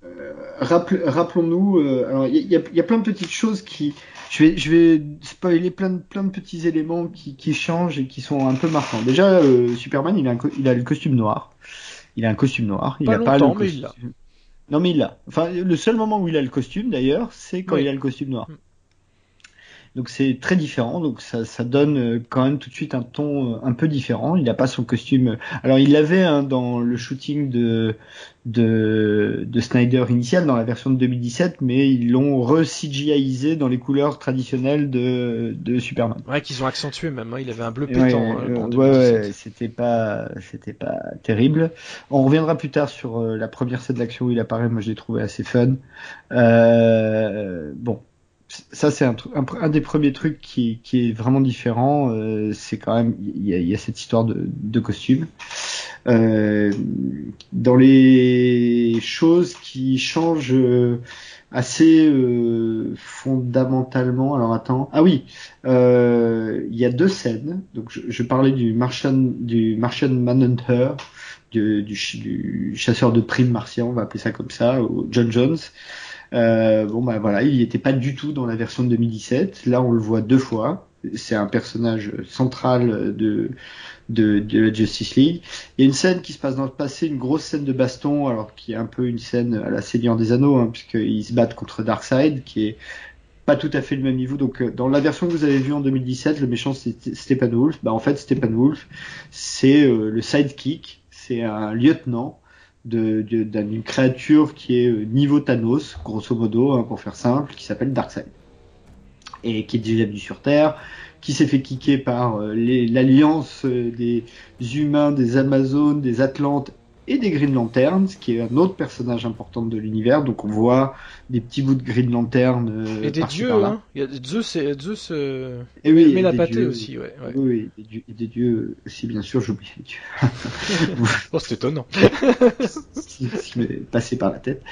Euh, euh, rappelons-nous, euh, alors il y, a, plein de petites choses qui, je vais, je vais spoiler plein de, plein de petits éléments qui, qui changent et qui sont un peu marquants. Déjà, euh, Superman, il a, il a le costume noir. Il a un costume noir. Il a pas le mais il l'a. Non, mais il l'a. Enfin, le seul moment où il a le costume, d'ailleurs, c'est quand il a le costume noir. Donc c'est très différent, donc ça, ça, donne euh, quand même tout de suite un ton euh, un peu différent. Il n'a pas son costume. Alors il l'avait hein, dans le shooting de, de, de Snyder initial dans la version de 2017, mais ils l'ont re-CGIisé dans les couleurs traditionnelles de, de Superman. Ouais, qu'ils ont accentué même. Hein. Il avait un bleu pétant. Ouais, hein, ouais, ouais c'était pas c'était pas terrible. On reviendra plus tard sur euh, la première scène d'action où il apparaît. Moi, je l'ai trouvé assez fun. Euh, bon, ça c'est un, des premiers trucs qui, est vraiment différent. Euh, c'est quand même il y a, cette histoire de, de costume. Euh, dans les choses qui changent euh, assez fondamentalement. Alors attends. Ah oui, il y a deux scènes. Donc je, parlais du Martian du Martian Manhunter. Du, du, du, chasseur de primes martien, on va appeler ça comme ça, John Jones, euh, bon bah voilà, il n'était pas du tout dans la version de 2017. Là, on le voit deux fois. C'est un personnage central de, de, de la Justice League. Il y a une scène qui se passe dans le passé, une grosse scène de baston, alors qui est un peu une scène à la Seigneur des Anneaux, hein, puisqu'ils se battent contre Darkseid, qui est pas tout à fait le même niveau. Donc euh, dans la version que vous avez vue en 2017, le méchant c'est Steppenwolf. Bah en fait Steppenwolf, c'est euh, le sidekick, c'est un lieutenant d'une créature qui est euh, niveau Thanos, grosso modo, hein, pour faire simple, qui s'appelle Darkseid. Et qui est déjà venu sur Terre, qui s'est fait kicker par euh, l'alliance euh, des humains, des Amazones, des Atlantes et des Green Lanterns, qui est un autre personnage important de l'univers. Donc on voit des petits bouts de Green Lantern. Euh, et des dieux, hein. Il y a Zeus, et, Zeus euh... et oui, mais la pâtée aussi, ouais. ouais. Oui, des dieux, et des dieux aussi, bien sûr, j'oublie les dieux. [LAUGHS] oh, c'est étonnant. [LAUGHS] qui, m'est passé par la tête.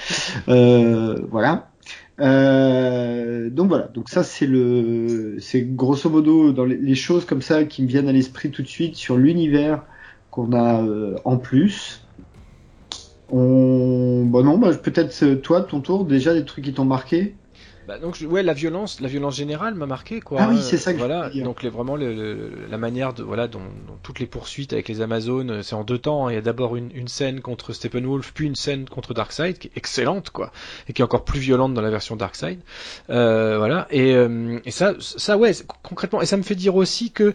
Euh, voilà. Euh, donc voilà, donc ça c'est le, c'est grosso modo dans les, les, choses comme ça qui me viennent à l'esprit tout de suite sur l'univers qu'on a euh, en plus. On... Bon non, bah, peut-être euh, toi, ton tour, déjà des trucs qui t'ont marqué. Bah donc ouais, la violence, la violence générale m'a marqué quoi. Ah oui, c'est ça. Que voilà, donc les, vraiment la manière de voilà dont, toutes les poursuites avec les Amazones, euh, c'est en deux temps. Hein. Il y a d'abord une, une, scène contre Steppenwolf, puis une scène contre Darkseid qui est excellente quoi, et qui est encore plus violente dans la version Darkseid. Euh, voilà et, et ça, ça ouais, concrètement, et ça me fait dire aussi que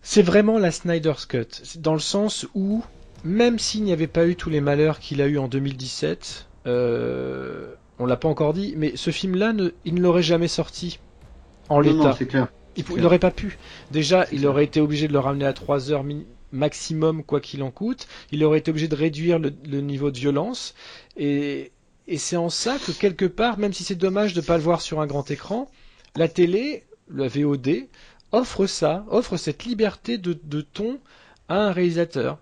c'est vraiment la Snyder's Cut, dans le sens où même s'il n'y avait pas eu tous les malheurs qu'il a eu en 2017, euh, on l'a pas encore dit, mais ce film-là, il ne l'aurait jamais sorti en l'état. Il, n'aurait pas pu. Déjà, il aurait été obligé de le ramener à 3 heures maximum, quoi qu'il en coûte. Il aurait été obligé de réduire le, niveau de violence. Et, c'est en ça que quelque part, même si c'est dommage de ne pas le voir sur un grand écran, la télé, la VOD, offre ça, offre cette liberté de, de ton à un réalisateur.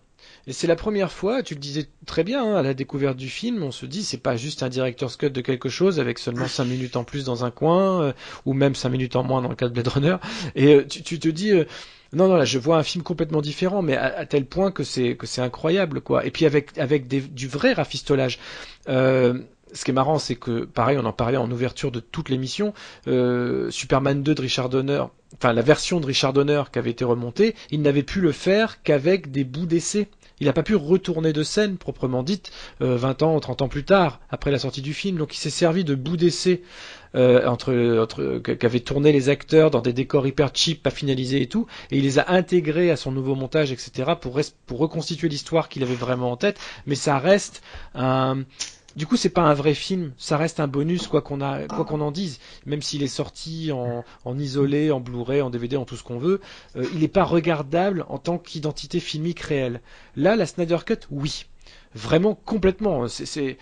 Et c'est la première fois, tu le disais très bien, hein, à la découverte du film, on se dit c'est pas juste un director's cut de quelque chose avec seulement 5 minutes en plus dans un coin, euh, ou même 5 minutes en moins dans le cas de Blade Runner, et euh, tu, te dis euh, non non là je vois un film complètement différent, mais à, tel point que c'est que c'est incroyable quoi. Et puis avec avec du vrai rafistolage. ce qui est marrant, c'est que, pareil, on en parlait en ouverture de toute l'émission, Superman 2 de Richard Donner, enfin la version de Richard Donner qui avait été remontée, il n'avait pu le faire qu'avec des bouts d'essai. Il n'a pas pu retourner de scène proprement dite 20 ans, 30 ans plus tard, après la sortie du film. Donc il s'est servi de bouts d'essai euh, entre, entre qu'avaient tourné les acteurs dans des décors hyper cheap, pas finalisés et tout, et il les a intégrés à son nouveau montage, etc. pour, pour reconstituer l'histoire qu'il avait vraiment en tête. Mais ça reste un du coup, c'est pas un vrai film, ça reste un bonus quoi qu'on a, quoi qu'on en dise. Même s'il est sorti en, en isolé, en Blu-ray, en DVD, en tout ce qu'on veut, euh, il n'est pas regardable en tant qu'identité filmique réelle. Là, la Snyder Cut, oui, vraiment complètement. C'est,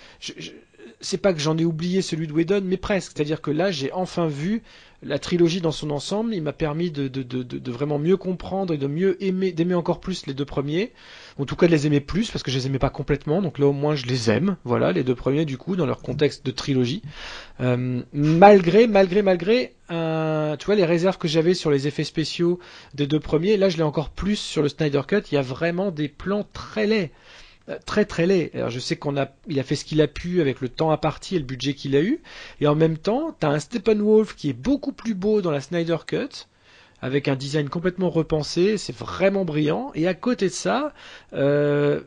c'est pas que j'en ai oublié celui de Whedon, mais presque. C'est-à-dire que là, j'ai enfin vu la trilogie dans son ensemble. Il m'a permis de, vraiment mieux comprendre et de mieux aimer, d'aimer encore plus les deux premiers. En tout cas, de les aimer plus parce que je les aimais pas complètement. Donc là, au moins, je les aime. Voilà, les deux premiers du coup dans leur contexte de trilogie. Euh, malgré, malgré, malgré, euh, tu vois, les réserves que j'avais sur les effets spéciaux des deux premiers, là, je l'ai encore plus sur le Snyder Cut. Il y a vraiment des plans très laids. Euh, très très laid. Alors je sais qu'on a, il a fait ce qu'il a pu avec le temps à partie et le budget qu'il a eu, et en même temps, t'as un Steppenwolf qui est beaucoup plus beau dans la Snyder Cut, avec un design complètement repensé, c'est vraiment brillant. Et à côté de ça, euh,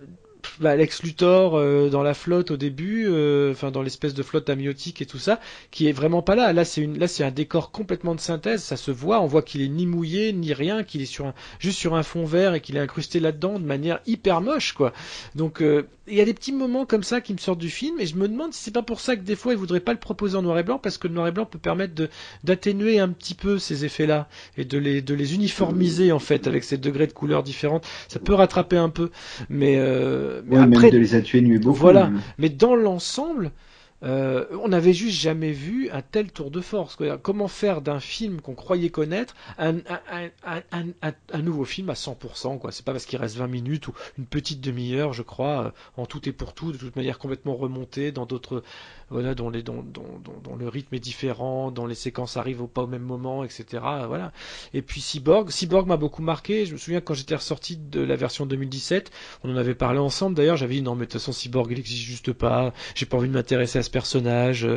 bah, Lex Luthor euh, dans la flotte au début, euh, enfin dans l'espèce de flotte amniotique et tout ça, qui est vraiment pas là. Là c'est une, là c'est un décor complètement de synthèse, ça se voit, on voit qu'il est ni mouillé ni rien, qu'il est sur un, juste sur un fond vert et qu'il est incrusté là-dedans de manière hyper moche quoi. Donc euh, il y a des petits moments comme ça qui me sortent du film et je me demande si c'est pas pour ça que des fois ils voudraient pas le proposer en noir et blanc parce que le noir et blanc peut permettre de d'atténuer un petit peu ces effets-là et de les de les uniformiser en fait avec ces degrés de couleurs différentes. Ça peut rattraper un peu, mais, euh, mais après de les atténuer beaucoup. Voilà, mais dans l'ensemble, euh, on n'avait juste jamais vu un tel tour de force. Comment faire d'un film qu'on croyait connaître un, nouveau film à 100% quoi. C'est pas parce qu'il reste 20 minutes ou une petite demi-heure, je crois, euh, en tout et pour tout, de toute manière complètement remonté dans d'autres, voilà, dont, les, dont, le rythme est différent, dont les séquences arrivent pas au même moment, etc. Voilà. Et puis Cyborg, Cyborg m'a beaucoup marqué. Je me souviens quand j'étais ressorti de la version 2017, on en avait parlé ensemble. D'ailleurs, j'avais dit non mais de toute façon Cyborg il existe juste pas. J'ai pas envie de m'intéresser à ce personnage.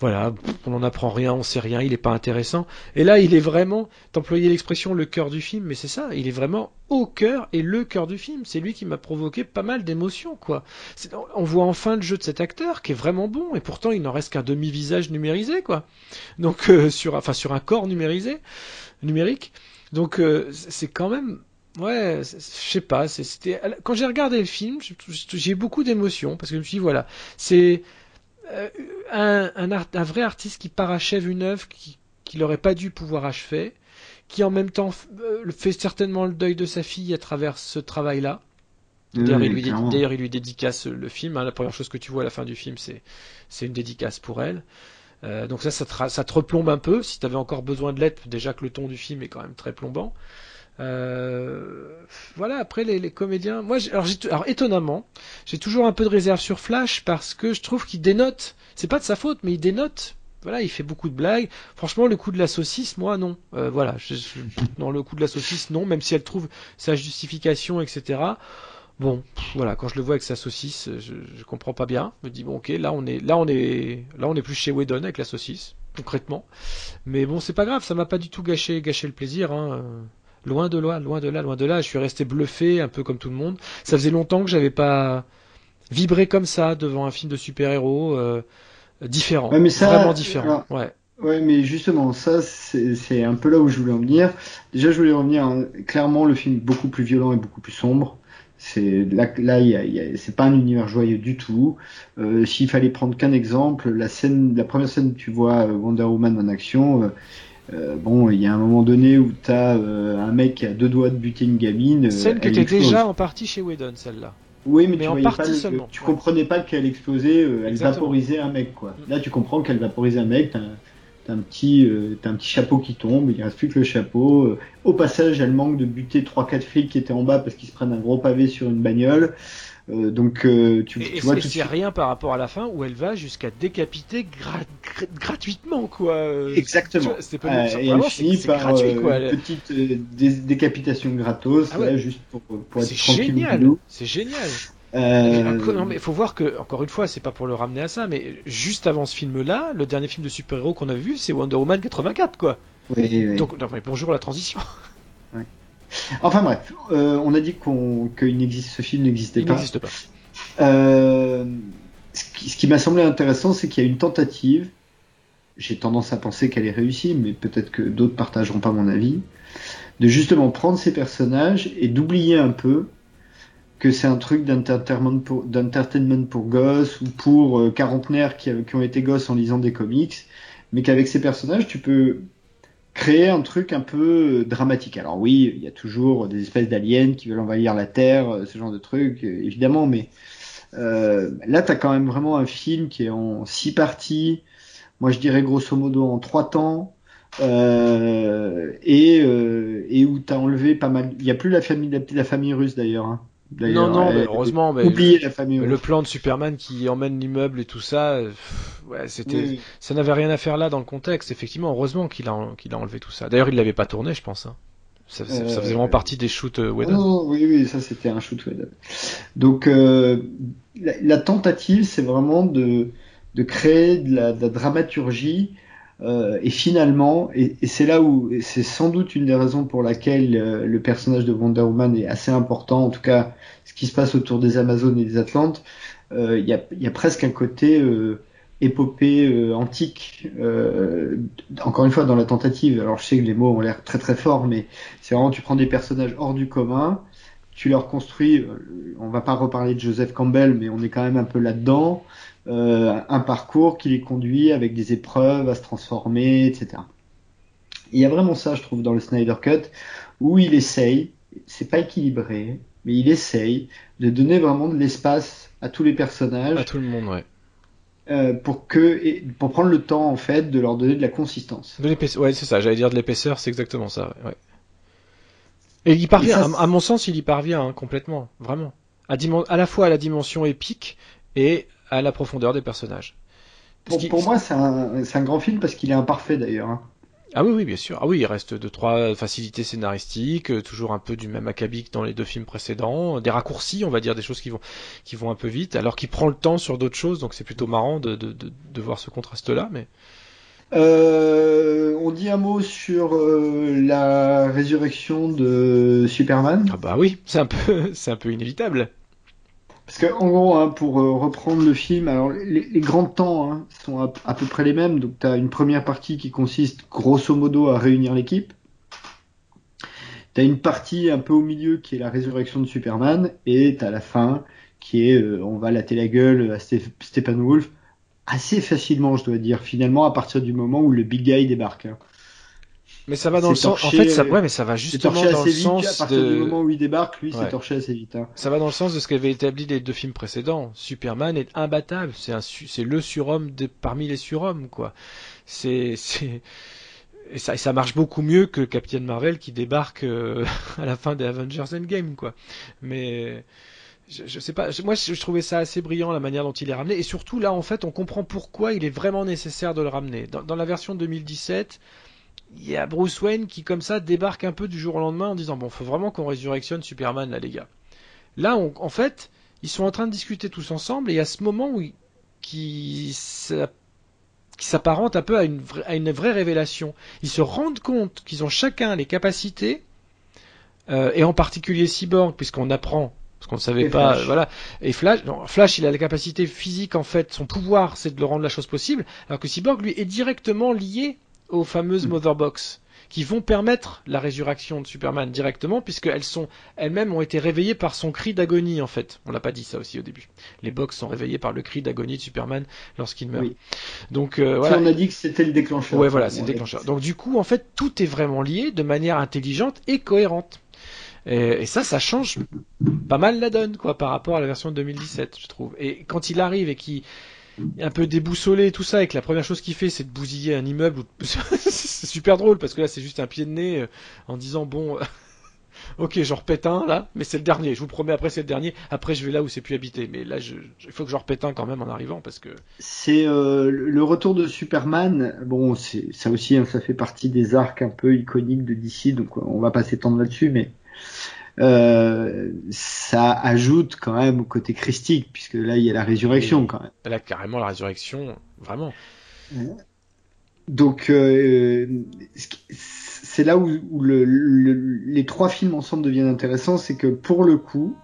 Voilà, on n'en apprend rien, on sait rien, il est pas intéressant. Et là, il est vraiment, t'employais l'expression le cœur du film, mais c'est ça, il est vraiment au cœur et le cœur du film. C'est lui qui m'a provoqué pas mal d'émotions, quoi. On voit enfin le jeu de cet acteur qui est vraiment bon et pourtant il n'en reste qu'un demi-visage numérisé, quoi. Donc euh, sur, enfin sur un corps numérisé, numérique. Donc euh, c'est quand même Ouais, je sais pas. C'était quand j'ai regardé le film, j'ai beaucoup d'émotions parce que je me suis dit voilà, c'est euh, un, vrai artiste qui parachève une œuvre qui qu'il n'aurait pas dû pouvoir achever, qui en même temps fait certainement le deuil de sa fille à travers ce travail-là. D'ailleurs, il, il, lui dédicace le film. Hein. La première chose que tu vois à la fin du film, c'est une dédicace pour elle. Euh, donc ça, ça te, ça te, replombe un peu. Si tu avais encore besoin de l'être, déjà que le ton du film est quand même très plombant. Euh, voilà, après les, les, comédiens. Moi, alors, alors, étonnamment, j'ai toujours un peu de réserve sur Flash parce que je trouve qu'il dénote. C'est pas de sa faute, mais il dénote voilà, il fait beaucoup de blagues. Franchement, le coup de la saucisse, moi, non. Euh, voilà, je, dans le coup de la saucisse, non, même si elle trouve sa justification, etc. Bon, voilà, quand je le vois avec sa saucisse, je, je comprends pas bien. Je me dis bon, ok, là on est, là on est, là on est plus chez Whedon avec la saucisse, concrètement. Mais bon, c'est pas grave, ça m'a pas du tout gâché, gâché le plaisir. Hein. Loin de là, loin de là, loin de là. Je suis resté bluffé, un peu comme tout le monde. Ça faisait longtemps que j'avais pas vibré comme ça devant un film de super-héros euh, différent, vraiment différent. ouais. Ouais, mais justement, ça, c'est un peu là où je voulais en venir. Déjà, je voulais revenir. Hein, clairement, le film est beaucoup plus violent et beaucoup plus sombre. C'est là, là, c'est pas un univers joyeux du tout. Euh, S'il fallait prendre qu'un exemple, la scène, la première scène où tu vois euh, Wonder Woman en action, euh, euh, bon, il y a un moment donné où t'as euh, un mec qui a deux doigts de buter une gamine. Celle qui était déjà en partie chez Whedon, celle-là. Oui, mais, tu, en pas tu comprenais pas qu'elle explosait, elle vaporisait un mec, quoi. Mm. Là, tu comprends qu'elle vaporisait un mec un petit, euh, un petit chapeau qui tombe, il reste plus que le chapeau. Euh, au passage, elle manque de buter trois quatre flics qui étaient en bas parce qu'ils se prennent un gros pavé sur une bagnole. Euh, donc tu, tu vois, c'est rien par rapport à la fin où elle va jusqu'à décapiter gratuitement quoi. Exactement. C'est pas et elle finit par gratuit, quoi, une petite décapitation gratos, ah juste pour, pour être tranquille. C'est génial. Euh... mais il faut voir que, encore une fois, c'est pas pour le ramener à ça, mais juste avant ce film-là, le dernier film de super-héros qu'on a vu, c'est Wonder Woman 84, quoi. Oui, oui. Donc, bonjour la transition. Enfin bref, euh, on a dit qu'on qu'il n'existe, ce film n'existait pas. Il n'existe pas. Euh, ce qui, ce qui m'a semblé intéressant, c'est qu'il y a une tentative. J'ai tendance à penser qu'elle est réussie, mais peut-être que d'autres partageront pas mon avis. De justement prendre ces personnages et d'oublier un peu que c'est un truc d'entertainment pour, pour gosses ou pour euh, quarantenaires qui, qui ont été gosses en lisant des comics, mais qu'avec ces personnages, tu peux créer un truc un peu dramatique. Alors oui, il y a toujours des espèces d'aliens qui veulent envahir la Terre, euh, ce genre de trucs, euh, évidemment, mais euh, là, tu as quand même vraiment un film qui est en six parties, moi je dirais grosso modo en trois temps, euh, et, euh, et où tu as enlevé pas mal... Il n'y a plus la famille, la, la famille russe d'ailleurs. Hein. Non, non, mais heureusement. Mais la famille. Le plan de Superman qui emmène l'immeuble et tout ça, ouais, c'était, ça n'avait rien à faire là dans le contexte. Effectivement, heureusement qu'il a, qu'il a enlevé tout ça. D'ailleurs, il l'avait pas tourné, je pense. Hein. Ça, ça, faisait vraiment partie des shoots euh, Whedon. Oh, oui, oui, ça c'était un shoot Whedon. Donc, euh, la, la, tentative, c'est vraiment de, de créer de la, de la dramaturgie euh, et finalement, et, et c'est là où c'est sans doute une des raisons pour laquelle euh, le personnage de Wonder Woman est assez important, en tout cas ce qui se passe autour des Amazones et des Atlantes, euh, il y, a, y, a, presque un côté épopée antique, encore une fois dans la tentative. Alors je sais que les mots ont l'air très très forts, mais c'est vraiment tu prends des personnages hors du commun, tu leur construis, on va pas reparler de Joseph Campbell, mais on est quand même un peu là-dedans euh, un parcours qui les conduit avec des épreuves à se transformer, etc. Il y a vraiment ça, je trouve, dans le Snyder Cut, où il essaye, c'est pas équilibré, mais il essaye de donner vraiment de l'espace à tous les personnages. À tout le monde, ouais. Euh, pour que pour prendre le temps en fait de leur donner de la consistance. De l'épaisseur, ouais c'est ça. J'allais dire de l'épaisseur, c'est exactement ça. Ouais. Et il parvient, à, mon sens, il y parvient hein, complètement, vraiment. À, à, la fois à la dimension épique et à la profondeur des personnages. Pour, pour moi, c'est un, un, grand film parce qu'il est imparfait d'ailleurs. Hein. Ah oui, oui, bien sûr. Ah oui, il reste deux, trois facilités scénaristiques, euh, toujours un peu du même acabit que dans les deux films précédents, des raccourcis, on va dire, des choses qui vont, qui vont un peu vite, alors qu'il prend le temps sur d'autres choses, donc c'est plutôt marrant de, de, de, de voir ce contraste-là, mais. Euh, on dit un mot sur euh, la résurrection de Superman? Ah bah oui, c'est un peu, [LAUGHS] c'est un peu inévitable. Parce que en gros, hein, pour euh, reprendre le film, alors les, grands temps hein, sont à, peu près les mêmes. Donc tu as une première partie qui consiste grosso modo à réunir l'équipe. Tu as une partie un peu au milieu qui est la résurrection de Superman et tu as la fin qui est euh, on va latter la gueule à Steppenwolf assez facilement, je dois dire, finalement à partir du moment où le big guy débarque. Hein. Mais ça va dans le sens. En fait, ça, ouais, mais ça va justement dans le sens à partir du moment où il débarque, lui, c'est torché assez vite. Hein. Ça va dans le sens de ce qu'avaient établi les deux films précédents. Superman est imbattable. C'est un, c'est le surhomme de, parmi les surhommes, quoi. C'est, c'est, et ça, et ça marche beaucoup mieux que Captain Marvel qui débarque euh, [LAUGHS] à la fin des Avengers Endgame, quoi. Mais je, je, sais pas, moi je, je, trouvais ça assez brillant la manière dont il est ramené, et surtout là en fait on comprend pourquoi il est vraiment nécessaire de le ramener. Dans, dans la version 2017, il y a Bruce Wayne qui comme ça débarque un peu du jour au lendemain en disant bon faut vraiment qu'on résurrectionne Superman là les gars. Là on, en fait ils sont en train de discuter tous ensemble et a ce moment où qui qui s'apparente un peu à une, vraie, à une vraie révélation. Ils se rendent compte qu'ils ont chacun les capacités euh, et en particulier Cyborg puisqu'on apprend parce qu'on ne savait et pas, Flash. voilà. Et Flash, non, Flash, il a la capacité physique en fait, son pouvoir, c'est de le rendre la chose possible, alors que Cyborg lui est directement lié aux fameuses mm. Mother Box qui vont permettre la résurrection de Superman directement puisqu'elles sont elles-mêmes ont été réveillées par son cri d'agonie en fait. On l'a pas dit ça aussi au début. Les box sont réveillées par le cri d'agonie de Superman lorsqu'il meurt. Oui. Donc euh, voilà. on a dit que c'était le déclencheur. Ouais voilà, c'est le déclencheur. Donc du coup en fait tout est vraiment lié de manière intelligente et cohérente. Et, et, ça, ça change pas mal la donne, quoi, par rapport à la version de 2017, je trouve. Et quand il arrive et qu'il un peu déboussolé et tout ça, et que la première chose qu'il fait, c'est de bousiller un immeuble. [LAUGHS] c'est super drôle parce que là, c'est juste un pied de nez euh, en disant bon. [LAUGHS] ok, j'en repète un là, mais c'est le dernier. Je vous promets, après c'est le dernier. Après, je vais là où c'est plus habité. Mais là, il faut que j'en repète un quand même en arrivant parce que. C'est euh, le retour de Superman. Bon, ça aussi, hein, ça fait partie des arcs un peu iconiques de DC, donc on va pas s'étendre là-dessus, mais euh, ça ajoute quand même au côté christique, puisque là il y a la résurrection quand même. Là carrément la résurrection, vraiment. Donc euh, c'est là où, le, les trois films ensemble deviennent intéressants, c'est que pour le coup,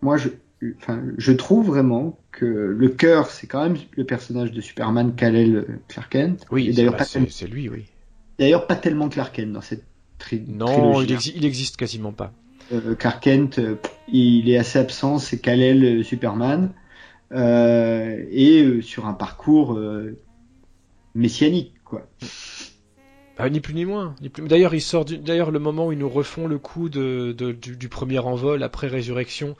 moi je, enfin, je trouve vraiment que le cœur, c'est quand même le personnage de Superman, Kal-El Clark Kent. Oui, d'ailleurs c'est lui, oui. D'ailleurs pas tellement Clark Kent dans cette Non, il, il, existe quasiment pas. Euh, Clark Kent, euh, il est assez absent, c'est Kal-El euh, Superman, euh, et sur un parcours messianique, quoi. Ah, ni plus ni moins. Plus... D'ailleurs, il sort. Du... D'ailleurs, le moment où ils nous refont le coup de, de du, du, premier envol après résurrection,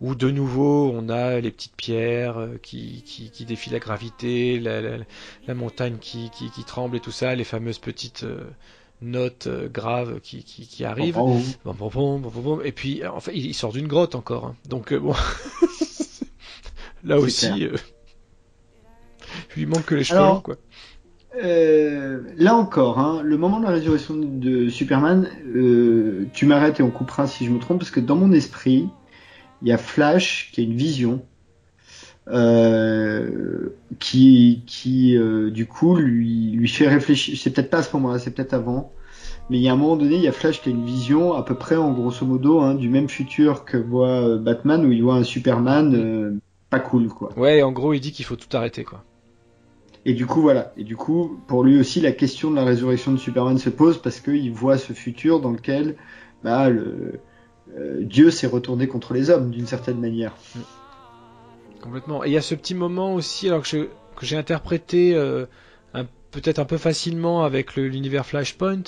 où de nouveau on a les petites pierres qui, qui, qui défient la gravité, la, la, la montagne qui, qui, qui, tremble et tout ça, les fameuses petites notes euh, graves qui, qui, qui arrivent. Et puis, en fait, il, sort d'une grotte encore. Hein. Donc, euh, bon. [LAUGHS] Là aussi, euh, [LAUGHS] il lui manque que les cheveux quoi. là encore, hein, le moment de la résurrection de Superman, tu m'arrêtes et on coupera si je me trompe, parce que dans mon esprit, il y a Flash qui a une vision euh, qui, qui euh, du coup lui, lui fait réfléchir. C'est peut-être pas à ce moment-là, c'est peut-être avant. Mais il y a un moment donné, il y a Flash qui a une vision à peu près en grosso modo hein, du même futur que voit euh, Batman où il voit un Superman pas cool quoi. Ouais, en gros il dit qu'il faut tout arrêter quoi. Et du coup voilà, et du coup pour lui aussi la question de la résurrection de Superman se pose parce qu'il voit ce futur dans lequel bah, le, Dieu s'est retourné contre les hommes d'une certaine manière. Mm. Complètement. Et il y a ce petit moment aussi, alors que j'ai interprété euh, peut-être un peu facilement avec l'univers Flashpoint,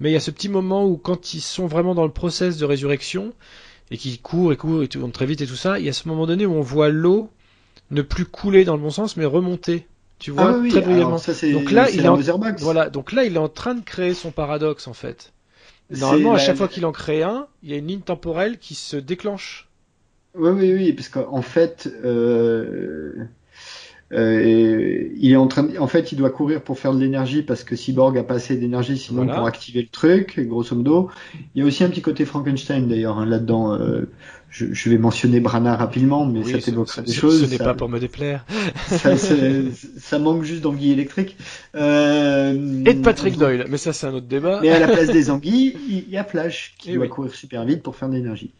mais il y a ce petit moment où quand ils sont vraiment dans le process de résurrection et qu'ils courent et courent et vont très vite et tout ça, il y a ce moment donné où on voit l'eau ne plus couler dans le bon sens mais remonter. Tu vois, ah très brillamment. donc là, il est en... voilà, donc là, il est en train de créer son paradoxe en fait. Normalement, à chaque fois qu'il en crée un, il y a une ligne temporelle qui se déclenche. Oui, oui, oui, parce qu'en fait, euh, euh, il est en train, en fait, il doit courir pour faire de l'énergie parce que Cyborg a pas assez d'énergie sinon pour activer le truc, grosso modo. Il y a aussi un petit côté Frankenstein d'ailleurs hein, là-dedans. Euh, je, je, vais mentionner Brana rapidement, mais ça t'évoquera des choses. Ce n'est pas pour me déplaire. ça, ça, manque juste d'anguilles électriques. Euh, Et de Patrick Doyle, mais ça c'est un autre débat. Mais à la place [LAUGHS] des anguilles, il y a Flash qui doit courir super vite pour faire de l'énergie.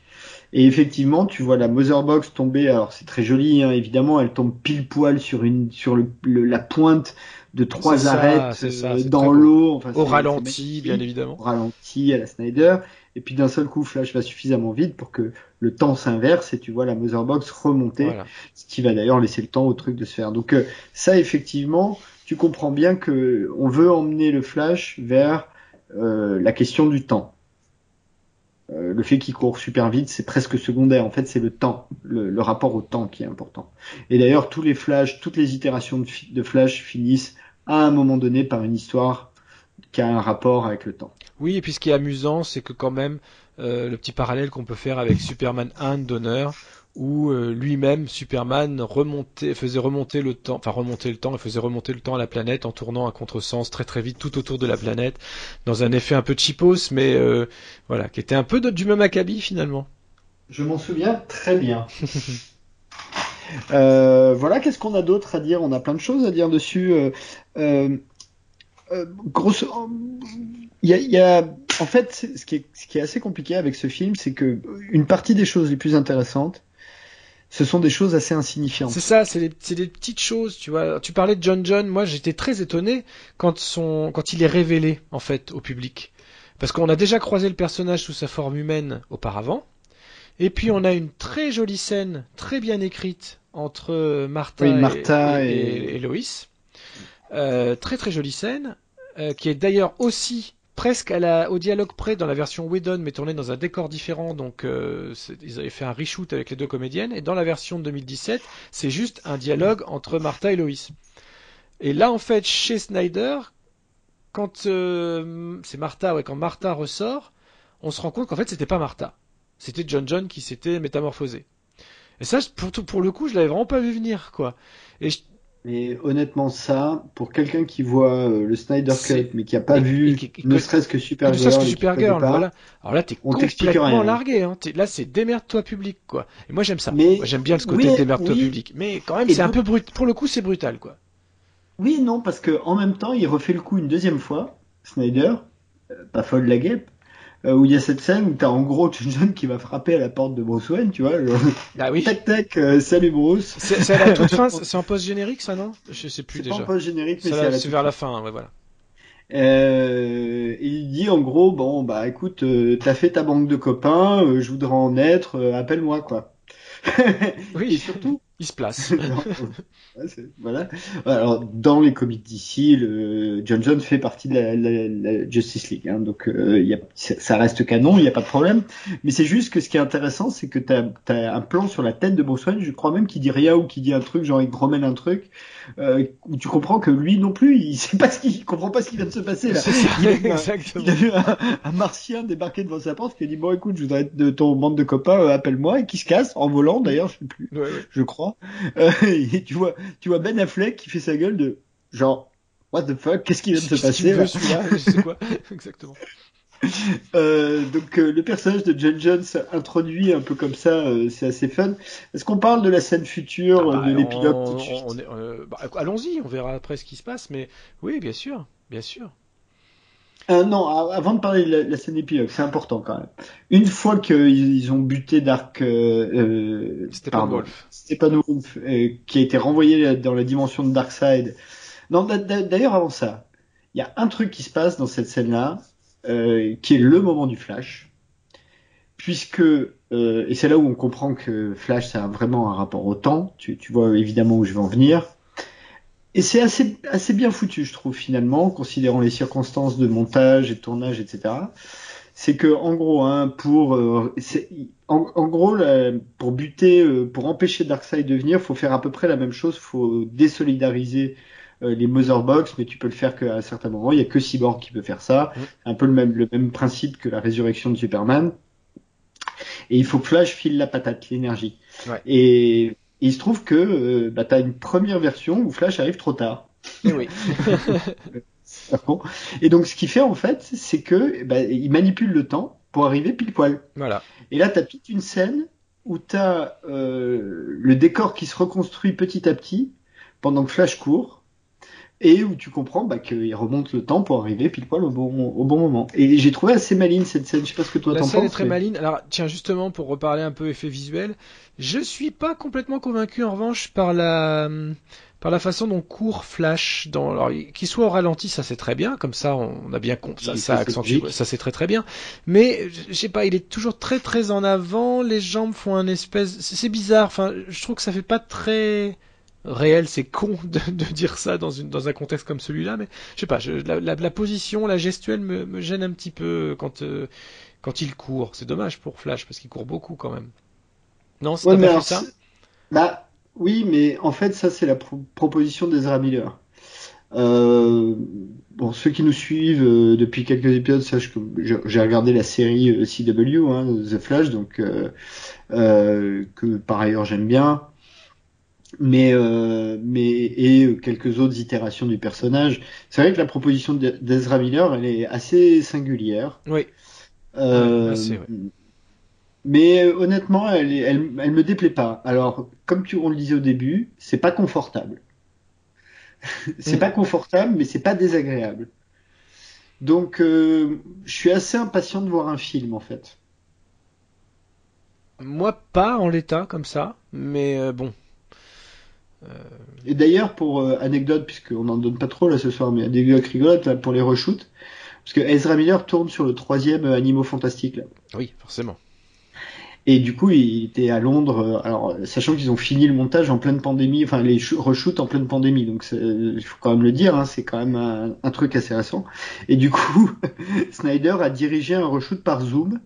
Et effectivement, tu vois la Motherbox tomber. Alors c'est très joli, hein, évidemment, elle tombe pile poil sur une sur le, la pointe de trois arêtes euh, dans l'eau. Enfin, au ralenti, bien évidemment. Au ralenti à la Snyder. Et puis d'un seul coup, Flash va suffisamment vite pour que le temps s'inverse et tu vois la Motherbox remonter, ce qui va d'ailleurs laisser le temps au truc de se faire. Donc euh, ça, effectivement, tu comprends bien que on veut emmener le Flash vers euh, la question du temps. Euh, le fait qu'il court super vite, c'est presque secondaire. En fait, c'est le temps, le, rapport au temps qui est important. Et d'ailleurs, tous les flashs, toutes les itérations de, Flash finissent à un moment donné par une histoire qui a un rapport avec le temps. Oui, et puis ce qui est amusant, c'est que quand même, euh, le petit parallèle qu'on peut faire avec Superman 1 d'honneur, où euh, lui-même, Superman, remontait, faisait remonter le temps, enfin le temps, faisait remonter le temps à la planète en tournant à contresens très très vite tout autour de la planète, dans un effet un peu cheapos, mais euh, voilà, qui était un peu du même acabit finalement. Je m'en souviens très bien. [LAUGHS] euh, voilà, qu'est-ce qu'on a d'autre à dire? On a plein de choses à dire dessus. Il y a, en fait, ce qui, est, ce qui est assez compliqué avec ce film, c'est que une partie des choses les plus intéressantes, ce sont des choses assez insignifiantes. C'est ça, c'est des, des, petites choses, tu vois. Tu parlais de John John, moi j'étais très étonné quand, son, quand il est révélé en fait au public. Parce qu'on a déjà croisé le personnage sous sa forme humaine auparavant. Et puis on a une très jolie scène, très bien écrite, entre Martha, et, et, Loïs. Euh, très très jolie scène, euh, qui est d'ailleurs aussi presque à la, au dialogue près dans la version Whedon, mais tournée dans un décor différent. Donc, euh, ils avaient fait un reshoot avec les deux comédiennes. Et dans la version de 2017, c'est juste un dialogue entre Martha et Lois. Et là, en fait, chez Snyder, quand euh, c'est Martha, ouais, quand Martha ressort, on se rend compte qu'en fait, c'était pas Martha. C'était John John qui s'était métamorphosé. Et ça, pour, pour le coup, je l'avais vraiment pas vu venir, quoi. Et Mais honnêtement, ça, pour quelqu'un qui voit euh, le Snyder Cut, mais qui a pas et- vu, et qui- qui- ne serait-ce que Ne Supergirl, serait-ce que pas, voilà. Alors là, t'es complètement rien. largué. Hein. Là, c'est démerde-toi public, quoi. Et moi, j'aime ça. Mais- j'aime bien ce côté oui, démerde-toi oui. public. Mais quand même, c'est un peu brut. Pour le coup, c'est brutal, quoi. Oui non, parce que en même temps, il refait le coup une deuxième fois, Snyder, euh, pas folle la guêpe, où il y a cette scène où t'as en gros John qui va frapper à la porte de Bruce Wayne, tu vois, genre, Ah oui. tac tac, euh, salut Bruce. C'est c'est à la toute [LAUGHS] fin. C'est en post-générique, ça, non? Je sais plus C'est pas déjà. un post générique, mais C'est c'est c'est vers la fin, ouais, voilà. Euh, il dit en gros, bon bah écoute, euh, t'as fait ta banque de copains, euh, je voudrais en être, euh, appelle-moi quoi. Oui, [LAUGHS] Et surtout, il se place. [LAUGHS] Voilà. Alors dans les comics d'ici, le John John fait partie de la, Justice League, hein, donc euh, y a, ça reste canon, il n'y a pas de problème. Mais c'est juste que ce qui est intéressant, c'est que t'as as un plan sur la tête de Bruce Wayne, je crois même qu'il dit rien ou qu'il dit un truc, genre il remène un truc, euh, où tu comprends que lui non plus, il sait pas ce qu'il il comprend pas ce qui vient de se passer là. Ça, Il a vu un- exactement. Il a vu un, un martien débarquer devant sa porte qui a dit bon écoute je voudrais être de ton bande de copains euh, appelle-moi et qui se casse en volant d'ailleurs je sais plus Ouais, ouais. je crois Euh, et tu vois tu vois Ben Affleck qui fait sa gueule de genre what the fuck qu'est-ce qui vient de se passer là? Je sais quoi. [LAUGHS] Exactement. Euh, donc euh, le personnage de John Jones introduit un peu comme ça euh, c'est assez fun est-ce qu'on parle de la scène future Ah bah, de l'épilogue bah, allons-y, on verra après ce qui se passe, mais oui, bien sûr, bien sûr. Non, avant de parler de la, la scène épilogue, c'est important quand même. Une fois qu'ils ils ont buté Dark, pardon, Steppenwolf. Steppenwolf, euh, qui a été renvoyé dans la dimension de Darkseid. Non, d'a- d'a- d'ailleurs avant ça, il y a un truc qui se passe dans cette scène-là, qui est le moment du Flash, puisque euh, et c'est là où on comprend que Flash ça a vraiment un rapport au temps. Tu, vois évidemment où je vais en venir. Et c'est assez, assez bien foutu, je trouve, finalement, considérant les circonstances de montage et de tournage, etc. C'est que, en gros, hein, pour, euh, en, gros, pour buter, euh, pour empêcher Darkseid de venir, faut faire à peu près la même chose. Faut désolidariser euh, les Motherbox, mais tu peux le faire qu'à un certain moment. Il y a que Cyborg qui peut faire ça. Mhm. Un peu le même, le même principe que la résurrection de Superman. Et il faut que Flash file la patate, l'énergie. Ouais. Et il se trouve que euh, bah, tu as une première version où Flash arrive trop tard. Eh oui. [LAUGHS] Et donc ce qu'il fait en fait, c'est que bah, il manipule le temps pour arriver pile poil. voilà. Et là, tu as toute une scène où tu as le décor qui se reconstruit petit à petit pendant que Flash court et où tu comprends bah, qu'il remonte le temps pour arriver pile poil au bon, au bon moment. Et j'ai trouvé assez maligne cette scène. Je sais pas ce que toi La t'en scène penses. est très mais- maligne. Alors, tiens, justement, pour reparler un peu effet visuel, je suis pas complètement convaincu, en revanche, par la, par la façon dont court Flash dans, alors, qu'il soit au ralenti, ça c'est très bien, comme ça, on a bien compris, ça, accentue, ça c'est très très bien. Mais, je sais pas, il est toujours très très en avant, les jambes font un espèce, c'est c'est bizarre, enfin, je trouve que ça fait pas très, réel, c'est con [LAUGHS] de, de dire ça dans, une, dans un contexte comme celui-là, mais je sais pas, je, la, la, la position, la gestuelle me, me gêne un petit peu quand, euh, quand il court. C'est dommage pour Flash parce qu'il court beaucoup quand même. Non, c'est Ouais, pas alors, ça Bah oui, mais en fait ça c'est la pro- proposition d'Ezra Miller. Euh, bon, ceux qui nous suivent euh, depuis quelques épisodes sachent que j'ai regardé la série CW, hein, The Flash, donc euh, que par ailleurs j'aime bien, mais euh, mais et quelques autres itérations du personnage. C'est vrai que la proposition d'E- d'Ezra Miller, elle est assez singulière. Oui. Euh, assez, ouais. Mais euh, honnêtement, elle, elle, elle me déplaît pas. Alors, comme tu, on le disait au début, c'est pas confortable. [LAUGHS] c'est Mm. pas confortable, mais c'est pas désagréable. Donc, euh, je suis assez impatient de voir un film, en fait. Moi, pas en l'état comme ça, mais euh, bon. Et d'ailleurs, pour euh, anecdote, puisqu'on n'en donne pas trop là ce soir, mais anecdote rigolote là, pour les reshoots, parce que Ezra Miller tourne sur le troisième euh, Animaux Fantastiques là. Oui, forcément. Et du coup, il était à Londres, euh, alors sachant qu'ils ont fini le montage en pleine pandémie, enfin les sh- reshoots en pleine pandémie, donc c'est- il faut quand même le dire, hein, c'est quand même un, un truc assez récent. Et du coup, [LAUGHS] Snyder a dirigé un reshoot par Zoom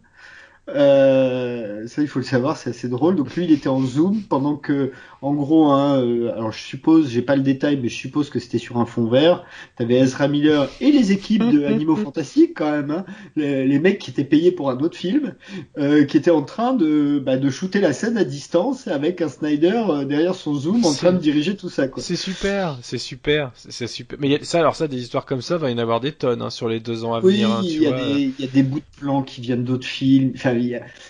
Euh, ça, il faut le savoir, c'est assez drôle. Donc lui, il était en zoom pendant que, en gros, hein, euh, alors je suppose, j'ai pas le détail, mais je suppose que c'était sur un fond vert. T'avais Ezra Miller et les équipes de [LAUGHS] Animaux Fantastiques quand même, hein, les, les, mecs qui étaient payés pour un autre film, euh, qui étaient en train de, bah, de shooter la scène à distance avec un Snyder derrière son zoom en train de diriger tout ça. C'est super, c'est super, c'est super. Mais y a, ça, alors ça, des histoires comme ça, va y en avoir des tonnes hein, sur les deux ans à venir. Oui, il y, y, a des bouts de plans qui viennent d'autres films. Enfin,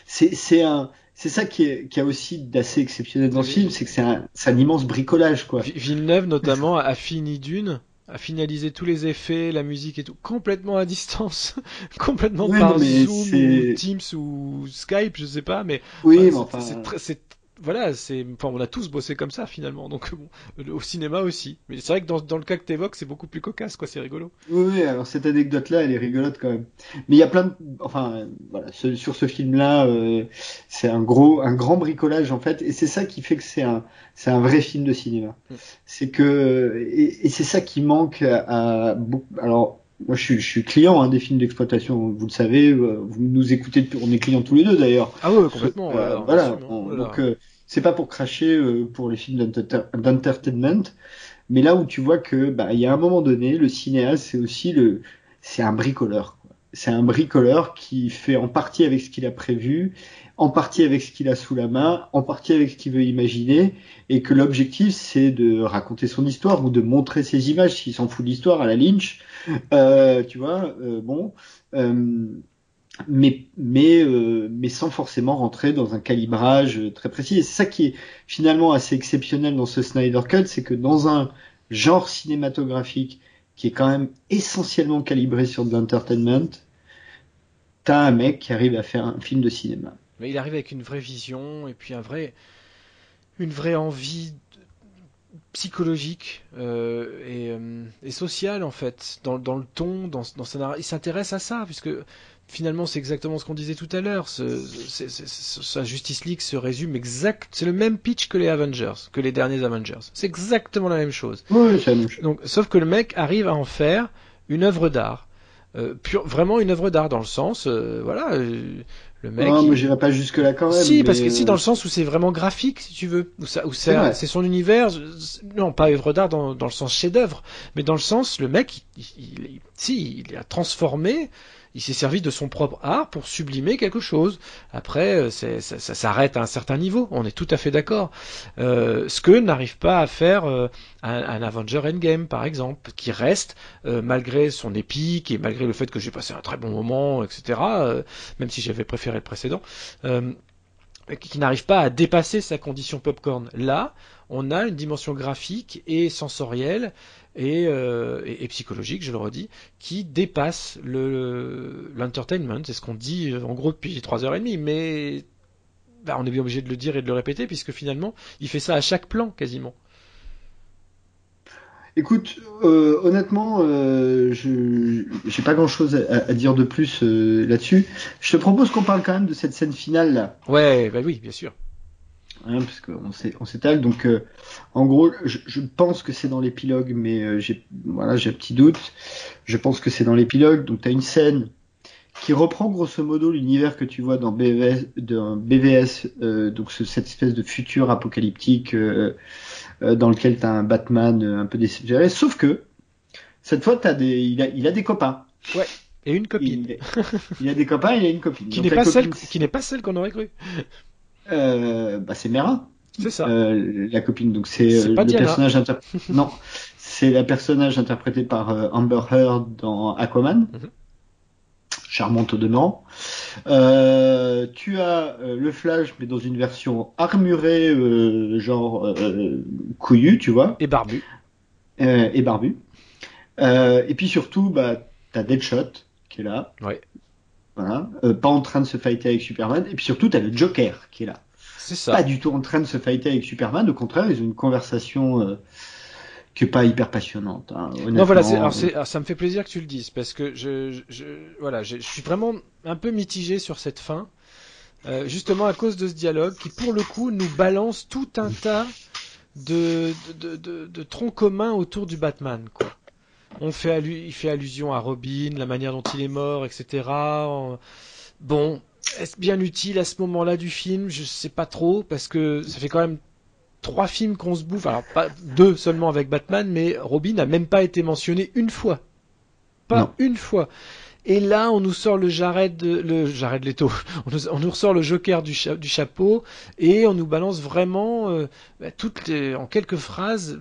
c'est un c'est ça qui, est, qui a aussi d'assez exceptionnel dans ce film, c'est que c'est un, un, immense bricolage quoi. Villeneuve notamment a fini d'une a finalisé tous les effets, la musique et tout, complètement à distance, [LAUGHS] complètement ouais, par Zoom ou Teams ou Skype, je sais pas, mais oui, mais enfin, c'est voilà, c'est, enfin, on a tous bossé comme ça finalement, donc bon, au cinéma aussi. Mais c'est vrai que dans, dans le cas que t'évoques, c'est beaucoup plus cocasse, quoi, c'est rigolo. Oui, oui, alors cette anecdote-là, elle est rigolote quand même. Mais il y a plein de, enfin, voilà, ce, sur ce film-là, euh, c'est un gros, un grand bricolage en fait, et c'est ça qui fait que c'est un, c'est un vrai film de cinéma. Mm. C'est que, et, et c'est ça qui manque à, à alors. Moi, je suis, je suis client hein, des films d'exploitation, vous le savez, vous nous écoutez, on est clients tous les deux d'ailleurs. Ah ouais, complètement. Euh, voilà, on, voilà. donc euh, c'est pas pour cracher euh, pour les films d'entertainment, mais là où tu vois que bah il y a un moment donné, le cinéaste c'est aussi le, c'est un bricoleur. C'est un bricoleur qui fait en partie avec ce qu'il a prévu, en partie avec ce qu'il a sous la main, en partie avec ce qu'il veut imaginer, et que l'objectif c'est de raconter son histoire ou de montrer ses images. S'il s'en fout de l'histoire à la Lynch, euh, tu vois, euh, bon. Euh, mais mais euh, mais sans forcément rentrer dans un calibrage très précis. Et c'est ça qui est finalement assez exceptionnel dans ce Snyder Cut, c'est que dans un genre cinématographique qui est quand même essentiellement calibré sur de l'entertainment, t'as un mec qui arrive à faire un film de cinéma. Mais il arrive avec une vraie vision et puis un vrai une vraie envie psychologique euh, et, euh, et sociale en fait dans, dans le ton dans, dans sa il s'intéresse à ça puisque finalement, c'est exactement ce qu'on disait tout à l'heure. Sa Justice League se résume exact. C'est le même pitch que les Avengers, que les derniers Avengers. C'est exactement la même chose. Oui, c'est la même chose. Donc, sauf que le mec arrive à en faire une œuvre d'art. Euh, pure, vraiment une œuvre d'art dans le sens, euh, voilà, euh, le mec. Non, il... moi j'irai pas jusque là quand même. Si, mais... parce que si dans le sens où c'est vraiment graphique, si tu veux, où, ça, où c'est, c'est son univers, non pas œuvre d'art dans, dans le sens chef-d'œuvre, mais dans le sens le mec, il, il, il, si, il a transformé il s'est servi de son propre art pour sublimer quelque chose. Après, ça, ça s'arrête à un certain niveau, on est tout à fait d'accord. Euh, ce que n'arrive pas à faire euh, un, un, Avenger Endgame, par exemple, qui reste, euh, malgré son épique et malgré le fait que j'ai passé un très bon moment, etc., même si j'avais préféré le précédent, qui n'arrive pas à dépasser sa condition popcorn. Là, on a une dimension graphique et sensorielle et, euh, et, et, psychologique, je le redis, qui dépasse le l'entertainment. C'est ce qu'on dit en gros depuis trois heures et demie, mais bah, on est bien obligé de le dire et de le répéter puisque finalement, il fait ça à chaque plan quasiment. Écoute, euh, honnêtement, euh, je j'ai pas grand chose à, à, dire de plus euh, là-dessus. Je te propose qu'on parle quand même de cette scène finale là. Ouais, bah oui, bien sûr. Hein, parce qu'on on s'étale. Donc, euh, en gros, je, je pense que c'est dans l'épilogue, mais euh, j'ai voilà, j'ai un petit doute. Je pense que c'est dans l'épilogue. Donc, tu as une scène qui reprend grosso modo l'univers que tu vois dans BVS, dans BVS euh, donc ce, cette espèce de futur apocalyptique dans lequel tu as un Batman un peu désespéré. Sauf que cette fois, as des, il a, il a des copains. Ouais. Et une copine. Il, il a des copains, il a une copine. Qui n'est pas, copine... celle, qui n'est pas celle qu'on aurait cru. Euh, bah c'est Mera. C'est ça. Euh, la copine. Donc c'est euh, le Diana. personnage inter... [LAUGHS] [LAUGHS] non, c'est la personnage interprété par euh, Amber Heard dans Aquaman. Mm -hmm. Charmante au demeurant. Euh, tu as le Flash, mais dans une version armurée, genre couillu, tu vois. Et barbu. et barbu. et puis surtout, bah, t'as Deadshot qui est là. Ouais. Voilà. Euh, pas en train de se fighter avec Superman. Et puis surtout, t'as le Joker qui est là. C'est ça. Pas du tout en train de se fighter avec Superman. Au contraire, ils ont une conversation euh, qui est pas hyper passionnante. Hein, non, voilà. Alors, alors, ça me fait plaisir que tu le dises parce que je, je, je voilà, je, je, suis vraiment un peu mitigé sur cette fin. Euh, justement à cause de ce dialogue qui, pour le coup, nous balance tout un tas de, de, de, de, de troncs communs autour du Batman, quoi. On fait allu il fait allusion à Robin, la manière dont il est mort, etc. Bon, est-ce bien utile à ce moment-là du film? Je sais pas trop parce que ça fait quand même trois films qu'on se bouffe. Alors pas deux seulement avec Batman, mais Robin n'a même pas été mentionné une fois. Pas une fois. Et là, on nous sort le Jared, le Jared Leto, [LAUGHS] on nous, on nous ressort le Joker du, du, chapeau et on nous balance vraiment euh, bah, toutes les, en quelques phrases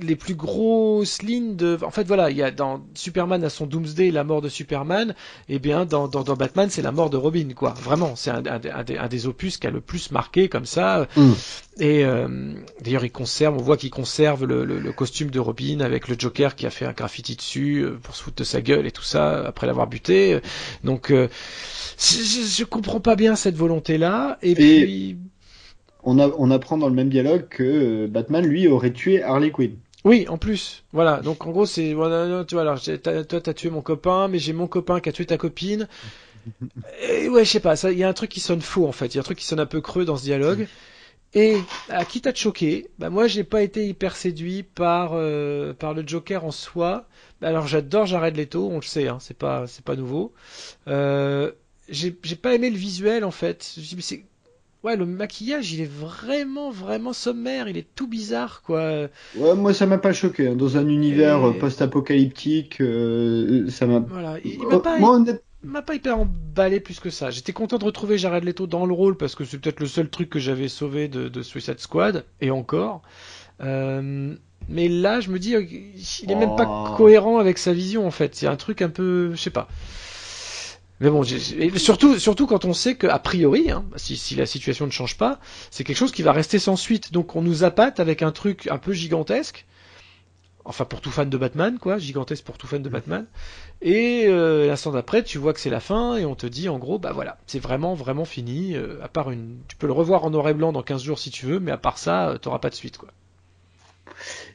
les plus grosses lignes de. En fait, voilà, il y a dans Superman à son Doomsday la mort de Superman, et eh bien dans, dans, dans Batman c'est la mort de Robin, quoi. Vraiment, c'est un, un, un, des, opus qui a le plus marqué comme ça. Mm. Et euh, d'ailleurs, il conserve, on voit qu'il conserve le, le, le, costume de Robin avec le Joker qui a fait un graffiti dessus euh, pour se foutre de sa gueule et tout ça après l'avoir buté. Donc, euh, je, je, comprends pas bien cette volonté-là. Et, et... puis on, a, on, apprend dans le même dialogue que Batman, lui, aurait tué Harley Quinn. Oui, en plus. Voilà. Donc en gros, c'est voilà, tu vois, alors toi t'as tué mon copain, mais j'ai mon copain qui a tué ta copine. [LAUGHS] Et ouais, je sais pas, ça, il y a un truc qui sonne faux en fait. Il y a un truc qui sonne un peu creux dans ce dialogue. Et à qui t'a choqué Bah moi, j'ai pas été hyper séduit par euh, par le Joker en soi. Alors j'adore Jared Leto, on le sait, hein, c'est pas c'est pas nouveau. Euh, j'ai pas aimé le visuel en fait. C'est Ouais, le maquillage, il est vraiment, vraiment sommaire. Il est tout bizarre, quoi. Ouais, moi, ça m'a pas choqué. Hein. Dans un univers post-apocalyptique, euh, ça m'a. Voilà. Il, m'a pas, moi, m'a pas hyper emballé plus que ça. J'étais content de retrouver Jared Leto dans le rôle parce que c'est peut-être le seul truc que j'avais sauvé de, de, Suicide Squad et encore. Euh, mais là, je me dis, il est même pas oh. cohérent avec sa vision en fait. A un truc un peu, je sais pas. Mais bon, surtout, surtout quand on sait qu'a priori, hein, si, si, la situation ne change pas, c'est quelque chose qui va rester sans suite. Donc on nous appâte avec un truc un peu gigantesque, enfin pour tout fan de Batman, quoi, gigantesque pour tout fan de Batman. Et euh, l'instant d'après, tu vois que c'est la fin et on te dit en gros, bah voilà, c'est vraiment vraiment fini. Euh, à part une, tu peux le revoir en noir et blanc dans 15 jours si tu veux, mais à part ça, euh, t'auras pas de suite, quoi.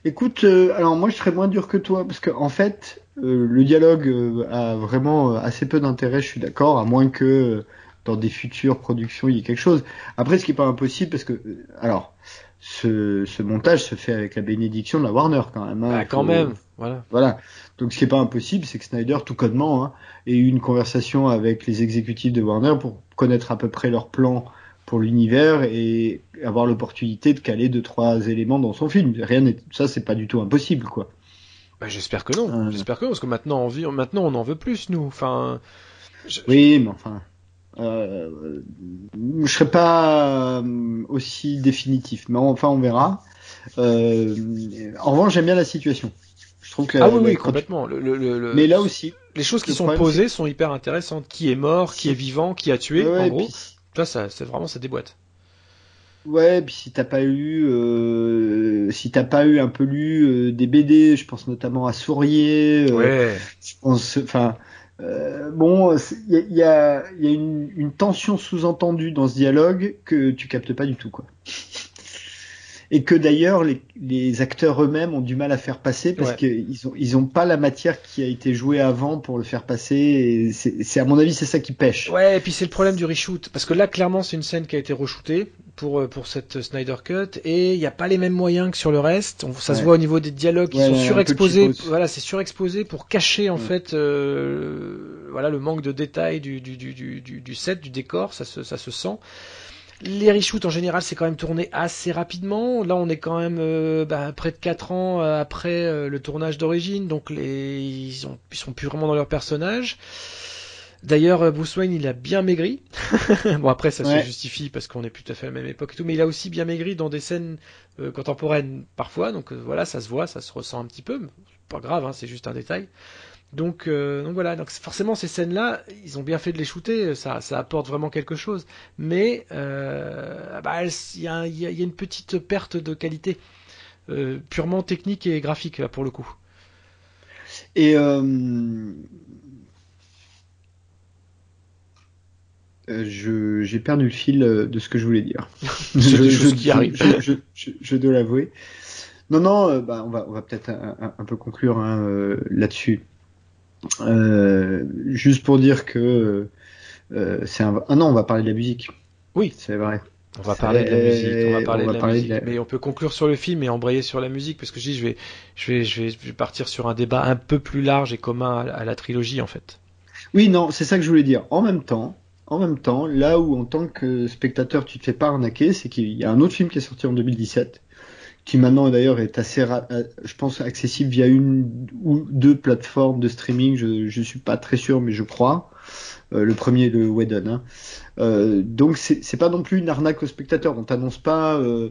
Écoute, euh, alors moi je serais moins dur que toi parce que en fait, euh, le dialogue euh, a vraiment assez peu d'intérêt, je suis d'accord, à moins que dans des futures productions il y ait quelque chose. Après, ce qui est pas impossible parce que, alors, ce, ce montage se fait avec la bénédiction de la Warner quand même. Hein, ah, quand même, voilà. Voilà. Donc ce qui est pas impossible, c'est que Snyder, tout codement, hein, ait eu une conversation avec les exécutifs de Warner pour connaître à peu près leur plan pour l'univers et avoir l'opportunité de caler deux trois éléments dans son film. Rien n'est ça, c'est pas du tout impossible, quoi. Bah, j'espère que non. Euh. J'espère que non, parce que maintenant on vit, maintenant on en veut plus, nous. Enfin. Oui, mais enfin. Euh, je serais pas euh, aussi définitif, mais enfin on verra. Euh, en revanche, j'aime bien la situation. Je trouve que ah oui, oui, complètement. Le, le, Mais là aussi, les choses qui sont posées sont hyper intéressantes. Qui est mort, qui est vivant, qui a tué, en gros. Là, ça, c'est vraiment ça déboîte. Ouais, puis si t'as pas eu, euh, si t'as pas eu un peu lu euh, des BD, je pense notamment à Sourier. Euh, ouais. Je pense, enfin, euh, bon, il y a, y a, y a une, une, tension sous-entendue dans ce dialogue que tu captes pas du tout, quoi et que d'ailleurs les, les, acteurs eux-mêmes ont du mal à faire passer parce qu'ils ont ils ont pas la matière qui a été jouée avant pour le faire passer. C'est à mon avis c'est ça qui pêche. Ouais, et puis c'est le problème du reshoot parce que là clairement c'est une scène qui a été reshootée pour euh, pour cette Snyder Cut et il n'y a pas les mêmes moyens que sur le reste. ça se voit au niveau des dialogues qui sont surexposés. Voilà, c'est surexposé pour cacher en fait euh, voilà le manque de détails du du, du, du, du set, du décor, ça se ça se sent. Les reshoots en général c'est quand même tourné assez rapidement. Là on est quand même euh, bah, près de 4 ans euh, après euh, le tournage d'origine, donc les... ils, ont... ils sont plus vraiment dans leur personnage. D'ailleurs, Bruce Wayne, il a bien maigri. [LAUGHS] bon, après, ça se justifie parce qu'on est plus tout à fait à la même époque et tout, mais il a aussi bien maigri dans des scènes contemporaines parfois. Donc voilà, ça se voit, ça se ressent un petit peu. Pas grave, hein, c'est juste un détail. Donc, euh, donc voilà, donc forcément ces scènes-là, ils ont bien fait de les shooter, ça, ça apporte vraiment quelque chose. Mais euh, bah, il y, a, y, a, une petite perte de qualité, euh, purement technique et graphique là, pour le coup. Et euh, j'ai perdu le fil de ce que je voulais dire. [LAUGHS] je, je, qui arrive. je, je, dois l'avouer. Non, non, bah, on va, on va peut-être un, un, peu conclure hein, là-dessus. Euh, juste pour dire que euh, c'est un. Ah non, on va parler de la musique. Oui, c'est vrai. On va parler de la musique. On va parler, de, la musique. Mais on peut conclure sur le film et embrayer sur la musique parce que je dis, je vais, je vais, je vais, je vais partir sur un débat un peu plus large et commun à, la trilogie en fait. Oui, non, c'est ça que je voulais dire. En même temps, en même temps, là où en tant que spectateur tu te fais pas arnaquer, c'est qu'il y a un autre film qui est sorti en 2017, qui maintenant d'ailleurs est assez, euh, je pense, accessible via une ou deux plateformes de streaming. Je, je suis pas très sûr, mais je crois. Euh, le premier de Whedon. Hein. Euh, donc c'est pas non plus une arnaque au spectateur. On t'annonce pas. Euh,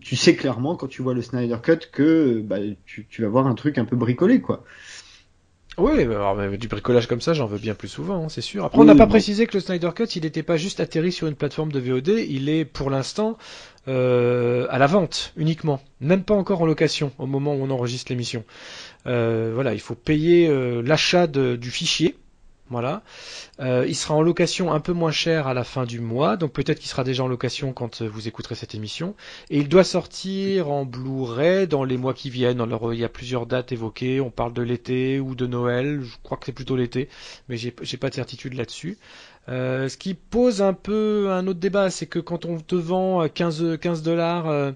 tu sais clairement quand tu vois le Snyder Cut que bah, tu, tu vas voir un truc un peu bricolé, quoi. Oui, alors, du bricolage comme ça, j'en veux bien plus souvent, hein, c'est sûr. Après, on n'a pas précisé que le Snyder Cut, il n'était pas juste atterri sur une plateforme de VOD, il est pour l'instant euh, à la vente uniquement, même pas encore en location au moment où on enregistre l'émission. Euh, voilà, il faut payer euh, l'achat du fichier voilà. Il sera en location un peu moins cher à la fin du mois, donc peut-être qu'il sera déjà en location quand vous écouterez cette émission. Et il doit sortir en Blu-ray dans les mois qui viennent. Alors il y a plusieurs dates évoquées. On parle de l'été ou de Noël. Je crois que c'est plutôt l'été, mais j'ai pas de certitude là-dessus. Euh, ce qui pose un peu un autre débat, c'est que quand on te vend 15 15 dollars euh,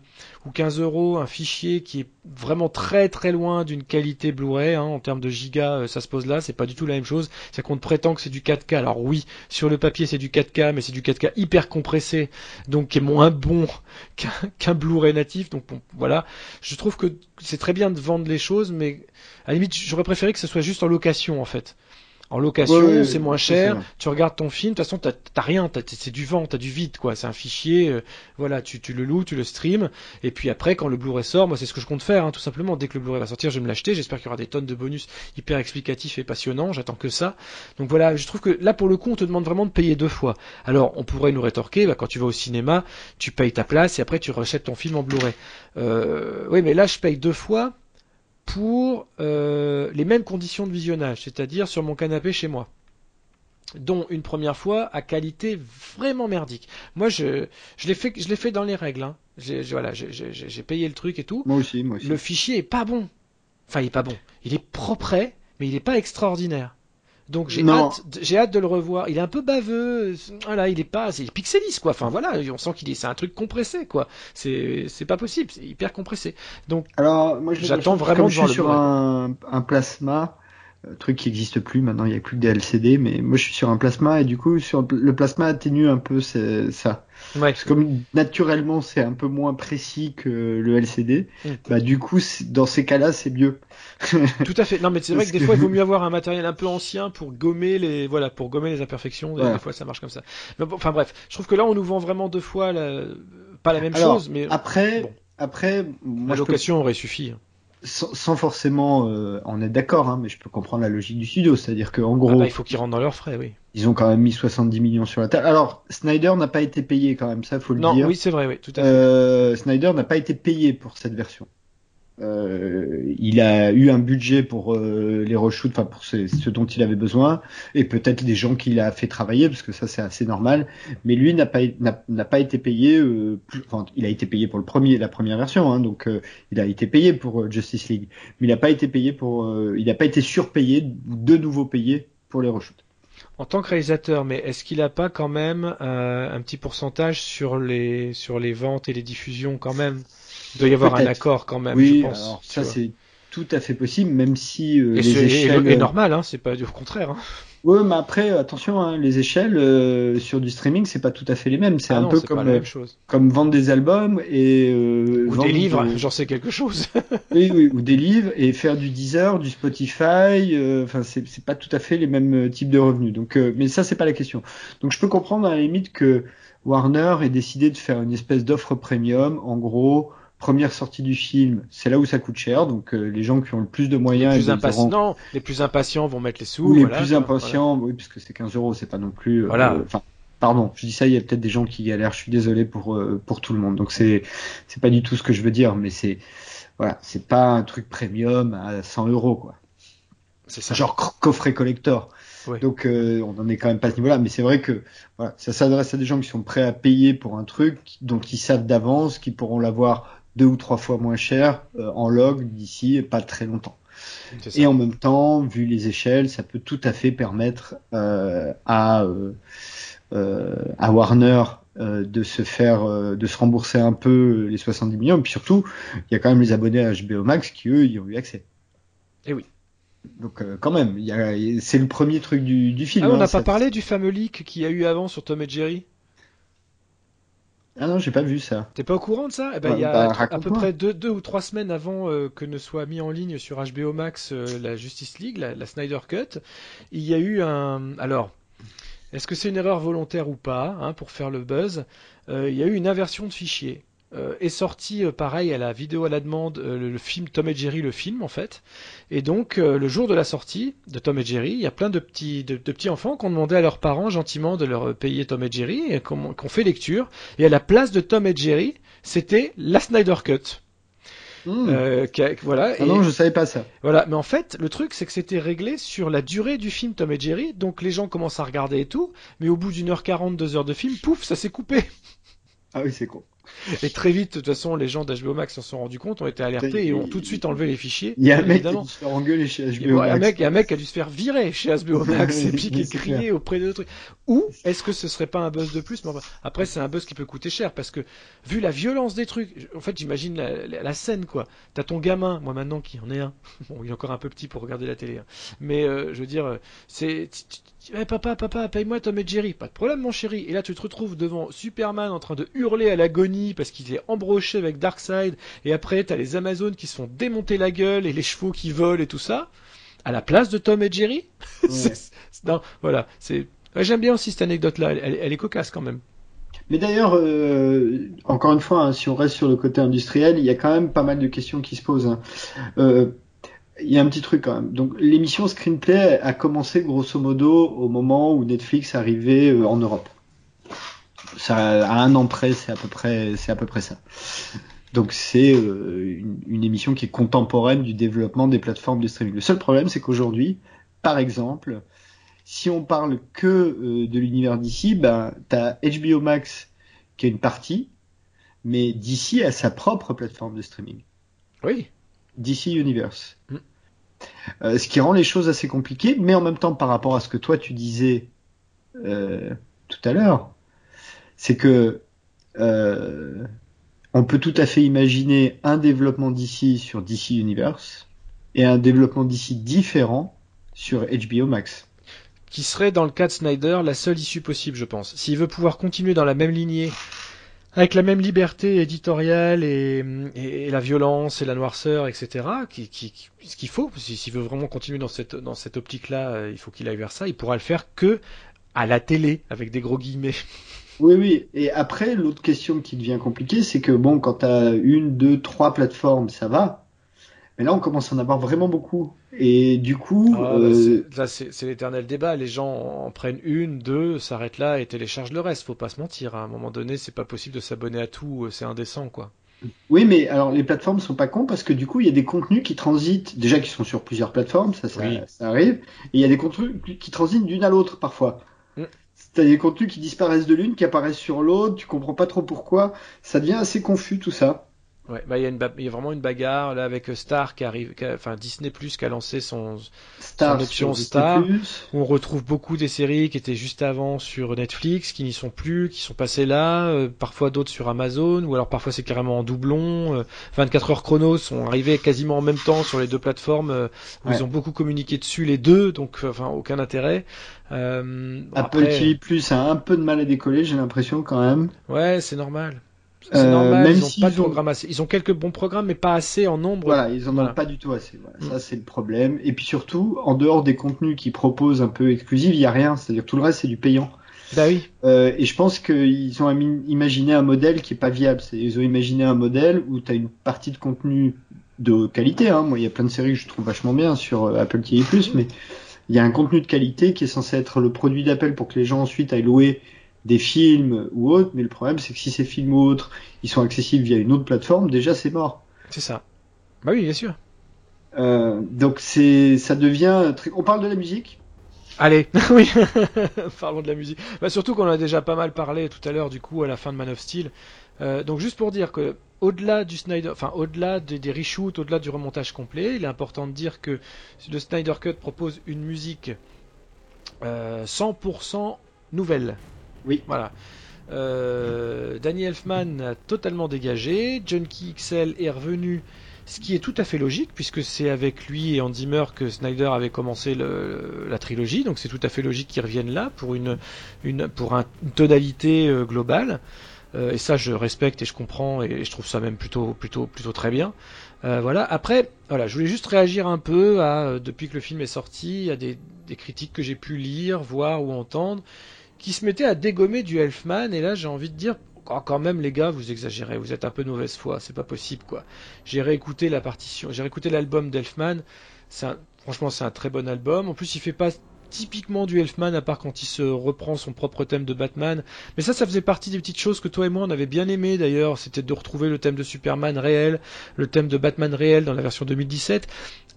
ou 15 euros un fichier qui est vraiment très très loin d'une qualité Blu-ray hein, en termes de gigas, euh, ça se pose là, c'est pas du tout la même chose. C'est qu'on te prétend que c'est du 4K. Alors oui, sur le papier c'est du 4K, mais c'est du 4K hyper compressé, donc qui est moins bon [LAUGHS] qu'un Blu-ray natif. Donc voilà, je trouve que c'est très bien de vendre les choses, mais à la limite j'aurais préféré que ce soit juste en location en fait. En location, c'est moins cher. Tu regardes ton film, de toute façon, t'as rien, c'est du vent, t'as du vide, quoi. C'est un fichier, euh, voilà, tu, le loues, tu le streams, et puis après, quand le Blu-ray sort, moi, c'est ce que je compte faire, hein, tout simplement. Dès que le Blu-ray va sortir, je vais me l'acheter. J'espère qu'il y aura des tonnes de bonus hyper explicatifs et passionnants. J'attends que ça. Donc voilà, je trouve que là, pour le coup, on te demande vraiment de payer deux fois. Alors, on pourrait nous rétorquer, bah, quand tu vas au cinéma, tu payes ta place et après, tu rachètes ton film en Blu-ray. Euh, oui, mais là, je paye deux fois pour euh, les mêmes conditions de visionnage, c'est-à-dire sur mon canapé chez moi dont une première fois à qualité vraiment merdique. Moi, je, je l'ai fait, je l'ai fait dans les règles. Hein. J'ai, voilà, j'ai payé le truc et tout. Moi aussi, moi aussi. Le fichier est pas bon. Enfin, il est pas bon. Il est propre, mais il est pas extraordinaire. Donc j'ai hâte, j'ai hâte de le revoir. Il est un peu baveux, voilà, il est pas, c'est pixelis quoi. Enfin voilà, on sent qu'il est, c'est un truc compressé quoi. C'est, c'est pas possible, c'est hyper compressé. Donc alors moi j'attends vraiment je suis sur un, un, plasma, truc qui existe plus maintenant, il y a plus que des LCD, mais moi je suis sur un plasma et du coup sur le plasma atténue un peu ça. Ouais. Parce que comme naturellement c'est un peu moins précis que le LCD, mm. bah du coup dans ces cas-là c'est mieux. [LAUGHS] Tout à fait. Non mais c'est vrai que des fois il vaut mieux avoir un matériel un peu ancien pour gommer les voilà pour gommer les imperfections. Des fois ça marche comme ça. Mais bon, enfin bref, je trouve que là on nous vend vraiment deux fois la... pas la même chose, mais après après la location aurait suffi. Sans, forcément euh, en être d'accord, hein, mais je peux comprendre la logique du studio, c'est-à-dire qu'en gros, ah bah, il faut qu'ils rentrent dans leurs frais, oui. Ils ont quand même mis 70 millions sur la table. Alors Snyder n'a pas été payé quand même, ça faut le dire. Non, oui c'est vrai, oui, tout à fait. Euh, Snyder n'a pas été payé pour cette version. Euh, il a eu un budget pour euh, les reshoots, enfin pour ce, dont il avait besoin, et peut-être des gens qu'il a fait travailler, parce que ça c'est assez normal. Mais lui n'a pas n'a pas été payé. Euh, enfin, il a été payé pour le premier, la première version, hein, donc euh, il a été payé pour euh, Justice League, mais il n'a pas été payé pour, il n'a pas été surpayé, de nouveau payé pour les reshoots. En tant que réalisateur, mais est-ce qu'il n'a pas quand même un petit pourcentage sur les sur les ventes et les diffusions quand même? Il doit y avoir un accord quand même, oui, je pense. Alors, ça c'est tout à fait possible, même si euh, les échelles. Et, normal, hein, c'est pas du contraire. Hein. Ouais, mais après, attention, hein, les échelles euh, sur du streaming, c'est pas tout à fait les mêmes. C'est ah un peu comme euh, comme vendre des albums et euh, ou des livres. [LAUGHS] J'en sais quelque chose. oui, oui, ou des livres et faire du Deezer, du Spotify. Enfin, c'est pas tout à fait les mêmes types de revenus. Donc, mais ça, c'est pas la question. Donc, je peux comprendre à la limite que Warner ait décidé de faire une espèce d'offre premium, en gros première sortie du film, c'est là où ça coûte cher. Donc euh, les gens qui ont le plus de moyens, les plus, impatients, les plus impatients vont mettre les sous. Ou les plus impatients, oui, parce que c'est 15 euros, c'est pas non plus. Euh, voilà. Enfin, pardon, je dis ça, il y a peut-être des gens qui galèrent. Je suis désolé pour euh, pour tout le monde. Donc c'est c'est pas du tout ce que je veux dire, mais c'est voilà, c'est pas un truc premium à 100 euros quoi. C'est ça. Genre coffret collector. Donc on en est quand même pas à ce niveau-là, mais c'est vrai que voilà, ça s'adresse à des gens qui sont prêts à payer pour un truc dont ils savent d'avance qu'ils pourront l'avoir deux ou trois fois moins cher euh, en log d'ici pas très longtemps. Et en même temps, vu les échelles, ça peut tout à fait permettre euh, à euh, à Warner de se faire, de se rembourser un peu les 70 millions. Et puis surtout, il y a quand même les abonnés à HBO Max qui eux y ont eu accès. Et eh oui. Donc euh, quand même, il y a- c'est le premier truc du, du film. Ah, on hein, n'a ça- pas parlé du fameux leak qu'il y a eu avant sur Tom et Jerry? Ah non, j'ai pas vu ça. T'es pas au courant de ça? Eh ben, Ouais, il y a bah, à peu près deux, deux ou trois semaines avant euh, que ne soit mis en ligne sur HBO Max euh, la Justice League, la, la Snyder Cut, il y a eu un. Alors, est-ce que c'est une erreur volontaire ou pas, hein, pour faire le buzz? Euh, Il y a eu une inversion de fichier. Euh, est sorti euh, pareil à la vidéo à la demande euh, le, le film Tom et Jerry le film en fait. Et donc le jour de la sortie de Tom et Jerry il y a plein de petits de, de petits enfants qui ont demandé à leurs parents gentiment de leur payer Tom et Jerry et qu'on fait lecture. Et à la place de Tom et Jerry c'était la Snyder Cut. Euh, a- voilà Ah et non, je savais pas ça. voilà mais en fait le truc c'est que c'était réglé sur la durée du film Tom et Jerry. Donc les gens commencent à regarder et tout. Mais au bout d'une heure quarante deux heures de film pouf ça s'est coupé. Ah oui, c'est con. Et très vite, de toute façon, les gens d'HBO Max s'en sont rendus compte, ont été alertés et ont tout de suite enlevé les fichiers. Il y a un mec qui a dû se faire engueuler chez HBO ouais, un Max. mec, un mec a dû se faire virer chez HBO [LAUGHS] Max et puis qui est crié clair. auprès de trucs. Ou est-ce que ce serait pas un buzz de plus? Mais après, c'est un buzz qui peut coûter cher parce que vu la violence des trucs, en fait, j'imagine la, la- la scène quoi. T'as ton gamin, moi maintenant qui en est un. [LAUGHS] Bon, il est encore un peu petit pour regarder la télé, hein. mais euh, je veux dire, euh, c'est. Papa, papa, paye-moi Tom et Jerry. Pas de problème, mon chéri. Et là, tu te retrouves devant Superman en train de hurler à l'agonie parce qu'il est embroché avec Darkseid. Et après, t'as les Amazones qui se font démonter la gueule et les chevaux qui volent et tout ça. À la place de Tom et Jerry? Ouais. [LAUGHS] Non, voilà. C'est. ouais, J'aime bien aussi cette anecdote-là. Elle, elle- elle est cocasse quand même. Mais d'ailleurs, euh, encore une fois, hein, si on reste sur le côté industriel, il y a quand même pas mal de questions qui se posent. hein. Euh, il y a un petit truc quand même. Donc l'émission Screenplay a commencé grosso modo au moment où Netflix arrivait euh, en Europe. Ça, à un an près, c'est à peu près, c'est à peu près ça. Donc c'est euh, une, une émission qui est contemporaine du développement des plateformes de streaming. Le seul problème, c'est qu'aujourd'hui, par exemple, si on parle que euh, de l'univers d'ici, ben t'as HBO Max qui est une partie, mais DC a sa propre plateforme de streaming. Oui. DC Universe. Mm. Euh, ce qui rend les choses assez compliquées, mais en même temps par rapport à ce que toi tu disais euh, tout à l'heure, c'est que euh, on peut tout à fait imaginer un développement d'ici sur DC Universe et un développement d'ici différent sur HBO Max. Qui serait, dans le cas de Snyder, la seule issue possible, je pense. S'il veut pouvoir continuer dans la même lignée, avec la même liberté éditoriale et, la violence et la noirceur, etc., qui, qui, ce qu'il faut, si- s'il veut vraiment continuer dans cette, dans cette optique-là, euh, il faut qu'il aille vers ça, il pourra le faire que à la télé, avec des gros guillemets. Oui, oui. Et après, l'autre question qui devient compliquée, c'est que bon, quand t'as une, deux, trois plateformes, ça va. Mais là, on commence à en avoir vraiment beaucoup. Et du coup, Ah, bah, euh, c'est- là, c'est c'est l'éternel débat. Les gens en prennent une, deux, s'arrêtent là et téléchargent le reste. Faut pas se mentir. hein. À un moment donné, c'est pas possible de s'abonner à tout. euh, C'est indécent, quoi. oui, mais alors les plateformes sont pas cons parce que du coup, il y a des contenus qui transitent, déjà qui sont sur plusieurs plateformes, ça, ça, Oui. ça arrive. Et il y a des contenus qui transitent d'une à l'autre parfois. Mm. T'as des contenus qui disparaissent de l'une, qui apparaissent sur l'autre, tu comprends pas trop pourquoi. Ça devient assez confus tout ça. Ouais, bah il y a une ba- il y a vraiment une bagarre là avec euh, Star qui arrive, qui a- enfin Disney Plus qui a lancé son Star Son option. Star. on retrouve beaucoup des séries qui étaient juste avant sur Netflix, qui n'y sont plus, qui sont passées là, euh, parfois d'autres sur Amazon, ou alors parfois c'est carrément en doublon. euh, 24 heures chrono sont arrivés quasiment en même temps sur les deux plateformes, euh, où Ouais. ils ont beaucoup communiqué dessus les deux, donc euh, enfin aucun intérêt. Euh, Apple après, TV Plus a un peu de mal à décoller, j'ai l'impression quand même. Ouais, c'est normal. C'est Euh, normal, même ils ont pas de ont- programme assez. Ils ont quelques bons programmes, mais pas assez en nombre. Voilà, ils en Voilà. ont pas du tout assez. Voilà, Mm. Ça, c'est le problème. Et puis surtout, en dehors des contenus qu'ils proposent un peu exclusifs, il y a rien. C'est-à-dire tout le reste, c'est du payant. Bah oui. Euh, et je pense qu'ils ont imaginé un modèle qui est pas viable. Ils ont imaginé un modèle où tu as une partie de contenu de qualité. Hein. Moi, il y a plein de séries que je trouve vachement bien sur euh, Apple TV+, mais il y a un contenu de qualité qui est censé être le produit d'appel pour que les gens ensuite aillent louer des films ou autres. Mais le problème, c'est que si ces films ou autres, ils sont accessibles via une autre plateforme, déjà c'est mort. C'est ça. Bah oui, bien sûr. Euh, donc c'est, ça devient très. On parle de la musique. Allez, [LAUGHS] oui, parlons de la musique. Bah, surtout qu'on a déjà pas mal parlé tout à l'heure du coup à la fin de Man of Steel. Euh, donc juste pour dire que au-delà du Snyder, enfin au-delà des, des reshoots, au-delà du remontage complet, il est important de dire que le Snyder Cut propose une musique euh, 100% nouvelle. Oui. Voilà. Euh, Danny Elfman a totalement dégagé. Junkie XL est revenu ce qui est tout à fait logique puisque c'est avec lui et Andy Zimmer que Snyder avait commencé la trilogie, donc c'est tout à fait logique qu'ils reviennent là pour une, pour un, une tonalité euh, globale. Euh, et ça, je respecte et je comprends et je trouve ça même plutôt plutôt plutôt très bien. Euh, voilà. Après, voilà, je voulais juste réagir un peu à depuis que le film est sorti, à des critiques que j'ai pu lire, voir ou entendre, qui se mettaient à dégommer du Elfman. Et là, j'ai envie de dire, quand même les gars, vous exagérez, vous êtes un peu mauvaise foi, c'est pas possible quoi. J'ai réécouté la partition, j'ai réécouté l'album d'Elfman, franchement c'est un très bon album. En plus il fait pas typiquement du Elfman, à part quand il se reprend son propre thème de Batman. Mais ça, ça faisait partie des petites choses que toi et moi on avait bien aimé d'ailleurs. C'était de retrouver le thème de Superman réel, le thème de Batman réel dans la version 2017.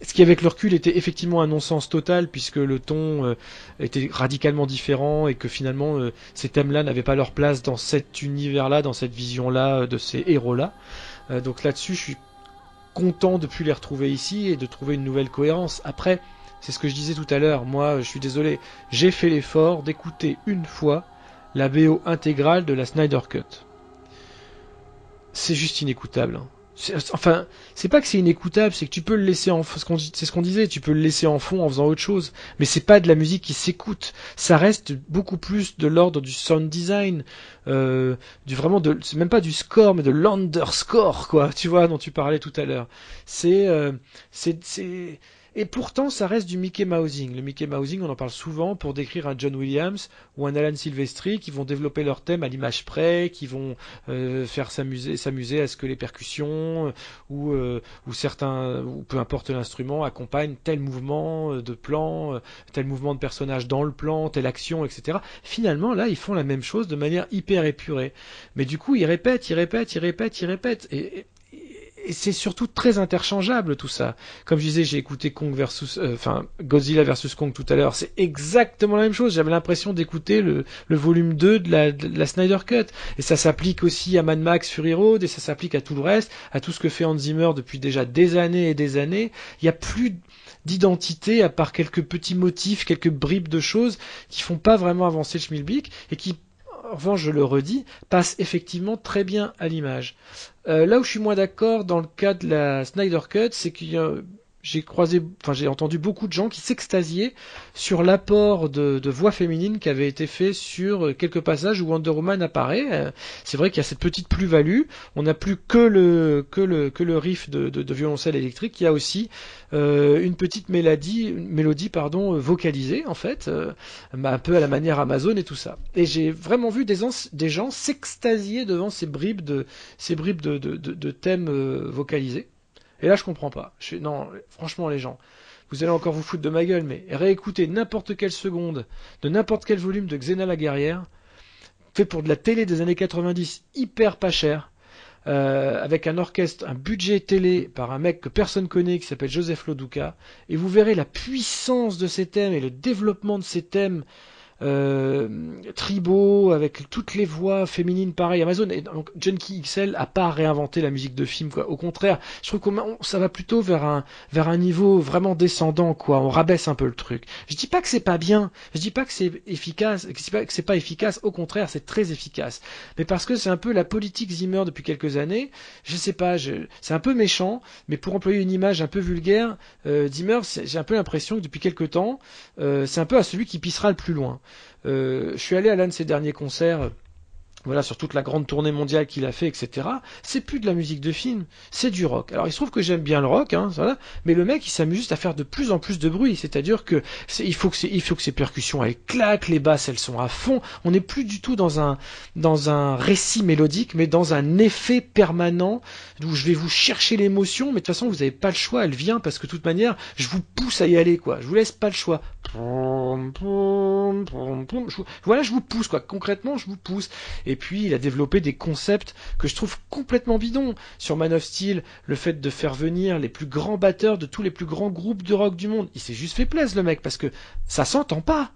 Ce qui avec le recul était effectivement un non-sens total puisque le ton euh, était radicalement différent et que finalement euh, ces thèmes-là n'avaient pas leur place dans cet univers-là, dans cette vision-là euh, de ces héros-là. donc là-dessus, je suis content de plus les retrouver ici et de trouver une nouvelle cohérence. Après, c'est ce que je disais tout à l'heure. Moi, je suis désolé, j'ai fait l'effort d'écouter une fois la BO intégrale de la Snyder Cut. C'est juste inécoutable. Hein. Enfin, c'est pas que c'est inécoutable, c'est que tu peux le laisser en fond. C'est ce qu'on disait, tu peux le laisser en fond en faisant autre chose. Mais c'est pas de la musique qui s'écoute. Ça reste beaucoup plus de l'ordre du sound design, euh, du vraiment de, c'est même pas du score, mais de l'underscore, quoi. Tu vois, dont tu parlais tout à l'heure. C'est, euh, c'est, c'est et pourtant, ça reste du Mickey Mousing. Le Mickey Mousing, on en parle souvent pour décrire un John Williams ou un Alan Silvestri qui vont développer leur thème à l'image près, qui vont euh, faire s'amuser, s'amuser à ce que les percussions euh, ou, euh, ou certains, ou peu importe l'instrument, accompagnent tel mouvement de plan, tel mouvement de personnage dans le plan, telle action, etc. Finalement, là, ils font la même chose de manière hyper épurée. Mais du coup, ils répètent, ils répètent, ils répètent, ils répètent. Et c'est surtout très interchangeable tout ça. Comme je disais, j'ai écouté Kong versus, euh, enfin Godzilla versus Kong tout à l'heure. C'est exactement la même chose. J'avais l'impression d'écouter le, le, volume 2 de la, de la, Snyder Cut. Et ça s'applique aussi à Mad Max Fury Road et ça s'applique à tout le reste, à tout ce que fait Hans Zimmer depuis déjà des années et des années. Il n'y a plus d'identité à part quelques petits motifs, quelques bribes de choses qui font pas vraiment avancer le schmilblick et qui revanche, je le redis, passe effectivement très bien à l'image. Euh, là où je suis moins d'accord dans le cas de la Snyder Cut, c'est qu'il y a j'ai croisé, enfin j'ai entendu beaucoup de gens qui s'extasiaient sur l'apport de, voix féminine qui avait été fait sur quelques passages où Wonder Woman apparaît. Euh, c'est vrai qu'il y a cette petite plus-value. On n'a plus que le que le riff de, violoncelle électrique. Il y a aussi euh, une petite mélodie, mélodie pardon vocalisée en fait, euh, un peu à la manière Amazon et tout ça. Et j'ai vraiment vu des, gens s'extasier devant ces bribes de ces bribes de, thèmes euh, vocalisés. Et là, je comprends pas. Non, franchement, les gens, vous allez encore vous foutre de ma gueule, mais réécoutez n'importe quelle seconde de n'importe quel volume de Xena la guerrière, fait pour de la télé des années 90, hyper pas cher, euh, avec un orchestre, un budget télé par un mec que personne connaît qui s'appelle Joseph Loduca, et vous verrez la puissance de ces thèmes et le développement de ces thèmes euh, tribaux avec toutes les voix féminines pareil. Amazon et donc Junkie XL a pas réinventé la musique de film quoi. Au contraire je trouve que ça va plutôt vers un vers un niveau vraiment descendant quoi. On rabaisse un peu le truc. Je dis pas que c'est pas bien. Je dis pas que c'est efficace que c'est pas que pas efficace. Au contraire c'est très efficace. Mais parce que c'est un peu la politique Zimmer depuis quelques années je sais pas c'est un peu méchant mais pour employer une image un peu vulgaire euh, Zimmer j'ai un peu l'impression que depuis quelques temps euh, c'est un peu à celui qui pissera le plus loin je suis allé à l'un de ses derniers concerts voilà, sur toute la grande tournée mondiale qu'il a fait, etc. C'est plus de la musique de film, c'est du rock. Alors il se trouve que j'aime bien le rock, hein, voilà, mais le mec il s'amuse juste à faire de plus en plus de bruit, c'est-à-dire que il faut que il faut que ses percussions elles claquent, les basses elles sont à fond. On n'est plus du tout dans un dans un récit mélodique, mais dans un effet permanent où je vais vous chercher l'émotion, mais de toute façon vous n'avez pas le choix, elle vient parce que de toute manière je vous pousse à y aller quoi. Je vous laisse pas le choix. Voilà, je vous pousse quoi. Concrètement, je vous pousse. Et puis, il a développé des concepts que je trouve complètement bidons. Sur Man of Steel, le fait de faire venir les plus grands batteurs de tous les plus grands groupes de rock du monde. Il s'est juste fait plaisir, le mec, parce que ça s'entend pas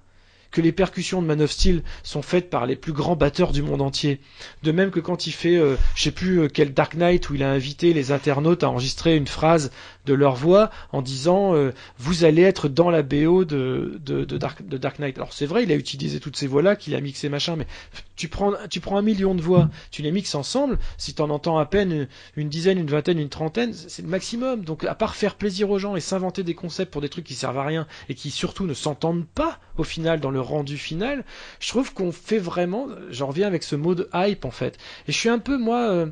que les percussions de Man of Steel sont faites par les plus grands batteurs du monde entier. De même que quand il fait, euh, je sais plus euh, quel Dark Knight où il a invité les internautes à enregistrer une phrase de leur voix en disant euh, vous allez être dans la BO de, de, Dark, de Dark Knight. Alors c'est vrai, il a utilisé toutes ces voix-là, qu'il a mixé machin, mais tu prends, tu prends un million de voix, tu les mixes ensemble, si tu en entends à peine une dizaine, une vingtaine, une trentaine, c'est le maximum. Donc à part faire plaisir aux gens et s'inventer des concepts pour des trucs qui servent à rien et qui surtout ne s'entendent pas au final dans le rendu final, je trouve qu'on fait vraiment, j'en reviens avec ce mot de hype en fait. Et je suis un peu moi... Euh,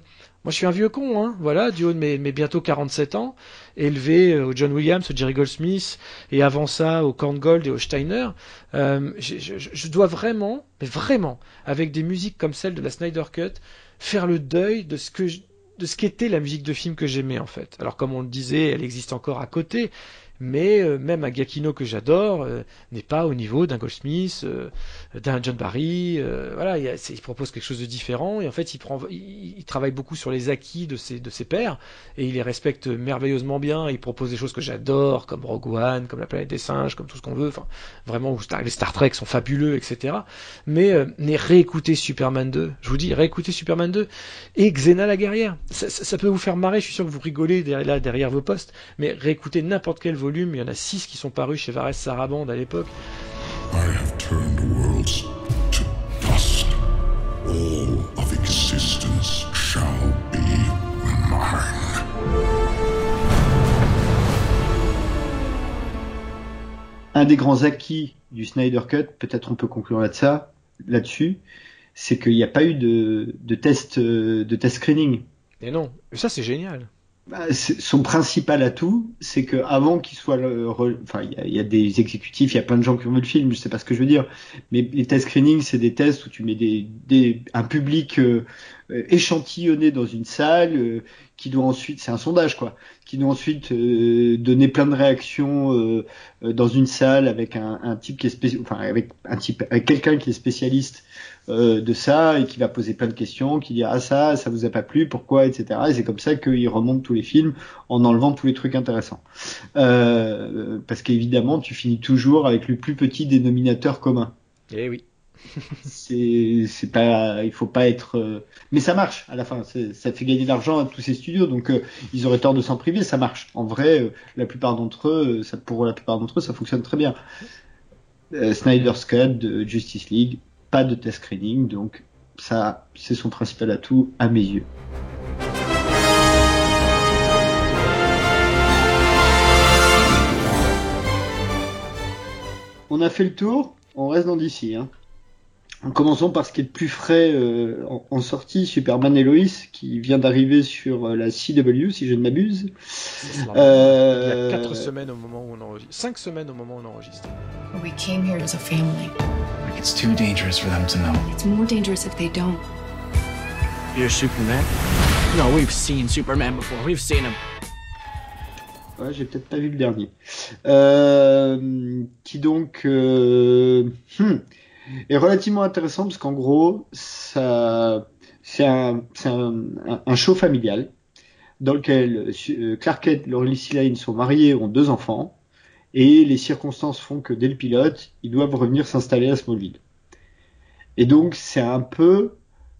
moi, je suis un vieux con, hein, voilà, du haut de mes, bientôt 47 ans, élevé euh, au John Williams, au Jerry Goldsmith, et avant ça au Korngold et au Steiner. Euh, je, dois vraiment, mais vraiment, avec des musiques comme celle de la Snyder Cut, faire le deuil de ce que de ce qu'était la musique de film que j'aimais en fait. Alors comme on le disait, elle existe encore à côté, mais euh, même un Gakino que j'adore euh, n'est pas au niveau d'un Goldsmith, euh, d'un John Barry. voilà, il, il, propose quelque chose de différent et en fait, il, prend, il, travaille beaucoup sur les acquis de ses, de ses pairs et il les respecte merveilleusement bien. Il propose des choses que j'adore, comme Rogue One, comme La planète des singes, comme tout ce qu'on veut. Enfin, vraiment, les Star Trek sont fabuleux, etc. Mais, mais réécoutez Superman 2. Je vous dis, réécoutez Superman 2 et Xena la guerrière. Ça, ça, peut vous faire marrer. Je suis sûr que vous rigolez derrière, là, derrière vos postes, mais réécoutez n'importe quel volume il y en a 6 qui sont parus chez Vares Sarabande à l'époque. Un des grands acquis du Snyder Cut, peut-être on peut conclure là-dessus, c'est qu'il n'y a pas eu de, de test de test screening. Et non, ça c'est génial. Bah, son principal atout, c'est que avant qu'il soit, le, enfin, il y, a des exécutifs, il y a plein de gens qui ont vu le film, je sais pas ce que je veux dire, mais les tests screening, c'est des tests où tu mets des, des un public euh, échantillonné dans une salle, euh, qui doit ensuite, c'est un sondage quoi, qui doit ensuite euh, donner plein de réactions dans une salle avec un, un type qui est spécial, enfin avec un type, avec quelqu'un qui est spécialiste euh, de ça et qui va poser plein de questions, qui dit ah ça, ça vous a pas plu, pourquoi, etc. Et c'est comme ça qu'il remonte tous les films en enlevant tous les trucs intéressants. Euh, parce qu'évidemment, tu finis toujours avec le plus petit dénominateur commun. Eh oui. [LAUGHS] c'est c'est pas il faut pas être euh, mais ça marche à la fin ça fait gagner de l'argent à tous ces studios donc ils auraient tort de s'en priver ça marche en vrai la plupart d'entre eux ça pour la plupart d'entre eux ça fonctionne très bien Snyder's Cut de Justice League pas de test screening, donc ça, c'est son principal atout à mes yeux. On a fait le tour, on reste dans d'ici. Hein. En commençant par ce qui est le plus frais euh, en, sortie, Superman et Lois, qui vient d'arriver sur euh, la CW, si je ne m'abuse. Euh... Il y a 4 semaines au moment où on enregistre. 5 semaines au moment où on enregistre. We came here as a family. It's too dangerous for them to know. It's more dangerous if they don't. You're Superman? No, we've seen Superman before. We've seen him. Ouais, j'ai peut-être pas vu le dernier. Euh, qui donc... Euh... Hmm est relativement intéressant parce qu'en gros, ça, c'est un, un, un, show familial dans lequel euh, Clark Kent Lane sont mariés, ont deux enfants, et les circonstances font que dès le pilote, ils doivent revenir s'installer à Smallville. Et donc, c'est un peu,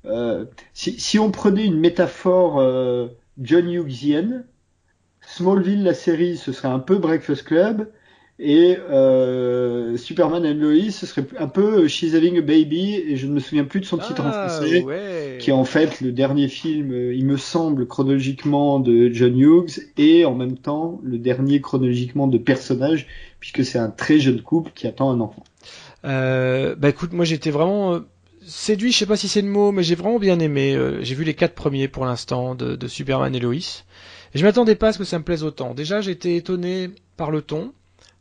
euh, si, si, on prenait une métaphore euh, John Hughesienne, Smallville, la série, ce serait un peu Breakfast Club, et euh, Superman and Lois, ce serait un peu She's Having a Baby, et je ne me souviens plus de son titre en ah, français, qui est en fait le dernier film, il me semble, chronologiquement de John Hughes, et en même temps le dernier chronologiquement de personnage, puisque c'est un très jeune couple qui attend un enfant. Euh, bah écoute, moi j'étais vraiment euh, séduit, je sais pas si c'est le mot, mais j'ai vraiment bien aimé. Euh, j'ai vu les quatre premiers pour l'instant de, de Superman et Lois. Et je m'attendais pas à ce que ça me plaise autant. Déjà, j'étais étonné par le ton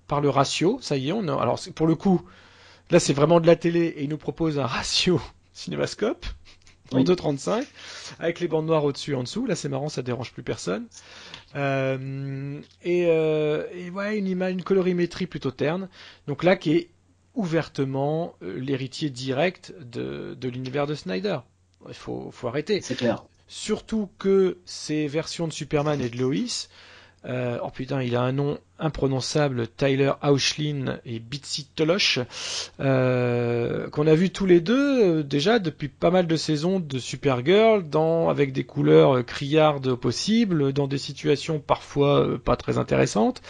par le ratio. Ça y est, on a... alors pour le coup, là c'est vraiment de la télé et il nous propose un ratio [LAUGHS] cinémascope en 2.35 avec les bandes noires au-dessus et en dessous. Là c'est marrant, ça dérange plus personne. Euh, et, euh, et, ouais, une image, une colorimétrie plutôt terne. Donc là qui est ouvertement euh, l'héritier direct de, de l'univers de Snyder. Il faut, faut arrêter. C'est clair. Surtout que ces versions de Superman et de Lois Euh, oh putain, il a un nom imprononçable, Tyler Auchlin et Bitsy Tolosh, euh, qu'on a vu tous les deux euh, déjà depuis pas mal de saisons de Supergirl, dans, avec des couleurs criardes possibles, dans des situations parfois pas très intéressantes,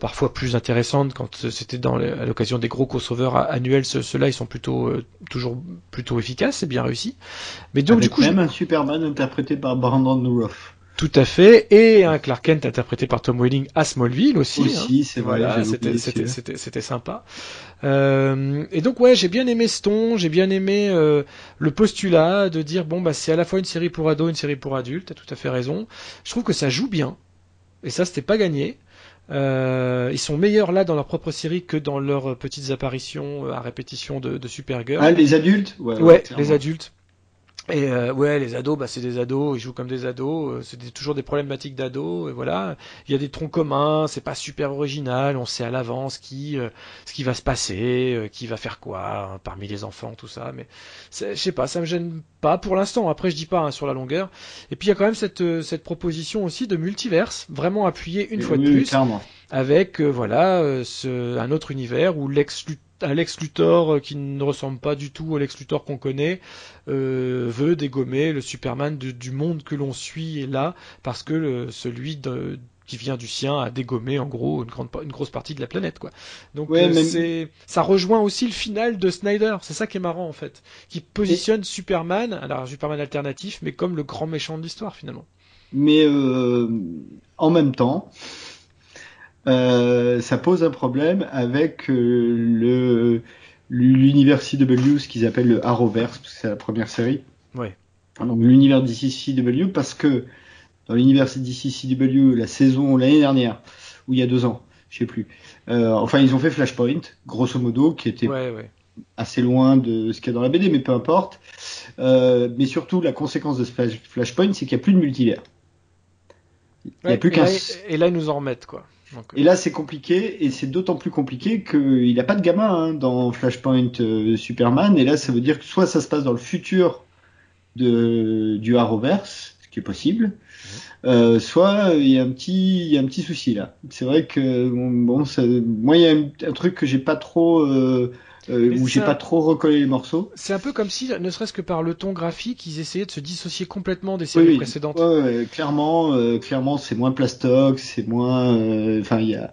parfois plus intéressantes quand c'était dans à l'occasion des gros crossover annuels. Ceux-là, ils sont plutôt toujours plutôt efficaces, c'est bien réussi. Mais donc du coup, même un Superman interprété par Brandon Routh. Tout à fait, et un Clark Kent interprété par Tom Welling à Smallville aussi. Aussi, hein. c'est voilà, c'était sympa. Euh, et donc ouais, j'ai bien aimé Stone, j'ai bien aimé euh, le postulat de dire bon bah c'est à la fois une série pour ados, une série pour adultes. T'as tout à fait raison. Je trouve que ça joue bien, et ça c'était pas gagné. Euh, ils sont meilleurs là dans leur propre série que dans leurs petites apparitions à répétition de, de Supergirl. Ah, les adultes? Ouais, ouais les adultes. Et euh, ouais, les ados, bah, c'est des ados, ils jouent comme des ados, euh, c'est toujours des problématiques d'ados, et voilà. Il y a des troncs communs, c'est pas super original, on sait à l'avance qui, euh, ce qui va se passer, qui va faire quoi hein, parmi les enfants, tout ça. Mais je sais pas, ça me gêne pas pour l'instant. Après, je dis pas hein, sur la longueur. Et puis il y a quand même cette cette proposition aussi de multiverse, vraiment appuyée une fois de plus, avec voilà ce, un autre univers où l'ex un Lex Luthor euh, qui ne ressemble pas du tout au Lex Luthor qu'on connaît euh, veut dégommer le Superman du monde que l'on suit là parce que celui qui vient du sien a dégommé en gros une, grande, une grosse partie de la planète quoi. Donc euh, ça rejoint aussi le final de Snyder, c'est ça qui est marrant en fait, qui positionne Superman, alors Superman alternatif mais comme le grand méchant de l'histoire finalement. Mais en même temps, euh, ça pose un problème avec euh, le l'univers CW, ce qu'ils appellent le Arrowverse, parce que c'est la première série. Ouais. Donc l'univers DC CW, parce que dans l'univers DC CW, la saison l'année dernière, ou il y a deux ans, je sais plus. Euh, enfin, ils ont fait Flashpoint, grosso modo, qui était assez loin de ce qu'il y a dans la BD, mais peu importe. Euh, mais surtout, la conséquence de ce Flashpoint, c'est qu'il n'y a plus de multivers. Il n'y a plus qu'un. Et là, ils nous en remettent, quoi et là, c'est compliqué, et c'est d'autant plus compliqué qu'il n'a pas de gamin hein, dans Flashpoint euh, Superman, et là, ça veut dire que soit ça se passe dans le futur de, du Arrowverse, ce qui est possible, euh, soit il y a un petit, il y a un petit souci là. C'est vrai que bon, ça, moi, il y a un, truc que j'ai pas trop euh, euh, où j'ai pas trop recollé les morceaux. C'est un peu comme si, ne serait-ce que par le ton graphique, ils essayaient de se dissocier complètement des séries précédentes. Ouais, clairement, euh, clairement, c'est moins plastoc, c'est moins. Euh, enfin, il y a,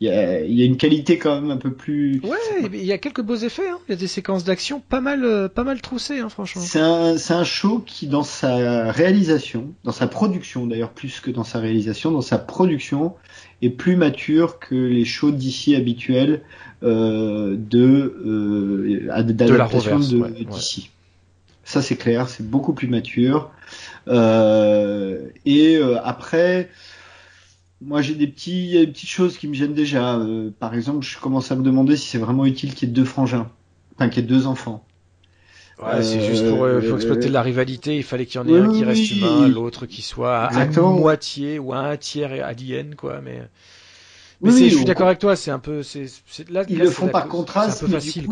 il y a, y a, une qualité quand même un peu plus. Ouais, il y a quelques beaux effets. Hein. Il y a des séquences d'action pas mal, pas mal troussées, hein, franchement. C'est un, c'est un show qui, dans sa réalisation, dans sa production d'ailleurs plus que dans sa réalisation, dans sa production, est plus mature que les shows d'ici habituels euh, de euh, d'adaptation de, d'ici. Ça c'est clair, c'est beaucoup plus mature. Euh, et après, moi j'ai des petits, des petites choses qui me gênent déjà. Euh, par exemple, je commence à me demander si c'est vraiment utile qu'il y ait deux frangins, enfin qu'il y ait deux enfants. Ouais, c'est juste pour, exploiter la rivalité. Il fallait qu'il y en ait un qui reste humain, l'autre qui soit à moitié ou à un tiers alien, quoi. Mais mais oui, je suis d'accord avec toi, c'est un peu, c'est, là, ils le font par contraste, un peu facile,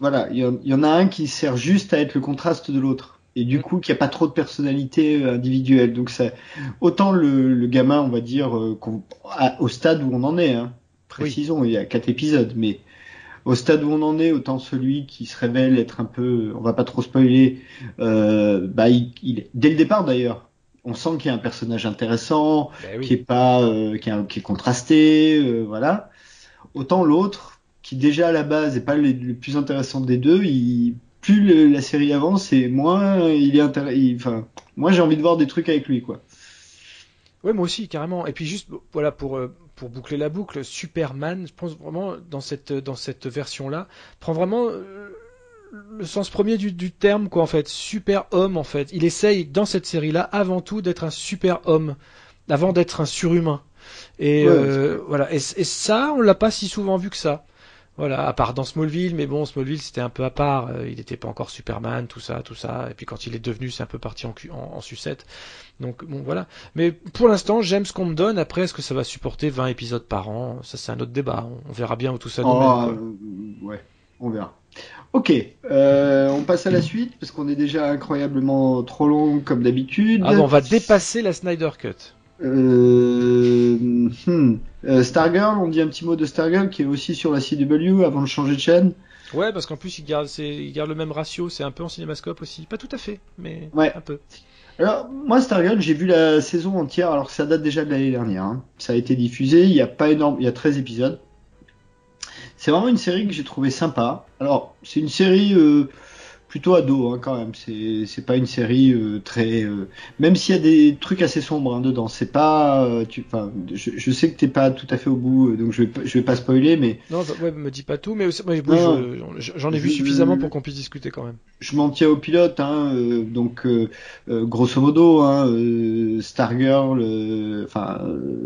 voilà, il y, en a un qui sert juste à être le contraste de l'autre, et du mm. coup, qui a pas trop de personnalité euh, individuelle. Donc ça, autant le, le gamin, on va dire, euh, au stade où on en est, hein, précisons, il y a quatre épisodes, mais au stade où on en est, autant celui qui se révèle être un peu, on va pas trop spoiler, euh, bah, il, il, dès le départ d'ailleurs, on sent qu'il y a un personnage intéressant, ben qui est pas, euh, qui, est, qui, est, contrasté, euh, voilà. Autant l'autre, qui déjà à la base est pas le, plus intéressant des deux, il, plus la série avance et moins il est. Enfin, moi j'ai envie de voir des trucs avec lui, quoi. Ouais, moi aussi, carrément. Et puis juste, voilà, pour euh, pour boucler la boucle, Superman, je pense vraiment dans cette dans cette version là, prend vraiment le sens premier du, du, terme, quoi, en fait. Super homme, en fait. Il essaye, dans cette série-là, avant tout, d'être un super homme, avant d'être un surhumain. Et euh, voilà. Et, ça, on l'a pas si souvent vu que ça. Voilà, à part dans Smallville, mais bon, Smallville c'était un peu à part. Euh, il n'était pas encore Superman, tout ça, tout ça. Et puis quand il est devenu, c'est un peu parti en, en, sucette. Donc bon, voilà. Mais pour l'instant, j'aime ce qu'on me donne. Après, est-ce que ça va supporter 20 épisodes par an? Ça, c'est un autre débat. On, verra bien où tout ça nous oh, mène. Euh, ouais, on verra. Ok, euh, on passe à la suite parce qu'on est déjà incroyablement trop long comme d'habitude. Ah on va dépasser la Snyder Cut. Euh, hmm. Euh, Stargirl, on dit un petit mot de Stargirl qui est aussi sur la CW avant de changer de chaîne. Ouais, parce qu'en plus il garde, il garde le même ratio, c'est un peu en cinémascope aussi. Pas tout à fait, mais ouais. un peu. Alors, moi, Stargirl, j'ai vu la saison entière, alors que ça date déjà de l'année dernière. Hein. Ça a été diffusé, il y a pas énorme, il y a 13 épisodes. C'est vraiment une série que j'ai trouvé sympa. Alors, c'est une série euh, plutôt ado hein, quand même. C'est c'est pas une série euh, très euh, même s'il y a des trucs assez sombres hein, dedans. C'est pas tu je, je, sais que t'es pas tout à fait au bout donc je vais je vais pas spoiler mais non ouais me dis pas tout mais j'en ai vu suffisamment pour qu'on puisse discuter quand même. Je m'en tiens au pilote hein, donc grosso modo hein, Stargirl enfin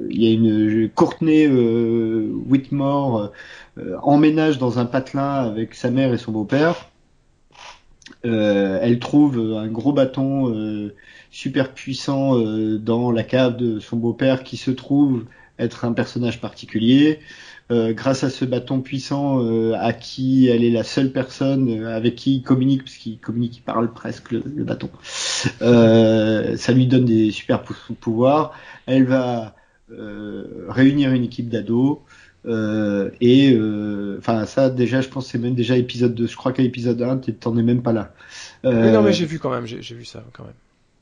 il y a une Courtney Whitmore emménage dans un patelin avec sa mère et son beau-père euh, elle trouve un gros bâton euh, super puissant euh, dans la cave de son beau-père qui se trouve être un personnage particulier. grâce à ce bâton puissant à qui elle est la seule personne avec qui il communique, parce qu'il communique, il parle presque le, le bâton. ça lui donne des super pouvoirs. Elle va réunir une équipe d'ados. Euh, et euh, enfin ça déjà je pense c'est même déjà épisode 2 je crois qu'à épisode 1 t'en es même pas là euh, non mais j'ai vu quand même j'ai vu ça quand même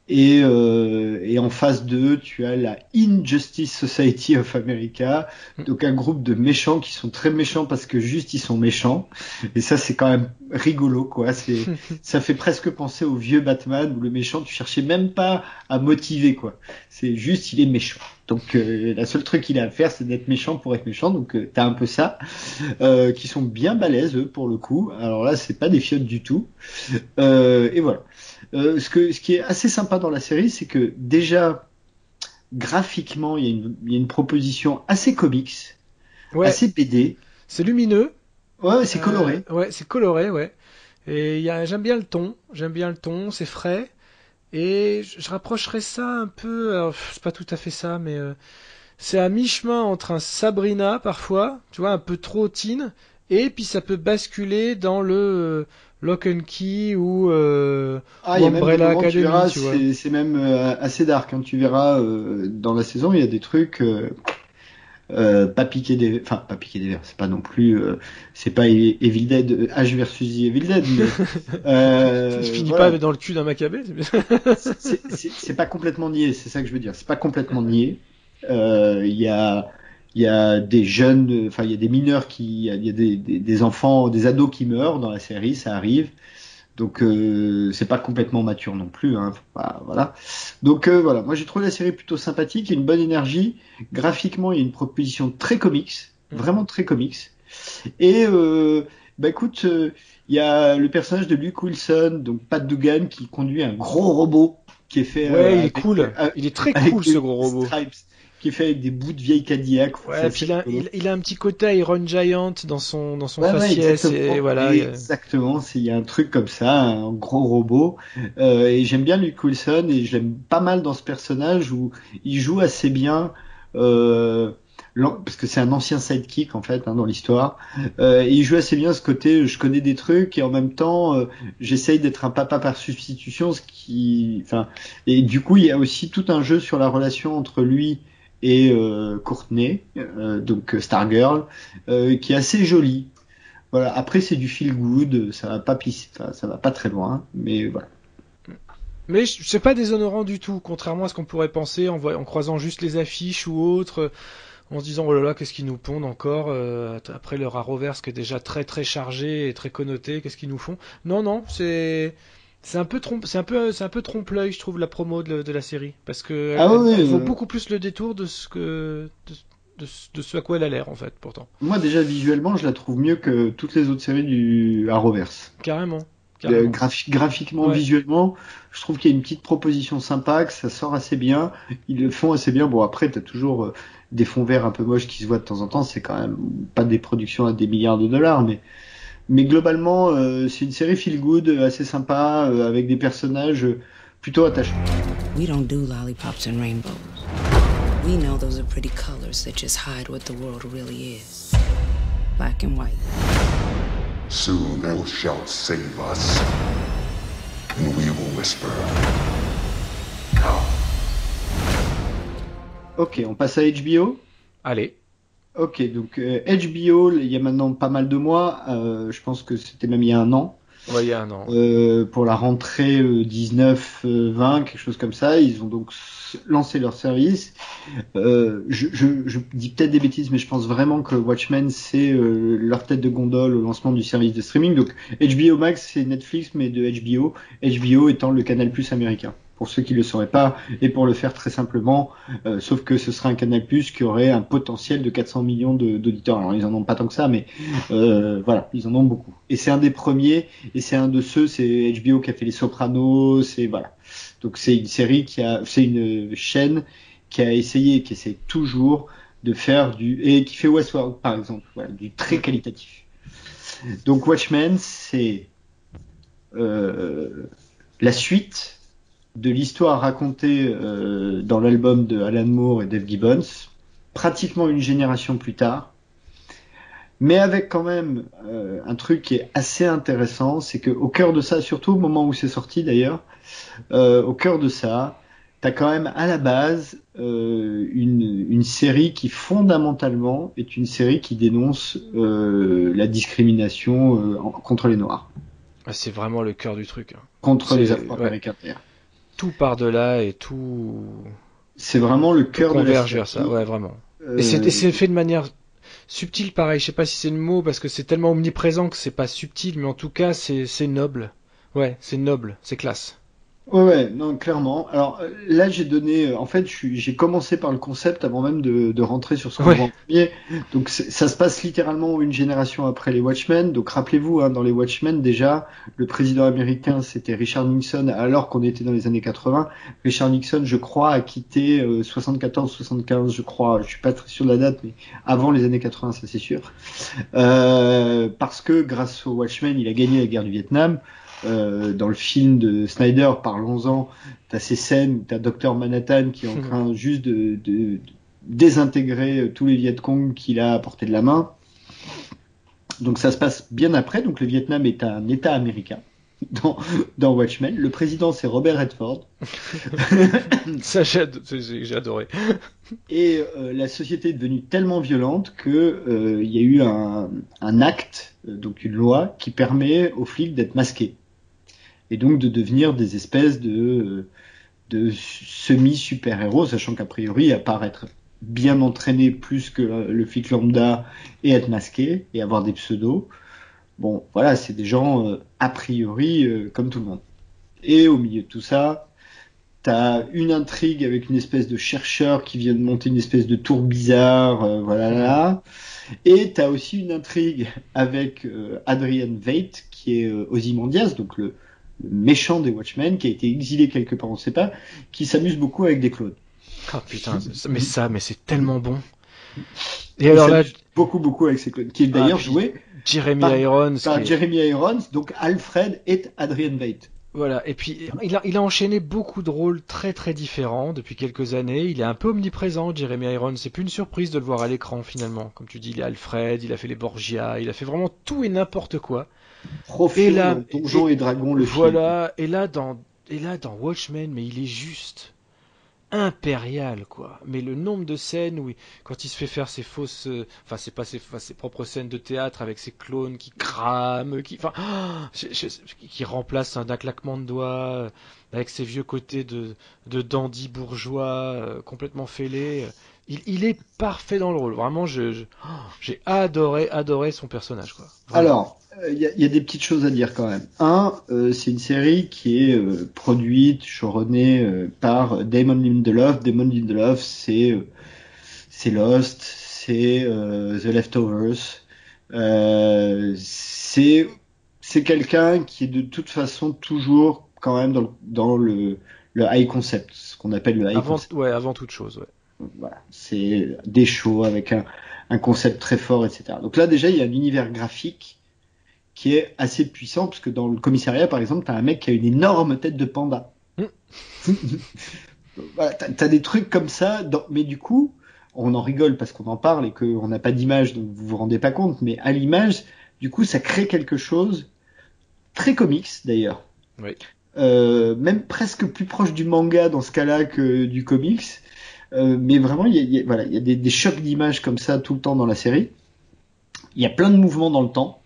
et, euh, et en phase 2, tu as la Injustice Society of America, donc un groupe de méchants qui sont très méchants parce que juste ils sont méchants. Et ça, c'est quand même rigolo, quoi. C'est, [LAUGHS] ça fait presque penser au vieux Batman où le méchant, tu cherchais même pas à motiver, quoi. C'est juste, il est méchant. Donc euh, la seule truc qu'il a à faire, c'est d'être méchant pour être méchant. Donc euh, t'as un peu ça, euh, qui sont bien balèzes eux pour le coup. Alors là, c'est pas des fiottes du tout. Euh, et voilà. Euh, ce, que, ce qui est assez sympa dans la série, c'est que déjà, graphiquement, il y, a une, il y a une proposition assez comics, ouais. assez BD. C'est lumineux. Ouais, c'est coloré. Euh, ouais, c'est coloré, ouais. Et j'aime bien le ton, j'aime bien le ton, c'est frais. Et je, rapprocherais ça un peu, c'est pas tout à fait ça, mais euh, c'est à mi-chemin entre un Sabrina parfois, tu vois, un peu trop teen, et puis ça peut basculer dans le Lock and Key ou, euh, ah, Umbrella Academy. C'est même euh, assez dark. Hein. Tu verras euh, dans la saison, il y a des trucs. Euh, euh, pas piquer des, enfin pas piquer des verres, c'est pas non plus, euh, c'est pas Evil Dead H versus Evil Dead. Mais, [LAUGHS] euh, je finis pas dans le cul d'un macabé. c'est pas complètement nié, c'est ça que je veux dire. C'est pas complètement nié. Il y a il y a des jeunes, enfin il y a des mineurs qui, il y a des, des, des, enfants, des ados qui meurent dans la série, ça arrive. Donc euh, c'est pas complètement mature non plus, hein, voilà. Donc euh, voilà, moi j'ai trouvé la série plutôt sympathique, il y a une bonne énergie. Graphiquement, il y a une proposition très comics, mm. vraiment très comics. Et euh, bah écoute, euh, il y a le personnage de Luke Wilson, donc Pat Dugan, qui conduit un gros robot qui est fait. Ouais, il est cool. il est très cool ce gros robot qui est fait avec des bouts de vieille Cadillac. Ouais, il, a, il, a, un petit côté Iron Giant dans son dans son faciès et voilà. Exactement, il y a un truc comme ça, un gros robot. Euh, et j'aime bien Luke Wilson et j'aime pas mal dans ce personnage où il joue assez bien. Euh, parce que c'est un ancien sidekick en fait hein, dans l'histoire. Euh, et il joue assez bien ce côté, je connais des trucs et en même temps euh, j'essaye d'être un papa par substitution, ce qui, enfin, et du coup il y a aussi tout un jeu sur la relation entre lui et euh, Courtney, euh, donc Stargirl, euh, qui est assez jolie. Voilà. Après c'est du feel good, ça va pas ça va pas très loin, mais voilà. Mais c'est pas déshonorant du tout, contrairement à ce qu'on pourrait penser en, en, croisant juste les affiches ou autres, en se disant oh là là qu'est-ce qu'ils nous pondent encore après leur Arrowverse qui est déjà très très chargé et très connoté, qu'est-ce qu'ils nous font? Non non, c'est c'est un peu trompe, c'est un peu, c'est un peu trompe-l'œil, je trouve, la promo de, de la série, parce que ah elle, vaut beaucoup plus le détour de ce que, de, de, ce à quoi elle a l'air en fait, pourtant. Moi déjà visuellement, je la trouve mieux que toutes les autres séries du Arrowverse. Carrément. Graphiquement, visuellement, je trouve qu'il y a une petite proposition sympa, que ça sort assez bien. Ils le font assez bien. Bon après, t'as toujours euh, des fonds verts un peu moches qui se voient de temps en temps. C'est quand même pas des productions à des milliards de dollars, mais mais globalement, euh, c'est une série feel good, assez sympa, euh, avec des personnages plutôt attachants. We don't do lollipops and rainbows. We know those are pretty colors that just hide what the world really is. Black and white. Soon thou shalt save us. And we will whisper. Come. Ok, on passe à HBO. Allez. Ok, donc HBO, il y a maintenant pas mal de mois. je pense que c'était même il y a un an. Ouais, il y a un an. Euh, pour la rentrée 19-20, euh, quelque chose comme ça. Ils ont donc lancé leur service. Euh, je, je, je, dis peut-être des bêtises, mais je pense vraiment que Watchmen, c'est euh, leur tête de gondole au lancement du service de streaming. Donc HBO Max, c'est Netflix, mais de HBO. HBO étant le canal plus américain pour ceux qui ne le sauraient pas, et pour le faire très simplement, euh, sauf que ce sera un Canal Plus qui aurait un potentiel de 400 millions d'auditeurs. Alors ils en ont pas tant que ça, mais euh, voilà, ils en ont beaucoup. Et c'est un des premiers, et c'est un de ceux, c'est HBO qui a fait Les Sopranos, c'est voilà. Donc c'est une série qui a, c'est une chaîne qui a essayé, qui essaie toujours de faire du et qui fait Westworld par exemple, voilà, du très qualitatif. Donc Watchmen, c'est euh, la suite de l'histoire racontée euh, dans l'album de Alan Moore et Dave Gibbons, pratiquement une génération plus tard, mais avec quand même euh, un truc qui est assez intéressant, c'est qu'au cœur de ça, surtout au moment où c'est sorti d'ailleurs, euh, au cœur de ça, t'as quand même à la base une, une, série qui fondamentalement est une série qui dénonce la discrimination contre les Noirs. Ah, c'est vraiment le cœur du truc. Hein. Contre les Afro-Américains tout par delà et tout. C'est vraiment le cœur de la ça, ouais, vraiment. Et c'est fait de manière subtile, pareil. Je sais pas si c'est le mot parce que c'est tellement omniprésent que c'est pas subtil, mais en tout cas, c'est noble. Ouais, c'est noble, c'est classe. Ouais, ouais, non, clairement. Alors euh, là, j'ai donné, euh, en fait, j'ai commencé par le concept avant même de, de rentrer sur ce qu'on ouais. premier. Donc ça se passe littéralement une génération après les Watchmen. Donc rappelez-vous, hein, dans les Watchmen, déjà, le président américain, c'était Richard Nixon, alors qu'on était dans les années 80. Richard Nixon, je crois, a quitté 74-75, euh, je crois. Je suis pas très sûr de la date, mais avant les années 80, ça c'est sûr. Euh, parce que grâce aux Watchmen, il a gagné la guerre du Vietnam. Euh, dans le film de Snyder, parlons-en, t'as ces scènes où t'as Docteur Manhattan qui est en train juste de, de, désintégrer euh, tous les Viet Cong qu'il a à portée de la main. Donc ça se passe bien après, donc le Vietnam est un État américain [LAUGHS] dans, dans Watchmen. Le président c'est Robert Redford. [LAUGHS] ça j'ai adoré. [LAUGHS] Et euh, la société est devenue tellement violente que il y a eu un, un acte, donc une loi qui permet aux flics d'être masqués et donc de devenir des espèces de, de semi-super-héros, sachant qu'a priori, à part être bien entraîné plus que le flic lambda et être masqué et avoir des pseudos, bon, voilà, c'est des gens euh, a priori euh, comme tout le monde. Et au milieu de tout ça, t'as une intrigue avec une espèce de chercheur qui vient de monter une espèce de tour bizarre, euh, voilà là. Et t'as aussi une intrigue avec Adrian Veidt qui est Ozymandias, donc le, méchant des Watchmen qui a été exilé quelque part, on sait pas, qui s'amuse beaucoup avec des clones. Oh putain, mais ça, mais c'est tellement bon. Et alors là, beaucoup beaucoup avec ces clones, qui est d'ailleurs ah, joué Jeremy Irons, par Jeremy Irons, donc Alfred et Adrian Veidt. Voilà, et puis il a, il a enchaîné beaucoup de rôles très très différents depuis quelques années. Il est un peu omniprésent, Jeremy Irons. C'est plus une surprise de le voir à l'écran finalement. Comme tu dis, il est Alfred, il a fait les Borgia, il a fait vraiment tout et n'importe quoi et là, Donjons et, Dragons, le Voilà, et là, dans, et là, dans Watchmen, mais il est juste impérial quoi. Mais le nombre de scènes où quand il se fait faire ses fausses euh, enfin c'est pas ses, ses, propres scènes de théâtre avec ses clones qui crament qui enfin [GASPS] qui remplacent un claquement de doigts avec ses vieux côtés de de dandy bourgeois euh, complètement fêlés il, il, est parfait dans le rôle vraiment je j'ai adoré adoré son personnage quoi alors il y, y, a des petites choses à dire quand même. Un, euh, c'est une série qui est euh, produite, chouronnée euh, par Damon Lindelof. Damon Lindelof, c'est c'est Lost, c'est The Leftovers. c'est c'est quelqu'un qui est de toute façon toujours quand même dans, dans le, le high concept, ce qu'on appelle le high avant, concept. Ouais, avant toute chose. Ouais. Voilà, c'est des shows avec un, un concept très fort, etc. Donc là déjà il y a un univers graphique qui est assez puissant, parce que dans le commissariat, par exemple, t'as un mec qui a une énorme tête de panda. Mm. [LAUGHS] voilà, t'as as des trucs comme ça, mais du coup, on en rigole parce qu'on en parle et qu'on n'a pas d'image, donc vous vous rendez pas compte, mais à l'image, du coup, ça crée quelque chose très comics d'ailleurs. Oui. Euh, même presque plus proche du manga dans ce cas-là que du comics. Mais vraiment, il y a, voilà, il y a des, des chocs d'images comme ça tout le temps dans la série. Il y a plein de mouvements dans le temps.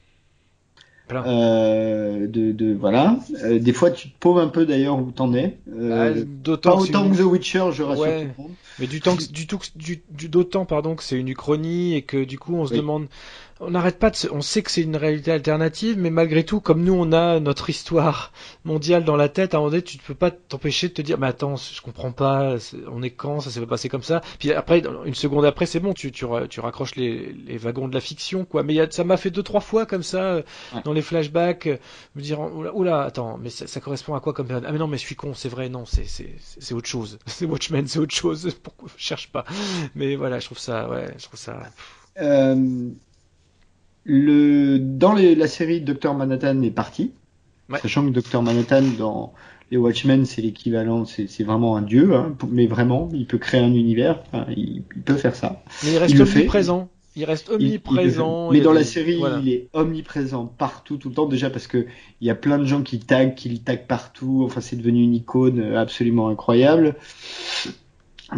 Euh, de, de, voilà. Euh, des fois, tu te paumes un peu d'ailleurs où t'en es. Euh, ah, pas autant que The Witcher, je rassure tout le monde. Mais du temps, du, du, du d'autant pardon que c'est une uchronie et que du coup on se demande on n'arrête pas de on sait que c'est une réalité alternative mais malgré tout comme nous on a notre histoire mondiale dans la tête à un moment donné tu ne peux pas t'empêcher de te dire mais attends je comprends pas on est quand ça s'est pas passé comme ça. Puis après une seconde après c'est bon tu, tu, tu raccroches les, les, wagons de la fiction quoi. Mais y a, ça m'a fait deux trois fois comme ça euh, dans les flashbacks euh, me dire oula, oula attends mais ça, ça, correspond à quoi comme ah mais non mais je suis con c'est vrai non c'est c'est c'est autre chose. [LAUGHS] C'est Watchmen c'est autre chose [LAUGHS] pourquoi je cherche pas. Mais voilà je trouve ça ouais je trouve ça euh, le, dans les, la série, Docteur Manhattan est parti. Sachant que Dr Manhattan, dans les Watchmen, c'est l'équivalent, c'est vraiment un dieu, hein, mais vraiment, il peut créer un univers, il, peut faire ça. Mais il reste omniprésent. Il reste omniprésent. mais dans la série, il est omniprésent partout, tout le temps, déjà parce que il y a plein de gens qui taguent, qui le taguent partout. Enfin, c'est devenu une icône absolument incroyable.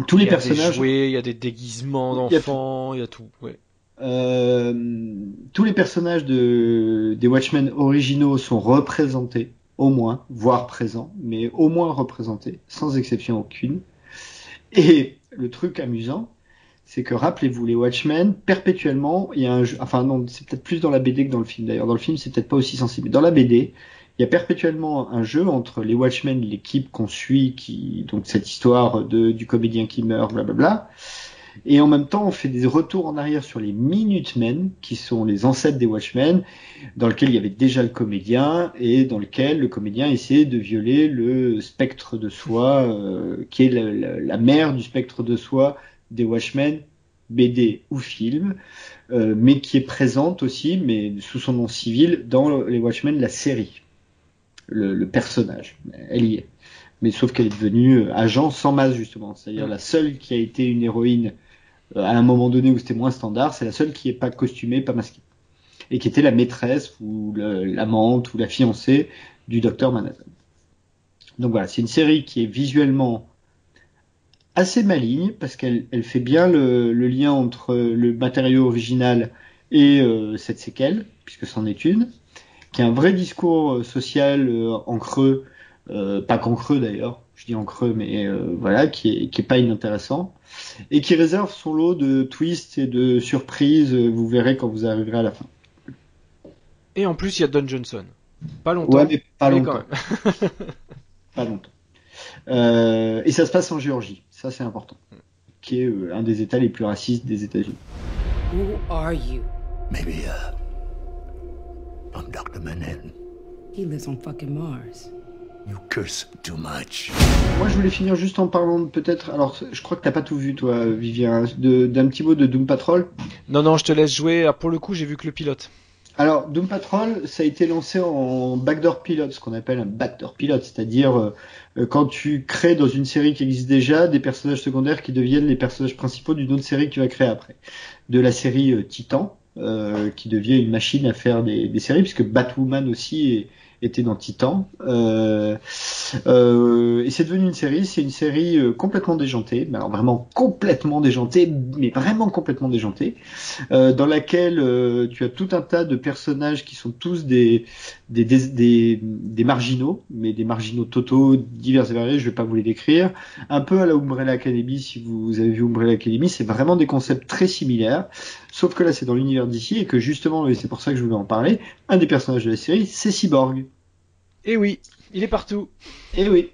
Tous les personnages. il y a des déguisements d'enfants, il y a tout. Ouais. Euh, tous les personnages de, des Watchmen originaux sont représentés, au moins, voire présents, mais au moins représentés, sans exception aucune. Et le truc amusant, c'est que rappelez-vous, les Watchmen, perpétuellement, il y a un jeu, enfin non, c'est peut-être plus dans la BD que dans le film d'ailleurs. Dans le film, c'est peut-être pas aussi sensible. Mais dans la BD, il y a perpétuellement un jeu entre les Watchmen, l'équipe qu'on suit, qui donc cette histoire de, du comédien qui meurt, blablabla, et en même temps, on fait des retours en arrière sur les Minutemen, qui sont les ancêtres des Watchmen, dans lequel il y avait déjà le comédien, et dans lequel le comédien essayait de violer le spectre de soi, euh, qui est la, mère du spectre de soi des Watchmen, BD ou film, euh, mais qui est présente aussi, mais sous son nom civil, dans les Watchmen, la série. Le, le personnage, elle y est. Mais sauf qu'elle est devenue euh, agent sans masse justement, c'est-à-dire la seule qui a été une héroïne à un moment donné où c'était moins standard, c'est la seule qui est pas costumée, pas masquée, et qui était la maîtresse ou l'amante ou la fiancée du docteur Manhattan. Donc voilà, c'est une série qui est visuellement assez maligne parce qu'elle elle fait bien le, lien entre le matériau original et euh, cette séquelle, puisque c'en est une, qui a un vrai discours social en creux euh, pas qu'en creux d'ailleurs, je dis en creux, mais euh, voilà, qui est, qui est pas inintéressant, et qui réserve son lot de twists et de surprises, euh, vous verrez quand vous arriverez à la fin. Et en plus, il y a Don Johnson. Pas longtemps. Ouais, mais pas longtemps. [LAUGHS] pas longtemps. Euh, et ça se passe en Géorgie, ça c'est important, qui est un des États les plus racistes des États-Unis. Who are you? Maybe uh, I'm Dr. Manhattan. He lives on fucking Mars. You curse too much. Moi, je voulais finir juste en parlant peut-être. Alors, je crois que t'as pas tout vu, toi, Vivien, d'un petit mot de Doom Patrol. Non, non, je te laisse jouer. Ah, pour le coup, j'ai vu que le pilote. Alors, Doom Patrol, ça a été lancé en backdoor pilot, ce qu'on appelle un backdoor pilot, c'est-à-dire euh, quand tu crées dans une série qui existe déjà des personnages secondaires qui deviennent les personnages principaux d'une autre série que tu vas créer après. De la série euh, Titan, euh, qui devient une machine à faire des, des séries, puisque Batwoman aussi est, était dans Titan. Euh, euh, et c'est devenu une série, c'est une série euh, complètement déjantée, mais alors vraiment complètement déjantée, mais vraiment complètement déjantée, euh, dans laquelle euh, tu as tout un tas de personnages qui sont tous des des, des, des, marginaux, mais des marginaux totaux, divers et variés, je vais pas vous les décrire. Un peu à la Umbrella Academy, si vous avez vu Umbrella Academy, c'est vraiment des concepts très similaires, sauf que là c'est dans l'univers d'ici, et que justement, et c'est pour ça que je voulais en parler, un des personnages de la série, c'est Cyborg. Et eh oui, il est partout. Et eh oui.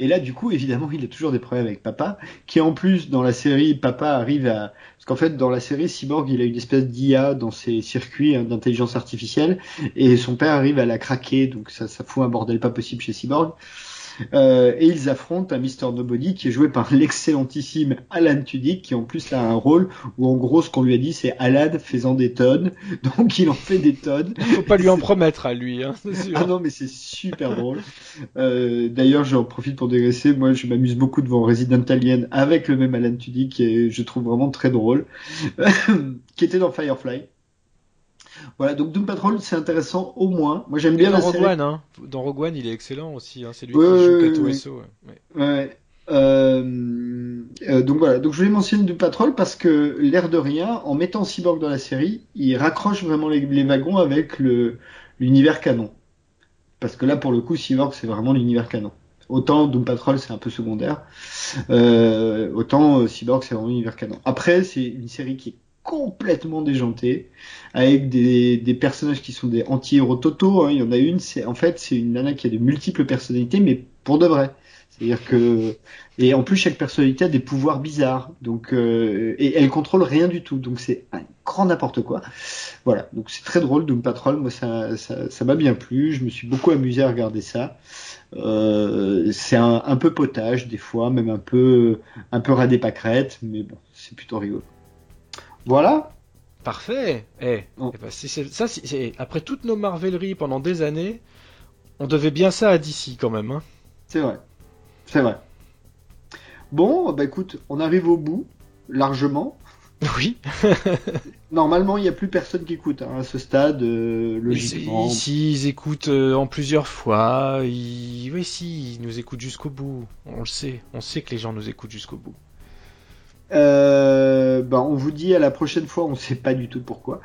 Et là, du coup, évidemment, il a toujours des problèmes avec papa, qui en plus, dans la série, papa arrive à... Parce qu'en fait, dans la série, Cyborg, il a une espèce d'IA dans ses circuits hein, d'intelligence artificielle, et son père arrive à la craquer, donc ça, ça fout un bordel pas possible chez Cyborg. Euh, et ils affrontent un Mr. Nobody qui est joué par [LAUGHS] l'excellentissime Alan Tudyk, qui en plus a un rôle où en gros ce qu'on lui a dit c'est Alan faisant des tonnes, [LAUGHS] donc il en fait des tonnes. Faut pas lui en promettre à lui, hein, sûr. Ah non mais c'est super drôle. Euh, D'ailleurs j'en profite pour dégraisser, moi je m'amuse beaucoup devant Resident Alien avec le même Alan Tudyk, qui je trouve vraiment très drôle, [LAUGHS] qui était dans Firefly. Voilà, donc Doom Patrol, c'est intéressant au moins. Moi, j'aime bien dans la Rogue série. One, hein. Dans Rogue One, il est excellent aussi. Hein. C'est lui qui joue Kato Ouais. ouais. Euh, euh, Euh, donc voilà, donc je voulais mentionner Doom Patrol parce que l'air de rien, en mettant Cyborg dans la série, il raccroche vraiment les, les wagons avec le l'univers canon. Parce que là, pour le coup, Cyborg, c'est vraiment l'univers canon. Autant Doom Patrol, c'est un peu secondaire. Euh, autant euh, Cyborg, c'est vraiment l'univers canon. Après, c'est une série qui est complètement déjantée, avec des, des personnages qui sont des anti-héros totaux. Hein. Il y en a une, c'est en fait, c'est une nana qui a de multiples personnalités, mais pour de vrai. C'est-à-dire que et en plus chaque personnalité a des pouvoirs bizarres, donc euh, et elle contrôle rien du tout, donc c'est un grand n'importe quoi. Voilà, donc c'est très drôle Doom Patrol, moi ça ça m'a bien plu, je me suis beaucoup amusé à regarder ça. Euh, c'est un, peu potage des fois, même un peu un peu radé pâquerette, mais bon c'est plutôt rigolo. Voilà. Parfait. Eh, Oh. eh ben, c'est- c'est- ça, c'est- c'est- après toutes nos marveleries pendant des années, on devait bien ça à DC quand même. Hein. C'est vrai. C'est vrai. Bon, bah écoute, on arrive au bout, largement. [LAUGHS] Oui. [LAUGHS] Normalement, il n'y a plus personne qui écoute hein, à ce stade, euh, logiquement. Ici, ils écoutent euh, en plusieurs fois. Ils... Oui, si, ils nous écoutent jusqu'au bout. On le sait. On sait que les gens nous écoutent jusqu'au bout. Euh, bah, on vous dit à la prochaine fois, on sait pas du tout pourquoi.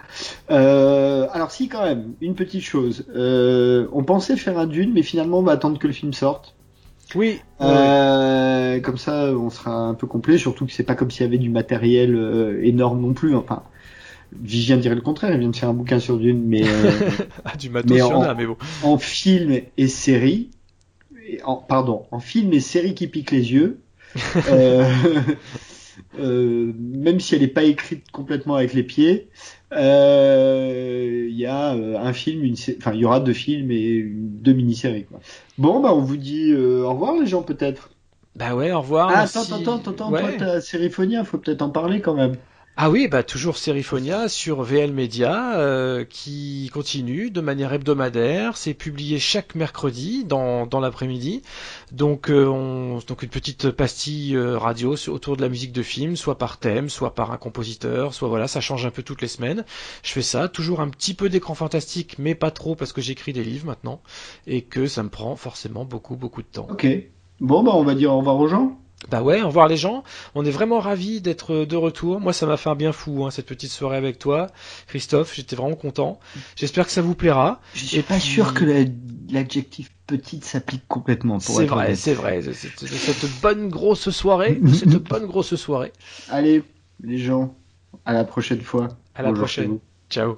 Euh, alors si quand même, une petite chose. Euh, on pensait faire un Dune, mais finalement on va attendre que le film sorte. Oui. Euh, comme ça, on sera un peu complet. Surtout que c'est pas comme s'il y avait du matériel euh, énorme non plus. Enfin, Vivien dirait le contraire. Il vient de faire un bouquin sur Dune, mais euh, [LAUGHS] Ah, du matos, Mais en a, mais bon. en film et série, en, pardon, en film et série qui piquent les yeux, [LAUGHS] euh, même si elle n'est pas écrite complètement avec les pieds, euh, il y a euh, un film, une, enfin il y aura deux films et une- deux mini-séries. Quoi. Bon, bah on vous dit euh, au revoir les gens peut-être. Bah ouais, au revoir. Ah, attends, attends, attends, attends, Ouais. toi t'as Sériphonia, faut peut-être en parler quand même. Ah oui, bah toujours Seriphonia sur VL Media euh, qui continue de manière hebdomadaire. C'est publié chaque mercredi dans, dans l'après-midi. Donc, euh, on, donc une petite pastille euh, radio autour de la musique de film, soit par thème, soit par un compositeur, soit voilà, ça change un peu toutes les semaines. Je fais ça, toujours un petit peu d'écran fantastique, mais pas trop parce que j'écris des livres maintenant et que ça me prend forcément beaucoup beaucoup de temps. Ok. Bon, bah on va dire au revoir aux gens. Bah ouais, au revoir les gens. On est vraiment ravis d'être de retour. Moi, ça m'a fait un bien fou, hein, cette petite soirée avec toi, Christophe. J'étais vraiment content. J'espère que ça vous plaira. Je suis Et pas puis- sûr que la- l'adjectif petite s'applique complètement. pour C'est vrai, c'est vrai. C'est- c'est- Cette bonne grosse soirée, [LAUGHS] cette bonne grosse soirée. Allez, les gens, à la prochaine fois. À la prochaine. Ciao.